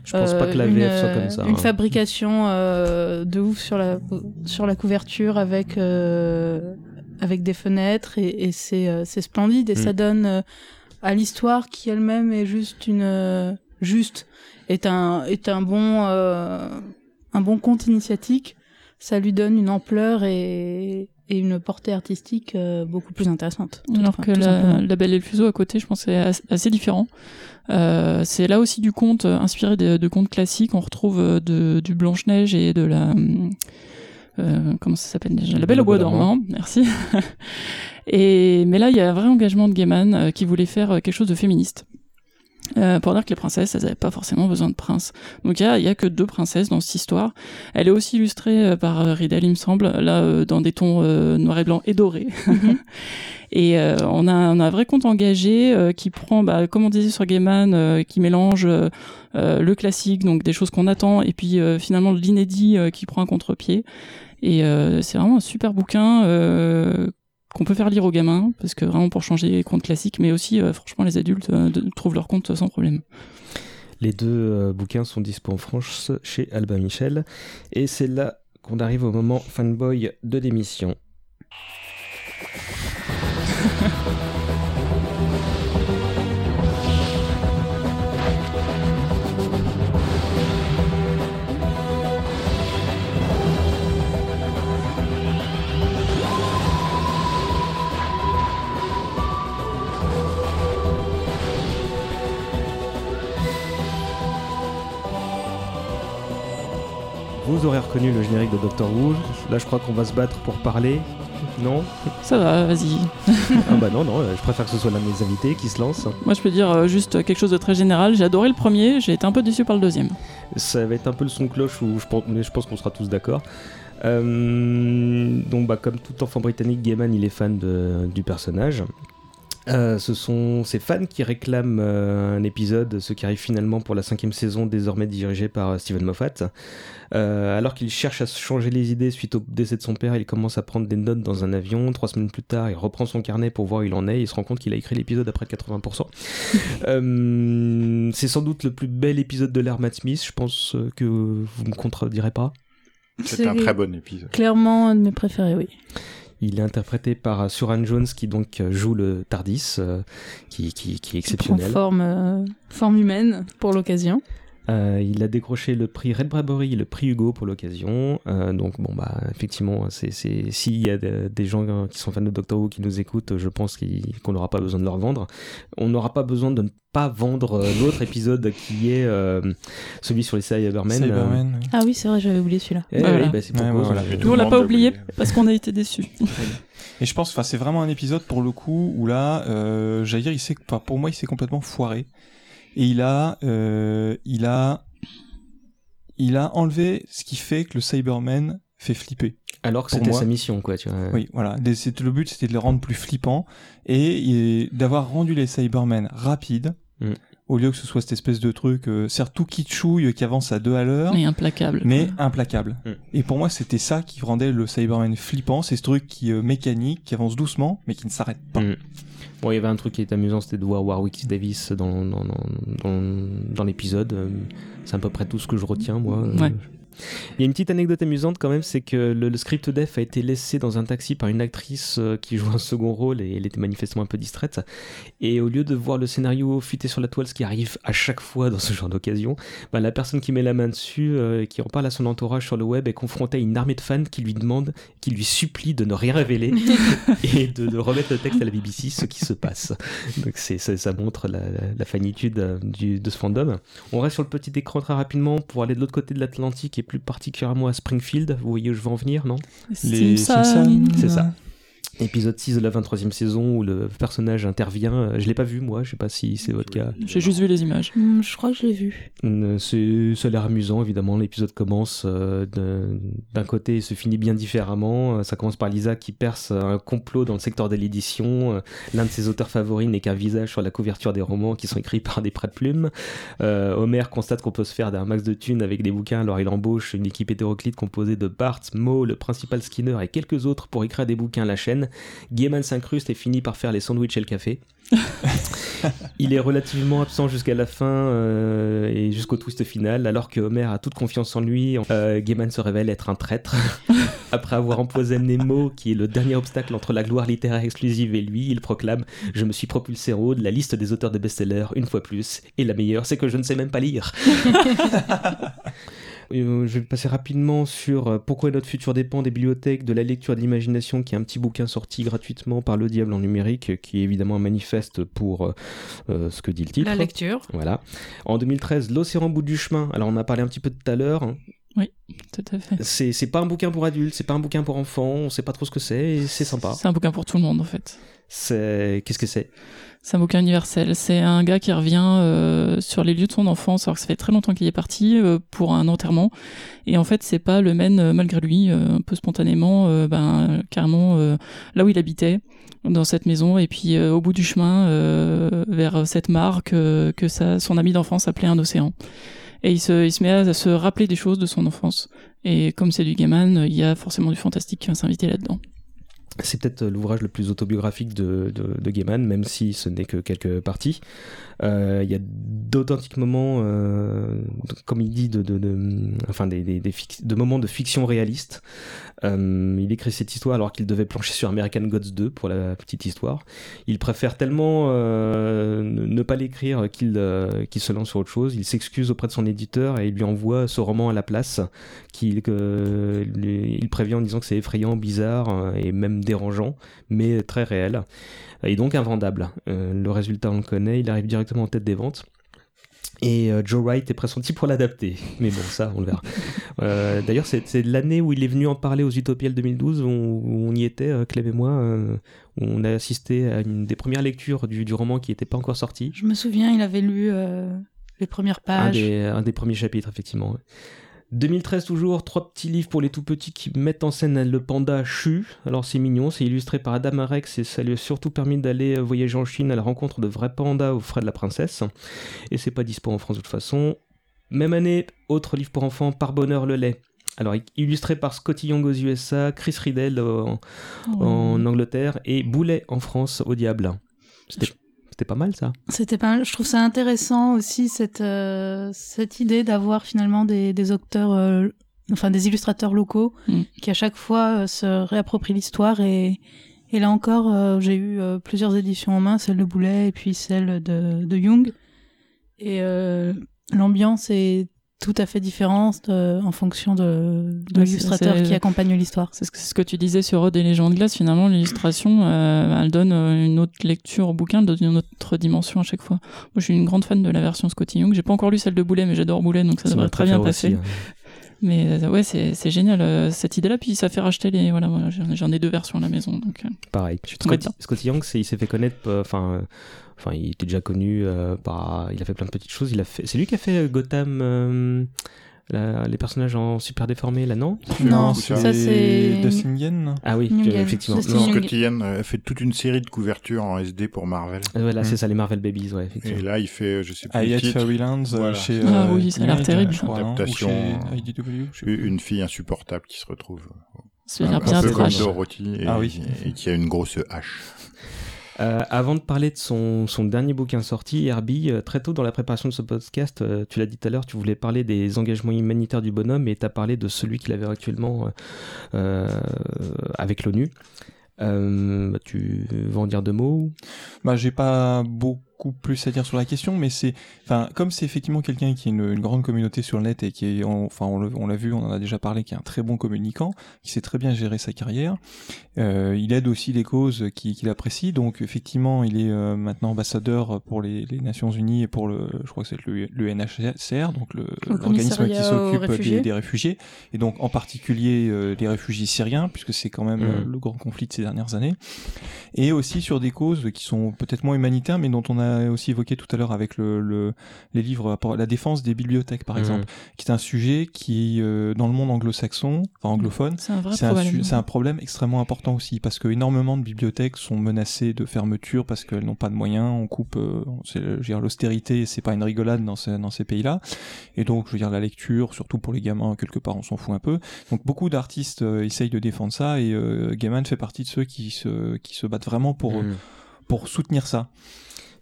Je pense pas que la VF soit comme ça. Une hein. fabrication euh, de ouf sur la sur la couverture avec euh, avec des fenêtres et, et c'est euh, c'est splendide et ça mm. donne euh, à l'histoire qui elle-même est juste une euh, juste est un est un bon un bon conte initiatique. Ça lui donne une ampleur et et une portée artistique beaucoup plus intéressante. Alors que la, la, Belle et le Fuseau à côté, je pense, c'est assez différent. Euh, c'est là aussi du conte inspiré de, contes classiques. On retrouve de, du Blanche Neige et de la comment ça s'appelle déjà? La Belle au bois dormant. Merci. et mais là, il y a un vrai engagement de Gaiman qui voulait faire quelque chose de féministe. Euh, pour dire que les princesses, elles n'avaient pas forcément besoin de princes. Donc il y a, y a que deux princesses dans cette histoire. Elle est aussi illustrée par Riddle, il me semble, là dans des tons noir et blanc et dorés. Mhm. Et euh, on, a, on a un vrai compte engagé euh, qui prend, bah, comme on disait sur Gaiman, euh, qui mélange le classique, donc des choses qu'on attend, et puis finalement l'inédit qui prend un contre-pied. Et c'est vraiment un super bouquin qu'on peut faire lire aux gamins, parce que vraiment pour changer les contes classiques, mais aussi, franchement, les adultes trouvent leur compte sans problème. Les deux bouquins sont dispo en France chez Albin Michel, et c'est là qu'on arrive au moment fanboy de l'émission. Vous aurez reconnu le générique de Doctor Who. Là, je crois qu'on va se battre pour parler. Non? Ça va, vas-y. ah bah non, non, je préfère que ce soit l'un de mes invités qui se lance. Moi, je peux dire euh, juste quelque chose de très général. J'ai adoré le premier, j'ai été un peu déçu par le deuxième. Ça va être un peu le son cloche où je pense, je pense qu'on sera tous d'accord. donc, bah, comme tout enfant britannique, Gaiman, il est fan du personnage. Euh, ce sont ces fans qui réclament euh, un épisode, ce qui arrive finalement pour la cinquième saison, désormais dirigé par euh, Steven Moffat. alors qu'il cherche à changer les idées suite au décès de son père, il commence à prendre des notes dans un avion. Trois semaines plus tard, il reprend son carnet pour voir où il en est. il se rend compte qu'il a écrit l'épisode après 80%. c'est sans doute le plus bel épisode de l'ère Matt Smith. Je pense que vous me contredirez pas. C'est un très bon épisode. Clairement un de mes préférés, oui. Il est interprété par Suran Jones qui donc joue le Tardis, euh, qui, qui, qui, est exceptionnel. forme, euh, forme humaine pour l'occasion. Euh, il a décroché le prix Red Bradbury et le prix Hugo pour l'occasion. Euh, donc bon bah effectivement, c'est s'il y a des gens qui sont fans de Doctor Who qui nous écoutent, je pense qu'on n'aura pas besoin de leur vendre. On n'aura pas besoin de ne pas vendre euh, l'autre épisode qui est celui sur les Cybermen. Ah oui, c'est vrai, j'avais oublié celui-là. Eh bah, c'est on l'a pas oublié parce qu'on a été déçus. Et je pense, enfin, c'est vraiment un épisode pour le coup où là, euh, j'allais dire, il s'est, pour moi, il s'est complètement foiré et il a, euh, il a, il a enlevé ce qui fait que le Cyberman fait flipper. Alors que c'était sa mission, quoi, tu vois. Oui, voilà. Le but, c'était de le rendre plus flippant et, d'avoir rendu les Cybermen rapides. Mm. Au lieu que ce soit cette espèce de truc, euh, certes tout kitschouille qui avance à deux à l'heure. Mais implacable. Mais implacable. Mm. Et pour moi, c'était ça qui rendait le Cyberman flippant. C'est ce truc qui, euh, mécanique, qui avance doucement, mais qui ne s'arrête pas. Mm. Bon, il y avait un truc qui est amusant, c'était de voir Warwick Davis dans, dans, dans, dans, l'épisode. Euh, c'est à peu près tout ce que je retiens, moi. Ouais. Il y a une petite anecdote amusante quand même, c'est que le, script def a été laissé dans un taxi par une actrice euh, qui joue un second rôle et elle était manifestement un peu distraite. Et au lieu de voir le scénario fuiter sur la toile, ce qui arrive à chaque fois dans ce genre d'occasion, bah, la personne qui met la main dessus, euh, qui en parle à son entourage sur le web, est confrontée à une armée de fans qui lui demande, qui lui supplie de ne rien révéler et de, remettre le texte à la BBC, ce qui se passe. Donc c'est, ça, montre la, la fanitude euh, du, de ce fandom. On reste sur le petit écran très rapidement pour aller de l'autre côté de l'Atlantique et plus particulièrement à Springfield. Vous voyez où je veux en venir, non? Les Simpsons. C'est ça épisode 6 de la 23e saison où le personnage intervient. Euh, je l'ai pas vu moi, je sais pas si c'est votre cas. J'ai juste vu les images. Hmm, je crois que je l'ai vu. C'est, ça a l'air amusant évidemment. L'épisode commence euh, d'un côté et se finit bien différemment. Euh, ça commence par Lisa qui perce un complot dans le secteur de l'édition. L'un de ses auteurs favoris n'est qu'un visage sur la couverture des romans qui sont écrits par des prêts de plumes. Homer constate qu'on peut se faire d'un max de thunes avec des bouquins, alors il embauche une équipe hétéroclite composée de Bart, Moe, le principal Skinner et quelques autres pour écrire des bouquins à la chaîne. Gaiman s'incruste et finit par faire les sandwichs et le café. il est relativement absent jusqu'à la fin euh, et jusqu'au twist final, alors que Homer a toute confiance en lui. Euh, Gaiman se révèle être un traître. Après avoir empoisonné Nemo, qui est le dernier obstacle entre la gloire littéraire exclusive et lui, il proclame Je me suis propulsé haut de la liste des auteurs de best-sellers une fois plus, et la meilleure, c'est que je ne sais même pas lire. Euh, je vais passer rapidement sur euh, Pourquoi notre futur dépend des bibliothèques, de la lecture et de l'imagination, qui est un petit bouquin sorti gratuitement par Le Diable en numérique, qui est évidemment un manifeste pour euh, ce que dit le titre. La lecture. Voilà. En 2013, L'océan bout du chemin. Alors on a parlé un petit peu tout à l'heure. Hein. Oui, tout à fait. C'est, c'est pas un bouquin pour adultes, c'est pas un bouquin pour enfants, on sait pas trop ce que c'est et c'est sympa. C'est un bouquin pour tout le monde en fait. C'est qu'est-ce que c'est? C'est un bouquin universel. C'est un gars qui revient euh, sur les lieux de son enfance, alors que ça fait très longtemps qu'il est parti euh, pour un enterrement. Et en fait, c'est pas le mène euh, malgré lui, un peu spontanément, ben carrément là où il habitait, dans cette maison. Et puis au bout du chemin, vers cette mare que, que son ami d'enfance appelait un océan. Et il se, il se met à se rappeler des choses de son enfance. Et comme c'est du Gaiman, il y a forcément du fantastique qui va s'inviter là-dedans. C'est peut-être l'ouvrage le plus autobiographique de, de, de Gaiman, même si ce n'est que quelques parties. Euh, il y a d'authentiques moments, euh, comme il dit, de, de, de enfin des, des, des de moments de fiction réaliste. Euh, il écrit cette histoire alors qu'il devait plancher sur American Gods 2 pour la petite histoire. Il préfère tellement euh, ne pas l'écrire qu'il euh, se lance sur autre chose. Il s'excuse auprès de son éditeur et il lui envoie ce roman à la place qu'il il prévient en disant que c'est effrayant, bizarre et même dérangeant, mais très réel et donc invendable. Euh, le résultat, on le connaît, il arrive directement en tête des ventes. Et euh, Joe Wright est pressenti pour l'adapter. Mais bon, ça, on le verra. Euh, d'ailleurs, c'est l'année où il est venu en parler aux Utopiales 2012, où on, y était, Clem et moi. on a assisté à une des premières lectures du, du roman qui n'était pas encore sorti. Je me souviens, il avait lu les premières pages. Un des, un des premiers chapitres, effectivement. 2013 toujours, trois petits livres pour les tout petits qui mettent en scène le panda Chu. Alors c'est mignon, c'est illustré par Adam Arex et ça lui a surtout permis d'aller voyager en Chine à la rencontre de vrais pandas aux frais de la princesse. Et c'est pas dispo en France de toute façon. Même année, autre livre pour enfants, Par bonheur le lait. Alors illustré par Scotty Young aux USA, Chris Riddell en, en Angleterre et Boulet en France au diable. C'était c'était pas mal ça. C'était pas mal. Je trouve ça intéressant aussi cette euh, cette idée d'avoir finalement des, des auteurs, euh, enfin des illustrateurs locaux mm. qui à chaque fois euh, se réapproprient l'histoire et et là encore j'ai eu plusieurs éditions en main, celle de Boulet et puis celle de de Jung et l'ambiance est tout à fait différente en fonction de, de l'illustrateur qui accompagne l'histoire. C'est ce, que tu disais sur Ode et les gens de glace. Finalement, l'illustration, euh, elle donne euh, une autre lecture au bouquin, elle donne une autre dimension à chaque fois. Moi, je suis une grande fan de la version Scotty Young. J'ai pas encore lu celle de Boulet, mais j'adore Boulet, donc ça, devrait très bien passer. Hein. Mais euh, ouais, c'est génial cette idée-là. Puis ça fait racheter les. Voilà, j'en ai deux versions à la maison. Donc, Pareil. Scotty, Scotty Young, il s'est fait connaître. Enfin Enfin, il était déjà connu euh, par. Il a fait plein de petites choses. Il a fait. C'est lui qui a fait euh, Gotham. Euh, les personnages en super déformés là non? Non, ça c'est Dustin Ah oui, effectivement. Scott a fait toute une série de couvertures en SD pour Marvel. voilà, c'est ça les Marvel Babies, ouais, effectivement. Et là, il fait je sais plus Ayat Fairylands chez Ah oui, ça a l'air terrible. Adaptation une fille insupportable qui se retrouve un, un peu comme Dorothy et, ah et qui a une grosse hache. Euh, avant de parler de son, dernier bouquin sorti, Herbie, euh, très tôt dans la préparation de ce podcast, euh, tu l'as dit tout à l'heure, tu voulais parler des engagements humanitaires du bonhomme et tu as parlé de celui qu'il avait actuellement avec l'ONU. Tu veux en dire deux mots bah, J'ai pas beaucoup plus à dire sur la question, mais c'est, enfin, comme c'est effectivement quelqu'un qui a une, grande communauté sur le net et qui est, enfin, on l'a vu, on en a déjà parlé, qui est un très bon communicant, qui sait très bien gérer sa carrière. Euh, il aide aussi les causes qu'il apprécie, donc effectivement, il est euh, maintenant ambassadeur pour les, Nations Unies et pour le, je crois que c'est le, le, NHCR, donc l'organisme qui s'occupe des, réfugiés, et donc en particulier euh, des réfugiés syriens, puisque c'est quand même mmh. le grand conflit de ces dernières années, et aussi sur des causes qui sont peut-être moins humanitaires, mais dont on a aussi évoqué tout à l'heure avec le, les livres, la défense des bibliothèques par mmh. exemple, qui est un sujet qui, euh, dans le monde anglo-saxon, enfin anglophone, c'est un, un, un, problème extrêmement important aussi, parce que énormément de bibliothèques sont menacées de fermeture parce qu'elles n'ont pas de moyens, on coupe, euh, c'est, je veux dire, l'austérité, c'est pas une rigolade dans ces, dans ces pays-là, et donc, je veux dire, la lecture, surtout pour les gamins, quelque part, on s'en fout un peu. Donc, beaucoup d'artistes euh, essayent de défendre ça, et euh, Gaiman fait partie de ceux qui se, qui se battent vraiment pour, mmh. pour soutenir ça.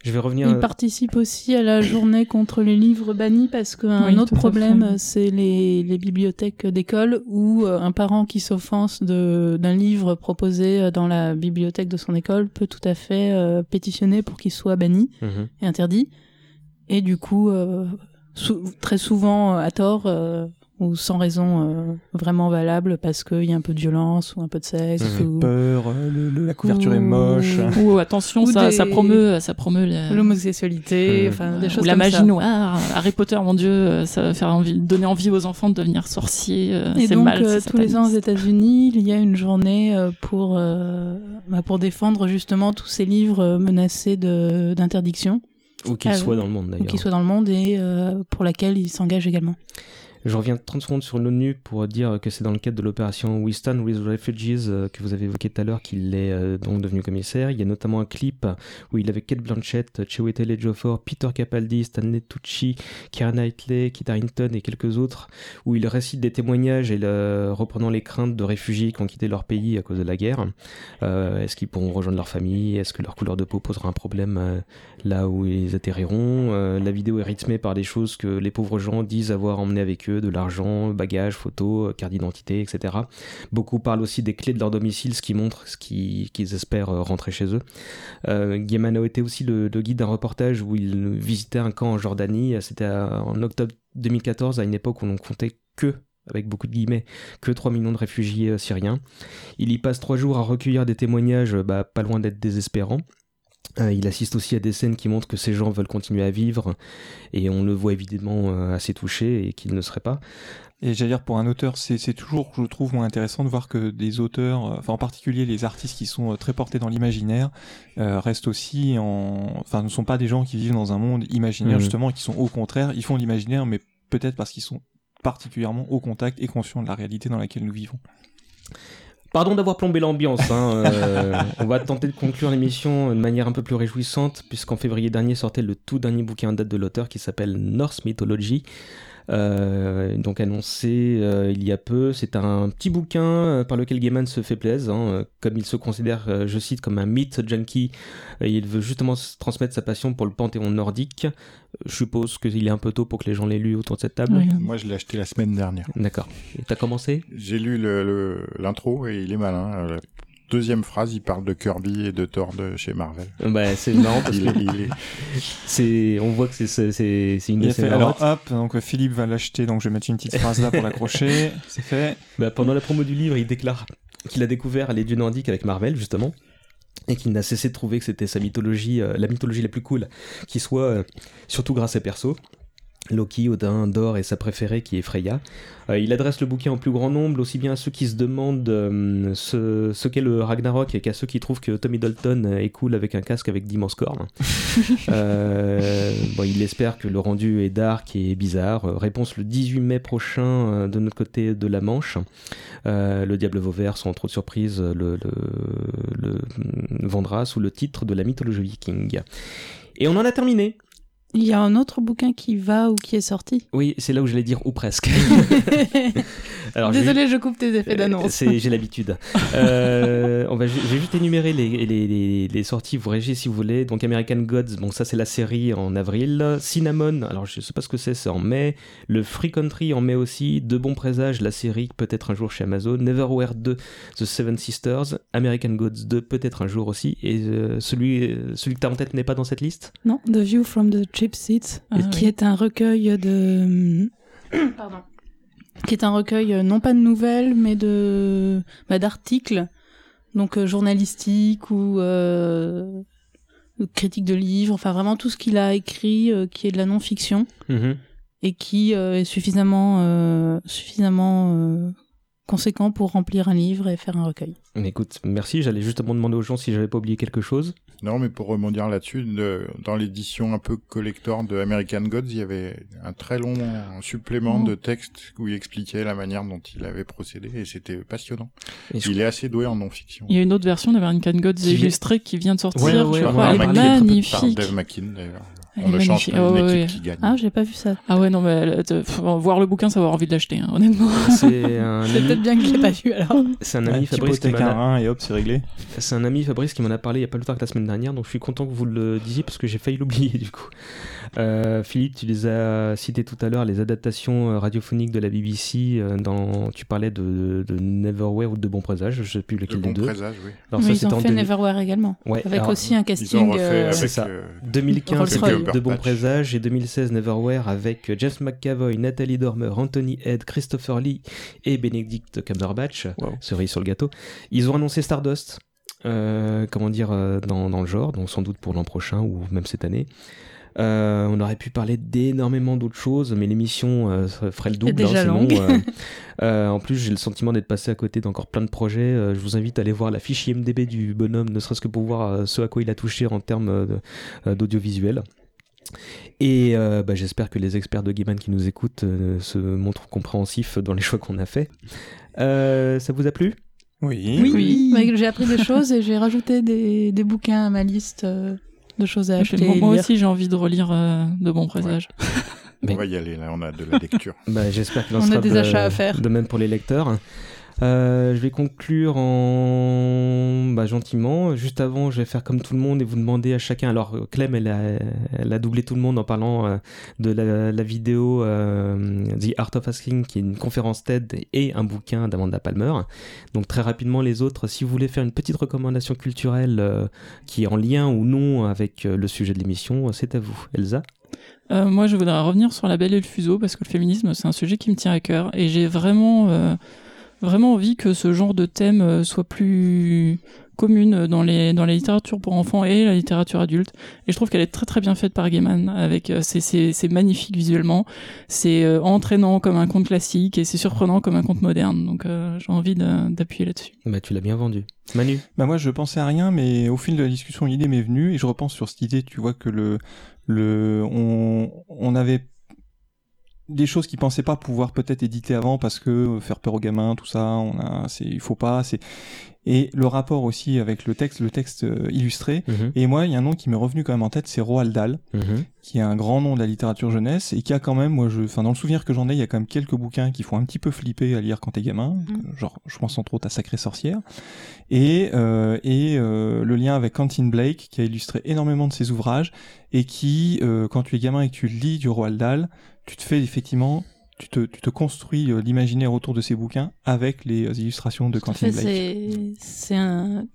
Je vais revenir. Il euh, participe aussi à la journée contre les livres bannis parce qu'un autre problème, c'est les, les, bibliothèques d'école où euh, un parent qui s'offense d'un livre proposé euh, dans la bibliothèque de son école peut tout à fait pétitionner pour qu'il soit banni mhm. et interdit. Et du coup, très souvent à tort, ou sans raison euh, vraiment valable parce qu'il y a un peu de violence ou un peu de sexe ou peur euh, la couverture est moche. Ou attention ça, ça promeut ça promeut l'homosexualité mmh. enfin des choses ou la magie noire Harry Potter mon dieu euh, ça va faire envie donner envie aux enfants de devenir sorciers et donc tous les ans aux États-Unis il y a une journée pour bah, pour défendre justement tous ces livres menacés de d'interdiction. Ou qu'ils soient dans le monde d'ailleurs ou qu'ils soient dans le monde et pour laquelle ils s'engagent également je reviens 30 secondes sur l'ONU pour dire que c'est dans le cadre de l'opération We Stand with Refugees euh, que vous avez évoqué tout à l'heure qu'il est euh, donc devenu commissaire. Il y a notamment un clip où il avait Kate Blanchett, Chiwetel Ejiofor, Peter Capaldi, Stanley Tucci, Keira Knightley, Kit Harington et quelques autres où il récite des témoignages et reprenant les craintes de réfugiés qui ont quitté leur pays à cause de la guerre. Euh, est-ce qu'ils pourront rejoindre leur famille? Est-ce que leur couleur de peau posera un problème là où ils atterriront La vidéo est rythmée par des choses que les pauvres gens disent avoir emmené avec eux de l'argent, bagages, photos, carte d'identité, etc. Beaucoup parlent aussi des clés de leur domicile, ce qui montre ce qu'ils espèrent euh, rentrer chez eux. Euh, a été aussi le, guide d'un reportage où il visitait un camp en Jordanie. C'était en octobre 2014, à une époque où l'on comptait que avec beaucoup de guillemets, que 3 millions de réfugiés euh, syriens. Il y passe 3 jours à recueillir des témoignages bah, pas loin d'être désespérants. Euh, il assiste aussi à des scènes qui montrent que ces gens veulent continuer à vivre et on le voit évidemment euh, assez touché et qu'il ne serait pas. Et j'allais dire pour un auteur, c'est toujours, je trouve, moins intéressant de voir que des auteurs, euh, enfin en particulier les artistes qui sont très portés dans l'imaginaire, restent aussi en, enfin ne sont pas des gens qui vivent dans un monde imaginaire mmh. justement, qui sont au contraire, ils font l'imaginaire, mais peut-être parce qu'ils sont particulièrement au contact et conscient de la réalité dans laquelle nous vivons. Pardon d'avoir plombé l'ambiance. Hein, euh, on va tenter de conclure l'émission de manière un peu plus réjouissante, puisqu'en février dernier sortait le tout dernier bouquin en date de l'auteur qui s'appelle Norse Mythology, donc annoncé euh, il y a peu. C'est un petit bouquin euh, par lequel Gaiman se fait plaisir, hein, comme il se considère, je cite, comme un mythe junkie. il veut justement transmettre sa passion pour le panthéon nordique. Je suppose qu'il est un peu tôt pour que les gens l'aient lu autour de cette table. Moi, je l'ai acheté la semaine dernière. D'accord. Et t'as commencé? J'ai lu l'intro et il est malin deuxième phrase, il parle de Kirby et de Thor de chez Marvel. Bah, c'est marrant parce que c'est, on voit que c'est, c'est, une de ses Alors hop, donc Philippe va l'acheter, donc je vais mettre une petite phrase là pour l'accrocher. C'est fait. Bah, pendant la promo du livre, il déclare qu'il a découvert les dieux nordiques avec Marvel justement et qu'il n'a cessé de trouver que c'était sa mythologie, euh, la mythologie la plus cool, qui soit euh, surtout grâce à perso. Loki, Odin, Dor et sa préférée qui est Freya. Euh, il adresse le bouquin en plus grand nombre, aussi bien à ceux qui se demandent euh, ce, qu'est le Ragnarok qu'à ceux qui trouvent que Tommy Dalton est cool avec un casque avec d'immenses cornes. Euh, bon, il espère que le rendu est dark et bizarre. Réponse le 18 mai prochain de notre côté de la Manche. le Diable Vauvert, sans trop de surprise, le, le vendra sous le titre de la mythologie viking. Et on en a terminé il y a un autre bouquin qui va ou qui est sorti. Oui, c'est là où j'allais dire ou presque. Alors, Désolé, je coupe tes effets d'annonce. J'ai l'habitude. euh, on va, je vais juste énumérer les, les, les, sorties, vous réagissez si vous voulez. Donc American Gods, bon ça c'est la série en avril. Cinnamon, alors je sais pas ce que c'est, c'est en mai. Le Free Country en mai aussi. De bons présages, la série peut-être un jour chez Amazon. Neverwhere 2, The Seven Sisters. American Gods 2, peut-être un jour aussi. Et euh, celui, celui que tu as en tête n'est pas dans cette liste? Non, The View from the Cheap Seats, ah qui est un recueil de. Pardon. Qui est un recueil euh, non pas de nouvelles, mais de bah, d'articles, donc euh, journalistiques ou euh, critiques de livres, enfin vraiment tout ce qu'il a écrit qui est de la non-fiction mm-hmm. et qui est suffisamment suffisamment conséquent pour remplir un livre et faire un recueil. Écoute, merci. J'allais justement demander aux gens si j'avais pas oublié quelque chose. Non, mais pour rebondir là-dessus, dans l'édition un peu collector de American Gods, il y avait un très long supplément de texte où il expliquait la manière dont il avait procédé et c'était passionnant. il est assez doué en non-fiction. Il y a une autre version d'American Gods illustrée qui vient de sortir, ouais, ouais, je crois. Elle est magnifique. Par Dave McKean, d'ailleurs. On le change oh, ouais. qui gagne. Ah, j'ai pas vu ça. Ah ouais, non, mais voir le bouquin, ça va avoir envie de l'acheter, hein, honnêtement. C'est un... peut-être bien que je l'ai pas vu alors. C'est un ami Fabrice qui m'en a... et hop, c'est réglé. C'est un ami Fabrice qui m'en a parlé il y a pas longtemps que la semaine dernière, donc je suis content que vous le disiez parce que j'ai failli l'oublier du coup. Euh, Philippe, tu les as cités tout à l'heure, les adaptations euh, radiophoniques de la BBC. Euh, dans, tu parlais de, de, Neverwhere ou de Bon Présage, je sais plus lequel des deux. Présage, oui. Alors, ça, ils ont fait Neverwhere également, ouais, avec aussi un casting. c'est ça. 2015 de Bon Présage et 2016 Neverwhere avec James McAvoy, Nathalie Dormer, Anthony Head, Christopher Lee et Benedict Cumberbatch. Cerise sur le gâteau. Ils ont annoncé Stardust. comment dire dans, dans, le genre, donc sans doute pour l'an prochain ou même cette année. Euh, on aurait pu parler d'énormément d'autres choses, mais l'émission euh, ferait le double. Déjà hein, euh, en plus, j'ai le sentiment d'être passé à côté d'encore plein de projets. je vous invite à aller voir la fiche IMDB du bonhomme, ne serait-ce que pour voir ce à quoi il a touché en termes d'audiovisuel. Et bah, j'espère que les experts de Gaiman qui nous écoutent se montrent compréhensifs dans les choix qu'on a fait. ça vous a plu? Oui. Oui, oui. j'ai appris des choses et j'ai rajouté des, des, bouquins à ma liste de choses à acheter. Moi aussi, j'ai envie de relire euh, de bons présages. On va y aller, là, on a de la lecture. bah, J'espère qu'il en on a des achats à faire. de même pour les lecteurs. Euh, je vais conclure en bah, gentiment. Juste avant, je vais faire comme tout le monde et vous demander à chacun. Alors, Clem, elle a, doublé tout le monde en parlant euh, de la, vidéo euh, The Art of Asking, qui est une conférence TED et un bouquin d'Amanda Palmer. Donc, très rapidement, les autres, si vous voulez faire une petite recommandation culturelle euh, qui est en lien ou non avec le sujet de l'émission, c'est à vous. Elsa? Moi, je voudrais revenir sur la Belle et le Fuseau parce que le féminisme, c'est un sujet qui me tient à cœur et j'ai vraiment vraiment envie que ce genre de thème euh, soit plus commune dans les dans la littérature pour enfants et la littérature adulte. Et je trouve qu'elle est très très bien faite par Gaiman avec euh, c'est c'est magnifique visuellement. C'est euh, entraînant comme un conte classique et c'est surprenant comme un conte moderne. Donc j'ai envie d'appuyer là-dessus. Bah tu l'as bien vendu. Manu bah moi je pensais à rien mais au fil de la discussion l'idée m'est venue et je repense sur cette idée. Tu vois que le le on on avait des choses qu'ils pensaient pas pouvoir peut-être éditer avant parce que faire peur aux gamins, tout ça, on a, c'est, il faut pas, c'est, et le rapport aussi avec le texte, le texte euh, illustré. Mhm. Et moi, il y a un nom qui m'est revenu quand même en tête, c'est Roald Dahl, mhm. qui est un grand nom de la littérature jeunesse et qui a quand même, moi, je, enfin, dans le souvenir que j'en ai, il y a quand même quelques bouquins qui font un petit peu flipper à lire quand t'es gamin. Mhm. Genre, je pense entre autres à Sacrée Sorcière. Et, euh, et euh, le lien avec Quentin Blake, qui a illustré énormément de ses ouvrages et qui, euh, quand tu es gamin et que tu lis du Roald Dahl, tu te fais effectivement tu te, tu te construis euh, l'imaginaire autour de ces bouquins avec les euh, illustrations de Quentin Blake. C'est un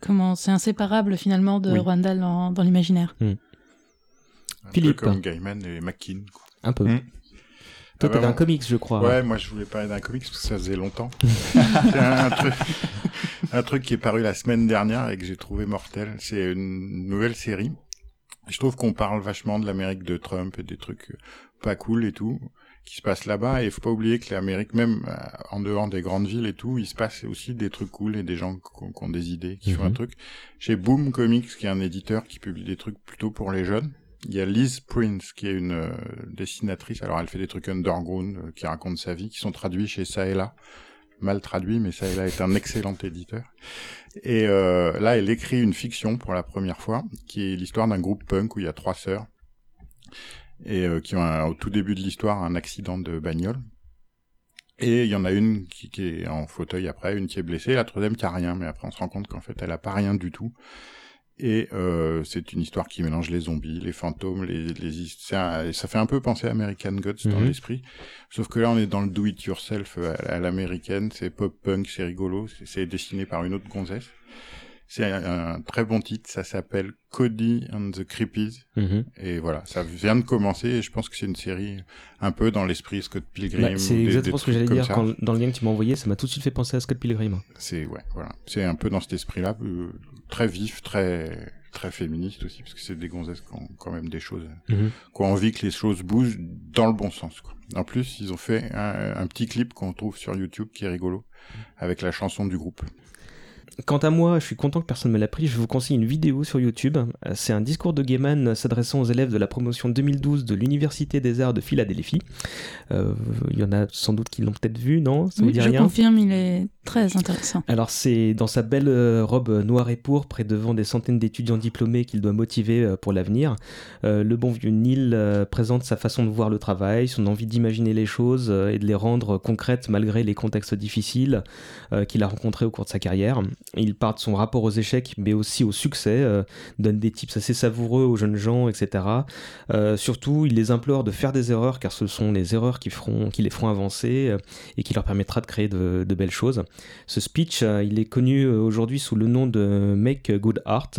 comment c'est inséparable finalement de Rwanda dans, dans l'imaginaire. Hmm. Philippe, peu comme Gaiman et McKean. Un peu. Hmm. Toi, ah t'avais un comics, je crois. Ouais, moi, je voulais parler d'un comics parce que ça faisait longtemps. c'est un, truc, un truc qui est paru la semaine dernière et que j'ai trouvé mortel. C'est une nouvelle série. Je trouve qu'on parle vachement de l'Amérique de Trump et des trucs pas cool et tout qui se passe là-bas. Et il faut pas oublier que l'Amérique, même euh, en dehors des grandes villes et tout, il se passe aussi des trucs cool et des gens qui ont, des idées, qui font un mhm. truc. Chez Boom Comics, qui est un éditeur qui publie des trucs plutôt pour les jeunes, il y a Liz Prince, qui est une euh, dessinatrice. Alors, elle fait des trucs underground, euh, qui racontent sa vie, qui sont traduits chez ça et là. Mal traduit, mais ça et là est un excellent éditeur. Et là, elle écrit une fiction pour la première fois, qui est l'histoire d'un groupe punk où il y a trois sœurs et euh, qui ont au tout début de l'histoire un accident de bagnole. Et il y en a une qui, qui, est en fauteuil après, une qui est blessée, la troisième qui a rien, mais après on se rend compte qu'en fait elle a pas rien du tout. Et euh, c'est une histoire qui mélange les zombies, les fantômes, les, les ça fait un peu penser à American Gods dans mhm. l'esprit. Sauf que là on est dans le do it yourself à, l'américaine, c'est pop punk, c'est rigolo, c'est dessiné par une autre gonzesse. C'est un, très bon titre, ça s'appelle Cody and the Creepies. Mhm. Et voilà, ça vient de commencer et je pense que c'est une série un peu dans l'esprit Scott Pilgrim. Bah, c'est exactement ce que j'allais dire quand, dans le lien que tu m'as envoyé, ça m'a tout de suite fait penser à Scott Pilgrim. C'est ouais, voilà, c'est un peu dans cet esprit-là, euh, très vif, très très féministe aussi, parce que c'est des gonzesses qui ont quand même des choses, mhm. qui ont envie que les choses bougent dans le bon sens. Quoi. En plus, ils ont fait un, un petit clip qu'on trouve sur YouTube qui est rigolo, avec la chanson du groupe. Quant à moi, je suis content que personne ne me l'a pris. Je vous conseille une vidéo sur YouTube. C'est un discours de Gaiman s'adressant aux élèves de la promotion 2012 de l'Université des Arts de Philadelphie. Euh, il y en a sans doute qui l'ont peut-être vu, non? Ça oui, je confirme, il est très intéressant. Alors c'est dans sa belle euh, robe noire et pourpre et devant des centaines d'étudiants diplômés qu'il doit motiver euh, pour l'avenir. le bon vieux Neil présente sa façon de voir le travail, son envie d'imaginer les choses et de les rendre concrètes malgré les contextes difficiles qu'il a rencontrés au cours de sa carrière. Il part de son rapport aux échecs, mais aussi au succès, euh, donne des tips assez savoureux aux jeunes gens, etc. Euh, surtout, il les implore de faire des erreurs, car ce sont les erreurs qui, les feront avancer euh, et qui leur permettra de créer de, belles choses. Ce speech, il est connu aujourd'hui sous le nom de Make Good Art.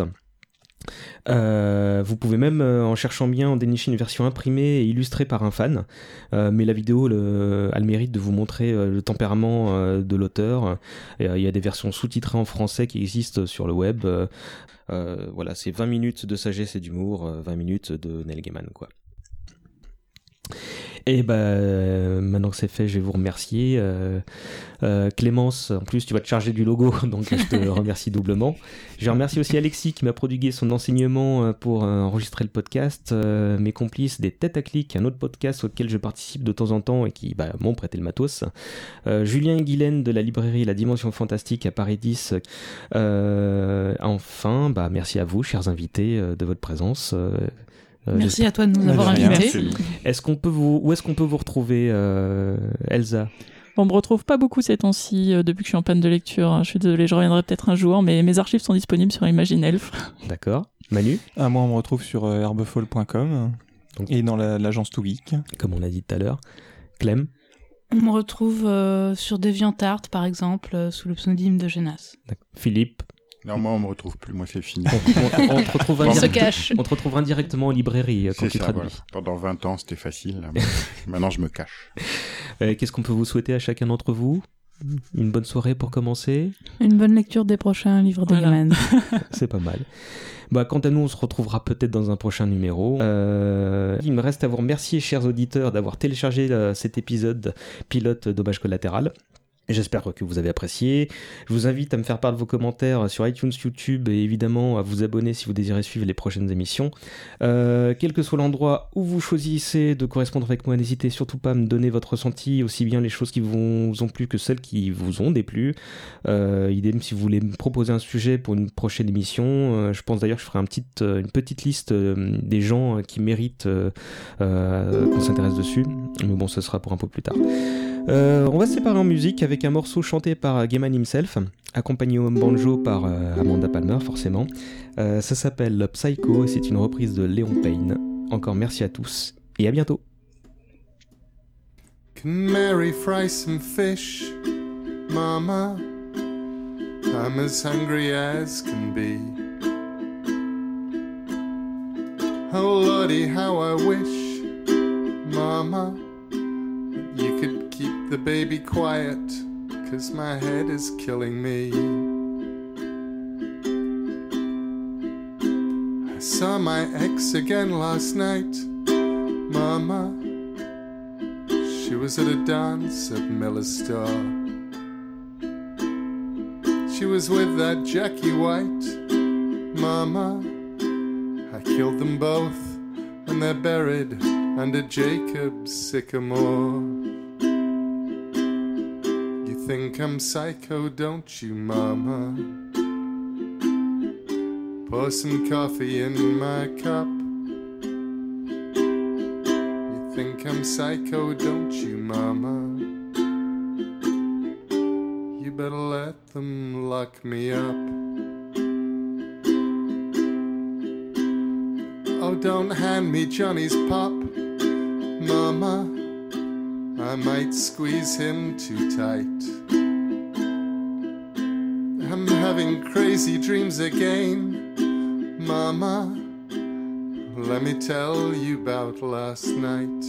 Euh, vous pouvez même, euh, en cherchant bien, en dénicher une version imprimée et illustrée par un fan. Euh, mais la vidéo a le mérite de vous montrer le tempérament de l'auteur. Il y a des versions sous-titrées en français qui existent sur le web. voilà, c'est 20 minutes de sagesse et d'humour, 20 minutes de Neil Gaiman. Et ben maintenant que c'est fait, je vais vous remercier. Euh, euh, Clémence, en plus, tu vas te charger du logo, donc je te remercie doublement. Je remercie aussi Alexis qui m'a prodigué son enseignement pour enregistrer le podcast. mes complices des Têtes à clic, un autre podcast auquel je participe de temps en temps et qui bah, m'ont prêté le matos. Julien et Guylaine de la librairie La Dimension Fantastique à Paris 10. enfin, bah, merci à vous, chers invités, de votre présence. Euh, Merci à toi de nous avoir invités. Est-ce qu'on peut vous, où est-ce qu'on peut vous retrouver, euh, Elsa? On me retrouve pas beaucoup ces temps-ci euh, depuis que je suis en panne de lecture. Je suis désolé, je reviendrai peut-être un jour, mais mes archives sont disponibles sur Imagine Elf. D'accord. Manu? Ah, Moi, on me retrouve sur herbefall.com et dans l'agence la, Geek. Comme on a dit tout à l'heure. Clem? On me retrouve sur DeviantArt, par exemple, sous le pseudonyme de Genas. Philippe? Non, moi, on me retrouve plus. Moi, c'est fini. On, te retrouve on se cache. On te retrouve indirectement en librairie euh, quand tu traduis. Pendant 20 ans, c'était facile. Maintenant, je me cache. Euh, qu'est-ce qu'on peut vous souhaiter à chacun d'entre vous? Une bonne soirée pour commencer Une bonne lecture des prochains livres de voilà. C'est pas mal. Bah, quant à nous, on se retrouvera peut-être dans un prochain numéro. Euh, il me reste à vous remercier, chers auditeurs, d'avoir téléchargé cet épisode pilote Dommage collatéral. J'espère que vous avez apprécié. Je vous invite à me faire part de vos commentaires sur iTunes, YouTube et évidemment à vous abonner si vous désirez suivre les prochaines émissions. Euh, quel que soit l'endroit où vous choisissez de correspondre avec moi, n'hésitez surtout pas à me donner votre ressenti, aussi bien les choses qui vous ont plu que celles qui vous ont déplu. Euh, idem si vous voulez me proposer un sujet pour une prochaine émission. Euh, je pense d'ailleurs que je ferai une petite liste des gens qui méritent qu'on s'intéresse dessus. Mais bon, ce sera pour un peu plus tard. Euh, on va se séparer en musique avec un morceau chanté par Gaiman himself, accompagné au banjo par euh, Amanda Palmer forcément. Euh, ça s'appelle Psycho et c'est une reprise de Léon Payne. Encore merci à tous et à bientôt. Can fry some fish, Mama? I'm hungry as can be. Oh Lordy, how I wish, Mama. You could keep the baby quiet, cause my head is killing me. I saw my ex again last night, Mama. She was at a dance at Miller's. She was with that Jackie White, Mama. I killed them both, and they're buried under Jacob's sycamore You think I'm psycho, don't you, mama? Pour some coffee in my cup. You think I'm psycho, don't you, mama? You better let them lock me up. Oh, don't hand me Johnny's pop, mama. I might squeeze him too tight. I'm having crazy dreams again, Mama. Let me tell you about last night.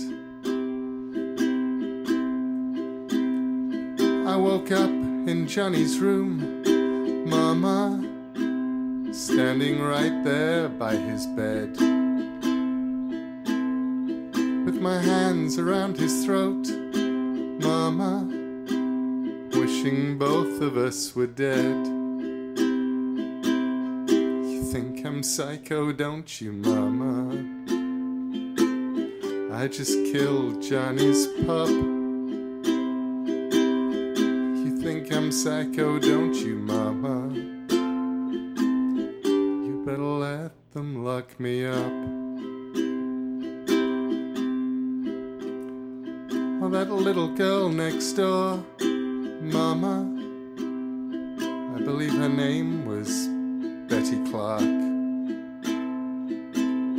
I woke up in Johnny's room, Mama, standing right there by his bed. With my hands around his throat, Mama, wishing both of us were dead. You think I'm psycho, don't you, Mama? I just killed Johnny's pup. You think I'm psycho, don't you, Mama? You better let them lock me up. That little girl next door, Mama. I believe her name was Betty Clark.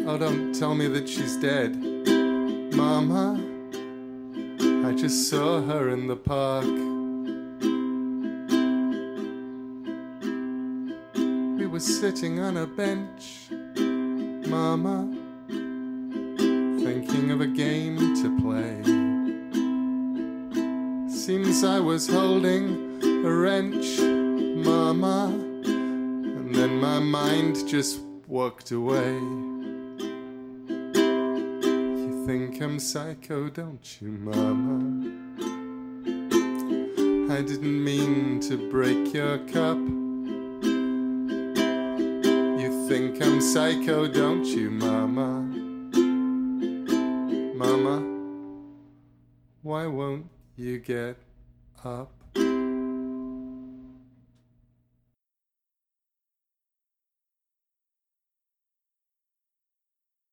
Oh, don't tell me that she's dead, Mama. I just saw her in the park. We were sitting on a bench, Mama, thinking of a game to play. Seems I was holding a wrench, Mama, and then my mind just walked away. You think I'm psycho, don't you, Mama? I didn't mean to break your cup. You think I'm psycho, don't you, Mama? Mama, why won't you get up.